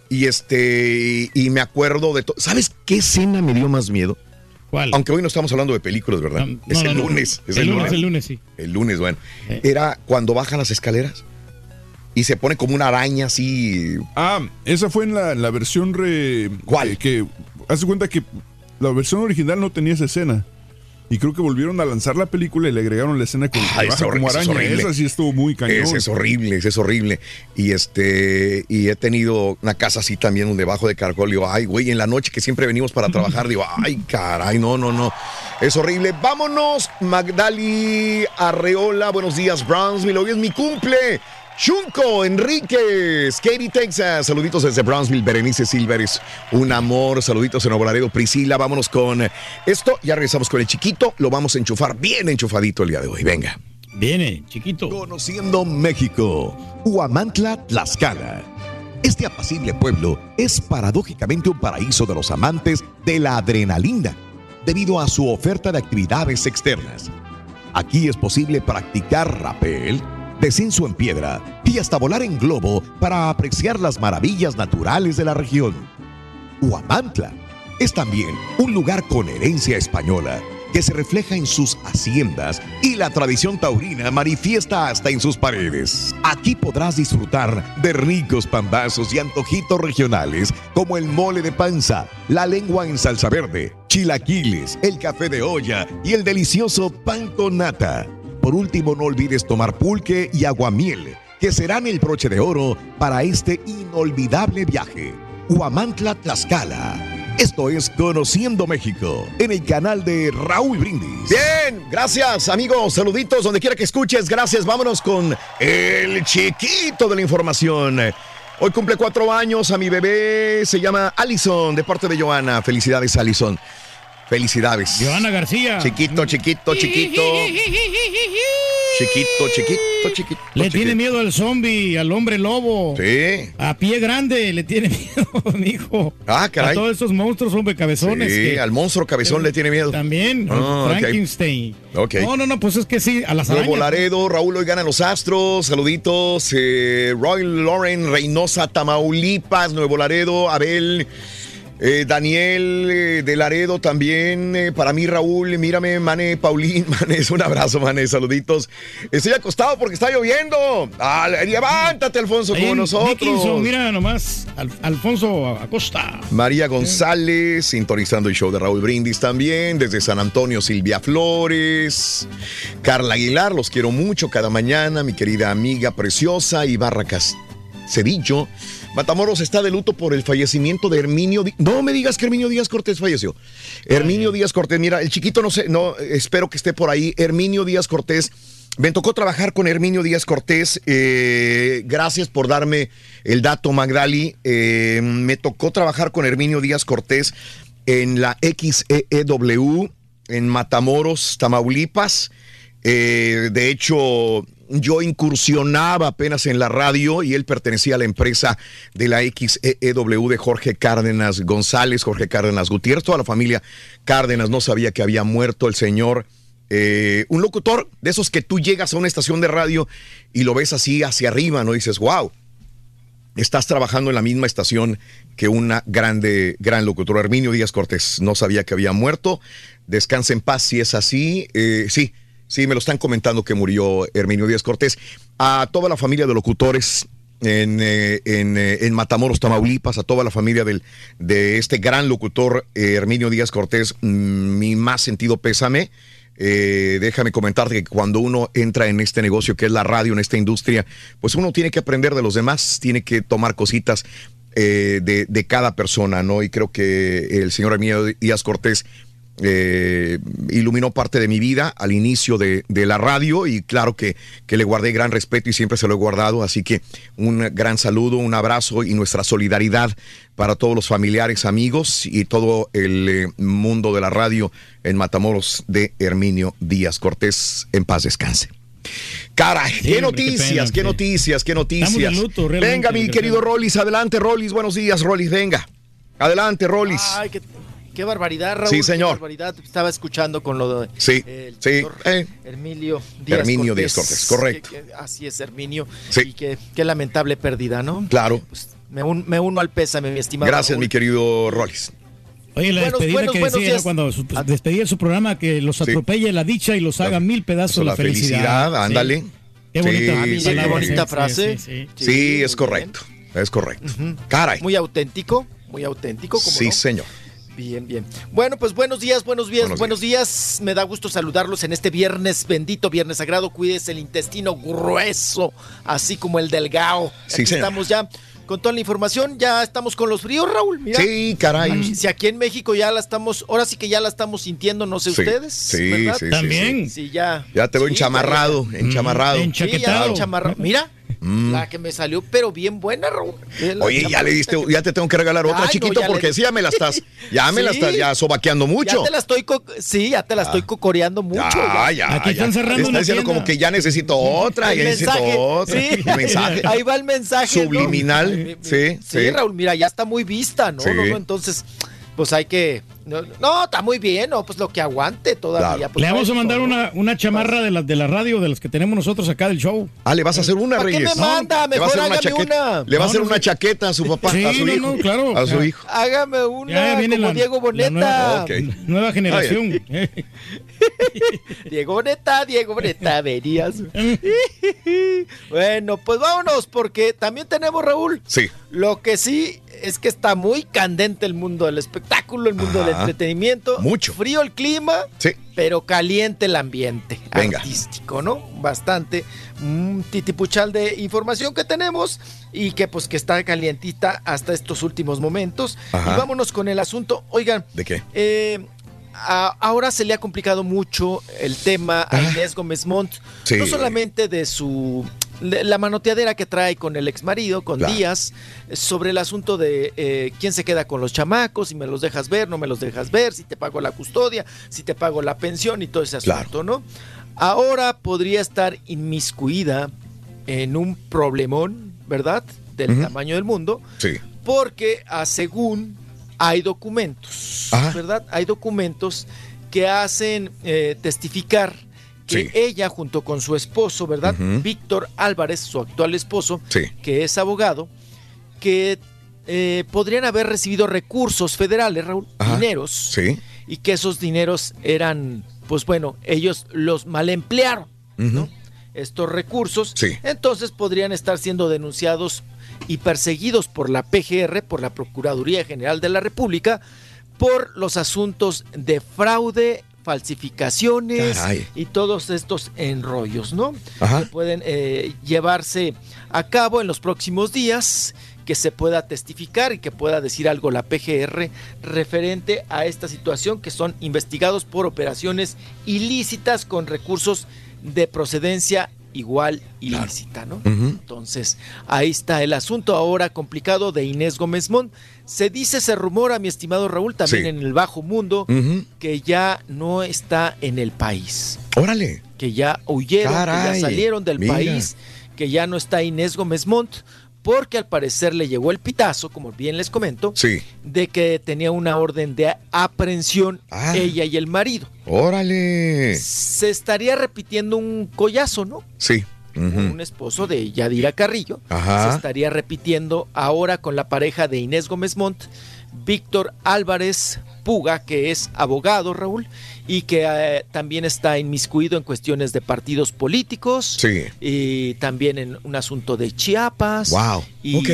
y este, y me acuerdo de todo. ¿Sabes qué escena me dio más miedo? ¿Cuál? Aunque hoy no estamos hablando de películas, ¿verdad? es no, el no. lunes. Es El el, lunes, lunes. el lunes, sí. El lunes, bueno. Era cuando bajan las escaleras y se pone como una araña así. Ah, esa fue en la, la versión re. ¿Cuál? Que, haz de cuenta que la versión original no tenía esa escena. Y creo que volvieron a lanzar la película y le agregaron la escena con Ah, es como es araña. horrible. Esa sí estuvo muy cañón. Ese es horrible, ese es horrible. Y este, y he tenido una casa así también donde bajo de caracol. Digo, ay, güey, en la noche que siempre venimos para trabajar, digo, ay, caray, no, no, no. Es horrible. Vámonos, Magdali Arreola, buenos días, Brownsville. Hoy es mi cumple. Chunco Enríquez, Katy, Texas. Saluditos desde Brownsville, Berenice Silveres. Un amor. Saluditos en Laredo, Priscila. Vámonos con esto. Ya regresamos con el chiquito. Lo vamos a enchufar bien enchufadito el día de hoy. Venga. Viene, chiquito. Conociendo México, Huamantla, Tlaxcala. Este apacible pueblo es paradójicamente un paraíso de los amantes de la adrenalina, debido a su oferta de actividades externas. Aquí es posible practicar rapel, descenso en piedra y hasta volar en globo para apreciar las maravillas naturales de la región. Huamantla es también un lugar con herencia española que se refleja en sus haciendas y la tradición taurina manifiesta hasta en sus paredes. Aquí podrás disfrutar de ricos pambazos y antojitos regionales como el mole de panza, la lengua en salsa verde, chilaquiles, el café de olla y el delicioso pan con nata. Por último, no olvides tomar pulque y aguamiel, que serán el broche de oro para este inolvidable viaje. Huamantla, Tlaxcala. Esto es Conociendo México en el canal de Raúl Brindis. Bien, gracias amigos, saluditos donde quiera que escuches, gracias, vámonos con el chiquito de la información. Hoy cumple cuatro años a mi bebé, se llama Allison, de parte de Joana. Felicidades, Allison. Felicidades. Joana García. Chiquito, chiquito, chiquito. Chiquito, chiquito, chiquito. Le chiquito. tiene miedo al zombie, al hombre lobo. Sí. A pie grande le tiene miedo, mijo. Ah, caray. A todos esos monstruos, hombre, cabezones. Sí, que- al monstruo cabezón le tiene miedo. También, Ah. Frankenstein. Ok. No, no, no, pues es que sí, a las. Nuevo Laredo, Raúl hoy ganan los Astros, saluditos. eh, Roy Lauren, Reynosa, Tamaulipas, Nuevo Laredo, Abel. Eh, Daniel eh, de Laredo también, eh, para mí Raúl, mírame, Mane, Paulín, Manes, un abrazo, Mane, saluditos. Estoy acostado porque está lloviendo. Ah, levántate, Alfonso, Ahí como nosotros. Dickinson, mira nomás, Al- Alfonso Acosta. María González, sintonizando el show de Raúl Brindis también. Desde San Antonio, Silvia Flores. Carla Aguilar, los quiero mucho cada mañana. Mi querida amiga preciosa, Ibarra Cedillo. Matamoros está de luto por el fallecimiento de Herminio. Di- no me digas que Herminio Díaz Cortés falleció. Herminio Díaz Cortés, mira, el chiquito no sé, no, espero que esté por ahí. Herminio Díaz Cortés. Me tocó trabajar con Herminio Díaz Cortés. eh, gracias por darme el dato, Magdali. Eh, me tocó trabajar con Herminio Díaz Cortés en la XEEW en Matamoros, Tamaulipas. Eh, de hecho, yo incursionaba apenas en la radio y él pertenecía a la empresa de la XEW de Jorge Cárdenas González, Jorge Cárdenas Gutiérrez, toda la familia Cárdenas no sabía que había muerto el señor. eh, un locutor de esos que tú llegas a una estación de radio y lo ves así hacia arriba, ¿no? Dices, wow, estás trabajando en la misma estación que una grande, gran locutora, Herminio Díaz Cortés. No sabía que había muerto. Descansa en paz si es así. Eh, sí, sí, me lo están comentando que murió Herminio Díaz Cortés. A toda la familia de locutores en, eh, en, eh, en Matamoros, Tamaulipas, a toda la familia del, de este gran locutor eh, Herminio Díaz Cortés, mm, mi más sentido pésame. Déjame comentarte que cuando uno entra en este negocio que es la radio, en esta industria, pues uno tiene que aprender de los demás, tiene que tomar cositas de, de cada persona, ¿no? Y creo que el señor Emilio Díaz Cortés eh, iluminó parte de mi vida al inicio de, de la radio y claro que, que le guardé gran respeto y siempre se lo he guardado, así que un gran saludo, un abrazo y nuestra solidaridad para todos los familiares, amigos y todo el eh, mundo de la radio en Matamoros de Herminio Díaz Cortés. En paz descanse. Caray, Sí, qué hombre, qué noticias, pena, qué sí. noticias, qué noticias. Luto, realmente, venga, mi querido Rollis, adelante, Rollis, buenos días, Rollis, venga. Adelante, Rollis. Ay, qué, qué barbaridad, Raúl. Sí, señor. Qué barbaridad. Estaba escuchando con lo de Sí, el sí, eh. Herminio Díaz Herminio Cortés. Díaz Cortés, correcto. Que- que- así es, Herminio. Sí. Y qué, qué lamentable pérdida, ¿no? Claro. Me, un- me uno al pésame, mi estimado. Gracias, Raúl. mi querido Rollis. Oye, la Buenos, despedida buenos, que buenos decía días. ¿no? cuando su- despedía su programa, que los atropelle la dicha y los haga mil pedazos la, la felicidad, Sí. ándale. Qué bonita, Ah, qué bonita sí, frase. sí, sí. Sí, es correcto, es correcto. Caray. Muy auténtico, muy auténtico. ¿cómo Sí, no? señor. Bien, bien. Bueno, pues buenos días, buenos días, Buenos buenos, días. Me da gusto saludarlos en este viernes bendito, viernes sagrado. Cuídese el intestino grueso, así como el delgado. Sí, Aquí señor. estamos ya con toda la información. Ya estamos con los fríos, Raúl. Mira. Sí, caray. Aquí- si aquí en México ya la estamos, ahora sí que ya la estamos sintiendo, no sé Sí, ustedes. sí, ¿verdad? sí, sí, También. Sí, ya. Ya te veo Sí, enchamarrado, ya, ya. enchamarrado. Ya, Mira, la que me salió, pero bien buena, Raúl. La Oye, ya le diste, ya te tengo que regalar otra, Ay, chiquito, porque sí, ya me la estás, ya me la Sí. estás ya sobaqueando mucho. Ya te la estoy, co- sí, ya te la estoy cocoreando mucho. Ya, ya, Aquí están cerrando Está una diciendo tienda. como que ya necesito otra, El ya necesito otra. sí. El mensaje. Ahí va el mensaje. ¿no? Subliminal, sí, Sí, sí. Raúl, mira, ya está muy vista, ¿no? Sí. no, no, entonces, pues hay que. No, no, está muy bien, ¿no? Pues lo que aguante todavía. pues, Le vamos a mandar una, una chamarra de las de la radio, de las que tenemos nosotros acá del show. Ah, le vas a hacer una, ¿Para qué Reyes. me manda? Le va a Mejor hacer una hágame chaqueta. una. Le va a hacer no una chaqueta a su papá, Sí, a su no, hijo. no, claro. A su Ya. hijo. Hágame una Ya viene como la- Diego la Boneta. nueva, nueva generación. Diego Boneta, Diego Boneta, verías. bueno, pues vámonos, porque también tenemos, Raúl. Sí. Lo que sí es que está muy candente el mundo del espectáculo, el mundo del. Entretenimiento. Mucho. Frío el clima, Sí. pero caliente el ambiente Venga. artístico, ¿no? Bastante. Un titipuchal de información que tenemos y que pues que está calientita hasta estos últimos momentos. Ajá. Y vámonos con el asunto. Oigan, ¿De qué? eh, a- ahora se le ha complicado mucho el tema a Inés Gómez Montt, Sí. no solamente de su la manoteadera que trae con el ex marido, con Claro. Díaz, sobre el asunto de eh, quién se queda con los chamacos, si me los dejas ver, no me los dejas ver, si te pago la custodia, si te pago la pensión y todo ese asunto, ¿no? Ahora podría estar inmiscuida en un problemón, ¿verdad? Del tamaño del mundo, Sí. porque ah, según hay documentos, Ajá. ¿verdad? Hay documentos que hacen eh, testificar que Sí. ella junto con su esposo, ¿verdad? Víctor Álvarez, su actual esposo, Sí. que es abogado, que eh, podrían haber recibido recursos federales, Raúl, Ajá. dineros, Sí. y que esos dineros eran, pues bueno, ellos los mal emplearon Ujú. estos recursos, Sí. entonces podrían estar siendo denunciados y perseguidos por la PGR, por la Procuraduría General de la República, por los asuntos de fraude, falsificaciones Caray. y todos estos enrollos, ¿no? Ajá. Que pueden eh, llevarse a cabo en los próximos días, que se pueda testificar y que pueda decir algo la PGR referente a esta situación, que son investigados por operaciones ilícitas con recursos de procedencia igual ilícita, ¿no? Entonces, ahí está el asunto ahora complicado de Inés Gómez Mont. Se dice, se rumora, mi estimado Raúl, también Sí. en el bajo mundo, que ya no está en el país. Órale. Que ya huyeron, que ya salieron del mira. país, que ya no está Inés Gómez Mont, porque al parecer le llegó el pitazo, como bien les comento, Sí. de que tenía una orden de aprehensión Ah. ella y el marido. Órale. Se estaría repitiendo un collazo, ¿no? Sí. Un esposo de Yadira Carrillo, Ajá. se estaría repitiendo ahora con la pareja de Inés Gómez Montt, Víctor Álvarez Puga, que es abogado, Raúl, y que eh, también está inmiscuido en cuestiones de partidos políticos, Sí. y también en un asunto de Chiapas. Wow. Y Ok.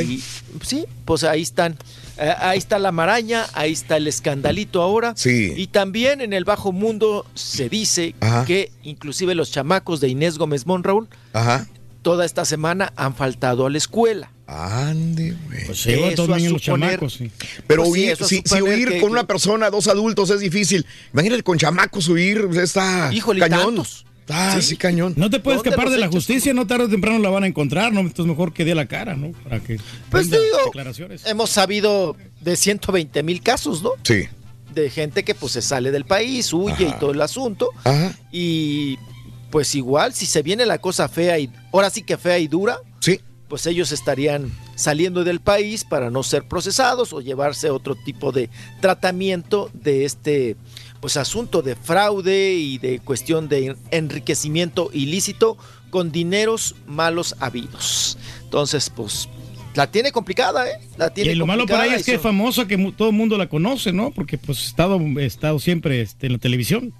sí, pues ahí están. eh, ahí está la maraña, ahí está el escandalito ahora. Sí. Y también en el bajo mundo se dice Ajá. que inclusive los chamacos de Inés Gómez Monroe Ajá. Toda esta semana han faltado a la escuela. Ande, güey. Pues Eso a en los suponer- chamacos, sí. Pero Pues sí, huir, si, huir que- con que- una persona, dos adultos, es difícil. Imagínate con chamacos huir, pues, está Híjole, cañón. tantos. Ah, sí, cañón. No te puedes ¿Dónde escapar de la justicia, no tarde o temprano la van a encontrar, ¿no? Entonces mejor que dé la cara, ¿no? Para que Pues digo, declaraciones. hemos sabido de 120 mil casos, ¿no? Sí. De gente que pues se sale del país, huye Ajá. y todo el asunto. Ajá. Y pues igual, si se viene la cosa fea y ahora sí que fea y dura, Sí. pues ellos estarían saliendo del país para no ser procesados o llevarse otro tipo de tratamiento de este pues asunto de fraude y de cuestión de enriquecimiento ilícito con dineros malos habidos. Entonces, pues la tiene complicada, ¿eh? La tiene Y lo malo para ella es que es famosa, que todo el mundo la conoce, ¿no? Porque pues ha estado, estado siempre este, en la televisión.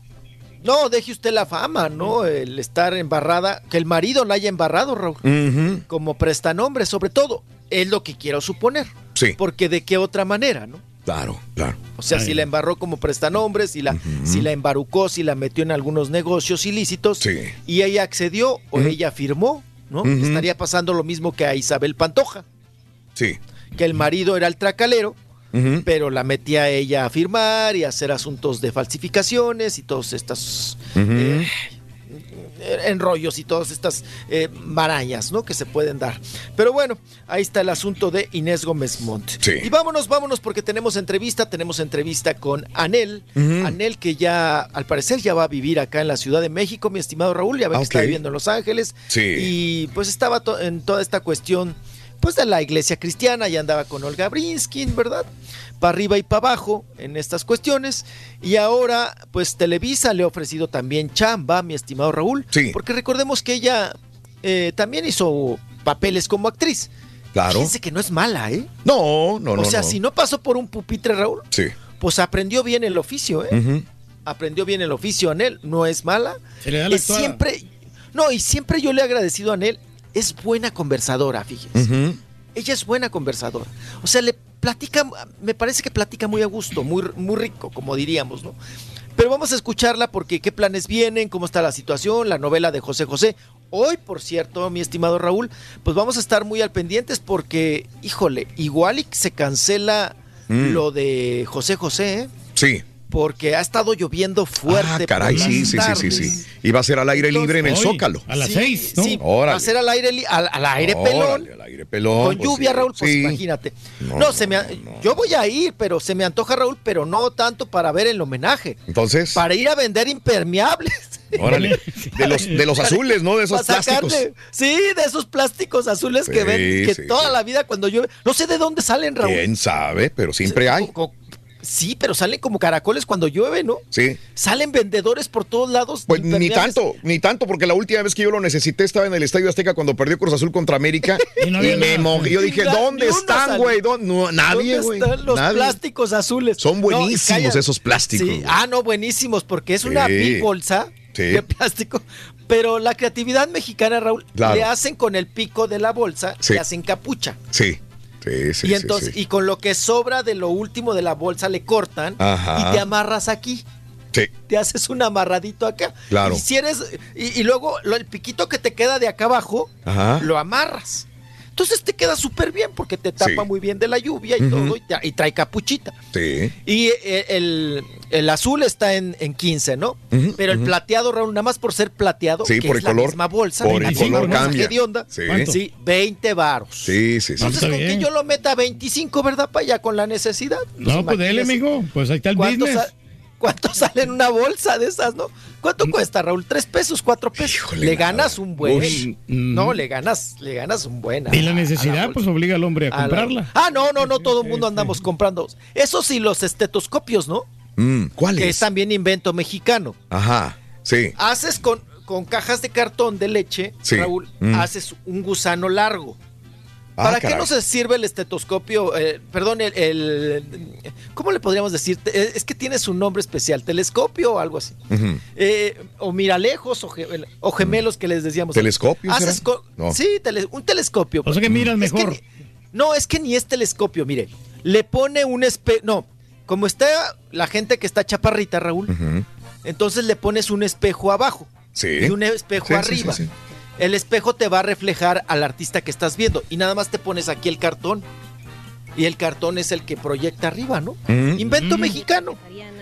No, deje usted la fama, ¿no? El estar embarrada, que el marido la haya embarrado, Raúl. Ujú. Como prestanombre, sobre todo. Es lo que quiero suponer. Sí. Porque de qué otra manera, ¿no? Claro, claro. O sea, Ay. si la embarró como prestanombre, si la, si la embarucó, si la metió en algunos negocios ilícitos Sí. y ella accedió o ella firmó, ¿no? Estaría pasando lo mismo que a Isabel Pantoja, Sí. que el marido era el tracalero, Pero la metía a ella a firmar y a hacer asuntos de falsificaciones y todos estos eh, enrollos y todas estas eh, marañas, ¿no? Que se pueden dar. Pero bueno, ahí está el asunto de Inés Gómez Montt. Sí. Y vámonos, vámonos, porque tenemos entrevista, tenemos entrevista con Anel. Anel que ya, al parecer, ya va a vivir acá en la Ciudad de México, mi estimado Raúl, ya ve Ah, que está ok. viviendo en Los Ángeles. Sí. Y pues estaba to- en toda esta cuestión, pues de la iglesia cristiana, ya andaba con Olga Brinskin, ¿verdad? Para arriba y para abajo en estas cuestiones. Y ahora, pues Televisa le ha ofrecido también chamba, mi estimado Raúl. Sí. Porque recordemos que ella eh, también hizo papeles como actriz. Claro. Fíjense que no es mala, ¿eh? No, no, no. o sea, no. si no pasó por un pupitre, Raúl, Sí. pues aprendió bien el oficio, ¿eh? Aprendió bien el oficio a Anel, no es mala. Se le da la actuada. siempre, no, y siempre yo le he agradecido a Anel, es buena conversadora, fíjense. Ella es buena conversadora. O sea, le platica, me parece que platica muy a gusto, muy, muy rico, como diríamos, ¿no? Pero vamos a escucharla porque qué planes vienen, cómo está la situación, la novela de José José. Hoy, por cierto, mi estimado Raúl, pues vamos a estar muy al pendientes porque, híjole, igual y se cancela Mm. lo de José José, ¿eh? Sí. Porque ha estado lloviendo fuerte. Ah, caray, sí, sí, sí, sí, sí. Iba a ser al aire libre en el Hoy, Zócalo. A las Sí, seis, ¿no? Sí, Órale. va a ser al aire, al, al aire Órale, pelón. al aire pelón, Con pues lluvia, sí, Raúl, pues imagínate. No, No, se me, a- yo voy a ir, pero se me antoja, Raúl, pero no tanto para ver el homenaje. Entonces, Para ir a vender impermeables. órale. De los, de los azules, ¿no? De esos Para sacarle- plásticos. sí, de esos plásticos azules que Sí, ven, que sí, toda sí. la vida cuando llueve. No sé de dónde salen, Raúl. Quién sabe, pero siempre hay. Co- Sí, pero salen como caracoles cuando llueve, ¿no? Sí. Salen vendedores por todos lados. Pues ni tanto, ni tanto, porque la última vez que yo lo necesité estaba en el Estadio Azteca cuando perdió Cruz Azul contra América. Y no y había me mojé. Yo dije, ¿dónde están, güey? ¿Dó- no, nadie, ¿Dónde güey. están los Nadie. plásticos azules? Son buenísimos esos plásticos. Sí. Ah, no, buenísimos, porque es una Sí. bolsa Sí. de plástico. Pero la creatividad mexicana, Raúl, Claro. le hacen con el pico de la bolsa, Sí. le hacen capucha. Sí, sí, sí. y entonces, sí. y con lo que sobra de lo último de la bolsa le cortan Ajá. y te amarras aquí. Sí, Te haces un amarradito acá. Claro. Y si eres, y, y luego lo- el piquito que te queda de acá abajo, Ajá. lo amarras. Entonces te queda súper bien porque te tapa Sí. muy bien de la lluvia y todo y, te- y trae capuchita. Sí. Y eh, el, el azul está en, en 15, ¿no? Pero el plateado, Raúl, nada más por ser plateado, Sí, que por es el la color. misma bolsa, Por el 25, color cambia. Hedionda. Sí. Sí, 20 varos. Sí, sí, sí. Entonces, con que yo lo meta a 25, ¿verdad? Para allá con la necesidad. No, pues dele, imagínese. amigo. Pues ahí está el ¿Cuánto, business. sa- cuánto sale en una bolsa de esas, no? ¿Cuánto cuesta, Raúl? ¿Tres pesos, cuatro pesos? le ganas un buen. Uy. No, le ganas, le ganas un buen. a- Y la necesidad, pues obliga al hombre a A la- comprarla. Ah, no, no, no, todo el mundo andamos comprando. Eso sí, los estetoscopios, ¿no? Mm, ¿Cuál Que es? es también invento mexicano. Ajá, sí. Haces con, con cajas de cartón de leche, Sí. Raúl, Mm. haces un gusano largo. Ah, ¿Para qué caray. no se sirve el estetoscopio? Eh, perdón, el, el- ¿Cómo le podríamos decir? Eh, Es que tiene su nombre especial, telescopio o algo así. Eh, o miralejos o, ge- o gemelos que les decíamos. ¿Telescopio Haces co- No. Sí, tele- un telescopio. O sea que miras Es mejor. no, es que ni es telescopio, mire. Le pone un espejo. No, como está la gente que está chaparrita, Raúl, entonces le pones un espejo abajo Sí. y un espejo Sí, sí, arriba. sí, sí. El espejo te va a reflejar al artista que estás viendo y nada más te pones aquí el cartón. Y el cartón es el que proyecta arriba, ¿no? Mm. Invento mexicano.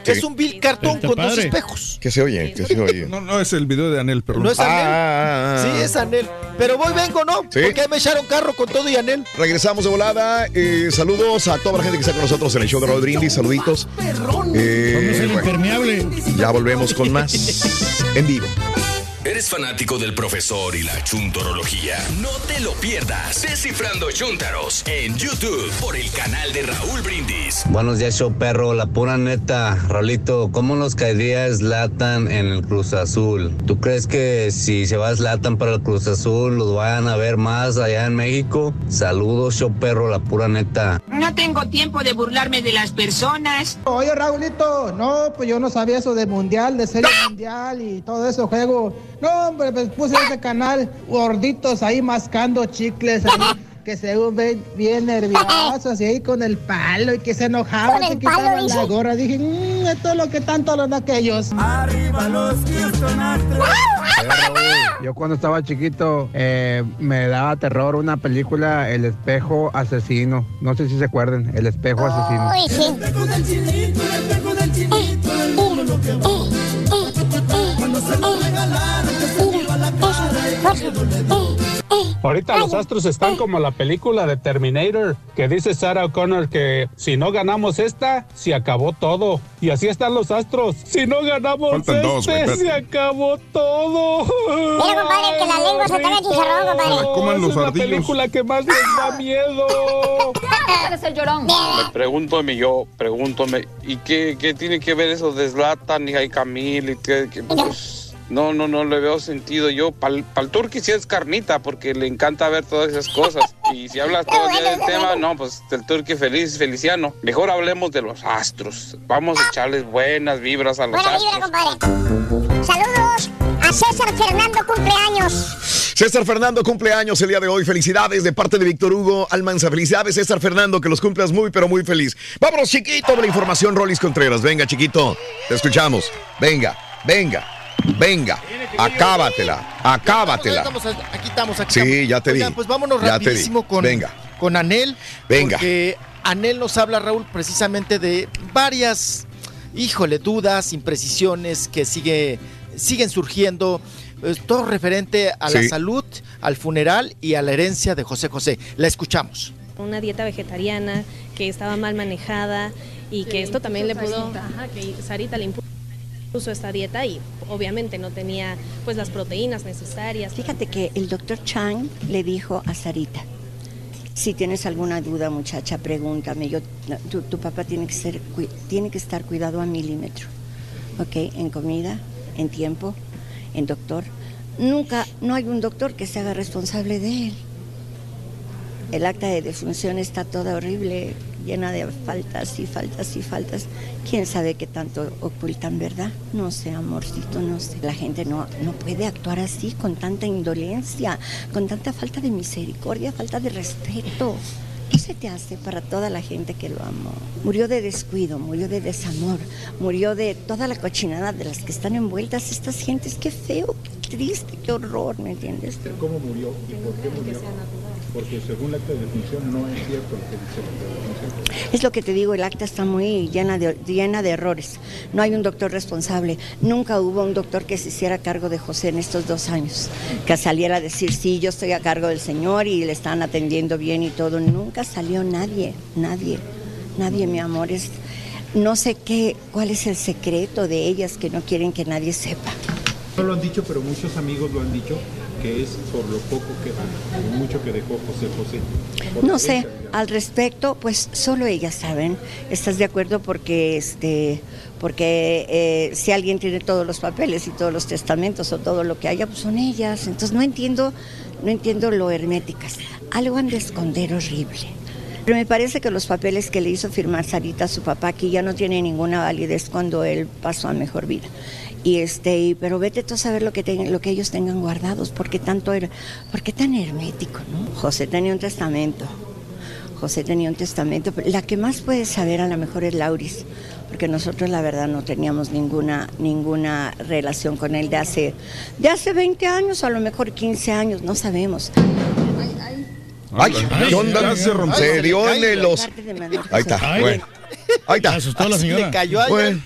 Sí. Es un vil cartón con dos padre. espejos. Que se oye, que se oye. No, no, es el video de Anel, perdón. No es Anel. Ah, ah, ah. Sí, es Anel. Pero voy, vengo, ¿no? Sí. Porque ahí me echaron carro con todo y Anel. Regresamos de volada. Eh, saludos a toda la gente que está con nosotros en el show de Raúl Brindis. Saluditos. Eh, Vamos el bueno, impermeable. ya volvemos con más en vivo. ¿Eres fanático del profesor y la chuntorología? No te lo pierdas. Descifrando Chuntaros en YouTube por el canal de Raúl Brindis. Buenos días, show perro. La pura neta, Raulito, ¿cómo nos caería Zlatan en el Cruz Azul? ¿Tú crees que si se va Zlatan para el Cruz Azul los vayan a ver más allá en México? Saludos, show perro, la pura neta. No tengo tiempo de burlarme de las personas. Oye, Raulito, no, pues yo no sabía eso de mundial, de serie mundial y todo eso juego. No, hombre, pues puse ese canal gorditos ahí mascando chicles ahí, que se ven bien nerviosos y ahí con el palo y que se enojaban, se el palo, quitaban dice. la gorra. Dije, "Mm, esto es lo que tanto los de aquellos. Arriba los Yo cuando estaba chiquito eh, me daba terror una película El espejo asesino. No sé si se acuerdan, El espejo asesino. Uy, sí. Ahorita los Astros están como la película de Terminator, que dice Sarah O'Connor que si no ganamos esta, se acabó todo. Y así están los Astros. Si no ganamos dos, este, se acabó todo. Mira, compadre, que la lengua se te haga chicharrón, compadre. Se la coman los es la ardillos. película que más les da miedo. Eres el llorón. Pregúntame yo, pregúntame, ¿y qué, qué tiene que ver eso de Zlatan y Camil y qué, qué, pues, no, no, no le veo sentido. Yo, para el turqui sí es carnita, porque le encanta ver todas esas cosas. Y si hablas todo el día del tema, no, pues el turqui feliz, feliciano. Mejor hablemos de los astros. Vamos a echarles buenas vibras a los Buena astros. vibra, compadre. Saludos a César Fernando cumpleaños. César Fernando cumpleaños el día de hoy. Felicidades de parte de Víctor Hugo Almanza. Felicidades, César Fernando, que los cumplas muy, pero muy feliz. Vámonos, chiquito, de la información, Rolis Contreras. Venga, chiquito, te escuchamos. Venga, venga, venga. Acábatela, acábatela. Estamos, aquí estamos, aquí Sí, estamos. ya te vi. Oigan, pues vámonos Ya rapidísimo con, Venga. con Anel. Venga. Porque Anel nos habla, Raúl, precisamente de varias, híjole, dudas, imprecisiones que sigue, siguen surgiendo. eh, todo referente a la Sí. salud, al funeral y a la herencia de José José. La escuchamos. una dieta vegetariana que estaba mal manejada y que esto también le pudo, ajá, que Sarita le impuso esta dieta y obviamente no tenía pues las proteínas necesarias. Fíjate que el doctor Chang le dijo a Sarita, si tienes alguna duda muchacha, pregúntame. Yo, tu, tu papá tiene que, ser, tiene que estar cuidado a milímetro, ¿ok? En comida, en tiempo, en doctor. Nunca, no hay un doctor que se haga responsable de él. El acta de defunción está toda horrible, llena de faltas y faltas y faltas. ¿Quién sabe qué tanto ocultan, verdad? No sé, amorcito, no sé. La gente no, no puede actuar así, con tanta indolencia, con tanta falta de misericordia, falta de respeto. ¿Qué se te hace para toda la gente que lo amó? Murió de descuido, murió de desamor, murió de toda la cochinada de las que están envueltas estas gentes. Qué feo, triste, qué horror, ¿me entiendes? ¿Cómo murió y por qué murió? Porque según la acta de defunción no es cierto lo que dice la acta de defunción. Es lo que te digo, el acta está muy llena de, llena de errores. No hay un doctor responsable. Nunca hubo un doctor que se hiciera cargo de José en estos dos años. Que saliera a decir, sí, yo estoy a cargo del Señor y le están atendiendo bien y todo. Nunca salió nadie, nadie, nadie, mi amor. Es, no sé qué, cuál es el secreto de ellas que no quieren que nadie sepa. No lo han dicho, pero muchos amigos lo han dicho, que es por lo poco que, por mucho que dejó José José. No sé, al respecto, pues solo ellas saben. ¿Estás de acuerdo? Porque este, porque eh, si alguien tiene todos los papeles y todos los testamentos o todo lo que haya, pues son ellas. Entonces no entiendo, no entiendo lo herméticas. Algo han de esconder horrible. Pero me parece que los papeles que le hizo firmar Sarita a su papá aquí ya no tienen ninguna validez cuando él pasó a mejor vida. Y este, y- pero vete tú a saber lo que tengan- lo que ellos tengan guardados, porque tanto era, porque tan hermético, ¿no? José tenía un testamento. José tenía un testamento. La que más puede saber a lo mejor es Lauris, porque nosotros la verdad no teníamos ninguna, ninguna relación con él de hace, de hace 20 años, a lo mejor 15 años, no sabemos. Ay, ¿qué onda? Se dio en el os- Parte de Manuel Ahí está, bueno. Ahí está. Así Le cayó. Bueno.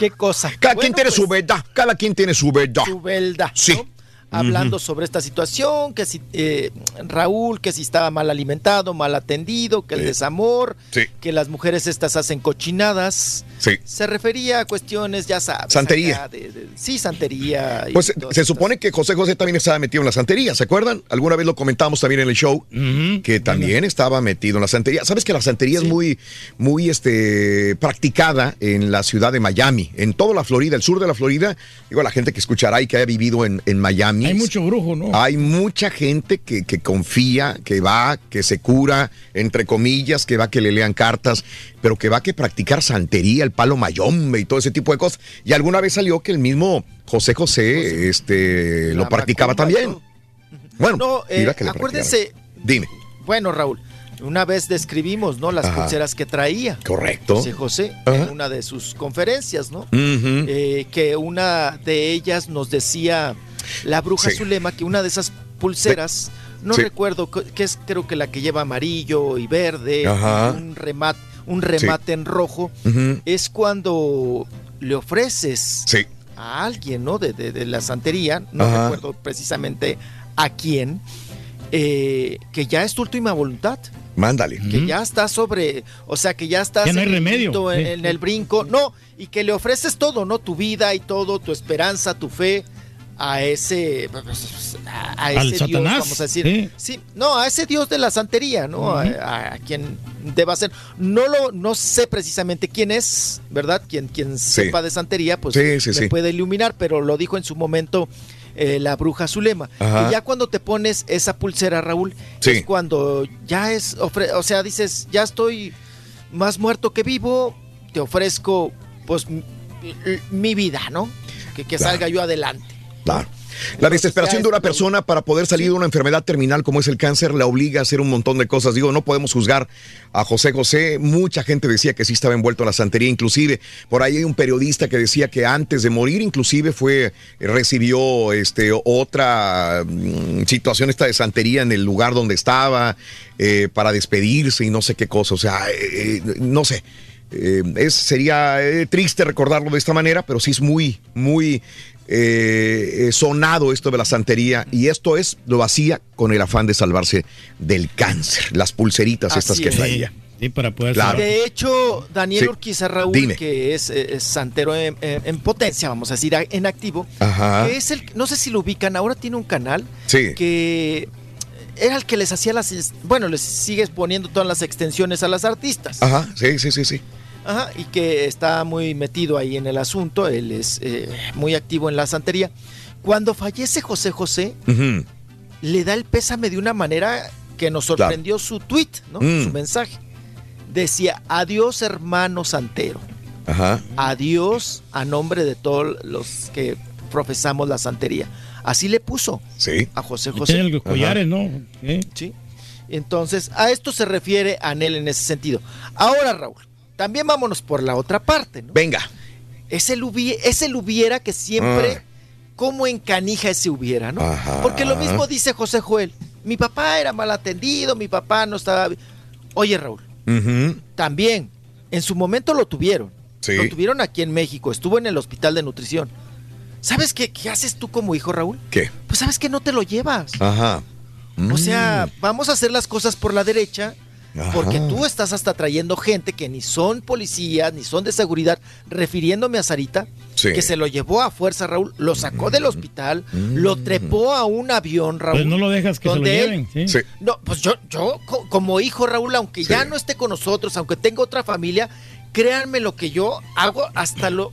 Qué cosa. Cada Bueno, quien tiene pues, su verdad. Cada quien tiene su verdad. su belda. Sí. ¿no? Hablando sobre esta situación, que si eh, Raúl, que si estaba mal alimentado, mal atendido, que el Sí. desamor, Sí. que las mujeres estas hacen cochinadas. Sí. Se refería a cuestiones, ya sabes. Santería. de- de- sí, santería. y Pues todo se supone que José José también estaba metido en la santería, ¿se acuerdan? Alguna vez lo comentamos también en el show, que también estaba metido en la santería. Sabes que la santería es muy, muy este, practicada en la ciudad de Miami, en toda la Florida, el sur de la Florida. Digo, la gente que escuchará y que haya vivido en, en Miami. Hay mucho brujo, ¿no? Hay mucha gente que, que confía, que va, que se cura, entre comillas, que va que le lean cartas, pero que va que practicar santería, el palo mayombe y todo ese tipo de cosas. Y alguna vez salió que el mismo José José, este, lo practicaba también. Bueno, No, eh, mira que le acuérdense. Dime. Bueno, Raúl, una vez describimos, ¿no? Las Ajá. pulseras que traía. Correcto. José José, Ajá. en una de sus conferencias, ¿no? Eh, que una de ellas nos decía la bruja Sí. Zulema que una de esas pulseras, no Sí. recuerdo, que que es creo que la que lleva amarillo y verde, Ajá. un remate, un remate en rojo, es cuando le ofreces Sí. a alguien, ¿no? De, de- de la santería, no Ajá. recuerdo precisamente a quién, eh, que ya es tu última voluntad. Mándale. Que ya está sobre, o sea, que ya estás Ya no hay en, remedio. en, en el brinco, no, y que le ofreces todo, ¿no? Tu vida y todo, tu esperanza, tu fe a ese, a, a Al ese Dios, Satanás, vamos a decir, sí. sí, no, a ese Dios de la santería, ¿no? A- a, a quien deba ser, no lo, no sé precisamente quién es, ¿verdad? Quien, quien sepa de santería, pues Sí, sí, me sí. puede iluminar, pero lo dijo en su momento eh, la bruja Zulema. Ajá. Que ya cuando te pones esa pulsera, Raúl, Sí. es cuando ya es, ofre- o sea, dices, ya estoy más muerto que vivo, te ofrezco, pues, mi vida, ¿no? Que, que Claro. salga yo adelante. Claro. La desesperación de una persona para poder salir de una enfermedad terminal como es el cáncer la obliga a hacer un montón de cosas. Digo, no podemos juzgar a José José. Mucha gente decía que sí estaba envuelto en la santería. Inclusive, por ahí hay un periodista que decía que antes de morir, inclusive fue, recibió este, otra mm, situación esta de santería en el lugar donde estaba eh, para despedirse y no sé qué cosa. O sea, eh, eh, no sé. Eh, es, sería eh, triste recordarlo de esta manera, pero sí es muy, muy eh, eh, sonado esto de la santería y esto es, lo hacía con el afán de salvarse del cáncer, las pulseritas estas que es. traía. Sí, para poder Claro. De hecho, Daniel Sí. Urquiza Raúl, Dime. que es, es santero en, en- en potencia, vamos a decir, en activo, Ajá. que es el, no sé si lo ubican, ahora tiene un canal Sí. que era el que les hacía las, bueno, les sigues poniendo todas las extensiones a las artistas. Ajá, sí, sí, sí, sí. Ajá, y que está muy metido ahí en el asunto, él es eh, muy activo en la santería. Cuando fallece José José, le da el pésame de una manera que nos sorprendió su tweet, ¿no? Mm. Su mensaje. Decía, adiós hermano santero, Ajá. adiós a nombre de todos los que profesamos la santería. Así le puso Sí. a José Y José. tiene los collares, ¿no? ¿Eh? Sí. Entonces, a esto se refiere Anel en ese sentido. Ahora, Raúl, también vámonos por la otra parte, ¿no? Venga. Es el, hubie- es el hubiera que siempre Ah. cómo encanija ese hubiera, ¿no? Ajá. Porque lo mismo dice José Joel. Mi papá era mal atendido, mi papá no estaba... Oye, Raúl, también, en su momento lo tuvieron. Sí. Lo tuvieron aquí en México, estuvo en el hospital de nutrición. ¿Sabes qué, qué haces tú como hijo, Raúl? ¿Qué? Pues sabes que no te lo llevas. Ajá. O sea, Mm. vamos a hacer las cosas por la derecha, Ajá. porque tú estás hasta trayendo gente que ni son policías, ni son de seguridad, refiriéndome a Sarita, Sí. que se lo llevó a fuerza, Raúl, lo sacó del hospital, lo trepó a un avión, Raúl. Pues no lo dejas que se lo lleven. ¿sí? No, pues yo, yo co- como hijo, Raúl, aunque ya no esté con nosotros, aunque tenga otra familia, créanme lo que yo hago hasta lo,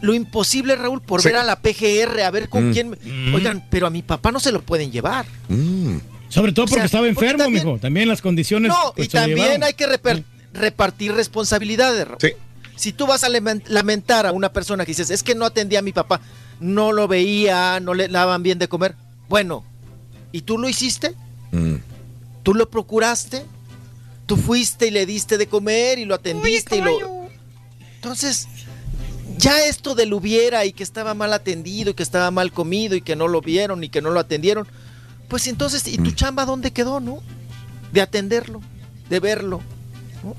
lo imposible, Raúl, por Sí. ver a la PGR, a ver con Mm. quién. me- Oigan, pero a mi papá no se lo pueden llevar. Mm. Sobre todo O porque sea, estaba porque enfermo, también- mijo. También las condiciones. No, pues, y también hay que reper- repartir responsabilidades. Sí. Si tú vas a lamentar a una persona que dices, es que no atendía a mi papá, no lo veía, no le daban bien de comer. Bueno, ¿y tú lo hiciste? Mm. ¿Tú lo procuraste? ¿Tú fuiste y le diste de comer y lo atendiste y lo... Entonces, ya esto del hubiera y que estaba mal atendido y que estaba mal comido y que no lo vieron y que no lo atendieron, pues entonces, ¿y tu chamba dónde quedó, no? De atenderlo, de verlo. ¿no?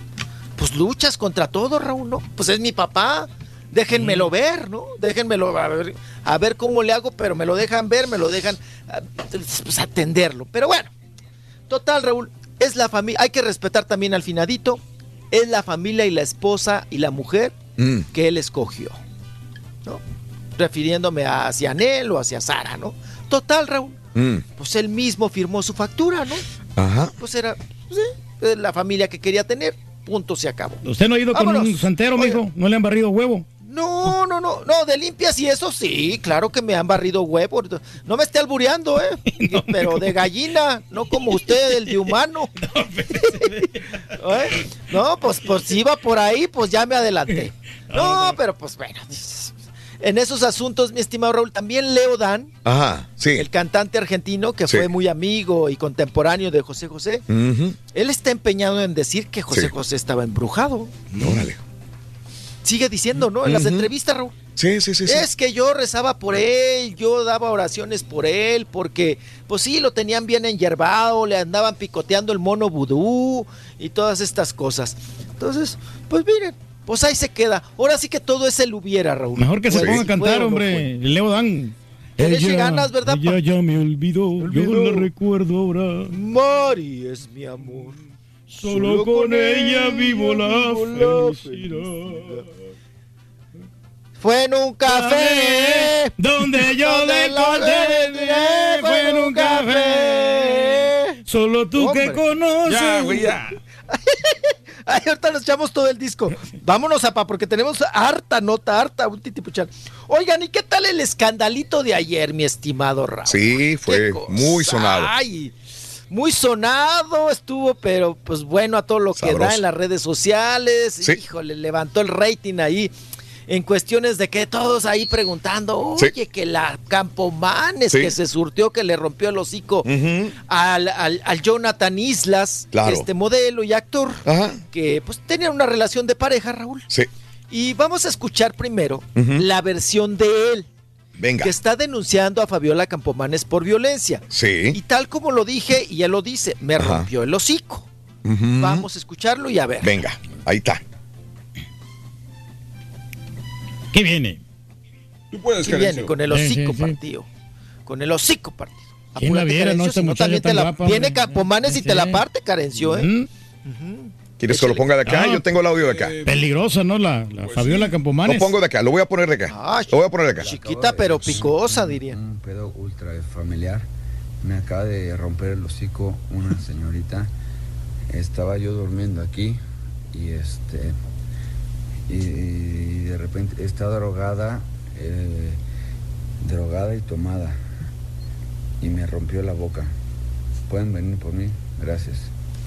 Pues luchas contra todo, Raúl, ¿no? Pues es mi papá, déjenmelo ver, ¿no? Déjenmelo a ver, a ver cómo le hago, pero me lo dejan ver, me lo dejan ah, pues, atenderlo. Pero bueno, total, Raúl, es la familia, hay que respetar también al finadito, es la familia y la esposa y la mujer Mm. que él escogió, ¿no? Refiriéndome a hacia Anel o hacia Sara, ¿no? Total, Raúl, Mm. pues él mismo firmó su factura, ¿no? Ajá. Pues era pues, sí, la familia que quería tener, punto, se acabó. ¿Usted no ha ido con un santero, mijo? ¿No le han barrido huevo? No, no, no, no, de limpias y eso sí, claro que me han barrido huevo. No me esté albureando, ¿eh? Pero de gallina, no como usted, el de humano. ¿Eh? No, pues, pues si iba por ahí, pues ya me adelanté. No, pero pues bueno. En esos asuntos, mi estimado Raúl, también Leo Dan, Ajá. Sí. el cantante argentino que Sí. fue muy amigo y contemporáneo de José José, él está empeñado en decir que José Sí. José estaba embrujado. Órale. Sigue diciendo, ¿no? En las entrevistas, Raúl. Sí, sí, sí. sí. Es que yo rezaba por él, yo daba oraciones por él, porque pues sí, lo tenían bien enyerbado, le andaban picoteando el mono vudú y todas estas cosas. Entonces, pues miren, pues ahí se queda. Ahora sí que todo es el hubiera, Raúl. Mejor que se Fue- ponga a cantar, o no hombre. fue. Leo Dan. Que le eche ganas, ¿verdad, Ella ya me olvidó. Yo olvidó. la recuerdo ahora. Mari es mi amor. Solo con ella vivo la felicidad. Fue en un café. Donde yo le encontré, fue en un café. Solo tú que Hombre. conoces. Ya, güey, ya. Ay, ahorita nos echamos todo el disco. Vámonos, apa, porque tenemos harta nota, harta un titipuchal. Oigan, ¿y qué tal el escandalito de ayer, mi estimado Raúl? Sí, fue muy sonado. Ay, muy sonado estuvo, pero pues bueno, a todo lo que da en las redes sociales. Sí. Híjole, levantó el rating ahí. En cuestiones de que todos ahí preguntando, Sí. oye, que la Campomanes Sí. que se surtió, que le rompió el hocico al, al- al Jonathan Islas, Claro. este modelo y actor, Ajá. que pues tenían una relación de pareja, Raúl. Sí. Y vamos a escuchar primero la versión de él, Venga. que está denunciando a Fabiola Campomanes por violencia. Y Sí. tal como lo dije, y él lo dice, me Ajá. rompió el hocico. Vamos a escucharlo y a ver. Venga. Ahí está. ¿Qué viene? Tú puedes, Y viene con el hocico sí, sí. partido. Con el hocico partido. ¿Quién la viera, no? Esta también te tan la- guapa, Viene y te la parte, Carencio, ¿eh? ¿Quieres que lo ponga de acá? Ah. Yo tengo el audio de acá. Peligrosa, ¿no? La, la Fabiola Lo Campomanes. pongo de acá. Lo voy a poner de acá. Ah, Lo voy a poner de acá. Chiquita pero picosa, diría. Un pedo ultra familiar. Me acaba de romper el hocico una señorita. Estaba yo durmiendo aquí y este y, de repente está drogada, eh, drogada y tomada y me rompió la boca. Pueden venir por mí, gracias.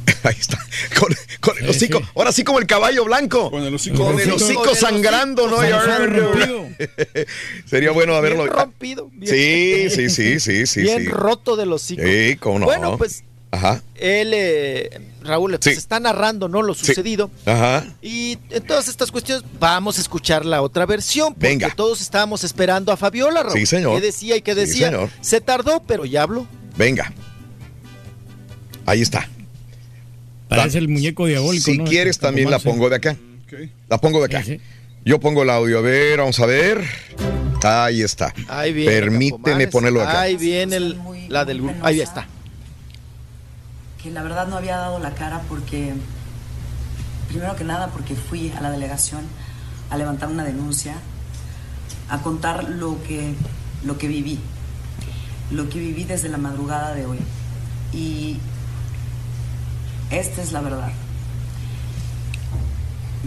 Ahí está. Con, con el hocico. sí. Ahora sí como el caballo blanco. Con el hocico. Con el Con el hocico hocico sangrando, ¿no? Sería bueno haberlo. Bien rompido. bien- Sí, sí, sí, sí, sí. bien sí. roto de los hocico. Sí, cómo no. Bueno, pues Ajá. Él, eh, Raúl, pues, está narrando no lo sucedido. Ajá. Y en todas estas cuestiones vamos a escuchar la otra versión. Porque Venga. todos estábamos esperando a Fabiola, Raúl. Sí, señor. ¿Qué decía y qué Sí, decía? señor. Se tardó, pero ya habló. Venga. Ahí está. Parece el muñeco diabólico. Si ¿no? quieres, Como también la pongo de acá. La pongo de acá. Yo pongo el audio. A ver, vamos a ver. Ahí está. Ahí viene. Permíteme ponerlo de acá. Ahí viene el- la del grupo. Ahí está. Que la verdad no había dado la cara porque, primero que nada, porque fui a la delegación a levantar una denuncia, a contar lo que, lo que viví, lo que viví desde la madrugada de hoy. Y esta es la verdad.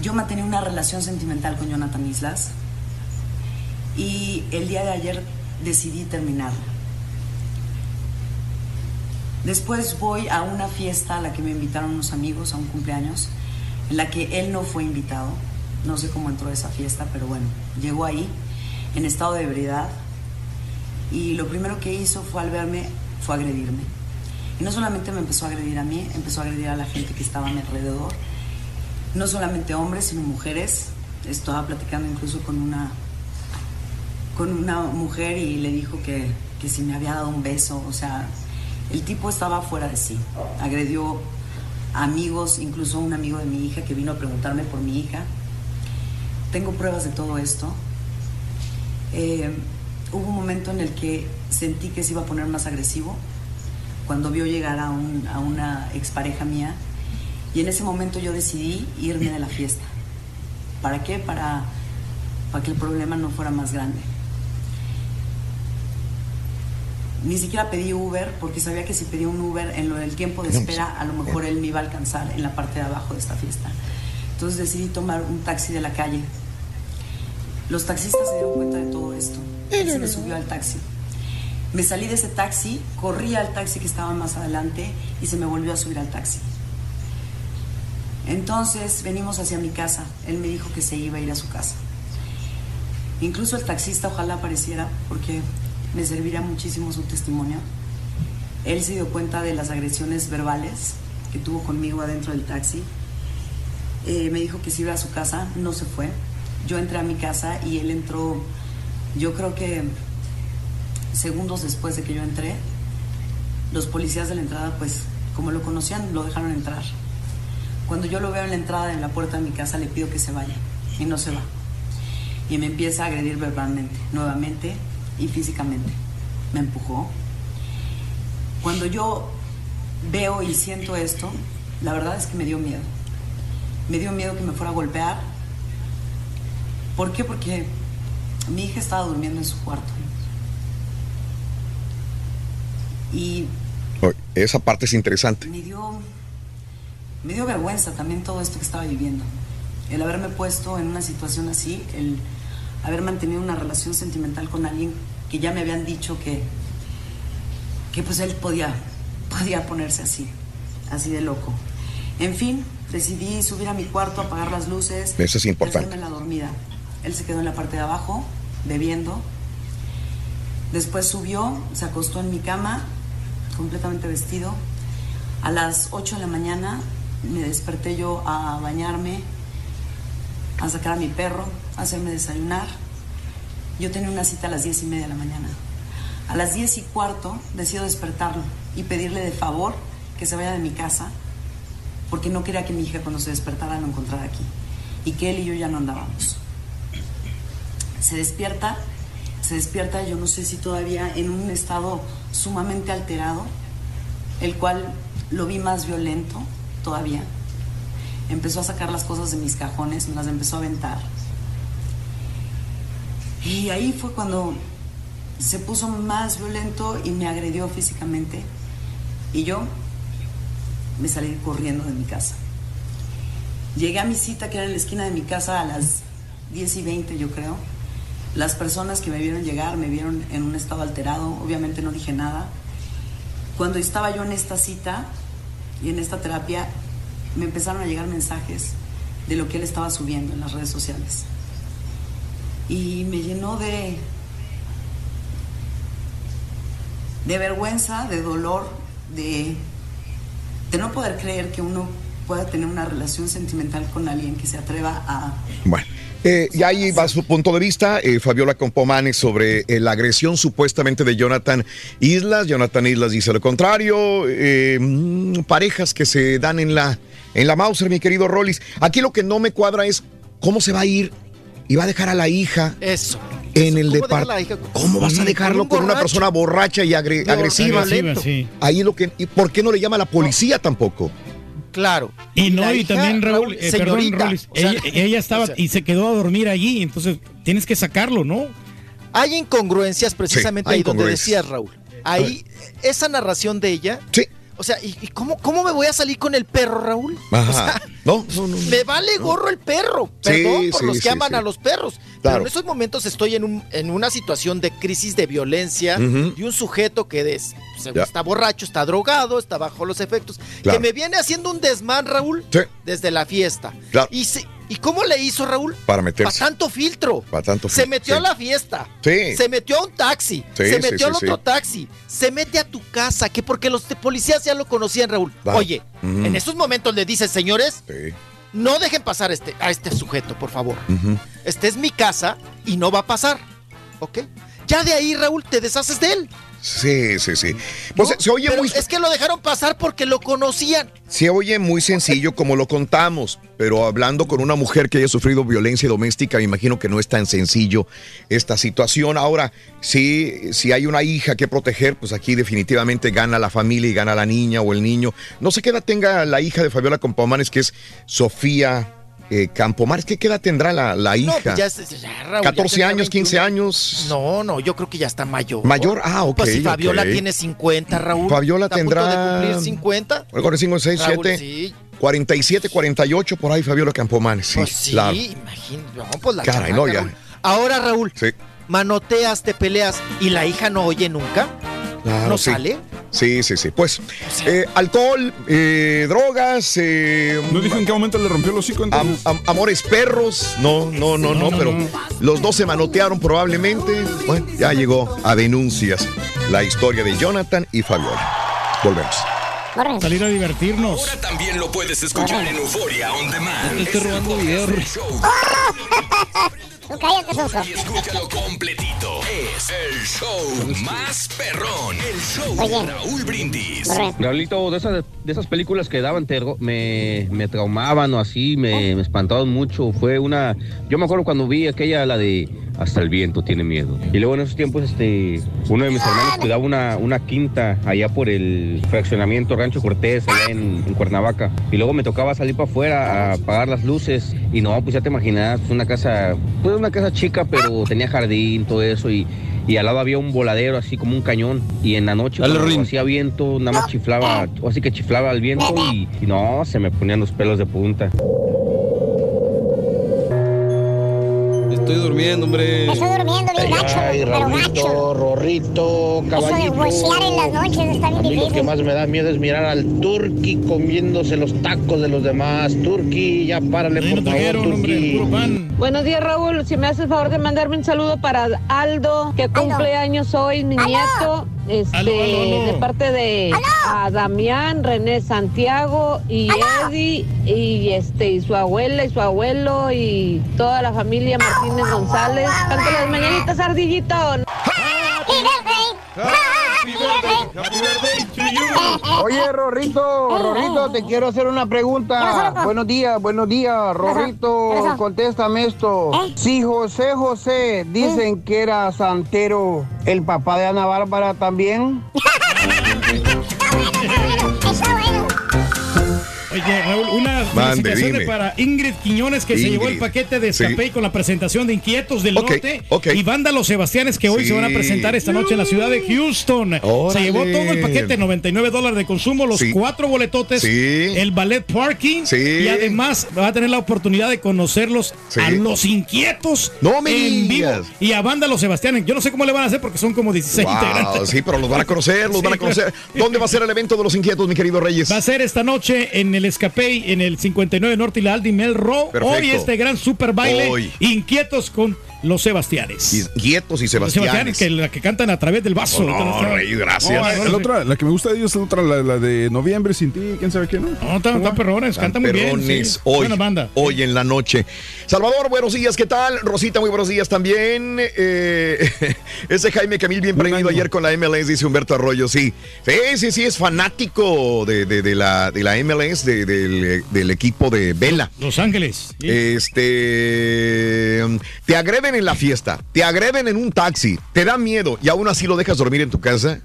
Yo mantenía una relación sentimental con Jonathan Islas y el día de ayer decidí terminarla. Después voy a una fiesta a la que me invitaron unos amigos, a un cumpleaños, en la que él no fue invitado. No sé cómo entró esa fiesta, pero bueno, llegó ahí en estado de ebriedad y lo primero que hizo fue al verme, fue agredirme. Y no solamente me empezó a agredir a mí, empezó a agredir a la gente que estaba a mi alrededor. No solamente hombres, sino mujeres. Estaba platicando incluso con una, con una mujer y le dijo que, que si me había dado un beso. O sea, el tipo estaba fuera de sí. Agredió amigos, incluso un amigo de mi hija que vino a preguntarme por mi hija. Tengo pruebas de todo esto. Eh, hubo un momento en el que sentí que se iba a poner más agresivo cuando vio llegar a, un- a una expareja mía y en ese momento yo decidí irme de la fiesta. ¿Para qué? Para, para que el problema no fuera más grande. Ni siquiera pedí Uber porque sabía que si pedía un Uber en lo del tiempo de espera, a lo mejor él me iba a alcanzar en la parte de abajo de esta fiesta. Entonces decidí tomar un taxi de la calle. Los taxistas se dieron cuenta de todo esto. Él se me subió al taxi. Me salí de ese taxi, corrí al taxi que estaba más adelante y se me volvió a subir al taxi. Entonces venimos hacia mi casa. Él me dijo que se iba a ir a su casa. Incluso el taxista ojalá apareciera porque me serviría muchísimo su testimonio. Él se dio cuenta de las agresiones verbales que tuvo conmigo adentro del taxi. Eh, me dijo que iba a su casa, no se fue. Yo entré a mi casa y él entró, yo creo que segundos después de que yo entré, los policías de la entrada, pues como lo conocían, lo dejaron entrar. Cuando yo lo veo en la entrada de la puerta de mi casa, le pido que se vaya y no se va. Y me empieza a agredir verbalmente, nuevamente y físicamente. Me empujó. Cuando yo veo y siento esto, la verdad es que me dio miedo. Me dio miedo que me fuera a golpear. ¿Por qué? Porque mi hija estaba durmiendo en su cuarto. Y Oye, Esa parte es interesante. me dio, me dio vergüenza también todo esto que estaba viviendo. El haberme puesto en una situación así, el haber mantenido una relación sentimental con alguien que ya me habían dicho que, que pues él podía, podía ponerse así, así de loco. En fin, decidí subir a mi cuarto, apagar las luces. Eso es importante. la dormida. Él se quedó en la parte de abajo, bebiendo. Después subió, se acostó en mi cama, completamente vestido. A las 8 de la mañana me desperté yo a bañarme, a sacar a mi perro, hacerme desayunar. Yo tenía una cita a las 10 y media de la mañana. A las 10 y cuarto decido despertarlo y pedirle de favor que se vaya de mi casa porque no quería que mi hija cuando se despertara lo encontrara aquí y que él y yo ya no andábamos. Se despierta, se despierta, yo no sé si todavía en un estado sumamente alterado, el cual lo vi más violento todavía. Empezó a sacar las cosas de mis cajones, me las empezó a aventar. Y ahí fue cuando se puso más violento y me agredió físicamente. Y yo me salí corriendo de mi casa. Llegué a mi cita que era en la esquina de mi casa a las 10 y 20 yo creo. Las personas que me vieron llegar me vieron en un estado alterado, obviamente no dije nada. Cuando estaba yo en esta cita y en esta terapia, me empezaron a llegar mensajes de lo que él estaba subiendo en las redes sociales. Y me llenó de, de vergüenza, de dolor, de, no poder creer que uno pueda tener una relación sentimental con alguien que se atreva a... Bueno. Eh, y ahí va su punto de vista, eh, Fabiola Compomanes, sobre eh, la agresión supuestamente de Jonathan Islas. Jonathan Islas dice lo contrario. mm, parejas que se dan en la, en la Mauser, mi querido Rollis. Aquí lo que no me cuadra es cómo se va a ir y va a dejar a la hija Eso. en el ¿Cómo dejar a la departamento. ¿Cómo vas a Con dejarlo un con una persona borracha y agre- agresiva? Sí. Ahí lo que. ¿Y por qué no le llama a la policía tampoco? Claro. Y no, y hija, también Raúl, eh, perdón, señorita, Raúl, o sea, ella, ella estaba o sea- y se quedó a dormir allí, entonces tienes que sacarlo, ¿no? Hay incongruencias precisamente Sí, hay ahí donde decías, Raúl. Ahí, esa narración de ella. Sí. O sea, ¿y, y cómo, cómo me voy a salir con el perro, Raúl? Ajá. O sea, no, no, no. me vale gorro el perro. Sí, Perdón por sí, los que sí, aman sí. a los perros. Pero Claro. en esos momentos estoy en, un, en una situación de crisis de violencia y un sujeto que des- se- Ya. está borracho, está drogado, está bajo los efectos, Claro. que me viene haciendo un desmán, Raúl, Sí. desde la fiesta. Claro. Y, se- ¿Y cómo le hizo, Raúl? Para meterse. Para tanto filtro. Para tanto Se fin- metió sí. a la fiesta. Sí. Se metió a un taxi. Sí, se metió al otro taxi. Se mete a tu casa. Que porque los policías ya lo conocían, Raúl. Oye, Ujú. en estos momentos le dices, señores, Sí. no dejen pasar este, a este sujeto, por favor. Ujú. Este es mi casa y no va a pasar. ¿Ok? Ya de ahí, Raúl, te deshaces de él. Sí, sí, sí. Pues se oye Pero muy. es que lo dejaron pasar porque lo conocían. Se oye muy sencillo como lo contamos, pero hablando con una mujer que haya sufrido violencia doméstica, me imagino que no es tan sencillo esta situación. Ahora, sí, si hay una hija que proteger, pues aquí definitivamente gana la familia y gana la niña o el niño. No sé qué edad tenga la hija de Fabiola Campomanes, que es Sofía eh, Campomanes. ¿Qué edad tendrá la, la hija? No, pues ya, es- ya, Raúl, ya 14 tendrá años, 15 21. años. No, no, yo creo que ya está mayor. Mayor, ah, ok, Pues si Fabiola tiene 50, Raúl. Fabiola está a punto tendrá- de cumplir 50. Ahora 5, 6, Raúl, 7, sí. 47, 48, por ahí Fabiola Campomanes. Sí, Pues sí, claro. imagínate. No, pues la Caray, chamaca, no, ya. Raúl. Ahora, Raúl, Sí. manoteas, te peleas y la hija no oye nunca. Claro, ¿No sí. sale? Sí, sí, sí. Pues, eh, alcohol, eh, drogas. Eh, ¿No dijo en qué momento le rompió el hocico entonces? am- am- amores perros. No, no, no, no, pero los dos se manotearon probablemente. Bueno, ya llegó a denuncias la historia de Jonathan y Fabiola. Volvemos. Salir a divertirnos. Ahora también lo puedes escuchar en Euforia On Demand. Te estoy robando videos. Tú cállate, Soso. y escúchalo completito. Es el show más perrón. El show de Raúl Brindis. Raulito, de esas, de esas películas que daban terror, me, me traumaban o así, me, me espantaban mucho. Fue una. Yo me acuerdo cuando vi aquella, la de Hasta el viento tiene miedo. Y luego en esos tiempos, este, uno de mis hermanos cuidaba una, una quinta allá por el fraccionamiento Rancho Cortés, allá en, en Cuernavaca. Y luego me tocaba salir para afuera a apagar las luces. Y no, pues ya te imaginas, una casa, pues una casa chica, pero tenía jardín, todo eso. Y, y al lado había un voladero, así como un cañón. Y en la noche, cuando hacía viento, nada más chiflaba, así que chiflaba el viento y, y no, se me ponían los pelos de punta. Estoy durmiendo, hombre. Estoy durmiendo bien gacho, Ay, pero gacho. Rorrito, Eso de caballito. en las noches está bien A mí lo que difícil. más me da miedo es mirar al Turqui comiéndose los tacos de los demás. Turqui, ya párale, por favor, Turqui. Buenos días, Raúl. Si me haces el favor de mandarme un saludo para Aldo, que cumple años hoy, mi nieto. Este, de parte de a Damián, René Santiago y Eddie y este y su abuela y su abuelo y toda la familia Martínez González. Cántale las mañanitas, ardillito. Oye, Rorrito, Rorrito, te quiero hacer una pregunta. Buenos días, buenos días, Rorrito, contéstame esto. Si José José dicen que era santero, ¿el papá de Ana Bárbara también? Oye, Raúl, una felicitación para Ingrid Quiñones que se llevó el paquete de Escape Sí. con la presentación de Inquietos del Ok, Norte y Banda Los Sebastianes que hoy Sí. se van a presentar esta noche en la ciudad de Houston. Órale. Se llevó todo el paquete, 99 dólares de consumo, los Sí. cuatro boletotes, el ballet parking y además va a tener la oportunidad de conocerlos a Los Inquietos No me en vivo y a Banda Los Sebastianes. Yo no sé cómo le van a hacer porque son como 16 Wow, integrantes. sí, pero los van a conocer, los van a conocer. ¿Dónde va a ser el evento de los inquietos, mi querido Reyes? Va a ser esta noche en el Escapey, en el 59 Norte y la Aldi Melro. Perfecto. Hoy este gran super baile. Hoy. Inquietos con los Sebastianes. Y Guietos y Los Sebastianes. que la que cantan a través del vaso. No, Rey, gracias. No, la, otra, la que me gusta de ellos es la otra, la, la de Noviembre sin ti, quién sabe qué, ¿no? No, están, están perrones, cantan muy bien. Perrones, sí. hoy, Buena banda. hoy en la noche. Salvador, buenos días, ¿qué tal? Rosita, muy buenos días también. Eh, ese Jaime Camil bien prendido ayer con la MLS, dice Humberto Arroyo, sí. Sí, sí, sí, es fanático de, de- de la, de la MLS, de- del, del equipo de Vela. Los Ángeles. sí. Este. Te agreden en la fiesta, te agreden en un taxi, te da miedo y aún así lo dejas dormir en tu casa.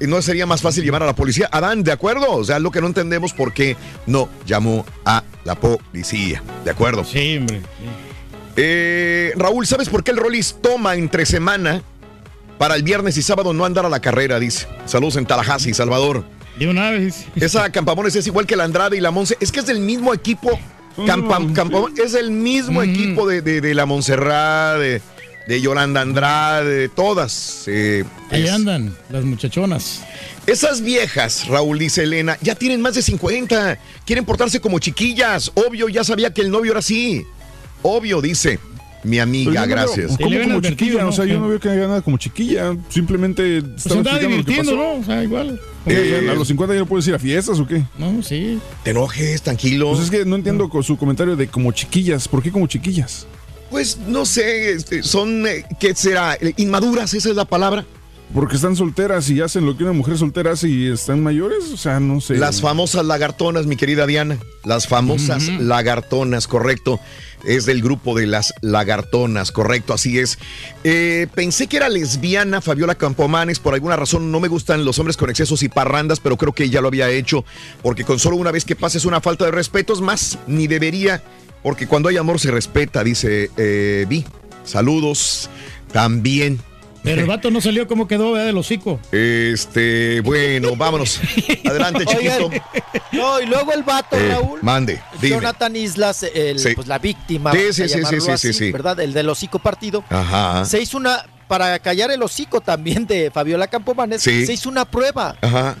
¿Y ¿No sería más fácil llamar a la policía? Adán, ¿de acuerdo? O sea, lo que no entendemos por qué no llamó a la policía. ¿De acuerdo? Sí, hombre. Eh, Raúl, ¿sabes por qué el Rollis toma entre semana para el viernes y sábado no andar a la carrera? Dice. Saludos en Tallahassee, Salvador. De una vez. Esa Campamones es igual que la Andrade y la Monse. Es que es del mismo equipo. Campa- Campamón- es el mismo equipo de, de- de la Montserrat, de, de Yolanda Andrade, de todas. eh, Ahí es- andan las muchachonas. Esas viejas, Raúl dice Elena, ya tienen más de 50. Quieren portarse como chiquillas. Obvio, ya sabía que el novio era así. Obvio, dice mi amiga, no veo- gracias. ¿Cómo como chiquilla? O sea, yo no veo que haya nada como chiquilla. Simplemente Pues estaba lo que divirtiendo, pasó. ¿no? O sea, igual. Eh, ¿A los 50 ya no puedes ir a fiestas o qué? No, sí. Te enojes, tranquilo. Pues es que no entiendo con su comentario de como chiquillas. ¿Por qué como chiquillas? Pues no sé, este, son, eh, ¿qué será? Eh, Inmaduras, esa es la palabra. Porque están solteras y hacen lo que una mujer soltera hace y están mayores. O sea, no sé. Las famosas lagartonas, mi querida Diana. Las famosas lagartonas, correcto. Es del grupo de las lagartonas, correcto, así es. Eh, pensé que era lesbiana Fabiola Campomanes, por alguna razón no me gustan los hombres con excesos y parrandas, pero creo que ya lo había hecho, porque con solo una vez que pases una falta de respeto es más, ni debería, porque cuando hay amor se respeta, dice eh, Vi. Saludos también. Pero el vato no salió como quedó, ¿verdad? Del hocico. Este, bueno, vámonos. Adelante, chiquito. Oigan, no, y luego el vato, Eh, Raúl. mande, dime. Jonathan Islas, el, Sí. pues la víctima, Sí, sí, sí, sí, llamarlo sí, así, sí, sí. ¿verdad? El del hocico partido. Ajá. Se hizo una, para callar el hocico también de Fabiola Campomanes, Sí. se hizo una prueba Ajá.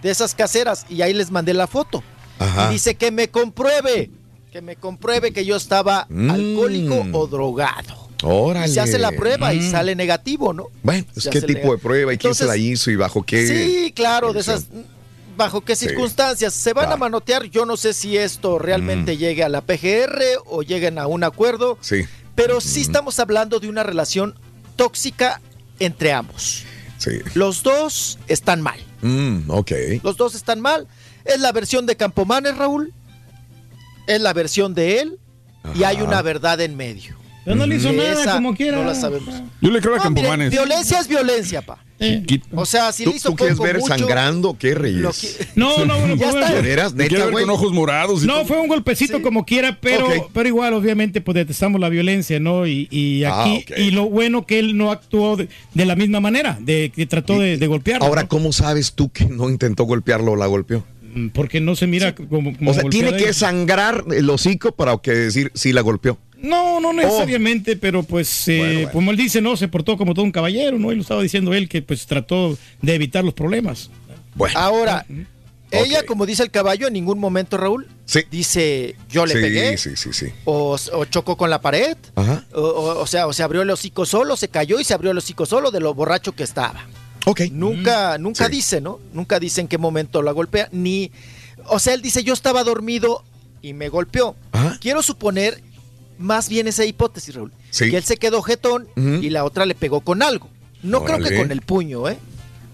de esas caseras y ahí les mandé la foto. Ajá. Y dice que me compruebe, que me compruebe que yo estaba Mm. alcohólico o drogado. Órale. Y se hace la prueba y Mm. sale negativo, ¿no? Bueno, pues qué tipo legal. de prueba y quién se la hizo y bajo qué. Sí, claro, de esas. ¿Bajo qué Sí. circunstancias? Se van Claro. a manotear. Yo no sé si esto Mm. realmente llegue a la PGR o lleguen a un acuerdo, Sí, pero sí estamos hablando de una relación tóxica entre ambos. sí. Los dos están mal. Mm, ok. Los dos están mal. Es la versión de Campomanes, Raúl. Es la versión de él. Y hay una verdad en medio. Pero no le hizo nada, esa como quiera. No la sabemos. Yo le creo a No, mire, Campomanes. violencia es violencia, pa. O sea, si ¿Tú, le hizo tú quieres ver mucho, sangrando qué, Reyes? que- No, no, bueno, Ya pues, está. ¿De veras? Quiere ¿Neta, ver con ojos morados. y No, todo. fue un golpecito Sí. como quiera, pero, pero igual, obviamente, pues detestamos la violencia, ¿no? Y, y Ah, aquí, y lo bueno que él no actuó de, de la misma manera, de que trató de, de golpearlo. Ahora, ¿no? ¿cómo sabes tú que no intentó golpearlo o la golpeó? Mm, Porque no se mira como, como O sea, tiene que sangrar el hocico para que decir si la golpeó. No, no necesariamente, pero pues, eh, Bueno, bueno. como él dice, no, se portó como todo un caballero, ¿no? Y lo estaba diciendo él que pues trató de evitar los problemas. Bueno. Ahora, ella, como dice el caballo, en ningún momento, Raúl, Sí. dice yo le sí, pegué, sí, sí, sí. o, o chocó con la pared, Ajá. o, o- o sea, o se abrió el hocico solo, se cayó y se abrió el hocico solo de lo borracho que estaba. Ok. Nunca, nunca Sí. dice, ¿no? Nunca dice en qué momento la golpea, ni, o sea, él dice yo estaba dormido y me golpeó. Ajá. Quiero suponer más bien esa hipótesis, Raúl, Sí. que él se quedó jetón y la otra le pegó con algo. No creo que con el puño, ¿eh?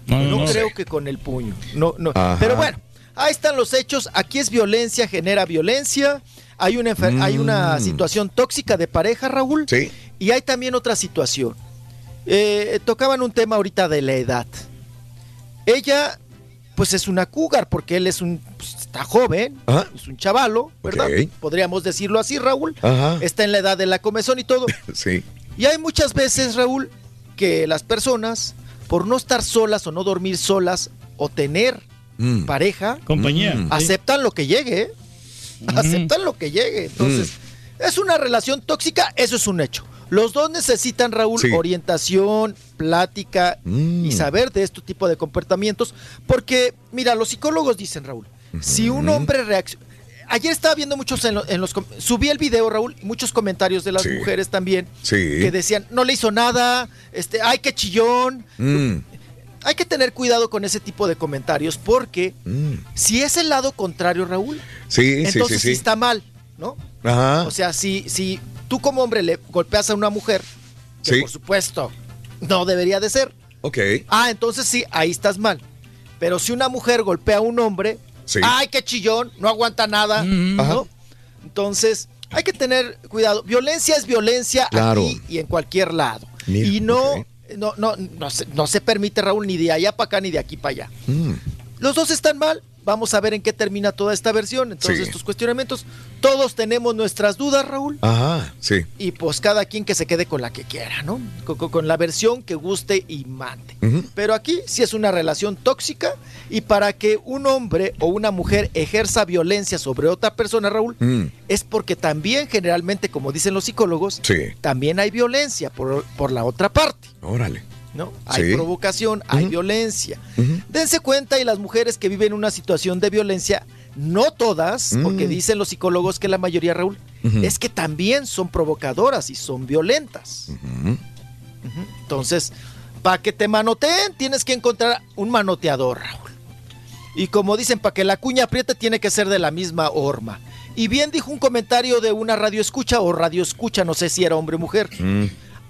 No, No, no, no. creo que con el puño. No, no. Ajá. Pero bueno, ahí están los hechos. Aquí es violencia, genera violencia. Hay una, hay una Mm. situación tóxica de pareja, Raúl. Sí. Y hay también otra situación. Eh, tocaban un tema ahorita de la edad. Ella, pues es una cougar, porque él es un. pues, está joven, Ajá. es un chavalo, ¿verdad? Podríamos decirlo así, Raúl. Ajá. Está en la edad de la comezón y todo. Sí. Y hay muchas veces, Raúl, que las personas, por no estar solas o no dormir solas o tener Mm. pareja, Compañía. Mm. sí. aceptan lo que llegue. ¿eh? Aceptan lo que llegue. Entonces, es una relación tóxica, eso es un hecho. Los dos necesitan, Raúl, Sí. orientación, plática Mm. y saber de este tipo de comportamientos. Porque, mira, los psicólogos dicen, Raúl, si un hombre reacciona... ayer estaba viendo muchos en, lo- en los... Subí el video, Raúl, y muchos comentarios de las Sí. mujeres también. Sí. Que decían, no le hizo nada, este, ay, qué chillón. Mm, Hay que tener cuidado con ese tipo de comentarios porque mm. si es el lado contrario, Raúl, Sí, sí, entonces sí, está mal, ¿no? Ajá. O sea, si, si tú como hombre le golpeas a una mujer, que Sí. por supuesto no debería de ser, Ok. ah, entonces sí, ahí estás mal. Pero si una mujer golpea a un hombre, Sí. ay, qué chillón, no aguanta nada, ¿no? Entonces, hay que tener cuidado. Violencia es violencia Claro. aquí y en cualquier lado. Mira, y no, ok. no, no, no, se, no se permite, Raúl, ni de allá para acá ni de aquí para allá. Mm. Los dos están mal. Vamos a ver en qué termina toda esta versión. Entonces, Sí. estos cuestionamientos, todos tenemos nuestras dudas, Raúl. Ajá, sí. Y pues cada quien que se quede con la que quiera, ¿no? Con, la versión que guste y mande. Ujú. Pero aquí sí es una relación tóxica y para que un hombre o una mujer ejerza violencia sobre otra persona, Raúl, Mm. es porque también generalmente, como dicen los psicólogos, Sí. también hay violencia por, por la otra parte, Órale. ¿No? Hay Sí. provocación, hay violencia. Dense cuenta y las mujeres que viven una situación de violencia, no todas, Mm. porque dicen los psicólogos que la mayoría, Raúl, es que también son provocadoras y son violentas. Entonces, para que te manoteen, tienes que encontrar un manoteador, Raúl. Y como dicen, para que la cuña apriete, tiene que ser de la misma horma. Y bien dijo un comentario de una radio escucha o radio escucha, no sé si era hombre o mujer.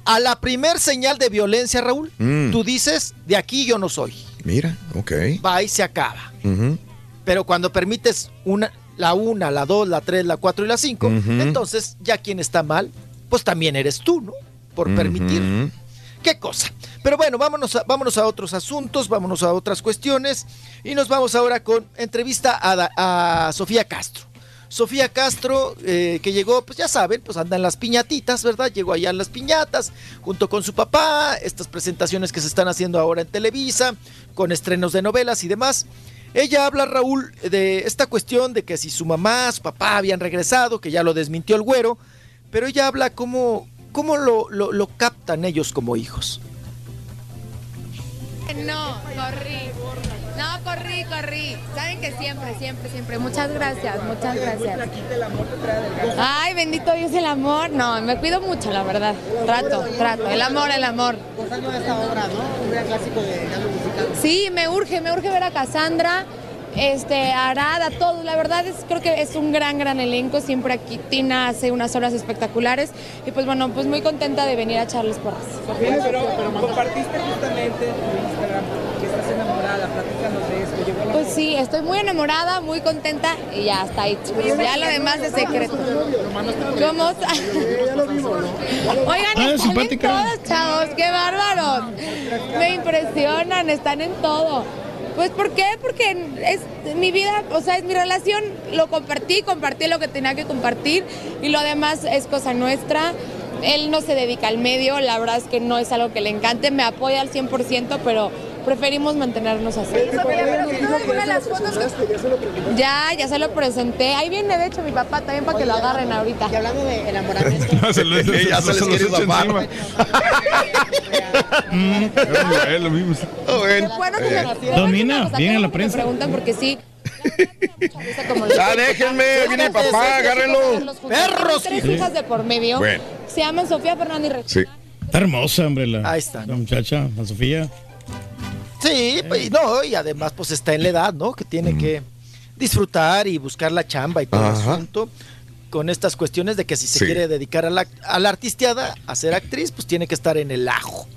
A la primer señal de violencia, Raúl, Mm. tú dices, de aquí yo no soy. Mira, ok. Va y se acaba. Pero cuando permites una, la una, la dos, la tres, la cuatro y la cinco, entonces ya quien está mal, pues también eres tú, ¿no? Por permitir. ¿Qué cosa? Pero bueno, vámonos a, vámonos a otros asuntos, vámonos a otras cuestiones y nos vamos ahora con entrevista a Sofía Castro. Sofía Castro, eh, que llegó, pues ya saben, pues anda en las piñatitas, ¿verdad? Llegó allá en las piñatas, junto con su papá, estas presentaciones que se están haciendo ahora en Televisa, con estrenos de novelas y demás. Ella habla, Raúl, de esta cuestión de que si su mamá, su papá habían regresado, que ya lo desmintió el güero, pero ella habla cómo, cómo lo, lo- captan ellos como hijos. No, corrí. No, corrí, corrí. Saben que siempre, siempre, siempre. Muchas gracias, muchas gracias. Ay, bendito Dios el amor. No, me cuido mucho, la verdad. Trato, trato. El amor, el amor. Pues algo de esta obra, ¿no? Un gran clásico de musical. Sí, me urge, me urge ver a Cassandra, este, a Arad, a todos. La verdad es, creo que es un gran, gran elenco. Siempre aquí Tina hace unas horas espectaculares. Y pues bueno, pues muy contenta de venir a echarles porras. Sofía, pero, compartiste justamente en Instagram que estás enamorada, platícanos de esto. Llegó la Pues sí, estoy muy enamorada, muy contenta y ya está hecho. Ya lo demás de secreto. ¿Cómo? Oigan, están en todos, chavos, qué bárbaros. Me impresionan, están en todo. Pues ¿por qué? Porque es mi vida, o sea, es mi relación, lo compartí, compartí lo que tenía que compartir y lo demás es cosa nuestra. Él no se dedica al medio, la verdad es que no es algo que le encante, me apoya al 100%, pero preferimos mantenernos así. Ya, ya se lo presenté. Ahí viene, de hecho, mi papá también para que lo agarren ahorita. Y hablando de enamoramiento. Ya se Ya se les los quiere echa zafar. encima. Es lo mismo. Que Eh. me- Domina, a bien en todos la me prensa. preguntan porque sí. Ya déjenme, viene mi papá, agárrenlo. Perros. Tres hijas de por medio. Bueno. Se llaman Sofía Fernanda y Regina. Está hermosa, hombre, la, Ahí está, la muchacha, la Sofía. Sí, pues, y no, y además pues está en la edad, ¿no? Que tiene que disfrutar y buscar la chamba y todo el asunto. Con estas cuestiones de que si se Sí. quiere dedicar a la, a la artisteada, a ser actriz, pues tiene que estar en el ajo.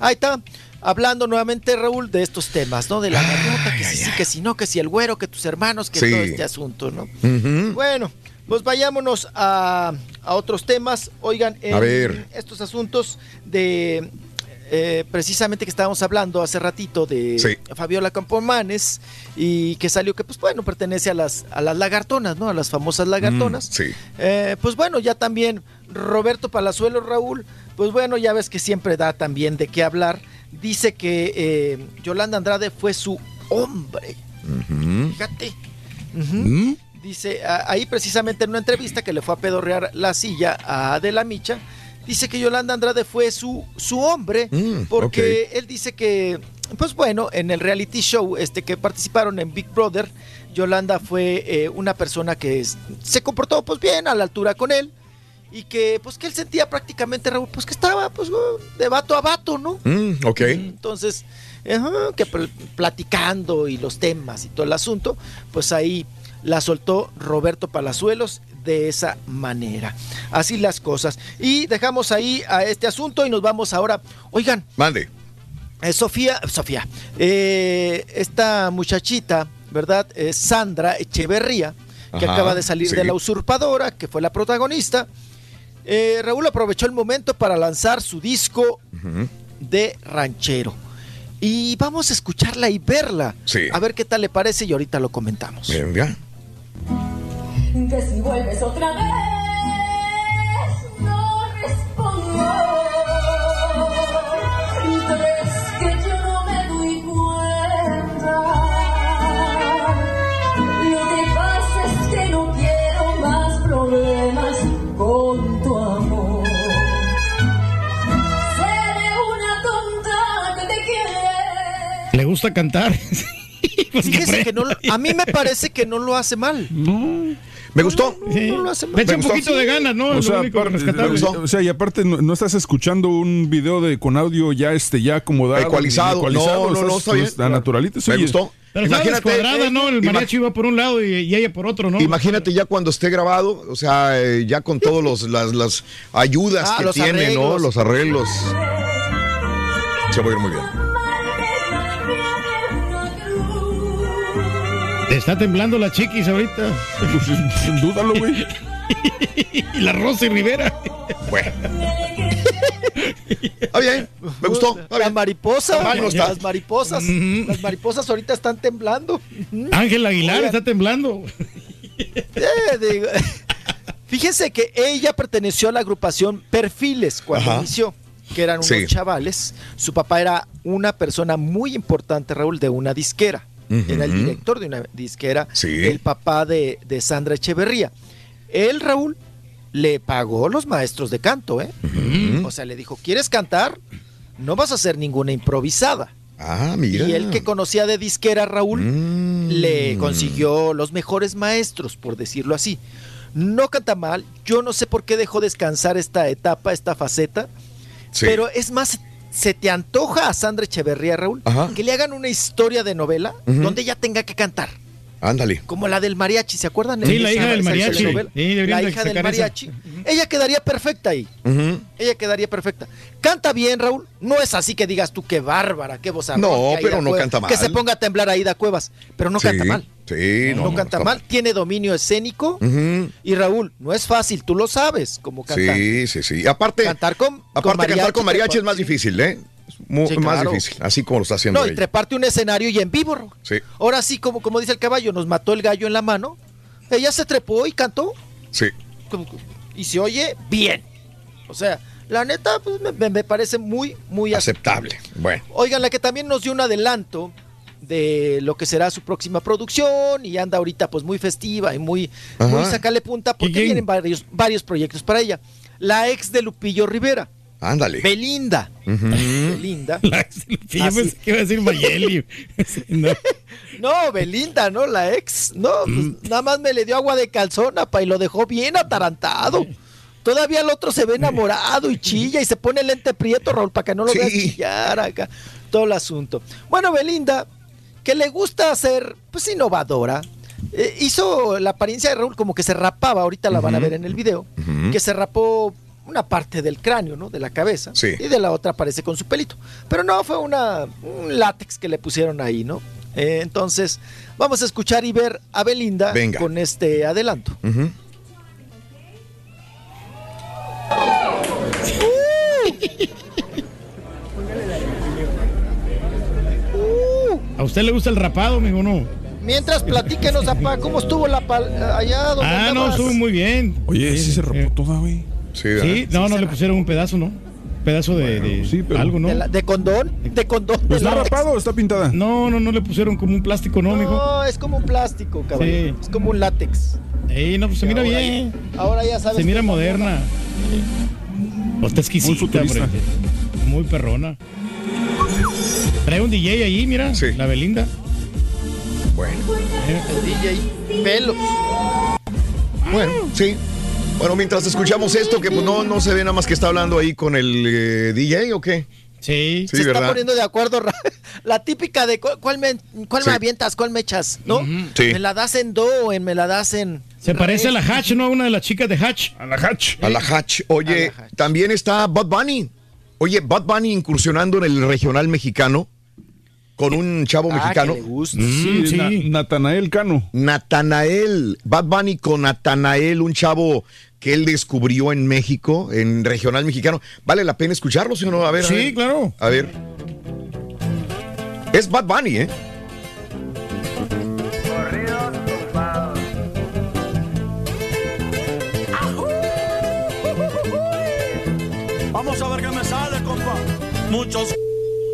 Ahí está, hablando nuevamente, Raúl, de estos temas, ¿no? De la gaviota, que si sí, que si no, que si el güero, que tus hermanos, que Sí. todo este asunto, ¿no? Bueno, pues vayámonos a, a otros temas. Oigan, en A ver. estos asuntos de eh, precisamente que estábamos hablando hace ratito de Sí. Fabiola Campomanes y que salió que, pues bueno, pertenece a las, a las lagartonas, ¿no? A las famosas lagartonas. Mm, sí. Eh, pues bueno, ya también Roberto Palazuelo, Raúl, pues bueno, ya ves que siempre da también de qué hablar. Dice que eh, Yolanda Andrade fue su hombre. Fíjate. Ujú. Dice, a- ahí precisamente en una entrevista que le fue a pedorrear la silla a Adela Micha, dice que Yolanda Andrade fue su, su hombre, Mm, porque él dice que pues bueno, en el reality show este que participaron en Big Brother, Yolanda fue eh, una persona que es- se comportó pues bien a la altura con él y que pues que él sentía prácticamente Raúl pues que estaba pues de vato a vato, ¿no? Mm, ok. Entonces, ajá, que pl- platicando y los temas y todo el asunto, pues ahí la soltó Roberto Palazuelos de esa manera. Así las cosas. Y dejamos ahí a este asunto y nos vamos ahora. Oigan, Mande. eh, Sofía, Sofía, eh, esta muchachita, ¿verdad? Eh, Sandra Echeverría, que Ajá, acaba de salir sí. de La Usurpadora, que fue la protagonista. Eh, Raúl aprovechó el momento para lanzar su disco de ranchero. Y vamos a escucharla y verla. Sí. A ver qué tal le parece y ahorita lo comentamos. Venga. Que si vuelves otra vez, no respondo. ¿Crees que yo no me doy cuenta? Lo que pasa es que no quiero más problemas con tu amor. Seré una tonta que te quiere. Le gusta cantar. Pues Fíjese que no lo- a mí me parece que no lo hace mal. Me gustó. Sí. No lo hace mal. Le echa Me un poquito de ganas, ¿no? O Es sea, lo único aparte- o sea, y aparte no, no estás escuchando un video de con audio ya este ya acomodado, Ecualizado. ni No, no, no, está bien. pues, a naturalito, Me oye. gustó. Pero Imagínate, descuadrada, eh, ¿no? El mariachi iba por un lado y, y ella por otro, ¿no? Imagínate ya cuando esté grabado, o sea, eh, ya con todas los, las, las ayudas Ah, que los tiene, ¿no? arreglos. Los arreglos. Se va a ir muy bien. Está temblando la chiquis ahorita. Pues, Dúdalo, güey. y la Rosy Rivera. Bueno. Está bien, me gustó. La mariposa, Mal no está. las mariposas, las mariposas ahorita están temblando. Ángel Aguilar Oigan. está temblando. Eh, digo, Fíjense que ella perteneció a la agrupación Perfiles cuando Ajá. inició, que eran unos Sí. chavales. Su papá era una persona muy importante, Raúl, de una disquera. Era el director de una disquera, Sí. el papá de, de Sandra Echeverría. Él, Raúl, le pagó los maestros de canto, ¿eh? O sea, le dijo, ¿quieres cantar? No vas a hacer ninguna improvisada. Ah, mira. Y él que conocía de disquera, Raúl, Mm. le consiguió los mejores maestros, por decirlo así. No canta mal, yo no sé por qué dejó descansar esta etapa, esta faceta, Sí. pero es más, se te antoja a Sandra Echeverría, Raúl, Ajá. que le hagan una historia de novela donde ella tenga que cantar. Ándale. Como la del mariachi, ¿se acuerdan? Sí, la hija del mariachi. Sí, la hija del esa. mariachi. Ella quedaría perfecta ahí. Ella quedaría perfecta. Canta bien, Raúl. No es así que digas tú qué bárbara, qué voz No, pero no canta mal. Que se ponga a temblar Aida Cuevas, pero no Sí, canta mal. Sí, No, no. canta mal, tiene dominio escénico. Y Raúl, no es fácil, tú lo sabes cómo cantar. Sí, sí, sí. Aparte, Cantar con, aparte cantar con mariachi es más difícil, ¿eh? Es mu- Sí, más difícil, así como lo está haciendo No, y ella. treparte un escenario y en vivo. Raúl. Sí, Ahora sí, como, como dice el caballo, nos mató el gallo en la mano. Ella se trepó y cantó. sí. y se oye bien. O sea, la neta pues, me- parece muy, muy Aceptable. Bueno. Oigan, la que también nos dio un adelanto de lo que será su próxima producción y anda ahorita pues muy festiva y muy, Ajá. muy sacarle punta porque vienen varios, varios proyectos para ella. La ex de Lupillo Rivera, Ándale. Belinda. Belinda. La pensé que iba a decir Mayeli. Sí, no. No, Belinda, ¿no? La ex. No, pues, nada más me le dio agua de calzón, apa, y lo dejó bien atarantado. Todavía el otro se ve enamorado y chilla y se pone el lente prieto, Raúl, para que no lo Sí. veas chillar acá. Todo el asunto. Bueno, Belinda, que le gusta ser, pues, innovadora. eh, hizo la apariencia de Raúl como que se rapaba, ahorita la van a ver en el video, que se rapó una parte del cráneo, ¿no? De la cabeza. Sí. Y de la otra aparece con su pelito. Pero no, fue una, un látex que le pusieron ahí, ¿no? Eh, entonces, vamos a escuchar y ver a Belinda Venga. con este adelanto. Ujú. ¿A usted le gusta el rapado, mijo, no? Mientras platíquenos, apá, ¿cómo estuvo la pal- allá donde Ah, no, estuvo muy bien. Oye, sí se Eh, rapó toda, güey. Sí. Sí, no, no le pusieron un pedazo, ¿no? Pedazo de, de sí, pero- algo, ¿no? ¿De, la- de condón? ¿De condón? ¿Pero de ¿Está látex? rapado o está pintada? No, no, no le pusieron como un plástico, ¿no, mijo? No, es como un plástico, cabrón. Sí. Es como un látex. Ey, no, pues se mira Ahora bien. ya- ahora ya sabes. Se mira moderna. O está exquisita, futurista. hombre. Muy perrona. Trae un DJ ahí, mira. La Belinda. Bueno. El DJ Pelos. Bueno, sí. Bueno, mientras escuchamos esto, que pues no, no se ve nada más que está hablando ahí con el eh, DJ o qué. Sí, sí, se ¿verdad? está poniendo de acuerdo. La típica de cu- cuál me, cuál Sí. me avientas, cuál me echas, ¿no? Sí. Me la das en do o en me la das en. Se parece a la Hatch, ¿no? Una de las chicas de Hatch. A la Hatch. A la Hatch. Oye, también está Bud Bunny. Oye, Bud Bunny incursionando en el regional mexicano con un chavo Ah, mexicano. que le gusta. Sí, sí. Na- Natanael Cano. Natanael, Bad Bunny con Natanael, un chavo que él descubrió en México, en regional mexicano. ¿Vale la pena escucharlo, sí o no? A ver. a Sí, ver. claro. A ver. Es Bad Bunny, ¿eh? Vamos a ver qué me sale, compa. Muchos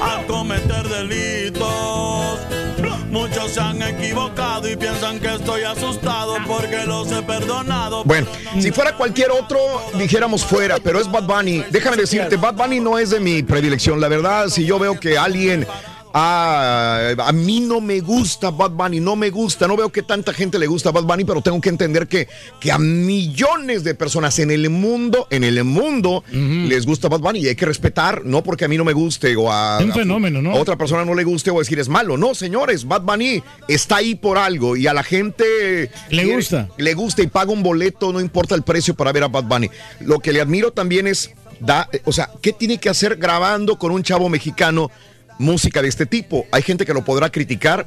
a cometer delitos. Muchos se han equivocado y piensan que estoy asustado porque los he perdonado. Bueno, si fuera cualquier otro, dijéramos fuera, pero es Bad Bunny. Déjame decirte, Bad Bunny no es de mi predilección. La verdad, si yo veo que alguien. Ah, a mí no me gusta Bad Bunny, no me gusta, no veo que tanta gente le gusta Bad Bunny, pero tengo que entender que, que a millones de personas en el mundo, en el mundo, les gusta Bad Bunny y hay que respetar, no porque a mí no me guste o a, un fenómeno, ¿no? a otra persona no le guste o decir es malo. No, señores, Bad Bunny está ahí por algo y a la gente Le quiere- gusta. le gusta y paga un boleto, no importa el precio para ver a Bad Bunny. Lo que le admiro también es, da, o sea, ¿qué tiene que hacer grabando con un chavo mexicano música de este tipo? Hay gente que lo podrá criticar,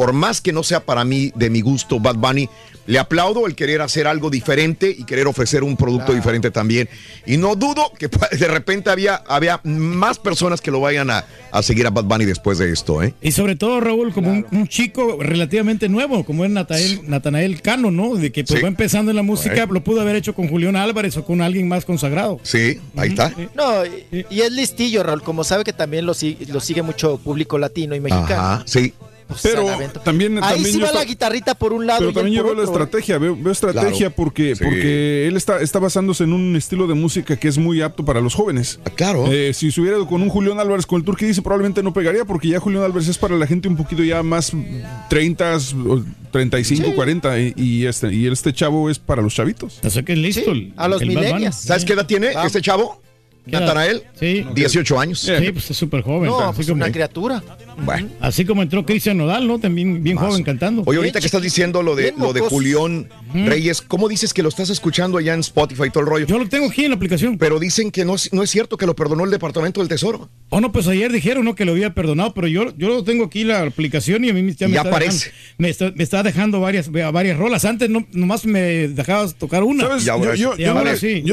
por más que no sea para mí de mi gusto Bad Bunny, le aplaudo el querer hacer algo diferente y querer ofrecer un producto diferente también. Y no dudo que de repente había, había más personas que lo vayan a, a seguir a Bad Bunny después de esto, ¿eh? Y sobre todo, Raúl, como un, un chico relativamente nuevo, como es Natanael, Natanael Cano, ¿no? De que pues, Sí. va empezando en la música, lo pudo haber hecho con Julián Álvarez o con alguien más consagrado. Sí, ahí está. No, y, y es listillo, Raúl. Como sabe que también lo, si- lo sigue mucho público latino y mexicano. Ajá, sí. Pues, Pero también- Ahí también sí va la guitarrita por un lado. Pero y también yo veo la ¿eh? estrategia, veo, veo estrategia Claro. porque, Sí. porque él está, está basándose en un estilo de música que es muy apto para los jóvenes. Ah, Claro. Eh, si se hubiera ido con un Julián Álvarez con el Turqui dice probablemente no pegaría porque ya Julián Álvarez es para la gente un poquito ya más 30, o 35, 40 y, y este y este chavo es para los chavitos. O sea que es listo. el- a los millennials. ¿Sabes qué edad tiene Vamos. este chavo? Natanael. Sí. 18 años. Sí, pues es súper joven. No, así, pues como, una criatura. Bueno. así como entró Cristian Nodal, ¿no? También bien joven cantando. Oye, ahorita que estás diciendo lo de, lo de. Julián Reyes, ¿cómo dices que lo estás escuchando allá en Spotify y todo el rollo? Yo lo tengo aquí en la aplicación. Pero dicen que no, es- no es cierto que lo perdonó el Departamento del Tesoro. Oh, no, pues ayer dijeron ¿no? que lo había perdonado, pero yo, yo lo tengo aquí la aplicación y a mí ya me Ya está aparece. dejando, me, está, me está dejando varias, varias rolas. Antes no, nomás me dejabas tocar una. ¿Sabes? Ya, Yo, ahora yo- sí. yo Ahora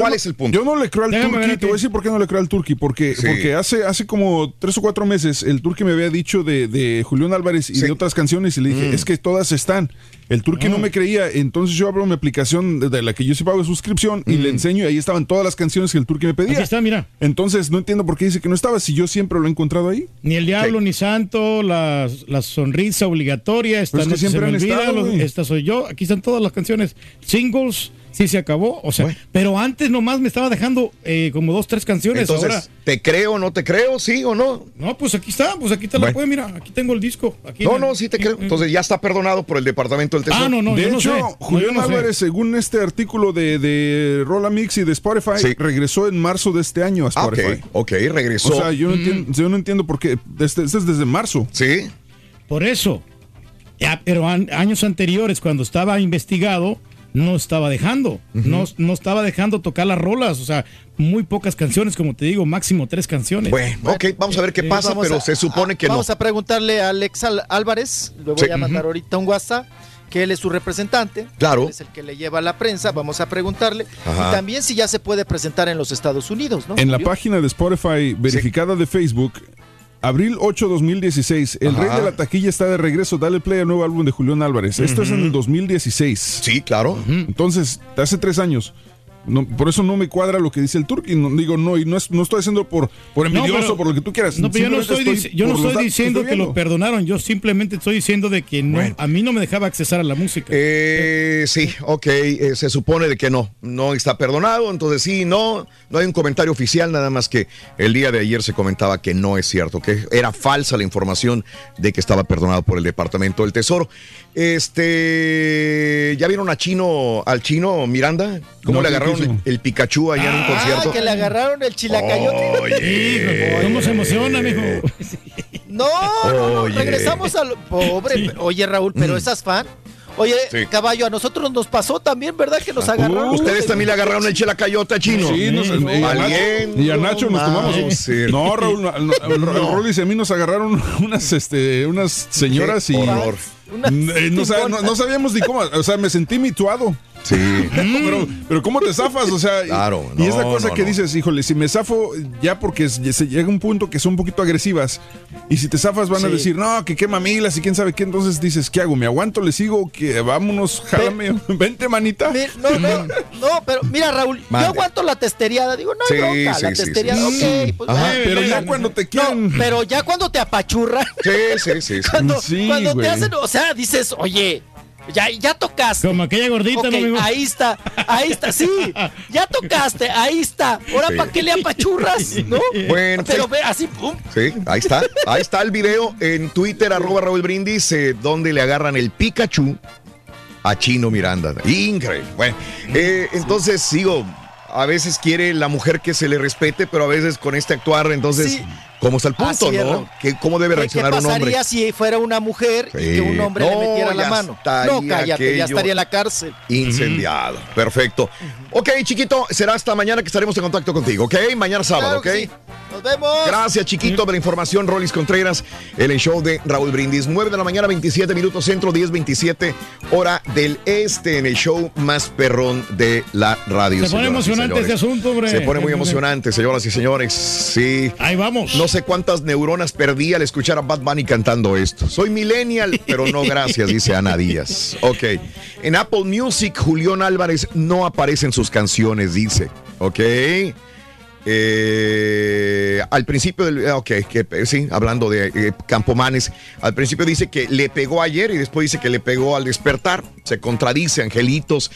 ¿Cuál es el punto? Yo no le creo al aquí. te voy a decir por qué no le creo al Turqui, porque, Sí. porque hace, hace como tres o cuatro meses el Turqui me había dicho de, de Julián Álvarez y Sí. de otras canciones y le dije, es que todas están. El Turqui no me creía, entonces yo abro mi aplicación de, de la que yo sí pago de suscripción y le enseño y ahí estaban todas las canciones que el Turqui me pedía. Aquí está, mira. Entonces no entiendo por qué dice que no estaba, si yo siempre lo he encontrado ahí. Ni el diablo, ni santo, la, la sonrisa obligatoria, esta Pues es que siempre me han olvida, estado, los- esta soy yo. Aquí están todas las canciones. Singles, sí se acabó. O sea, Bueno. pero antes nomás me estaba dejando eh, como dos, tres canciones. Entonces, ahora, ¿te creo no te creo? ¿Sí o no? no, pues aquí está, pues aquí te la Bueno. puedes, mira, aquí tengo el disco. Aquí No, el- no, sí te creo. Entonces ya está perdonado por el Departamento del Tesoro. Ah, no, no, de yo no hecho, sé. No, Julián yo no sé. Álvarez, según este artículo de, de Rola Mix y de Spotify, Sí. regresó en marzo de este año a Ah, ok, Spotify. ok, regresó. O sea, yo no, entiendo, yo no entiendo por qué. Este, este es desde marzo. sí. Por eso. Ya, pero an- años anteriores, cuando estaba investigado, no estaba dejando. no, no estaba dejando tocar las rolas. O sea, muy pocas canciones, como te digo, máximo tres canciones. Bueno, ok, vamos a ver qué Sí, pasa, Vamos pero a- se supone a- que no. Vamos a preguntarle a Alex Al- Álvarez, le voy Sí. a mandar ahorita un WhatsApp que él es su representante. Claro. Él es el que le lleva a la prensa, vamos a preguntarle. Ajá. Y también si ya se puede presentar en los Estados Unidos, ¿no? En la página de Spotify verificada de Facebook, abril 8 2016, el Ajá. rey de la taquilla está de regreso. Dale play al nuevo álbum de Julián Álvarez. Esto es en el 2016. Sí, claro. Entonces, hace tres años. No, por eso no me cuadra lo que dice el Turki. No, digo, no, y no, es- no estoy haciendo por, por No, envidioso, pero- por lo que tú quieras. No, pero yo no estoy, yo no diciendo que lo perdonaron, yo simplemente estoy diciendo de que a mí no me dejaba accesar a la música. Eh, sí, ok, eh, se supone de que no, no está perdonado, entonces sí, no, no hay un comentario oficial, nada más que el día de ayer se comentaba que no es cierto, que era falsa la información de que estaba perdonado por el Departamento del Tesoro. Este, ¿ya vieron a Chino, al Chino Miranda? ¿Cómo le ¿qué agarraron el, Pikachu allá en un Ah, concierto? que le agarraron el chilacayote. Oye. ¿Cómo se emociona, mijo? No, no, no, Oye. regresamos al pobre. Oye, Raúl, pero esas fan. Oye, Sí. caballo, a nosotros nos pasó también, ¿verdad? Que nos agarraron. Ustedes también le agarraron el chelacayote a Chino. Sí, nos- Mm, y, a Nacho, valiendo, y a Nacho nos tomamos. Mauser. No, Raúl, no, no, Raúl dice, a mí nos agarraron unas, este, unas señoras y horror. Eh, no, no- no sabíamos ni cómo, o sea, me sentí mituado. Sí. pero, pero ¿cómo te zafas? O sea, y- Claro, y es la no, cosa no, que no. dices, híjole, si me zafo ya porque es- se llega un punto que son un poquito agresivas y si te zafas van a decir, no, que qué mamilas y quién sabe qué, entonces dices, ¿qué hago? ¿Me aguanto? ¿Le sigo? que Vámonos, jálame, vente manita. Mi- No, no, no, pero mira, Raúl, Mande. yo aguanto la testeriada. Digo, no hay Sí, bronca, sí, la testeriada, ok. pues, Ajá, pero ya cuando te No, quieren. pero ya cuando te apachurran. Sí, sí, sí. sí. Cuando, cuando güey. te hacen, o sea, dices, oye, ya, ya tocaste. Como aquella gordita, Ok, ¿no, mijo? ahí está, ahí está, sí, ya tocaste, ahí está. Ahora, Sí. ¿para qué le apachurras? ¿No? Bueno, pero sí. ve así, pum. Sí, ahí está. Ahí está el video en Twitter, arroba Raúl Brindis, eh, donde le agarran el Pikachu a Chino Miranda. Increíble. Bueno, eh, entonces sigo. A veces quiere la mujer que se le respete, pero a veces con este actuar, entonces, Sí. ¿Cómo está el punto, Así es, no? ¿Qué- ¿Cómo debe ¿Qué, qué reaccionar un hombre? pasaría si fuera una mujer y que un hombre No, le metiera la mano? No, cállate, ya estaría en la cárcel. Incendiado. Perfecto. Ok, chiquito, será hasta mañana que estaremos en contacto contigo, ¿ok? Mañana sábado, Claro que ¿ok? sí. Nos vemos. Gracias, chiquito, de la información. Rolis Contreras, en el show de Raúl Brindis. 9 de la mañana, 27 minutos centro, 10, 27, hora del este, en el show más perrón de la radio. Se pone emocionante este asunto, hombre. Se pone muy emocionante, señoras y señores. Sí. Ahí vamos. No sé cuántas neuronas perdí al escuchar a Bad Bunny cantando esto. Soy millennial, pero no gracias, dice Ana Díaz. Ok. En Apple Music, Julián Álvarez no aparece en sus canciones, dice. Ok. Eh, al principio del. Ok, que, eh, sí, hablando de eh, Campomanes. Al principio dice que le pegó ayer y después dice que le pegó al despertar. Se contradice, Angelitos.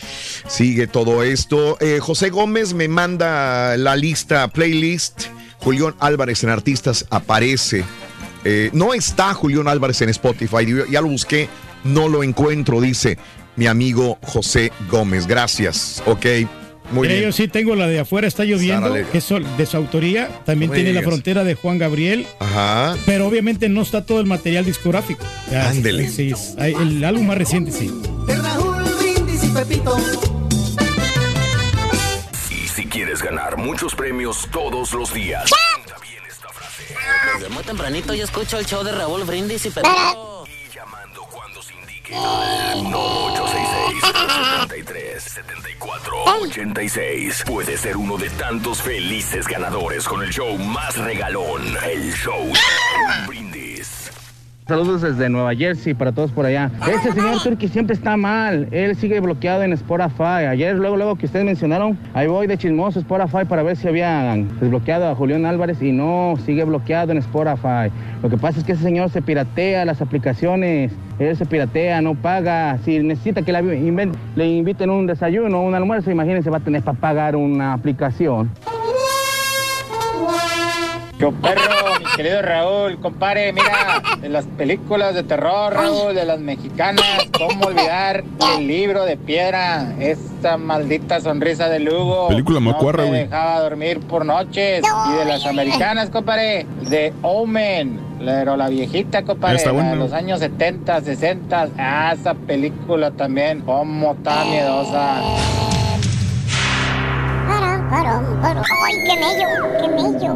Sigue todo esto. Eh, José Gómez me manda la lista, playlist. Julián Álvarez en Artistas aparece. Eh, no está Julián Álvarez en Spotify. Yo ya lo busqué, no lo encuentro, dice mi amigo José Gómez. Gracias. Ok, muy Mira, bien. yo sí tengo la de afuera está lloviendo, que es sol- de su autoría. También No tiene la frontera de Juan Gabriel. Ajá. Pero obviamente no está todo el material discográfico. Ándele. Sí, el álbum más reciente, sí. De Raúl Brindis y Pepito. Y si quieres ganar muchos premios todos los días, Desde muy tempranito yo escucho el show de Raúl Brindis y Pepito. no 866 74 86 Puedes ser uno de tantos felices ganadores con el show más regalón, el show de Raúl Brindis. Saludos desde Nueva Jersey para todos por allá. Ese señor Turki siempre está mal. Él sigue bloqueado en Spotify. Ayer, luego, luego que ustedes mencionaron, ahí voy de chismoso Spotify para ver si habían desbloqueado a Julián Álvarez y no, sigue bloqueado en Spotify. Lo que pasa es que ese señor se piratea las aplicaciones. Él se piratea, no paga. Si necesita que la inven- le inviten un desayuno o un almuerzo, imagínense, va a tener para pagar una aplicación. Perro, mi querido Raúl, compare, mira, de las películas de terror, Raúl, de las mexicanas, ¿cómo olvidar el libro de piedra? Esta maldita sonrisa de Lugo. Película no macuarra, me güey. dejaba dormir por noches. Y de las americanas, compadre, de Omen, pero la viejita, compadre, Está la de buena. los años 70, 60. Ah, esa película también, cómo está miedosa. Parón. ¡Ay, qué mello! ¡Qué mello!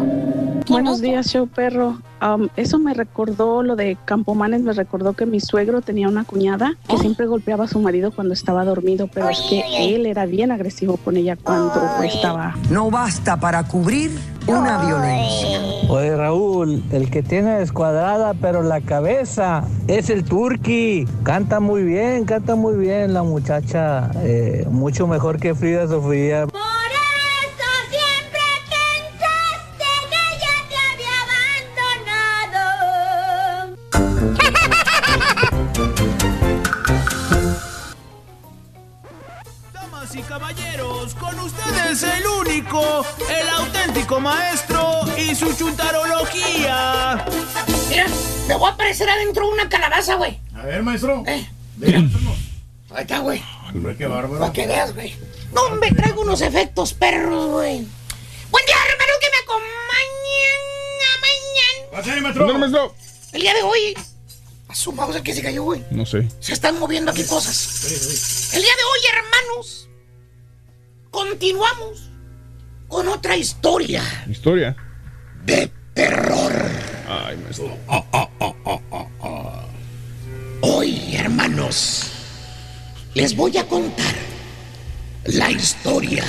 Buenos días, show perro. um, eso me recordó lo de Campomanes, me recordó que mi suegro tenía una cuñada que siempre golpeaba a su marido cuando estaba dormido, pero es que él era bien agresivo con ella cuando estaba. No basta para cubrir una violencia. Oye Raúl, el que tiene descuadrada pero la cabeza es el turqui. Canta muy bien, canta muy bien la muchacha, eh, mucho mejor que Frida Sofía. Ustedes el único, el auténtico maestro y su chuntarología. Mira, me voy a aparecer adentro de una calabaza, güey. A ver, maestro. Eh. Mira. Ahí está, güey. Qué bárbaro. Para que veas, güey. No, hombre, traigo unos efectos perros, güey. Buen día, hermano, que me acompañan a mañana. Maestro. No, maestro. El día de hoy, a su mouse que se cayó, güey. No sé. Se están moviendo aquí cosas. El día de hoy, hermanos, continuamos con otra historia Historia. de terror. Ay, maestro. Hoy, hermanos, les voy a contar la historia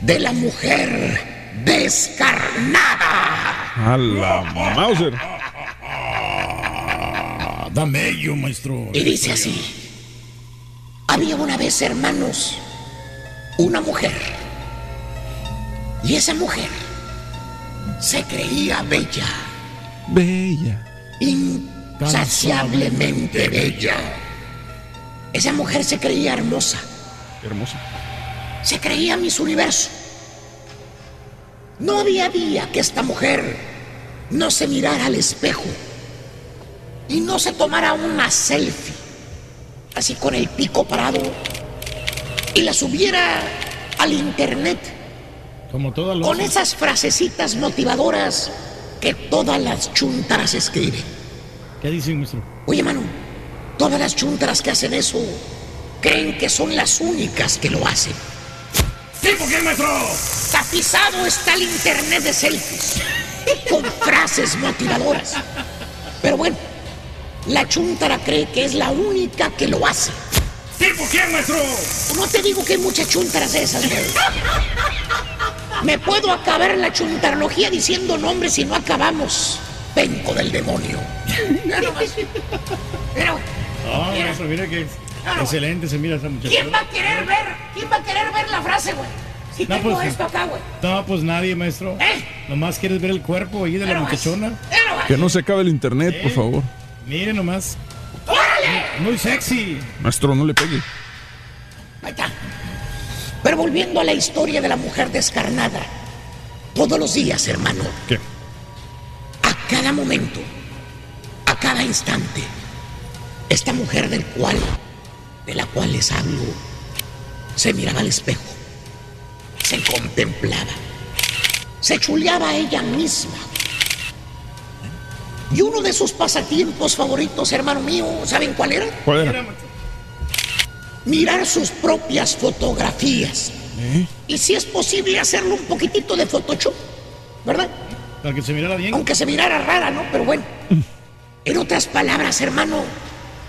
de la mujer descarnada. A la Mauser. Dame ello, maestro. Y dice así. Había una vez, hermanos, una mujer. Y esa mujer se creía bella, Bella. insaciablemente bella. Esa mujer se creía hermosa, Hermosa. se creía Miss Universo. No había día que esta mujer no se mirara al espejo y no se tomara una selfie, así con el pico parado, y la subiera al internet Como todas las. con esas frasecitas motivadoras que todas las chuntaras escriben. ¿Qué dicen, maestro? Oye, Manu, todas las chuntaras que hacen eso creen que son las únicas que lo hacen. ¿Tipo qué, maestro? Tapizado está el internet de selfies con frases motivadoras. Pero bueno, la chuntara cree que es la única que lo hace. ¿Tipo quién, maestro? No te digo que hay muchas chuntaras de esas, güey. Me puedo acabar la chuntarología diciendo nombres si no acabamos. Penco del demonio. Mira nomás. Mira, güey. Ah, Mira. maestro, mira que excelente se mira esa muchacha. ¿Quién va a querer ver? ¿Quién va a querer ver la frase, güey? Si No, tengo pues, esto acá, güey. No, pues nadie, maestro. ¿Eh? Nomás quieres ver el cuerpo ahí de la muchachona. Que no se acabe el internet, por favor. Mire nomás. Muy sexy. Maestro, no le pegue. Ahí está. Pero volviendo a la historia de la mujer descarnada. Todos los días, hermano. ¿Qué? A cada momento. A cada instante. Esta mujer del cual. De la cual les hablo. Se miraba al espejo. Se contemplaba. Se chuleaba a ella misma. Y uno de sus pasatiempos favoritos, hermano mío, ¿saben cuál era? ¿Cuál era? Mirar sus propias fotografías. Y si es posible hacerlo un poquitito de Photoshop, ¿verdad? Para que se mirara bien. Aunque se mirara rara, ¿no? Pero bueno. En otras palabras, hermano,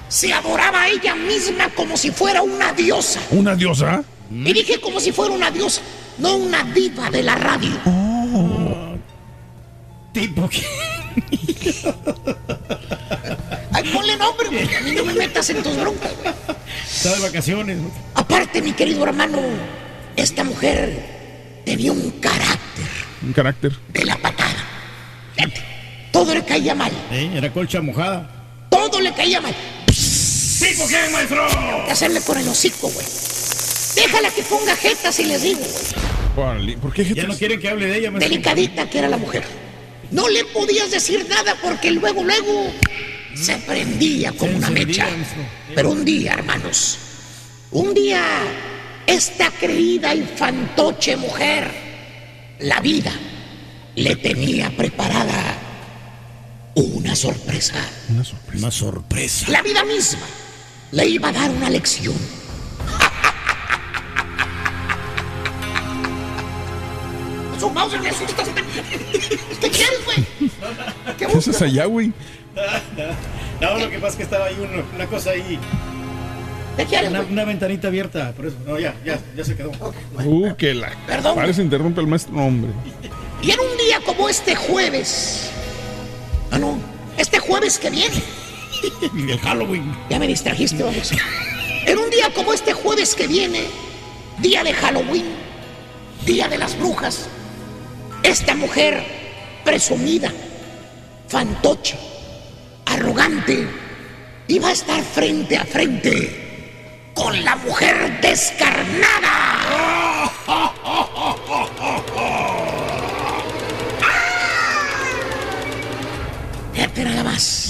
se adoraba a ella misma como si fuera una diosa. ¿Una diosa? Y dije como si fuera una diosa, no una diva de la radio. ¿Tipo qué? Ay, ponle nombre, porque a mí no me metas en tus broncas, güey. Está de vacaciones. Aparte, mi querido hermano, esta mujer tenía un carácter Un carácter. de la patada. Fíjate, Todo le caía mal. Eh, Era colcha mojada. Todo le caía mal. ¿Tipo qué, maestro? que hacerle con el hocico, güey. Déjala que ponga jetas y les digo, güey. ¿Por qué Ya no quieren que hable de ella, maestro. Delicadita que era la mujer. No le podías decir nada porque luego, luego se prendía como una mecha. Pero un día, hermanos, un día, esta creída y fantoche mujer, la vida, le tenía preparada una sorpresa. Una sorpresa. Una sorpresa. La vida misma le iba a dar una lección. Su mouse me asustas. ¿Qué quieres, güey? ¿Qué haces allá, güey? No, lo que pasa es que estaba ahí uno- una cosa ahí. Una, una ventanita abierta, por eso. No, ya, ya, ya se quedó. Uh, que la. Perdón. Parece interrumpe el maestro, No, hombre. Y en un día como este jueves. Ah, no. Este jueves que viene. El Halloween. Ya me distrajiste, vamos. En un día como este jueves que viene, día de Halloween, día de las brujas, esta mujer presumida, fantocha, arrogante, iba a estar frente a frente con la mujer descarnada. Fíjate nada más.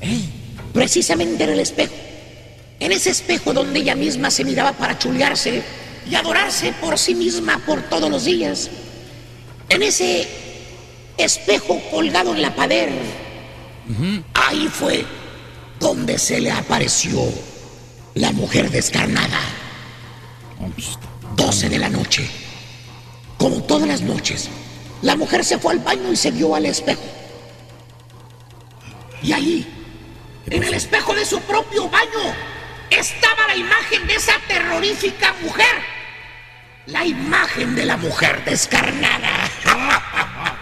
¿Eh? Precisamente en el espejo. En ese espejo donde ella misma se miraba para chulearse y adorarse por sí misma por todos los días. En ese espejo colgado en la pared. Ahí fue donde se le apareció la mujer descarnada. 12 de la noche. Como todas las noches, la mujer se fue al baño y se vio al espejo. Y ahí, en el espejo de su propio baño, estaba la imagen de esa terrorífica mujer. La imagen de la mujer descarnada.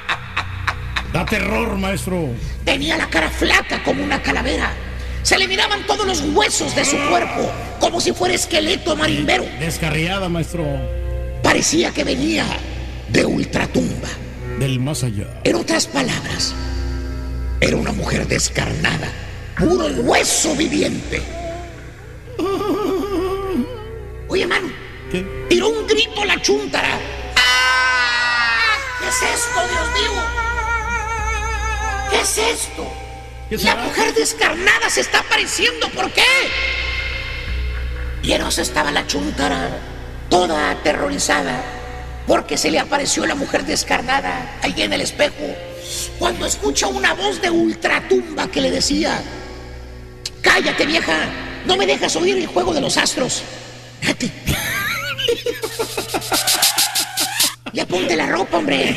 Da terror, maestro. Tenía la cara flaca como una calavera. Se le miraban todos los huesos de su cuerpo, como si fuera esqueleto marimbero. Descarriada, maestro. Parecía que venía de ultratumba. Del más allá. En otras palabras, era una mujer descarnada, puro hueso viviente. Oye, mano, tiró un grito la chúntara. ¡Ah! ¿Qué es esto, Dios mío? ¿Qué es esto? La mujer descarnada se está apareciendo, ¿por qué? Y en eso estaba la chuntara, toda aterrorizada, porque se le apareció la mujer descarnada ahí en el espejo, cuando escucha una voz de ultratumba que le decía, cállate vieja, no me dejas oír el juego de los astros. Ya ponte la ropa, hombre.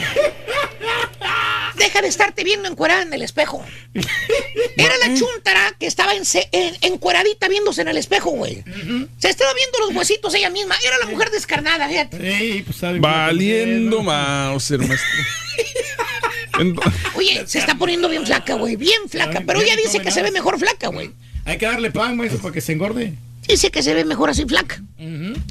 Deja de estarte viendo encuerada en el espejo. Era la chuntara que estaba en- encueradita viéndose en el espejo, güey. Se estaba viendo los huesitos ella misma. Era la mujer descarnada, fíjate. Sí, pues sabe. Valiendo maestro. Ento- Oye, se está poniendo bien flaca, güey. Bien flaca. Pero ella dice que se ve mejor flaca, güey. Hay que darle pan, maestro, para que se engorde. Dice que se ve mejor así flaca.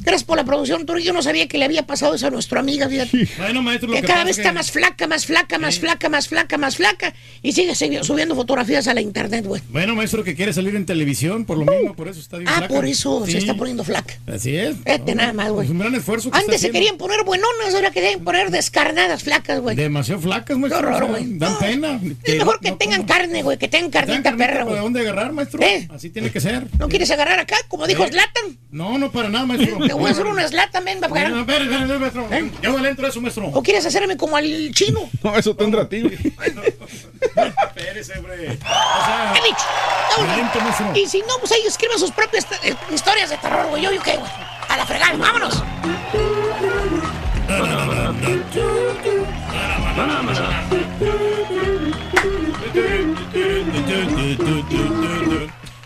Gracias por la producción, Turi. Yo no sabía que le había pasado eso a nuestra amiga, fíjate. Bueno, maestro, lo que que cada pasa vez que- está más flaca, más flaca, más flaca, más flaca, más flaca. Y sigue subi- subiendo fotografías a la internet, güey. Bueno, maestro, que quiere salir en televisión, por lo mismo, por eso está bien Ah, flaca. por eso se está poniendo flaca. Así es. Este nada más, güey. Es un gran esfuerzo que Antes está se haciendo. querían poner buenonas, ahora quieren poner descarnadas, flacas, güey. Demasiado flacas, maestro. Qué horror, o sea, güey. Dan pena. Es mejor que tengan carne, güey, que tengan carnita perra, ¿De güey. dónde agarrar, maestro? ¿Eh? Así tiene que ser. ¿No quieres agarrar acá, como dijo Eh. Zlatan? No, no, para nada, maestro. Te voy a hacer una Zlatan, ven, va a No, pegar. no, espere, espere, espere, maestro. Yo no le entro a eso, maestro. ¿O quieres hacerme como al chino? No, eso tendrá a ti, güey. Espérese, hombre. O sea, He dicho. Vámonos. Violento, maestro. Y si no, pues ahí escriban sus propias eh, historias de terror, güey. Yo, yo qué, güey. A la fregada, vámonos.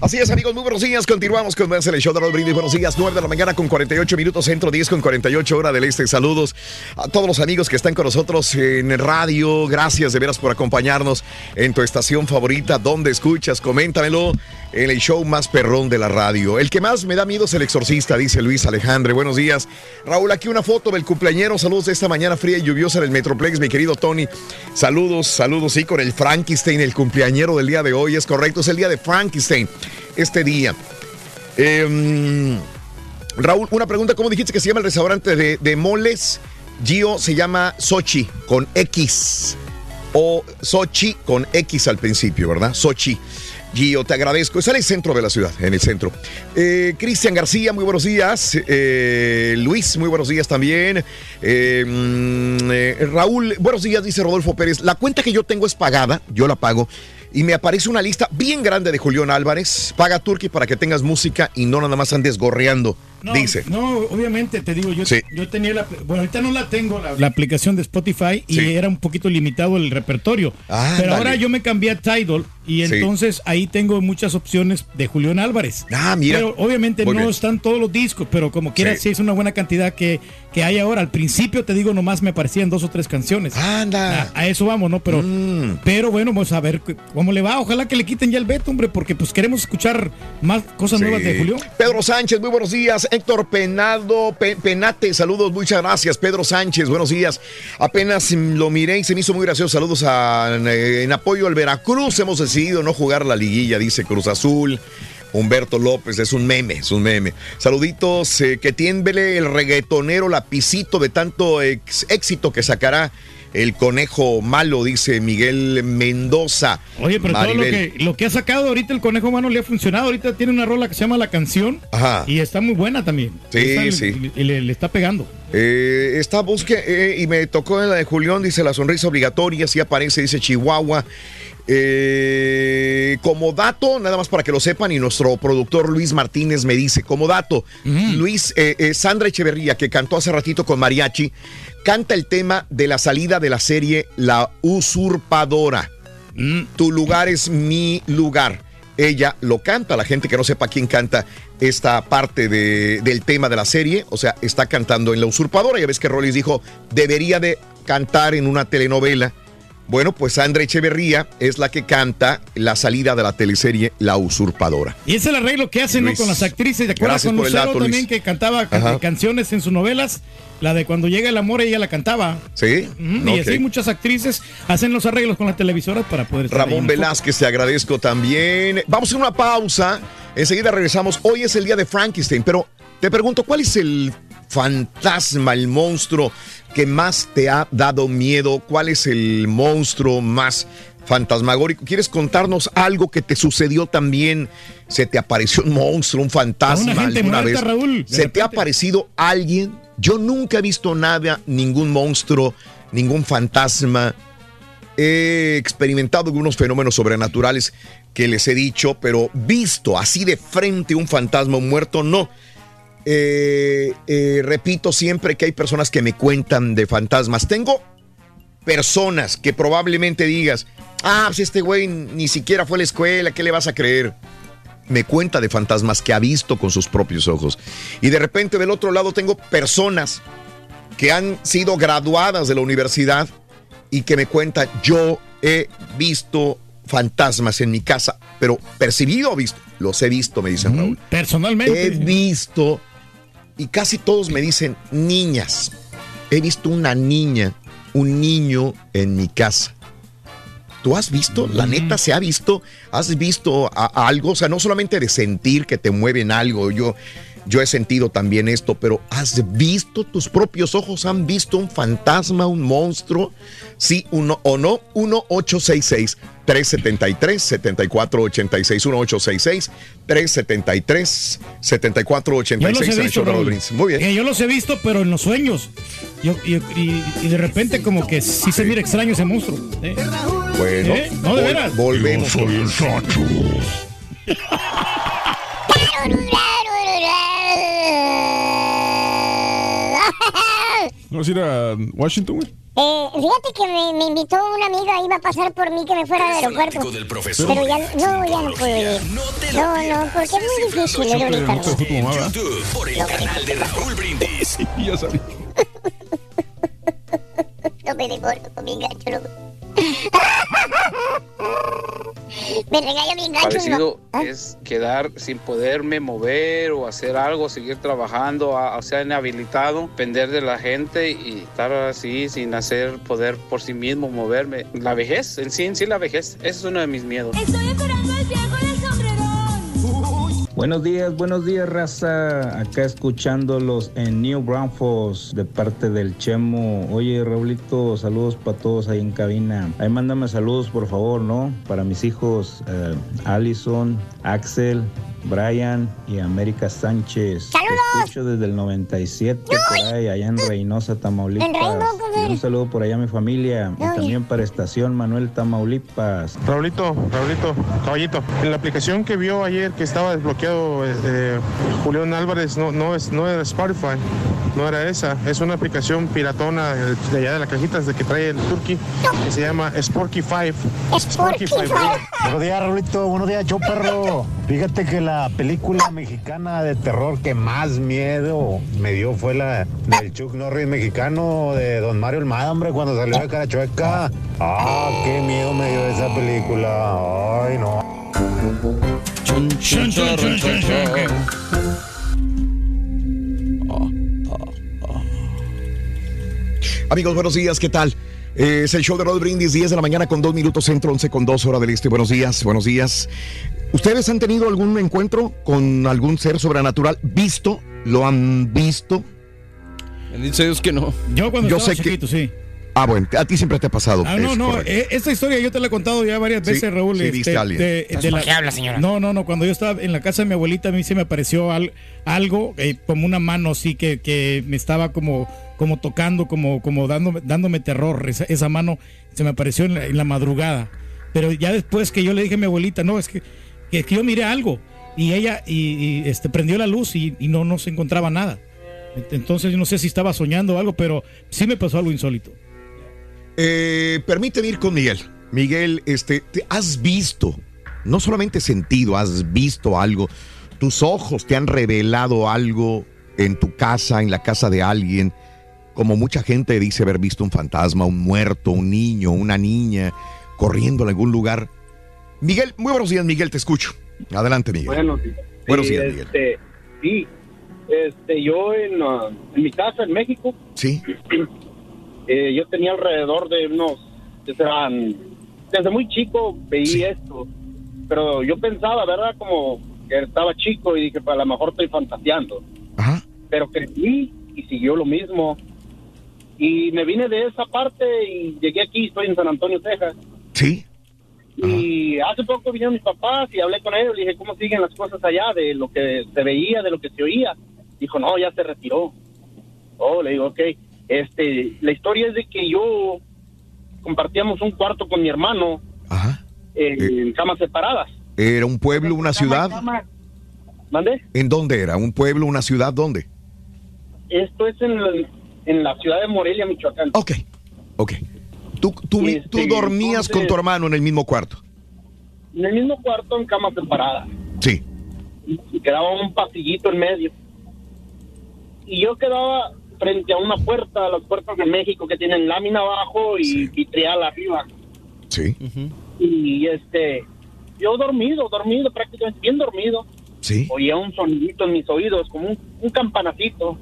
Así es, amigos, muy buenos días. Continuamos con más el show de Brindis. Buenos días, 9 de la mañana con 48 minutos, centro 10 con 48 hora del este. Saludos a todos los amigos que están con nosotros en radio. Gracias de veras por acompañarnos en tu estación favorita. Donde escuchas? Coméntamelo en el show más perrón de la radio. El que más me da miedo es el exorcista, dice Luis Alejandre. Buenos días. Raúl, aquí una foto del cumpleañero. Saludos de esta mañana fría y lluviosa del Metroplex, mi querido Tony. Saludos, saludos, sí, con el Frankenstein, el cumpleañero del día de hoy. Es correcto, es el día de Frankenstein, este día. Em, Raúl, una pregunta, ¿cómo dijiste que se llama el restaurante de, de moles? Gio se llama Sochi, con X. O Sochi con X al principio, ¿verdad? Sochi. Gio, te agradezco. Está en el centro de la ciudad, en el centro. Eh, Cristian García, muy buenos días. Eh, Luis, muy buenos días también. Eh, mm, Raúl, buenos días, dice Rodolfo Pérez. La cuenta que yo tengo es pagada, yo la pago. Y me aparece una lista bien grande de Julián Álvarez. Paga Turki para que tengas música y no nada más andes gorreando, No, dice. No, obviamente, te digo, yo, Sí. yo tenía la. Bueno, ahorita no la tengo, la, la aplicación de Spotify, y Sí. era un poquito limitado el repertorio. Ándale. Pero ahora yo me cambié a Tidal y Sí. entonces ahí tengo muchas opciones de Julián Álvarez. Ah, mira. Pero obviamente Muy no bien. están todos los discos, pero como quiera, Sí. sí. es una buena cantidad que, que hay ahora. Al principio, te digo, nomás me parecían dos o tres canciones. Anda. A, a eso vamos, ¿no? Pero, Mm. pero bueno, vamos a ver cómo le va. Ojalá que le quiten ya el veto, hombre, porque pues queremos escuchar más cosas Sí. nuevas de Julio. Pedro Sánchez, muy buenos días. Héctor Penado, Pe- Penate, saludos, muchas gracias. Pedro Sánchez, buenos días. Apenas lo miré y se me hizo muy gracioso. Saludos a- en apoyo al Veracruz. Hemos decidido no jugar la liguilla, dice Cruz Azul. Humberto López, es un meme, es un meme. Saluditos, eh, que tiembele el reggaetonero lapicito de tanto ex- éxito que sacará el conejo malo, dice Miguel Mendoza. Oye, pero todo lo que, lo que ha sacado ahorita el conejo humano le ha funcionado. Ahorita tiene una rola que se llama La Canción Ajá. y está muy buena también. Sí, Está- sí. Y le, le está pegando. Eh, esta búsqueda, eh, y me tocó en la de Julián, dice la sonrisa obligatoria, sí aparece, dice Chihuahua. Eh, como dato, nada más para que lo sepan, y nuestro productor Luis Martínez me dice, como dato, Luis, eh, eh, Sandra Echeverría, que cantó hace ratito con Mariachi, canta el tema de la salida de la serie La Usurpadora. Tu lugar es mi lugar. Ella lo canta, la gente que no sepa quién canta esta parte de- del tema de la serie, o sea, está cantando en La Usurpadora. Ya ves que Rollis dijo, debería de cantar en una telenovela. Bueno, pues Sandra Echeverría es la que canta la salida de la teleserie La Usurpadora. Y es el arreglo que hacen ¿no? Con las actrices. ¿Te acuerdas con Lucero dato, también Luis. que cantaba can- canciones en sus novelas? La de cuando llega el amor, ella la cantaba. ¿Sí? Y así muchas actrices hacen los arreglos con las televisoras para poder estar Ramón. Velázquez, te agradezco también. Vamos a hacer una pausa. Enseguida regresamos. Hoy es el día de Frankenstein, pero te pregunto, ¿cuál es el fantasma, el monstruo que más te ha dado miedo? ¿Cuál es el monstruo más fantasmagórico? ¿Quieres contarnos algo que te sucedió también? ¿Se te apareció un monstruo, un fantasma A una gente alguna muerta, vez? Raúl, ¿Se te ha aparecido alguien? Yo nunca he visto nada, ningún monstruo, ningún fantasma. He experimentado algunos fenómenos sobrenaturales que les he dicho, pero visto así de frente un fantasma muerto, no. Eh, eh, repito siempre que hay personas que me cuentan de fantasmas. Tengo personas que probablemente digas, ah, pues este güey ni siquiera fue a la escuela, ¿qué le vas a creer? Me cuenta de fantasmas que ha visto con sus propios ojos. Y de repente del otro lado tengo personas que han sido graduadas de la universidad y que me cuentan, yo he visto fantasmas en mi casa, pero percibido o visto, los he visto, me dicen Raúl. Personalmente. He visto, y casi todos me dicen niñas. He visto una niña, un niño en mi casa. ¿Tú has visto? La neta se ha visto. ¿Has visto a- a algo? O sea, no solamente de sentir que te mueven algo. Yo, yo he sentido también esto, pero ¿has visto? ¿Tus propios ojos han visto un fantasma, un monstruo? Sí, uno o no. 1866 373 7486 1866 373 Yo los 7486 he en el visto, show de Raúl Raúl. Brindis. Muy bien. Eh, yo los he visto, pero en los sueños. Yo- y, y- y de repente como que sí se mira extraño ese monstruo. ¿eh? Bueno, ¿Eh? No, de vol- veras. volvemos. Yo soy el. ¿No vas a ir a Washington, güey? Eh, fíjate que me, me invitó una amiga, iba a pasar por mí que me fuera al aeropuerto. del profesor. Pero ya no, ya no puedo ir. No, no, porque es muy difícil ir ahorita. No. YouTube por el canal de Raúl Brindis. ya sabía. No me demoro con mi gancho, loco. Me regaña mi gancho. Parecido. ¿Ah? es quedar sin poderme mover o hacer algo, seguir trabajando, o sea, inhabilitado, depender de la gente y estar así sin hacer poder por sí mismo moverme. La vejez, en sí, en sí la vejez, ese es uno de mis miedos. Estoy esperando al viejo sombrerón. Buenos días, buenos días, raza. Acá escuchándolos en New Braunfels de parte del Chemo. Oye, Raulito, saludos para todos ahí en cabina. Ahí mándame saludos, por favor, ¿no? Para mis hijos, eh, Allison, Axel, Brian y América Sánchez. ¡Saludos! Te escucho desde el 97 por ahí, allá en Reynosa, Tamaulipas. En Reynosa, un saludo por allá a mi familia. Y también para Estación Manuel Tamaulipas. Raulito, Raulito, caballito, en la aplicación que vio ayer que estaba desbloqueado eh, Julián Álvarez no, no, es, no era Spotify, no era esa, es una aplicación piratona eh, de allá de las cajitas de que trae el Turkey que se llama Sporky 5. Sporky 5. Buenos días, Raulito. Buenos días, show perro. Fíjate que la película mexicana de terror que más miedo me dio fue la del Chuck Norris mexicano de Don Mario Almada, hombre, cuando salió de cara chueca. Ah, qué miedo me dio esa película. Ay, no. Amigos, buenos días, ¿qué tal? Eh, es el show de Rod Brindis, 10 de la mañana con 2 minutos centro, 11 con 2 hora del este. Buenos días, buenos días. ¿Ustedes han tenido algún encuentro con algún ser sobrenatural? ¿Visto? ¿Lo han visto? Dice Dios que no. Yo cuando Yo estaba sé que- chiquito, sí. Ah, bueno, a ti siempre te ha pasado. Ah, no, es no, correcto. eh, esta historia yo te la he contado ya varias Sí, veces, Raúl. sí, viste a alguien. la- Entonces, ¿por qué habla, señora? No, no, no, cuando yo estaba en la casa de mi abuelita, a mí se me apareció al- algo, eh, como una mano así, que, que me estaba como, como tocando, como, como dándome, dándome terror. Esa, mano se me apareció en la, madrugada. Pero ya después que yo le dije a mi abuelita, no, es que, que, yo miré algo. Y ella y, este, prendió la luz y, no, no se encontraba nada. Entonces yo no sé si estaba soñando o algo, pero sí me pasó algo insólito. Eh, permíteme ir con Miguel. Miguel, este, te- has visto, no solamente sentido, has visto algo. Tus ojos te han revelado algo en tu casa, en la casa de alguien. Como mucha gente dice haber visto un fantasma, un muerto, un niño, una niña corriendo en algún lugar. Miguel, muy buenos días, Miguel, te escucho. Adelante, Miguel. Buenos días. Buenos Sí, días, Miguel. Este, sí, este, yo en, ah, en mi casa en México, Sí. eh, yo tenía alrededor de unos, serán, desde muy chico veía esto, pero yo pensaba, ¿verdad? Como que estaba chico y dije, pues a lo mejor estoy fantaseando. Pero crecí y siguió lo mismo. Y me vine de esa parte y llegué aquí, estoy en San Antonio, Texas. Sí. Y hace poco vinieron mis papás y hablé con ellos, le dije, ¿cómo siguen las cosas allá? De lo que se veía, de lo que se oía. Dijo, no, ya se retiró. Oh, le digo, ok. Este, la historia es de que yo compartíamos un cuarto con mi hermano eh, en camas separadas. ¿Era un pueblo, una ciudad? Cama- ¿Mande? ¿En dónde era? ¿Un pueblo, una ciudad? ¿Dónde? Esto es en, la- en la ciudad de Morelia, Michoacán. Ok. Ok. ¿Tú, tú, Este, dormías con tu hermano en el mismo cuarto? En el mismo cuarto, en camas separadas. Sí. y quedaba un pasillito en medio. Y yo quedaba frente a una puerta, las puertas de México que tienen lámina abajo y vitrial arriba. Sí. Y este, yo dormido, dormido, prácticamente bien dormido. Sí. Oía un sonidito en mis oídos, como un, un campanacito.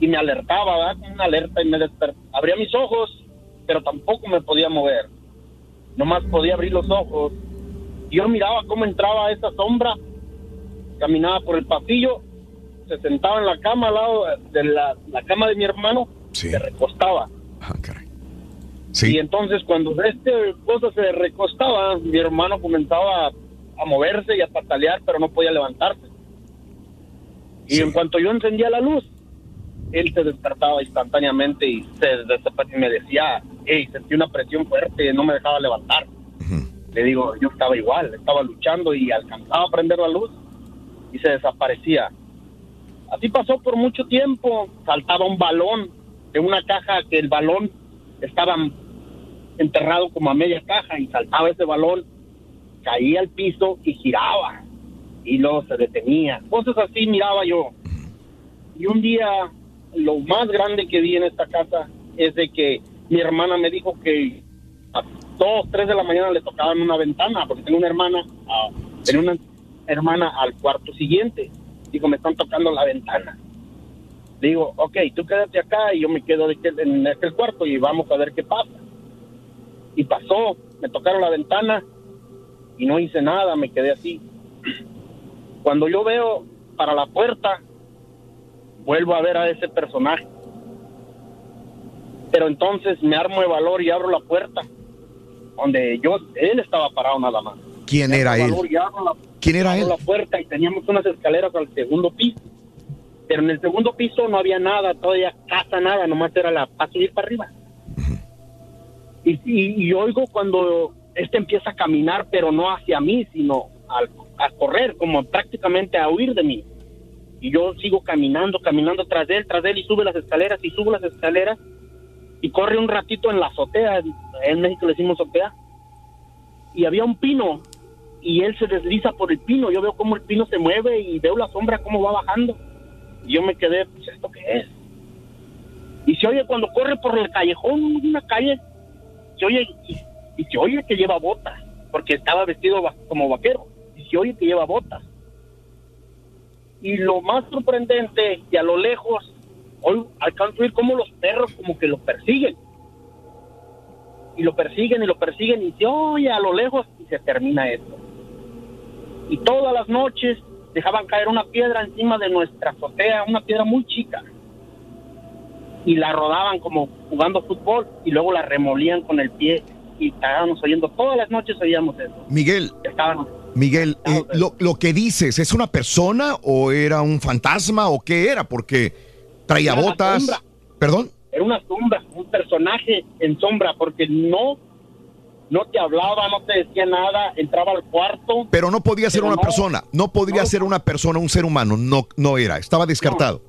Y me alertaba, ¿verdad? Como una alerta y me despertaba. Abría mis ojos, pero tampoco me podía mover. Nomás podía abrir los ojos. Yo miraba cómo entraba esa sombra, caminaba por el pasillo, se sentaba en la cama al lado de la, la cama de mi hermano, se recostaba. Y entonces cuando este cosa se recostaba, mi hermano comenzaba a, a moverse y a patalear, pero no podía levantarse. Y en cuanto yo encendía la luz, él se despertaba instantáneamente y se me decía, hey, sentí una presión fuerte, no me dejaba levantar. Le digo, yo estaba igual, estaba luchando y alcanzaba a prender la luz y se desaparecía. Así pasó por mucho tiempo, saltaba un balón de una caja que el balón estaba enterrado como a media caja y saltaba ese balón, caía al piso y giraba y luego se detenía. Cosas así miraba yo. Y un día lo más grande que vi en esta casa es de que mi hermana me dijo que a dos, tres de la mañana le tocaban una ventana, porque tengo una hermana, ah, tenía una hermana al cuarto siguiente. Digo, me están tocando la ventana. Digo, ok, tú quédate acá y yo me quedo en aquel cuarto y vamos a ver qué pasa. Y pasó, me tocaron la ventana y no hice nada, me quedé así. Cuando yo veo para la puerta, vuelvo a ver a ese personaje. Pero entonces me armo de valor y abro la puerta, donde yo, él estaba parado nada más. ¿Quién era él? la- ¿Quién era él? la puerta y teníamos unas escaleras al segundo piso. Pero en el segundo piso no había nada, todavía casa, nada, nomás era la para subir para arriba. Y, y, y oigo cuando este empieza a caminar, pero no hacia mí, sino al- a correr, como prácticamente a huir de mí. Y yo sigo caminando, caminando tras él, tras él, y sube las escaleras, y sube las escaleras, y corre un ratito en la azotea, en México le decimos azotea, y había un pino, y él se desliza por el pino, yo veo cómo el pino se mueve, y veo la sombra cómo va bajando, y yo me quedé, pues, ¿esto qué es? Y se oye cuando corre por el callejón, una calle, se oye, y, se oye que lleva botas, porque estaba vestido como vaquero, y se oye que lleva botas. Y lo más sorprendente, que a lo lejos, hoy alcanzo a oír cómo los perros como que lo persiguen. Y lo persiguen y lo persiguen y se oye a lo lejos y se termina esto. Y todas las noches dejaban caer una piedra encima de nuestra azotea, una piedra muy chica. Y la rodaban como jugando fútbol y luego la remolían con el pie y estábamos oyendo, todas las noches oíamos eso. Miguel, Estábamos Miguel, eh, lo, lo que dices, ¿es una persona o era un fantasma o qué era? Porque traía Era botas. sombra. ¿Perdón? era una sombra, un personaje en sombra, porque no, no te hablaba, no te decía nada, entraba al cuarto. Pero no podía ser una no, persona. No podría ser una persona, un ser humano. No, no era. Estaba descartado.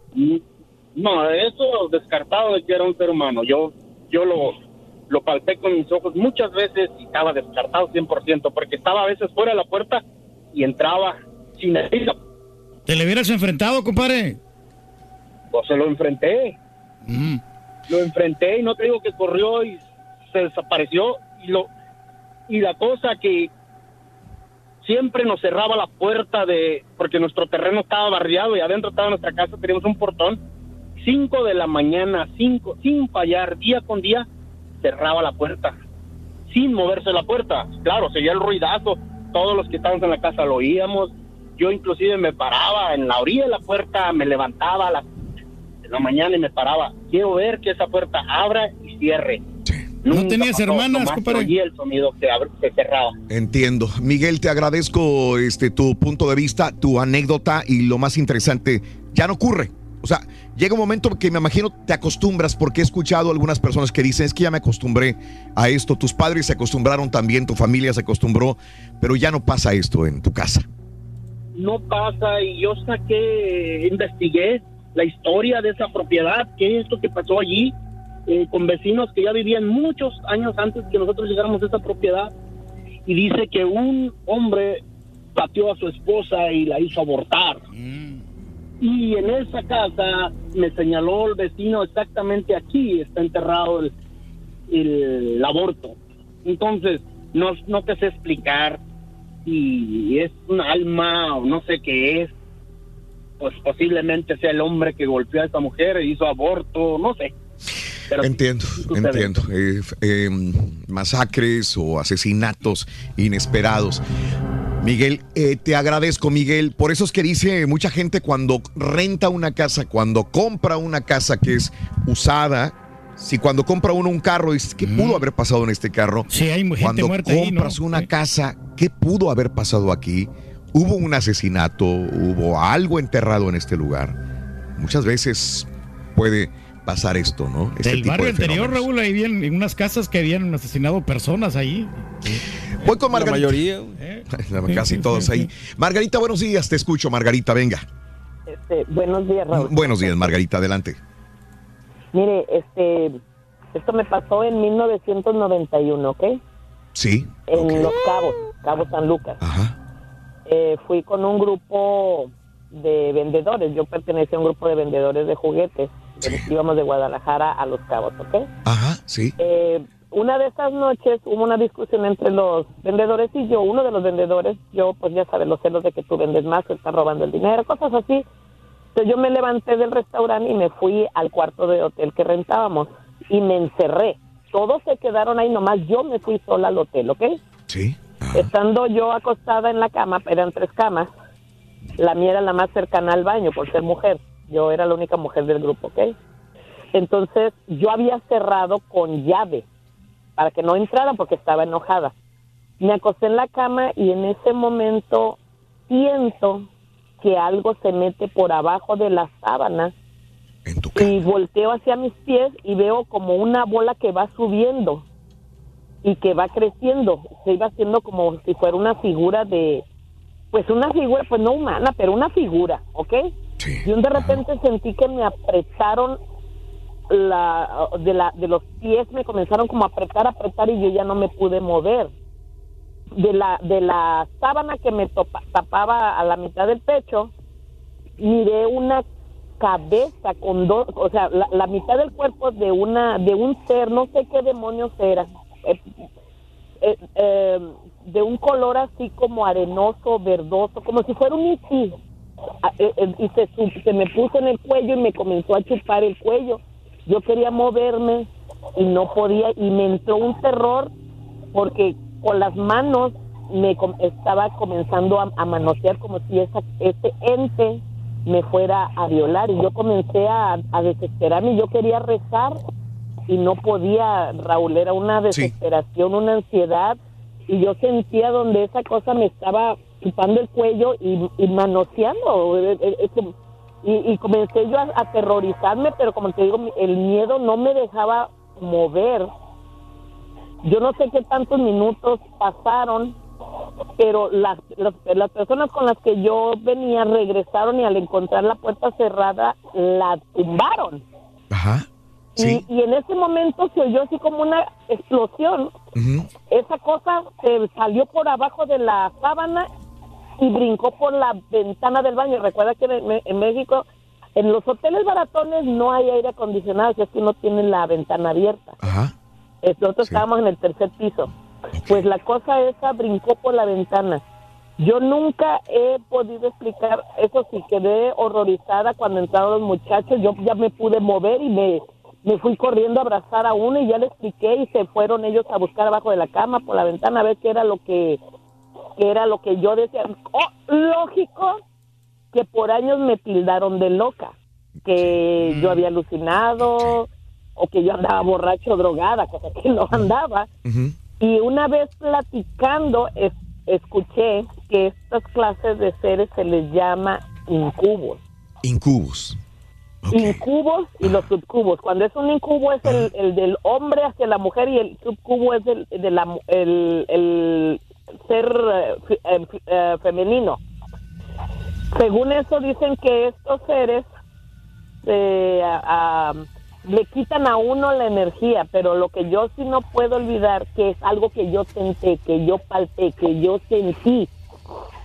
No, eso descartado de que era un ser humano. Yo, yo lo, lo palpé con mis ojos muchas veces y estaba descartado 100%, porque estaba a veces fuera de la puerta y entraba sin herida. ¿Te le hubieras enfrentado, compadre? Pues se lo enfrenté. Lo enfrenté y no te digo que corrió y se desapareció. Y, lo, y la cosa que siempre nos cerraba la puerta de, porque nuestro terreno estaba barriado y adentro estaba nuestra casa, teníamos un portón. Cinco de la mañana, cinco, sin fallar, día con día, cerraba la puerta. Sin moverse la puerta. Claro, seguía el ruidazo. Todos los que estábamos en la casa lo oíamos. Yo inclusive me paraba en la orilla de la puerta, me levantaba a las de la mañana y me paraba. Quiero ver que esa puerta abra y cierre. ¿No tenías hermanas, nomás compadre? el sonido que, abre- que cerraba. Entiendo. Miguel, te agradezco este tu punto de vista, tu anécdota y lo más interesante, ya no ocurre. O sea, llega un momento que me imagino te acostumbras porque he escuchado algunas personas que dicen, es que ya me acostumbré a esto, tus padres se acostumbraron también, tu familia se acostumbró, pero ya no pasa esto en tu casa. no pasa y yo saqué, investigué la historia de esa propiedad, qué es lo que pasó allí, eh, con vecinos que ya vivían muchos años antes que nosotros llegáramos a esa propiedad, y dice que un hombre pateó a su esposa y la hizo abortar. Y en esa casa me señaló el vecino exactamente aquí está enterrado el, el aborto. Entonces, no, no te sé explicar si es un alma o no sé qué es. Pues posiblemente sea el hombre que golpeó a esa mujer e hizo aborto, no sé. Pero entiendo, entiendo. Eh, eh, masacres o asesinatos inesperados. Miguel, eh, te agradezco, Miguel. Por eso es que dice mucha gente cuando renta una casa, cuando compra una casa que es usada, si cuando compra uno un carro, dices, ¿qué pudo haber pasado en este carro? Sí, hay gente cuando muerta ahí, ¿no? compras una casa, ¿qué pudo haber pasado aquí? Hubo un asesinato, hubo algo enterrado en este lugar. Muchas veces puede pasar esto, ¿no? Este Del tipo barrio de anterior. Raúl, ahí bien, en unas casas que habían asesinado personas ahí. Voy con Margarita. mayoría. Casi todos ahí. Margarita, buenos días, te escucho, Margarita, venga. Este, buenos días, Raúl. Buenos días, Margarita, adelante. Mire, este, esto me pasó en 1991, ¿ok? Sí. En Los Cabos, Cabo San Lucas. Eh, fui con un grupo de vendedores. Yo pertenecía a un grupo de vendedores de juguetes. Íbamos de Guadalajara a Los Cabos, ¿ok? Ajá, sí. Eh, una de esas noches hubo una discusión entre los vendedores y yo. Uno de los vendedores, yo, pues ya sabes, los celos de que tú vendes más, que estás robando el dinero, cosas así. Entonces yo me levanté del restaurante y me fui al cuarto de hotel que rentábamos y me encerré. Todos se quedaron ahí, nomás yo me fui sola al hotel, ¿ok? Sí. Estando yo acostada en la cama, eran tres camas, La mía era la más cercana al baño por ser mujer. Yo era la única mujer del grupo, ¿ok? Entonces yo había cerrado con llave para que no entraran porque estaba enojada. Me acosté en la cama y en ese momento siento que algo se mete por abajo de la sábana y volteo hacia mis pies y veo como una bola que va subiendo y que va creciendo. Se iba haciendo como si fuera una figura de, pues una figura, pues no humana, pero una figura, ¿ok? Y un de repente sentí que me apretaron la, de, la, de los pies, me comenzaron como a apretar, apretar y yo ya no me pude mover. De la, de la sábana que me topa- tapaba a la mitad del pecho, miré una cabeza con dos, o sea, la, la mitad del cuerpo de una, de un ser, no sé qué demonios era, eh, eh, eh, de un color así como arenoso, verdoso, como si fuera un isí. Eh, eh, y se, se me puso en el cuello y me comenzó a chupar el cuello. Yo quería moverme y no podía y me entró un terror porque con las manos me estaba comenzando a, a manosear como si esa, ese ente me fuera a violar. Y yo comencé a, a desesperarme yo quería rezar y no podía, Raúl, era una desesperación, una ansiedad. Y yo sentía donde esa cosa me estaba chupando el cuello y, y manoseando eh, eh, eh, y, y comencé yo a, aterrorizarme, pero como te digo, el miedo no me dejaba mover. Yo no sé qué tantos minutos pasaron, pero las, las, las personas con las que yo venía regresaron y al encontrar la puerta cerrada la tumbaron. Ajá. Y, y en ese momento se oyó así como una explosión. Esa cosa se salió por abajo de la sábana y brincó por la ventana del baño. Recuerda que en, en México, en los hoteles baratones no hay aire acondicionado, si es que no tienen la ventana abierta. Eh, Nosotros estábamos en el tercer piso. Pues la cosa esa brincó por la ventana. Yo nunca he podido explicar, eso sí, quedé horrorizada cuando entraron los muchachos. Yo ya me pude mover y me, me fui corriendo a abrazar a uno y ya le expliqué y se fueron ellos a buscar abajo de la cama por la ventana a ver qué era lo que, era lo que yo decía. Oh, lógico que por años me tildaron de loca, que yo había alucinado o que yo andaba borracho drogada, cosa que no andaba. Y una vez platicando, es- escuché que estas clases de seres se les llama incubos. Incubus. Incubos y los subcubos. Cuando es un incubo es el, el del hombre hacia la mujer y el subcubo es el, de la, el, el ser eh, fe- eh, fe- femenino. Según eso dicen que estos seres eh, le quitan a uno la energía, pero lo que yo sí no puedo olvidar que es algo que yo senté, que yo palpé, que yo sentí,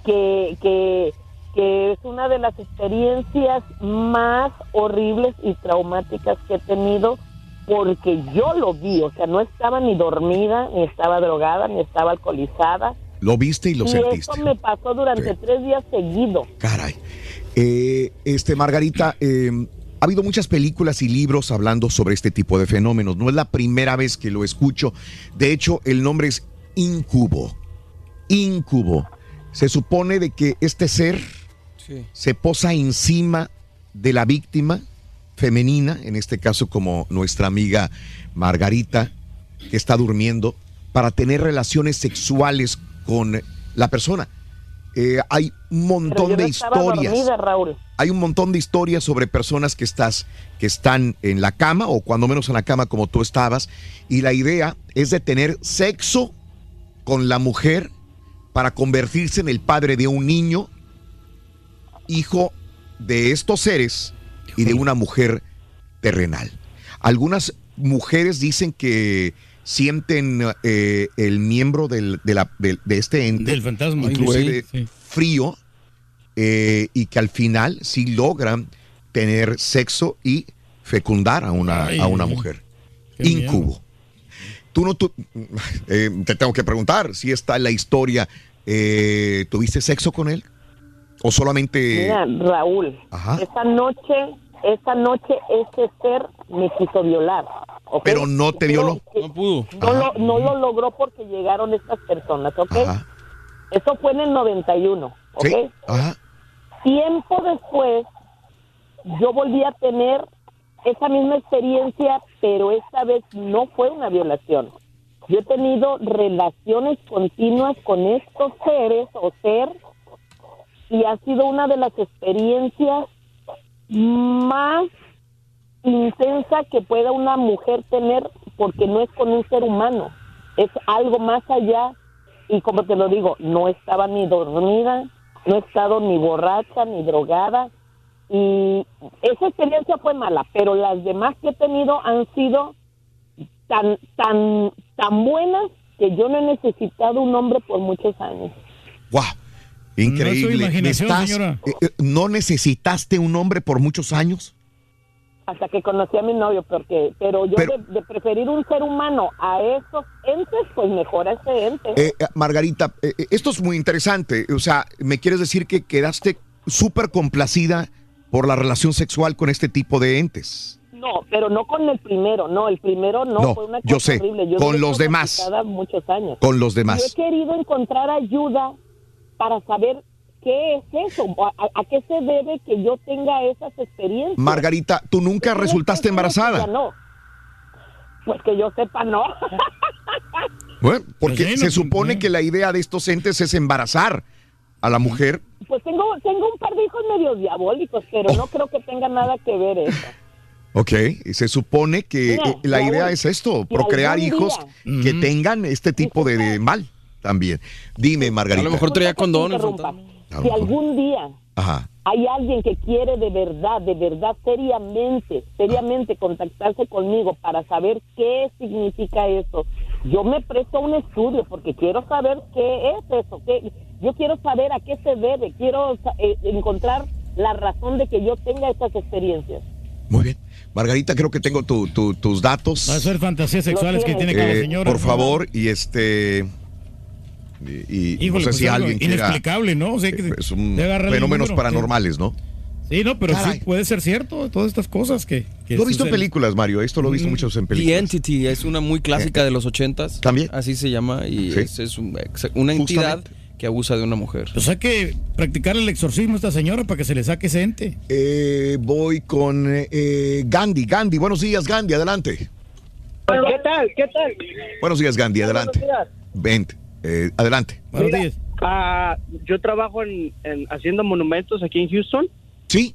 que, que, que es una de las experiencias más horribles y traumáticas que he tenido porque yo lo vi, o sea, no estaba ni dormida, ni estaba drogada, ni estaba alcoholizada. Lo viste y lo y sentiste. eso me pasó durante tres días seguidos. Caray. Eh, este, Margarita, eh, ha habido muchas películas y libros hablando sobre este tipo de fenómenos. No es la primera vez que lo escucho. De hecho, el nombre es incubo. Incubo. Se supone de que este ser se posa encima de la víctima femenina, en este caso como nuestra amiga Margarita, que está durmiendo, para tener relaciones sexuales con la persona. Eh, hay un montón no de historias. dormida, Raúl. Hay un montón de historias sobre personas que estás, que están en la cama o cuando menos en la cama como tú estabas y la idea es de tener sexo con la mujer para convertirse en el padre de un niño, hijo de estos seres y de una mujer terrenal. Algunas mujeres dicen que sienten eh, el miembro del- de, la- de este ente, Del fantasma, sí, sí. frío, eh, y que al final sí logran tener sexo y fecundar a una, Ay, a una mujer. Incubo. Tú no, tú, eh, te tengo que preguntar si está en la historia. eh, ¿Tuviste sexo con él? ¿O solamente.? Mira, Raúl, Ajá. esa noche, esa noche ese ser me quiso violar. Pero no te violó. No pudo. No lo, no lo logró porque llegaron estas personas, ¿ok? Ajá. Eso fue en el 91, ¿ok? Sí. Ajá. tiempo después, yo volví a tener esa misma experiencia, pero esta vez no fue una violación. Yo he tenido relaciones continuas con estos seres o ser y ha sido una de las experiencias más intensa que pueda una mujer tener porque no es con un ser humano, es algo más allá y como te lo digo, no estaba ni dormida, no he estado ni borracha ni drogada y esa experiencia fue mala, pero las demás que he tenido han sido tan tan tan buenas que yo no he necesitado un hombre por muchos años. ¡Wow! Increíble. No es su imaginación, ¿Estás- señora. eh, eh, ¿No necesitaste un hombre por muchos años? hasta que conocí a mi novio, porque, pero yo Pero- de, de preferir un ser humano a esos entes, pues mejor a ese ente. Eh, Margarita, eh, esto es muy interesante. O sea, ¿me quieres decir que quedaste súper complacida por la relación sexual con este tipo de entes? No, pero no con el primero, no, el primero no, No, fue una cosa yo sé, horrible. Yo con los demás. muchos años. Con los demás. Yo he querido encontrar ayuda para saber qué es eso, a, qué se debe que yo tenga esas experiencias. Margarita, ¿tú nunca resultaste Ya embarazada? no. Pues que yo sepa, no. Bueno, porque Pues se no, supone que la idea de estos entes es embarazar a la mujer. Pues tengo, tengo un par de hijos medio diabólicos, pero Oh. no creo que tenga nada que ver eso. Ok, y se supone que Mira, eh, la idea es esto, procrear hijos día- que tengan este tipo de, de mal también. Dime, Margarita. A lo mejor traía condones. Si algún día Ajá. hay alguien que quiere de verdad, de verdad, seriamente, seriamente contactarse conmigo para saber qué significa eso, yo me presto a un estudio porque quiero saber qué es eso, qué, yo quiero saber a qué se debe, quiero eh, encontrar la razón de que yo tenga estas experiencias. Muy bien. Margarita, creo que tengo tu- tu- tus datos. Va a ser fantasías sexuales que tiene cada Eh, señora. Por favor, y este. Y, y Híjole, no sé pues si alguien quiera- inexplicable, ¿no? O sea, que Es un de agarrar el fenómenos paranormales, ¿no? Sí, no, pero Caray. sí puede ser cierto, todas estas cosas que... que Lo he visto en películas, Mario. Esto lo he visto muchos en The películas. Entity es una muy clásica de los ochentas. También. Así se llama y Sí. es, es un- una entidad que abusa de una mujer. Pues hay que practicar el exorcismo a esta señora para que se le saque ese ente. Eh, voy con eh, Gandhi. Gandhi, buenos días, Gandhi, adelante. ¿Qué tal? ¿Qué tal? Buenos días, Gandhi, adelante. Vente, eh, adelante. Ah, yo trabajo en, en haciendo monumentos aquí en Houston. Sí.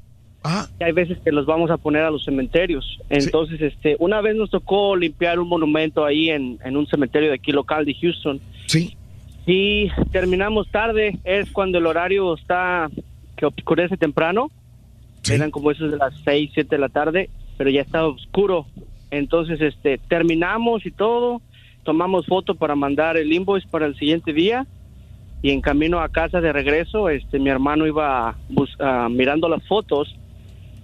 Y hay veces que los vamos a poner a los cementerios. Entonces, este, una vez nos tocó limpiar un monumento ahí en, en un cementerio de aquí local de Houston. Sí. Y terminamos tarde. Es cuando el horario está que oscurece temprano. Eran como esos de las 6, 7 de la tarde, pero ya estaba oscuro. Entonces, este, terminamos y todo. Tomamos foto para mandar el invoice para el siguiente día. Y en camino a casa de regreso, este, mi hermano iba bus- ah, mirando las fotos.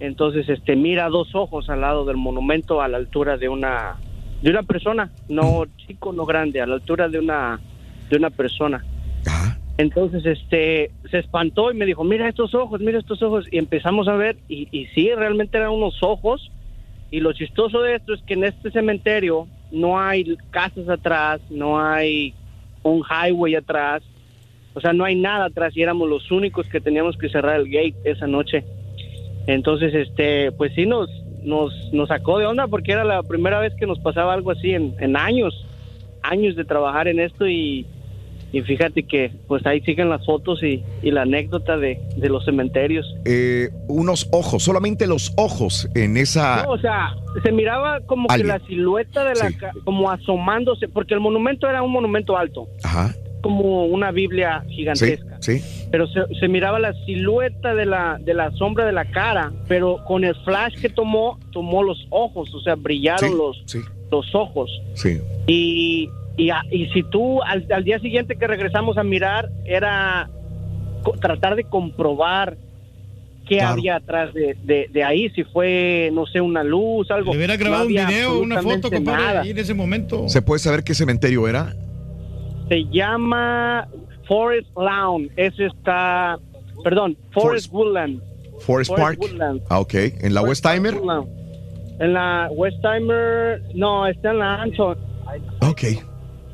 Entonces, este, mira dos ojos al lado del monumento a la altura de una, de una persona, no chico, no grande, a la altura de una, de una persona. Entonces, este, se espantó y me dijo, mira estos ojos, mira estos ojos. Y empezamos a ver, y, y sí, realmente eran unos ojos. Y lo chistoso de esto es que en este cementerio no hay casas atrás, no hay un highway atrás, o sea, no hay nada atrás y éramos los únicos que teníamos que cerrar el gate esa noche. Entonces, este, pues sí nos, nos, nos sacó de onda porque era la primera vez que nos pasaba algo así en, en años, años de trabajar en esto y, y fíjate que pues ahí siguen las fotos y, y la anécdota de, de los cementerios. Eh, unos ojos, solamente los ojos en esa. No, o sea, se miraba como que la silueta de la, ca- como asomándose, porque el monumento era un monumento alto, Ajá. como una Biblia Sí, gigantesca. sí. pero se, se miraba la silueta de la, de la sombra de la cara, pero con el flash que tomó, tomó los ojos, o sea, brillaron Sí, los, sí. los ojos. Sí. Y, y, a- y si tú al, al día siguiente que regresamos a mirar, era co- tratar de comprobar qué Claro. había atrás de, de, de ahí, si fue, no sé, una luz, algo. Le hubiera No grabado un había video, una foto, compadre, nada. ahí en ese momento. ¿Se puede saber qué cementerio era? Se llama Forest Lawn. Ese está, perdón, Forest, Woodland. Forest Park. Woodland. Ah, ok. ¿En la Westheimer? En la Westheimer, no, está en la Anson. Ok.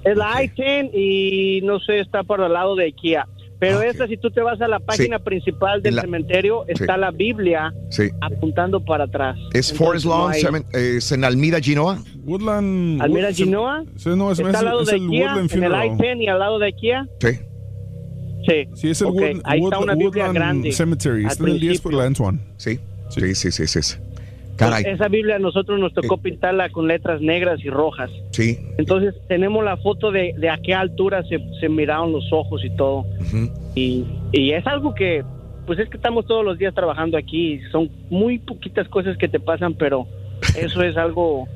Es la I-10 y no sé, está para el lado de IKEA. Pero esta, si tú te vas a la página principal del la- cementerio, está Sí. la Biblia Sí. apuntando para atrás. ¿Es Forest Lawn no eh, es en Almida, Ginoa? Woodland. Almira Wood- Ginoa. Sí, no, es, está es- al lado es de el IKEA, Woodland en el Funeral. I-10 y al lado de IKEA. Sí. Sí. Sí, es el Ok, Wood- ahí está Woodland- una Biblia Woodland grande. Cemetery. Está en el 10 por la Antoine. Sí. Sí, sí, sí, sí. Caray. Esa Biblia a nosotros nos tocó pintarla con letras negras y rojas. Sí. Entonces tenemos la foto de, de a qué altura se, se miraron los ojos y todo. y, y es algo que, pues es que estamos todos los días trabajando aquí. Son muy poquitas cosas que te pasan, pero eso es algo,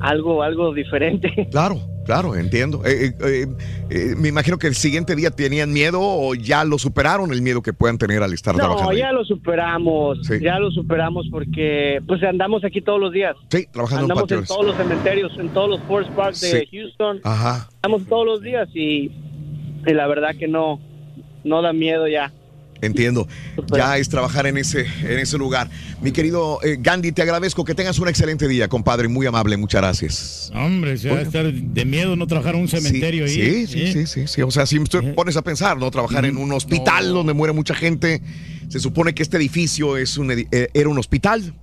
algo, algo diferente. Claro, claro, entiendo. Eh, eh, eh, me imagino que el siguiente día tenían miedo o ya lo superaron el miedo que puedan tener al estar No, trabajando. ahí. ya lo superamos, Sí. ya lo superamos porque pues andamos aquí todos los días. Sí, trabajando en andamos en panteones. todos los cementerios, en todos los Forest Parks de. Houston. Ajá. Estamos todos los días y, y la verdad que no, no da miedo ya. Entiendo. Ya es trabajar en ese, en ese lugar. Mi querido eh, Gandhi, te agradezco que tengas un excelente día, compadre. Muy amable, muchas gracias. Hombre, se va a estar de miedo no trabajar en un cementerio sí, ahí. Sí, ¿eh? sí, sí, sí. O sea, si te pones a pensar, ¿no? Trabajar en un hospital donde muere mucha gente. Se supone que este edificio es un edi- eh, era un hospital.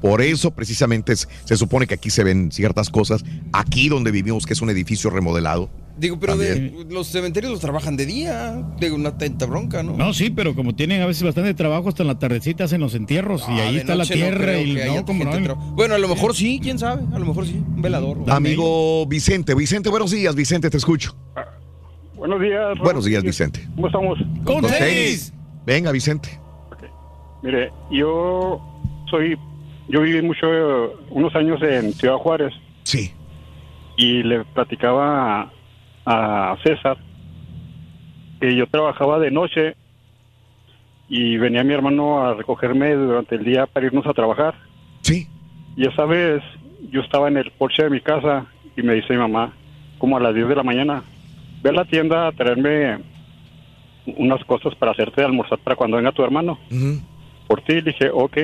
Por eso, precisamente, es- se supone que aquí se ven ciertas cosas. Aquí donde vivimos, que es un edificio remodelado. Digo, pero de, los cementerios los trabajan de día, de una tenta bronca, ¿no? No, sí, pero como tienen a veces bastante trabajo, hasta en la tardecita hacen los entierros y Ah, ahí está la no tierra y no, como no. gente tra- Bueno, a lo mejor sí, quién sabe, a lo mejor sí, un velador. Amigo Vicente, Vicente, buenos días, Vicente, te escucho. Buenos días. Buenos días, Vicente. ¿Cómo estamos? Con tenis. Venga, Vicente. Mire, yo soy, yo viví mucho, unos años en Ciudad Juárez. Sí. Y le platicaba a, a César que yo trabajaba de noche y venía mi hermano a recogerme durante el día para irnos a trabajar. Sí. Y esa vez yo estaba en el porche de mi casa y me dice mi mamá, como a las 10 de la mañana, ve a la tienda a traerme unas cosas para hacerte de almorzar para cuando venga tu hermano. Por ti, le dije, ok.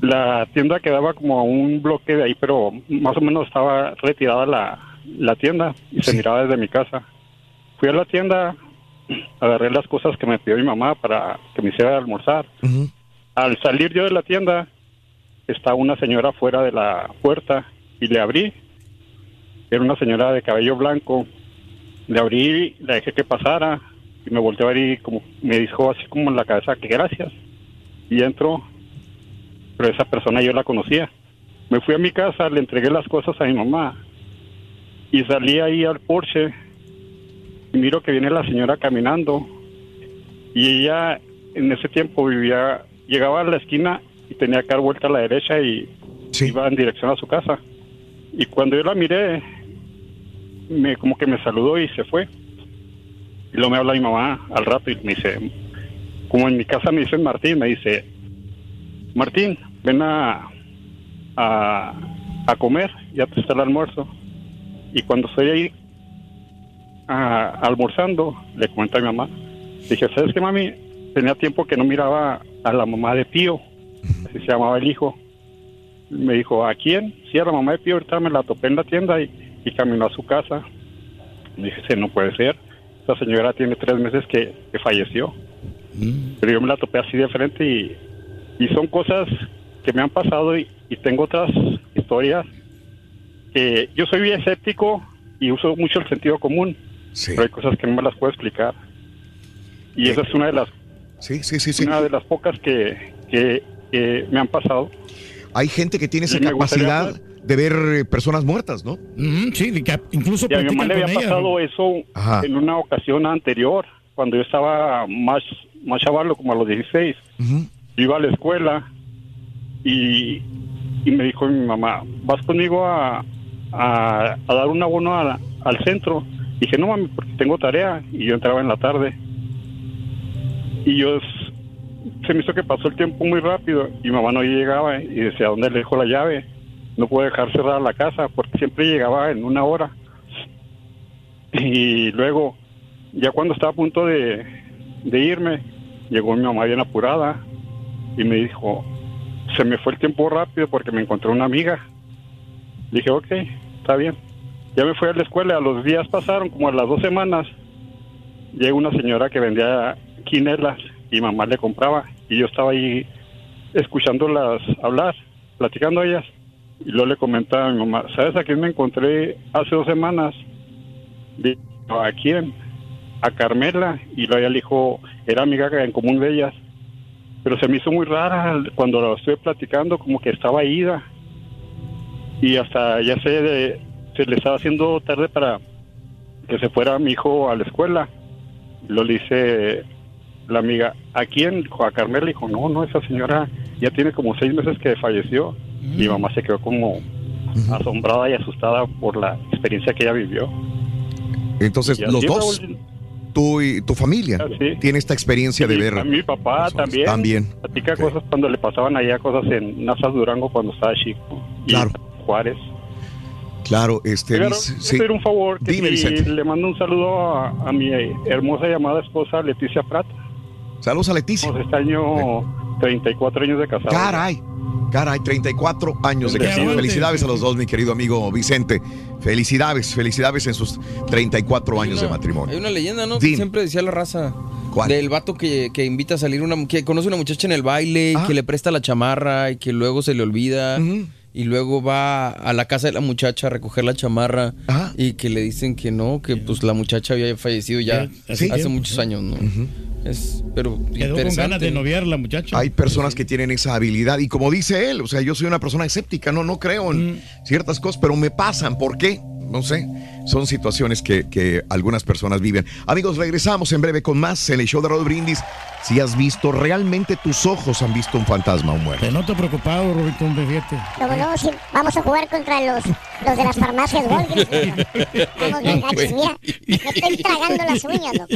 La tienda quedaba como a un bloque de ahí, pero más o menos estaba retirada la, la tienda y se miraba desde mi casa. Fui a la tienda, agarré las cosas que me pidió mi mamá para que me hiciera almorzar. Al salir yo de la tienda, está una señora fuera de la puerta y le abrí. Era una señora de cabello blanco. Le abrí, la dejé que pasara y me volteó a ver y como me dijo así como en la cabeza que gracias. Y entró, pero esa persona yo la conocía. Me fui a mi casa, le entregué las cosas a mi mamá y salí ahí al porche y miro que viene la señora caminando y ella en ese tiempo vivía, llegaba a la esquina y tenía que dar vuelta a la derecha y iba en dirección a su casa. Y cuando yo la miré, me como que me saludó y se fue. Y luego me habla mi mamá al rato y me dice, como en mi casa me dicen Martín, me dice, Martín, ven a, a, a comer, ya te está el almuerzo. Y cuando estoy ahí ah, almorzando, le cuento a mi mamá, dije, ¿sabes qué, mami? Tenía tiempo que no miraba a la mamá de Pío, así se llamaba el hijo. Me dijo, ¿a quién? Sí, a la mamá de Pío, ahorita me la topé en la tienda y, y caminó a su casa. Dije, sí, no puede ser. Esa señora tiene tres meses que, que falleció. Pero yo me la topé así de frente y, y son cosas que me han pasado y, y tengo otras historias que yo soy bien escéptico y uso mucho el sentido común. Pero hay cosas que no me las puedo explicar. Y esa es una de las Sí, sí, sí, sí. una de las pocas que, que, que me han pasado. Hay gente que tiene esa Y capacidad de ver eh, personas muertas, ¿no? sí, que incluso Y a mi mamá le había pasado eso Ajá. en una ocasión anterior, cuando yo estaba más, más chavalo, como a los 16. Yo iba a la escuela y, y me dijo mi mamá, ¿vas conmigo a, a, dar un abono al centro? dije, no mami, porque tengo tarea. Y yo entraba en la tarde. Y yo, se me hizo que pasó el tiempo muy rápido y mi mamá no llegaba y decía, ¿dónde le dejo la llave? No puedo dejar cerrada la casa porque siempre llegaba en una hora. Y luego, ya cuando estaba a punto de, de irme, llegó mi mamá bien apurada y me dijo, se me fue el tiempo rápido porque me encontré una amiga. Dije, ok, está bien. Ya me fui a la escuela, a los días pasaron como a las dos semanas llega una señora que vendía quinelas y mamá le compraba y yo estaba ahí escuchándolas hablar, platicando a ellas y luego le comentaba a mi mamá, ¿sabes a quién me encontré hace dos semanas? Digo, ¿a quién? A Carmela y luego ella dijo, era amiga en común de ellas pero se me hizo muy rara cuando lo estuve platicando, como que estaba ida. Y hasta ya se, se le estaba haciendo tarde para que se fuera mi hijo a la escuela. Lo le dice la amiga, ¿a quién? A Carmela. Dijo, no, no, esa señora ya tiene como seis meses que falleció. Mi mamá se quedó como asombrada y asustada por la experiencia que ella vivió. Entonces, los dos, tú y tu familia, tiene esta experiencia de ver. mi papá también. También. Platica cosas cuando le pasaban allá cosas en Nazas Durango cuando estaba chico. Y Claro. Juárez. Claro, este. Quiero sí. pedir un favor, que Dime, si le mando un saludo a, a mi hermosa llamada esposa Leticia Prat. Saludos a Leticia. Este año 34 años de casado. Caray, caray, 34 años de casado. Felicidades a los dos, mi querido amigo Vicente. Felicidades, felicidades en sus 34 años de matrimonio. Hay una leyenda, ¿no? Que siempre decía la raza. ¿Cuál? Del vato que, que invita a salir una que conoce una muchacha en el baile, Ah. que le presta la chamarra y que luego se le olvida. Y luego va a la casa de la muchacha a recoger la chamarra y que le dicen que no, que pues la muchacha había fallecido ya Sí. hace Sí. muchos años, ¿no? Es, pero Quedó con interesante. ganas de noviar la muchacha. Hay personas que tienen esa habilidad y como dice él, o sea, yo soy una persona escéptica, no, no creo en Mm. ciertas cosas, pero me pasan. ¿Por qué? No sé. Son situaciones que, que algunas personas viven. Amigos, regresamos en breve con más en el show de Raúl Brindis. Si has visto, realmente tus ojos han visto un fantasma o un muerto. Te noto preocupado, Rubito, hombre, fíjate. Luego, luego, sí, vamos a jugar contra los, los de las farmacias Walgreens. Vamos bien gachos, mira, me estoy tragando las uñas, loco.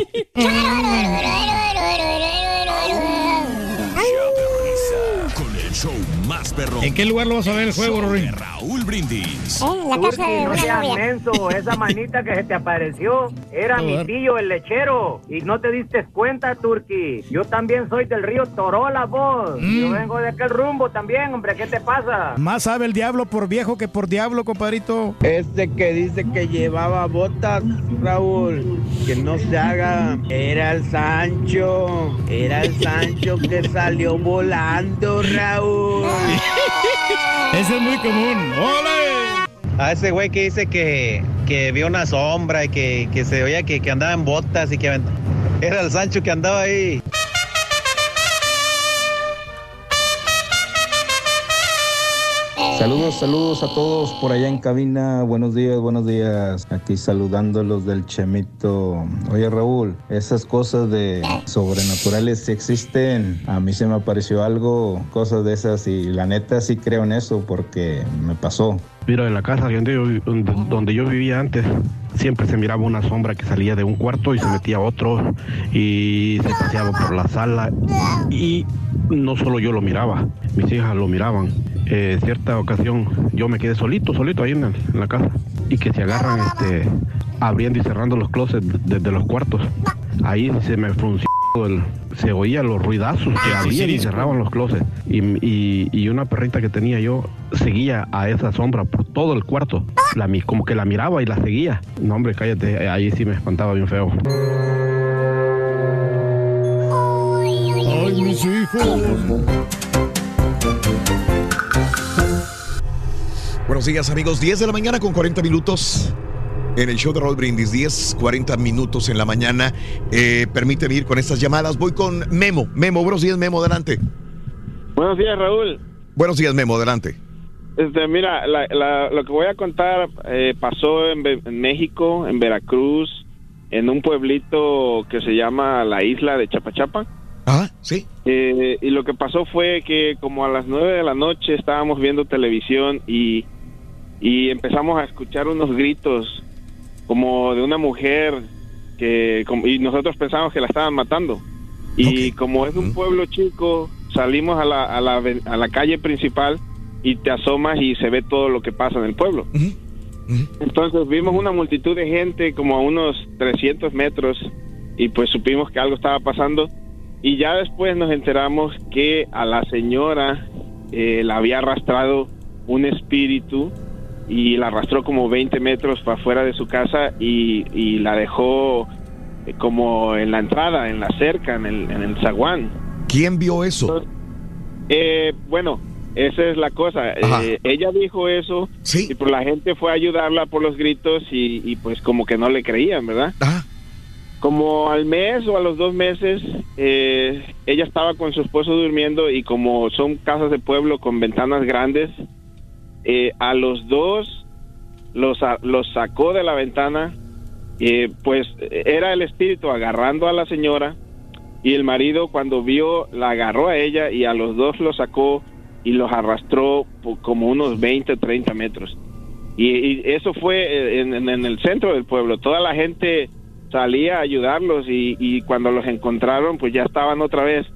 Con el show más perrón. ¿En qué lugar lo vas a ver el juego, Rory? Raúl Brindis. En la casa de no una novia. menso, esa manita que se te apareció era mi tío el lechero y no te diste cuenta, Turki. Yo también soy del río Torola, vos. Yo vengo de aquel rumbo también, hombre, ¿qué te pasa? Más sabe el diablo por viejo que por diablo, compadrito. Este que dice que llevaba botas, Raúl, que no se haga, era el Sancho, era el Sancho que salió volando, Raúl. Ese es muy común. ¡Ole! A ese güey que dice que, que vio una sombra y que, que se oía que, que andaba en botas y que era el Sancho que andaba ahí. Saludos, saludos a todos por allá en cabina. Buenos días, buenos días. Aquí saludándolos del Chemito. Oye, Raúl, esas cosas de sobrenaturales sí existen. A mí se me apareció algo, cosas de esas, y la neta sí creo en eso porque me pasó. Mira, en la casa donde yo, donde, yo vivía antes, siempre se miraba una sombra que salía de un cuarto y se metía a otro y se paseaba por la sala. Y no solo yo lo miraba, mis hijas lo miraban. Eh, cierta ocasión yo me quedé solito, solito ahí en, la casa. Y que se agarran este, abriendo y cerrando los closets desde los cuartos. Ahí se me frunció el- se oían los ruidazos que abrían y cerraban los closets. Y, y- y una perrita que tenía yo seguía a esa sombra por todo el cuarto. La, mi- como que la miraba y la seguía. No, hombre, cállate. Ahí sí me espantaba bien feo. Ay, mis hijos. Buenos días, amigos. 10 de la mañana con 40 minutos. En el show de Raúl Brindis, 10, 40 minutos en la mañana. Eh, permíteme ir con estas llamadas. Voy con Memo. Memo, buenos días, Memo, adelante. Buenos días, Raúl. Buenos días, Memo, adelante. Este, mira, la- la- lo que voy a contar eh, pasó en, en México, en Veracruz, en un pueblito que se llama la isla de Chapachapa. Ah, sí. Eh, y lo que pasó fue que como a las nueve de la noche estábamos viendo televisión y, y empezamos a escuchar unos gritos como de una mujer que como- y nosotros pensamos que la estaban matando. Y como es un pueblo chico, salimos a la, a, la, a la calle principal y te asomas y se ve todo lo que pasa en el pueblo. Entonces vimos una multitud de gente como a unos 300 metros y pues supimos que algo estaba pasando. Y ya después nos enteramos que a la señora eh, la había arrastrado un espíritu y la arrastró como 20 metros para afuera de su casa y, y la dejó eh, como en la entrada, en la cerca, en el, en el zaguán. ¿Quién vio eso? Eh, bueno, esa es la cosa. Eh, ella dijo eso y pues la gente fue a ayudarla por los gritos y, y pues como que no le creían, ¿verdad? Como al mes o a los dos meses, eh, ella estaba con su esposo durmiendo y como son casas de pueblo con ventanas grandes, eh, a los dos los, los sacó de la ventana, eh, pues era el espíritu agarrando a la señora y el marido cuando vio la agarró a ella y a los dos los sacó y los arrastró por como unos 20 o 30 metros. Y, eso fue eh, en, el centro del pueblo. Toda la gente salía a ayudarlos y, cuando los encontraron pues ya estaban otra vez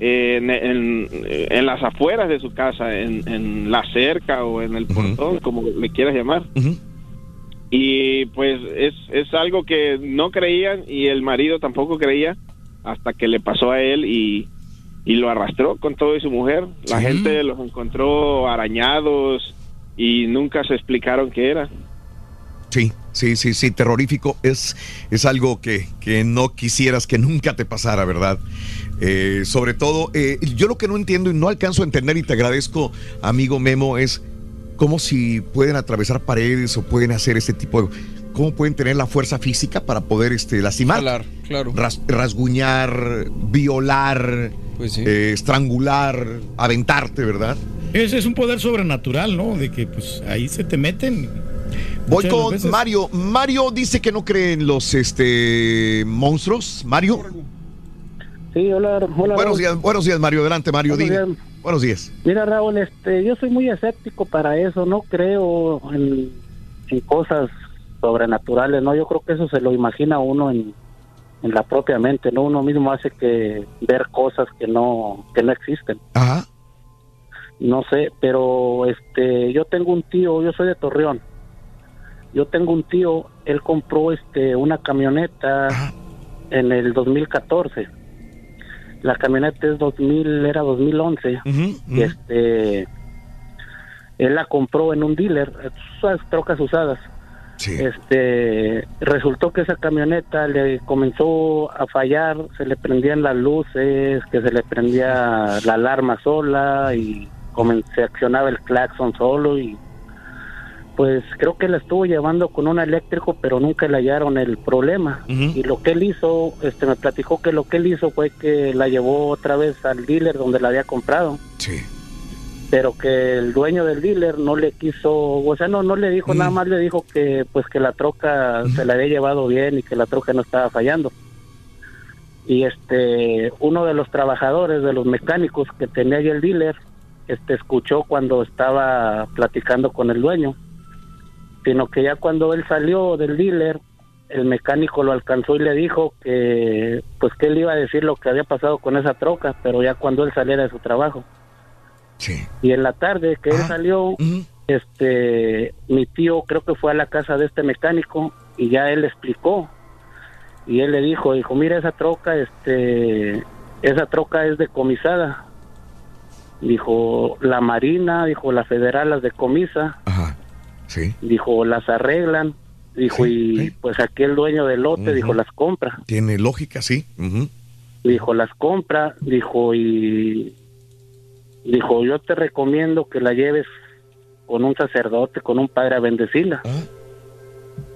en, en- en las afueras de su casa, en, en la cerca o en el portón, como le quieras llamar. Y pues es, es algo que no creían y el marido tampoco creía hasta que le pasó a él y, y lo arrastró con todo y su mujer. La gente los encontró arañados y nunca se explicaron qué era. Sí, sí, sí, sí, terrorífico. Es, es algo que, que no quisieras que nunca te pasara, ¿verdad? Eh, sobre todo, eh, yo lo que no entiendo y no alcanzo a entender y te agradezco, amigo Memo, es cómo si pueden atravesar paredes o pueden hacer este tipo de... ¿Cómo pueden tener la fuerza física para poder este, lastimar? claro. Ras- rasguñar, violar, eh, estrangular, aventarte, ¿verdad? Ese es un poder sobrenatural, ¿no? De que pues ahí se te meten. Voy con. Mario. Mario dice que no cree en los este monstruos. Mario. Sí, hola, hola. Buenos días, buenos días, Mario. Adelante, Mario. Buenos días. Buenos días. Mira, Raúl, este, yo soy muy escéptico para eso, no creo en, en cosas sobrenaturales, ¿no? Yo creo que eso se lo imagina uno en, en la propia mente, ¿no? Uno mismo hace que ver cosas que no, que no existen. Ajá. No sé, pero este, yo tengo un tío, yo soy de Torreón. Yo tengo un tío, él compró este una camioneta en el 2014. La camioneta es 2000, era 2011. Y este él la compró en un dealer, esas trocas usadas. Este resultó que esa camioneta le comenzó a fallar, se le prendían las luces, que se le prendía la alarma sola y se accionaba el claxon solo y pues creo que la estuvo llevando con un eléctrico pero nunca le hallaron el problema. Y lo que él hizo este me platicó que lo que él hizo fue que la llevó otra vez al dealer donde la había comprado. Sí. Pero que el dueño del dealer no le quiso o sea no no le dijo nada más le dijo que pues que la troca se la había llevado bien y que la troca no estaba fallando. Y este uno de los trabajadores de los mecánicos que tenía ahí el dealer este escuchó cuando estaba platicando con el dueño sino que ya cuando él salió del dealer el mecánico lo alcanzó y le dijo que pues que él iba a decir lo que había pasado con esa troca pero ya cuando él saliera de su trabajo. Y en la tarde que él salió este mi tío creo que fue a la casa de este mecánico y ya él explicó. Y él le dijo dijo mira esa troca este esa troca es decomisada dijo la marina dijo la federal las decomisa sí. Dijo las arreglan dijo y pues aquí el dueño del lote dijo las compra Tiene lógica, sí. Dijo las compra dijo y dijo yo te recomiendo que la lleves con un sacerdote con un padre a bendecirla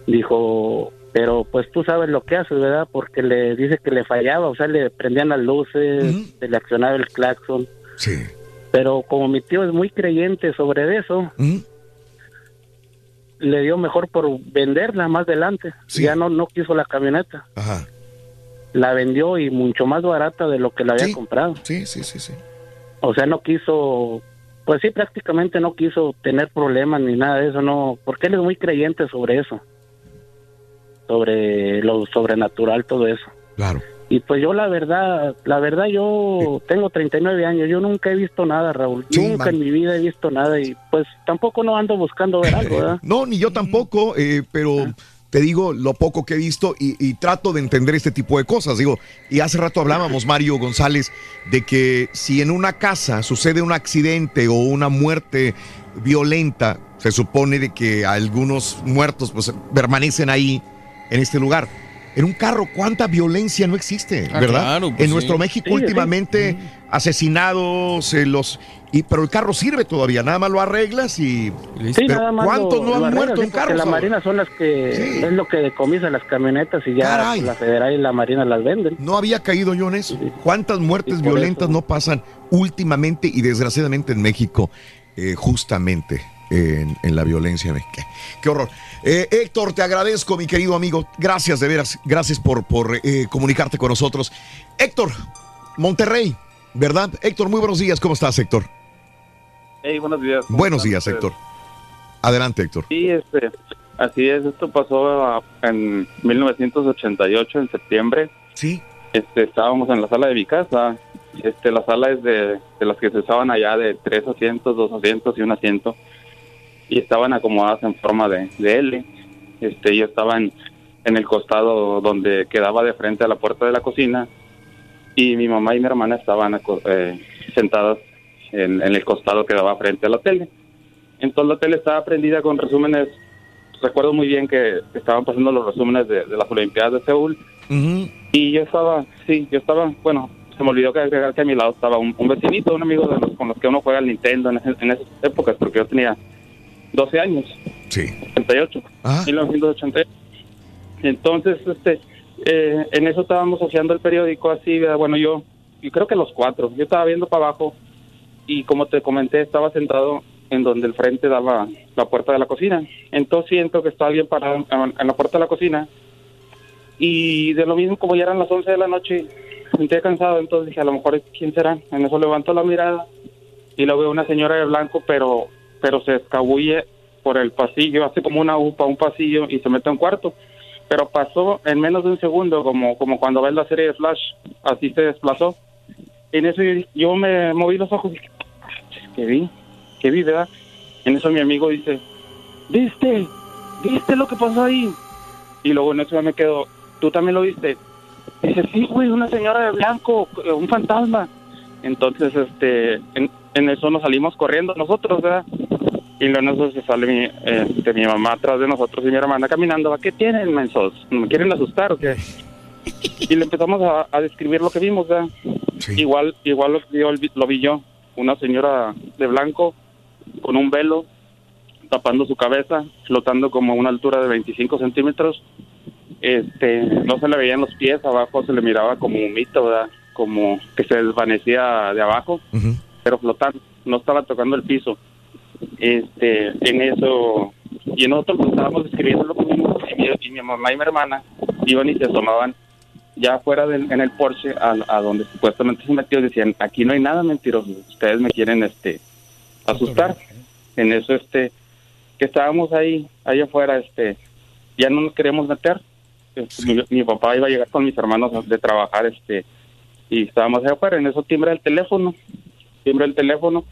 dijo pero pues tú sabes lo que haces verdad porque le dice que le fallaba o sea le prendían las luces se le accionaba el claxon sí. Pero como mi tío es muy creyente sobre eso le dio mejor por venderla más adelante ya no no quiso la camioneta Ajá. la vendió y mucho más barata de lo que la había Sí. comprado. Sí, sí, sí, sí. O sea, no quiso, pues sí, prácticamente no quiso tener problemas ni nada de eso, no, porque él es muy creyente sobre eso, sobre lo sobrenatural, todo eso. Claro. Y pues yo la verdad, la verdad yo tengo 39 años, yo nunca he visto nada, Raúl, nunca man. en mi vida he visto nada y pues tampoco no ando buscando ver algo, ¿verdad? No, ni yo tampoco, eh, pero te digo lo poco que he visto y, y trato de entender este tipo de cosas. Digo, y hace rato hablábamos, Mario González, de que si en una casa sucede un accidente o una muerte violenta, se supone de que algunos muertos pues permanecen ahí en este lugar. En un carro. ¿Cuánta violencia no existe, Ah, verdad? claro, pues en sí. nuestro México Sí, sí. últimamente asesinados, eh, los y pero el carro sirve todavía, nada más lo arreglas y Sí, pero nada más ¿cuántos lo- no lo han muerto en porque carros? La ahora? Marina son las que es lo que decomisan las camionetas y ya Caray. la Federal y la Marina las venden. No había caído yo en eso. ¿Cuántas muertes violentas no pasan últimamente y desgraciadamente en México, eh, justamente en, en la violencia mexicana? Qué horror. Eh, Héctor, te agradezco, mi querido amigo. Gracias, de veras. Gracias por, por eh, comunicarte con nosotros. Héctor, Monterrey, ¿verdad? Héctor, muy buenos días. ¿Cómo estás, Héctor? Hey, buenos días. ¿cómo Buenos días, ustedes? Héctor. Adelante, Héctor. Sí, este, así es. Esto pasó ah, en 1988, en septiembre. Sí. Este, estábamos en la sala de mi casa. Este, la sala es de, de las que se usaban allá de tres asientos, dos asientos y un asiento. Y estaban acomodadas en forma de, de L. Este, yo estaba en, en el costado donde quedaba de frente a la puerta de la cocina. Y mi mamá y mi hermana estaban eh, sentadas en, en el costado que daba frente a la tele. Entonces la tele estaba prendida con resúmenes. Recuerdo muy bien que estaban pasando los resúmenes de, de las Olimpiadas de Seúl. Y yo estaba, sí, yo estaba, bueno, se me olvidó que agregar que a mi lado estaba un, un vecinito, un amigo de los con los que uno juega al Nintendo en esas épocas, porque yo tenía 12 años. Sí. 88. 1988. Entonces, este, eh, en eso estábamos hojeando el periódico así, bueno, yo, yo creo que los cuatro, yo estaba viendo para abajo y como te comenté, estaba sentado en donde el frente daba la puerta de la cocina. Entonces siento que estaba alguien parado en, en la puerta de la cocina y de lo mismo como ya eran las 11 de la noche, sentía cansado, entonces dije, a lo mejor, ¿quién será? En eso levanto la mirada y lo veo una señora de blanco, pero pero se escabulle por el pasillo, hace como una upa, un pasillo y se mete a un cuarto. Pero pasó en menos de un segundo, como, como cuando ves la serie de Flash, así se desplazó. En eso yo, me moví los ojos y dije, ¿qué vi? ¿Qué vi, verdad? En eso mi amigo dice, ¿viste? ¿Viste lo que pasó ahí? Y luego en eso ya me quedo, ¿tú también lo viste? Dice, sí, güey, una señora de blanco, eh, un fantasma. Entonces, este, en, en eso nos salimos corriendo nosotros, ¿verdad? Y luego eso se sale mi, este, mi mamá atrás de nosotros y mi hermana caminando. ¿A qué tienen, mensos? ¿Me quieren asustar o qué? Y le empezamos a, a describir lo que vimos, ¿verdad? Igual, igual lo, yo, lo vi yo. Una señora de blanco con un velo tapando su cabeza, flotando como a una altura de 25 centímetros. Este, no se le veían los pies, abajo se le miraba como un mito, ¿verdad? Como que se desvanecía de abajo, pero flotando, no estaba tocando el piso. Este, en eso, y nosotros pues, estábamos describiendo lo vimos, y mi, y mi mamá y mi hermana iban y se asomaban ya afuera del, en el Porsche a, a donde supuestamente se metió, decían, aquí no hay nada mentiroso, ustedes me quieren este asustar. En eso, este, que estábamos ahí, ahí afuera, este, ya no nos queríamos meter. Este, mi, mi papá iba a llegar con mis hermanos de trabajar, este, y estábamos allá afuera, en eso timbra el teléfono, timbra el teléfono,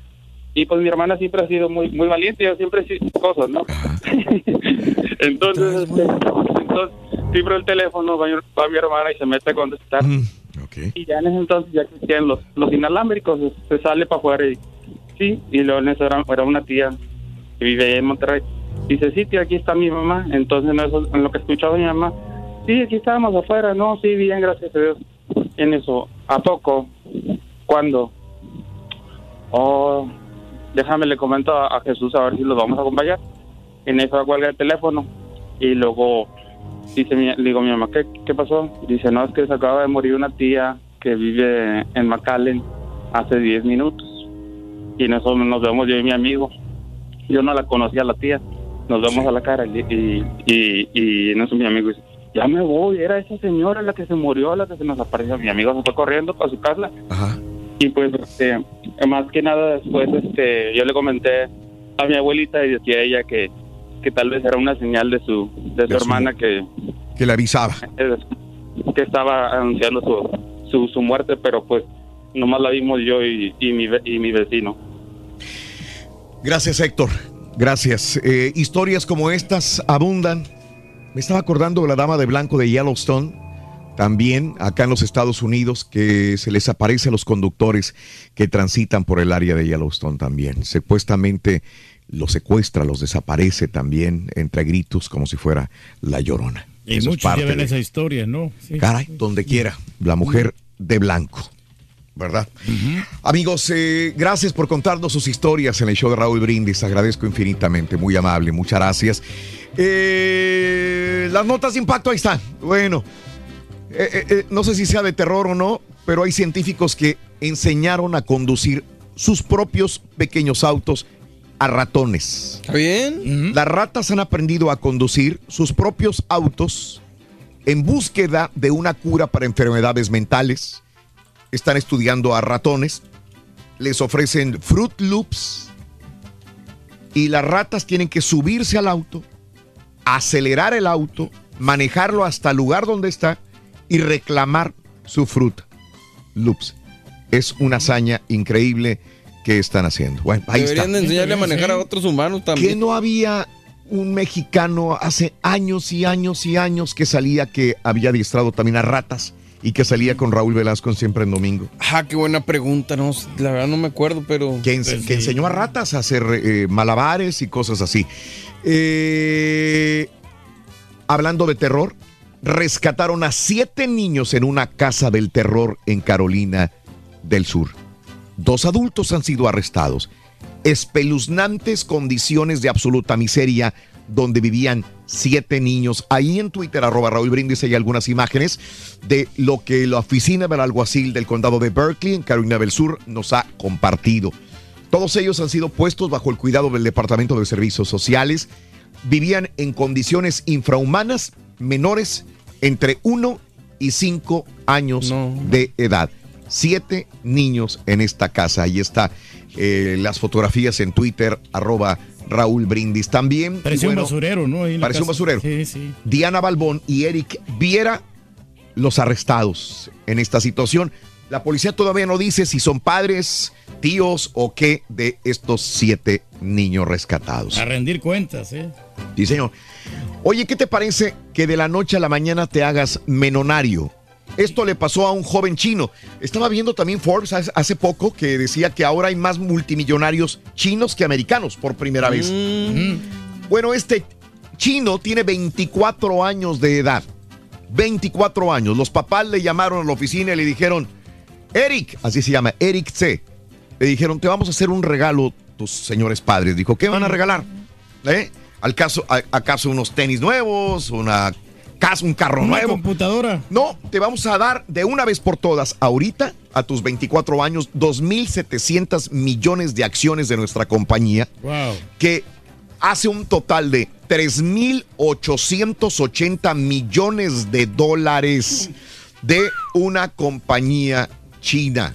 y pues mi hermana siempre ha sido muy muy valiente, yo siempre he sido cosas, ¿no? entonces, este, entonces timbra el teléfono, va, mi- va mi hermana y se mete a contestar. Y ya en ese entonces ya existían los, los inalámbricos, se sale para afuera y sí, y luego en eso era, era una tía que vive ahí en Monterrey. Dice, sí, tía, aquí está mi mamá. Entonces en, eso, en lo que escuchaba mi mamá, sí, aquí estábamos afuera, no, sí, bien, gracias a Dios. En eso, ¿a poco? ¿Cuándo? Oh, déjame le comento a, a Jesús a ver si los vamos a acompañar. En eso cuelga el teléfono y luego dice mi, le digo mi mamá, ¿qué, ¿qué pasó? Dice, no, es que se acaba de morir una tía que vive en McAllen hace 10 minutos. Y en eso nos vemos yo y mi amigo. Yo no la conocía la tía. Nos vemos a la cara y, y, y, y en eso mi amigo dice, ya me voy, era esa señora la que se murió, la que se nos apareció. Mi amigo se fue corriendo para su casa. Y pues, este, más que nada después, este, yo le comenté a mi abuelita y decía ella que, que tal vez era una señal de su, de su De su- hermana que, Que le avisaba. eh, que estaba anunciando su, su, su muerte, pero pues nomás la vimos yo y, y, mi, y mi vecino. Gracias, Héctor. Gracias. Eh, historias como estas abundan. Me estaba acordando de la dama de blanco de Yellowstone, también acá en los Estados Unidos, que se les aparece a los conductores que transitan por el área de Yellowstone también. Supuestamente los secuestra, los desaparece también entre gritos como si fuera la llorona. Y Eso es muchos parte llevan de- esa historia, ¿no? Sí. Caray, donde quiera, la mujer de blanco. ¿Verdad? Amigos, eh, gracias por contarnos sus historias en el show de Raúl Brindis. Agradezco infinitamente, muy amable, muchas gracias. Eh, las notas de impacto, ahí están. Bueno, eh, eh, eh, no sé si sea de terror o no, pero hay científicos que enseñaron a conducir sus propios pequeños autos a ratones. ¿Está bien? Las ratas han aprendido a conducir sus propios autos en búsqueda de una cura para enfermedades mentales. Están estudiando a ratones, les ofrecen Fruit Loops y las ratas tienen que subirse al auto, acelerar el auto, manejarlo hasta el lugar donde está y reclamar su Fruit Loops. Es una hazaña increíble que están haciendo. Bueno, ahí Deberían está. de enseñarle a manejar a otros humanos Que también. no había un mexicano hace años y años y años que salía que había adiestrado también a ratas y que salía con Raúl Velasco siempre en domingo. Ah, qué buena pregunta, no, la verdad no me acuerdo, pero... Que, que enseñó a ratas a hacer eh, malabares y cosas así. Eh, hablando de terror, rescataron a siete niños en una casa del terror en Carolina del Sur. Dos adultos han sido arrestados. Espeluznantes condiciones de absoluta miseria donde vivían siete niños. Ahí en Twitter, arroba Raúl Brindis, hay algunas imágenes de lo que la oficina del alguacil del condado de Berkeley, en Carolina del Sur, nos ha compartido. Todos ellos han sido puestos bajo el cuidado del Departamento de Servicios Sociales. Vivían en condiciones infrahumanas, menores entre 1 y 5 años de edad. Siete niños en esta casa. Ahí está eh, las fotografías en Twitter, arroba Raúl Brindis. También. Parecía y un basurero, ¿no? Parecía un basurero. Sí, sí. Diana Balbón y Eric Viera, los arrestados en esta situación. La policía todavía no dice si son padres, tíos o qué de estos siete niños rescatados. A rendir cuentas, ¿eh? Sí, señor. Oye, ¿qué te parece que de la noche a la mañana te hagas menonario? Esto le pasó a un joven chino. Estaba viendo también Forbes hace- poco que decía que ahora hay más multimillonarios chinos que americanos por primera vez. Bueno, este chino tiene 24 años de edad. 24 años. Los papás le llamaron a la oficina y le dijeron, Eric, así se llama, Eric C. Le dijeron, te vamos a hacer un regalo, tus señores padres. Dijo, ¿qué van a regalar? ¿Eh? ¿Al caso, a- ¿Acaso unos tenis nuevos? ¿Una casa, un carro Una nuevo? computadora. No, te vamos a dar de una vez por todas, ahorita, a tus 24 años, 2.700 millones de acciones de nuestra compañía, Wow. que hace un total de 3.880 millones de dólares de una compañía china.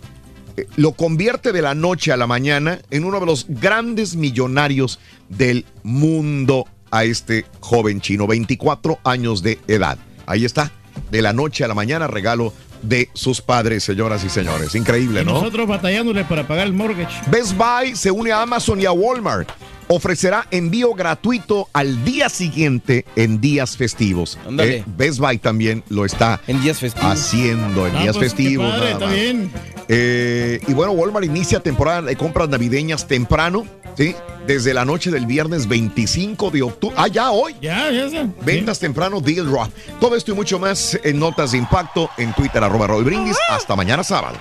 Eh, Lo convierte de la noche a la mañana en uno de los grandes millonarios del mundo a este joven chino, 24 años de edad. Ahí está, de la noche a la mañana, regalo de sus padres, señoras y señores. Increíble, Y ¿no? nosotros batallándole para pagar el mortgage. Best Buy se une a Amazon y a Walmart. Ofrecerá envío gratuito al día siguiente en días festivos. Eh, Best Buy también lo está En días festivos. haciendo en Ah, días pues, qué festivos. padre, nada está más. bien. Eh, y bueno, Walmart inicia temporada de compras navideñas temprano, ¿sí? Desde la noche del viernes 25 de octubre. Ah, ya hoy. Ya, ya sé. Ventas temprano, Deal Drop. Todo esto y mucho más en Notas de Impacto en Twitter, arroba Raúl Brindis. Hasta mañana sábado.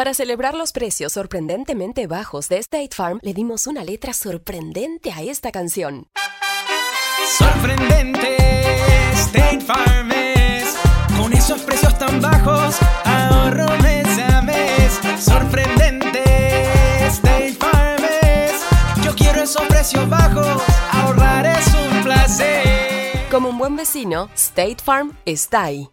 Para celebrar los precios sorprendentemente bajos de State Farm, le dimos una letra sorprendente a esta canción. Sorprendente, State Farm es. Con esos precios tan bajos, ahorro mes a mes. Sorprendente, State Farm es. Yo quiero esos precios bajos, ahorrar es un placer. Como un buen vecino, State Farm está ahí.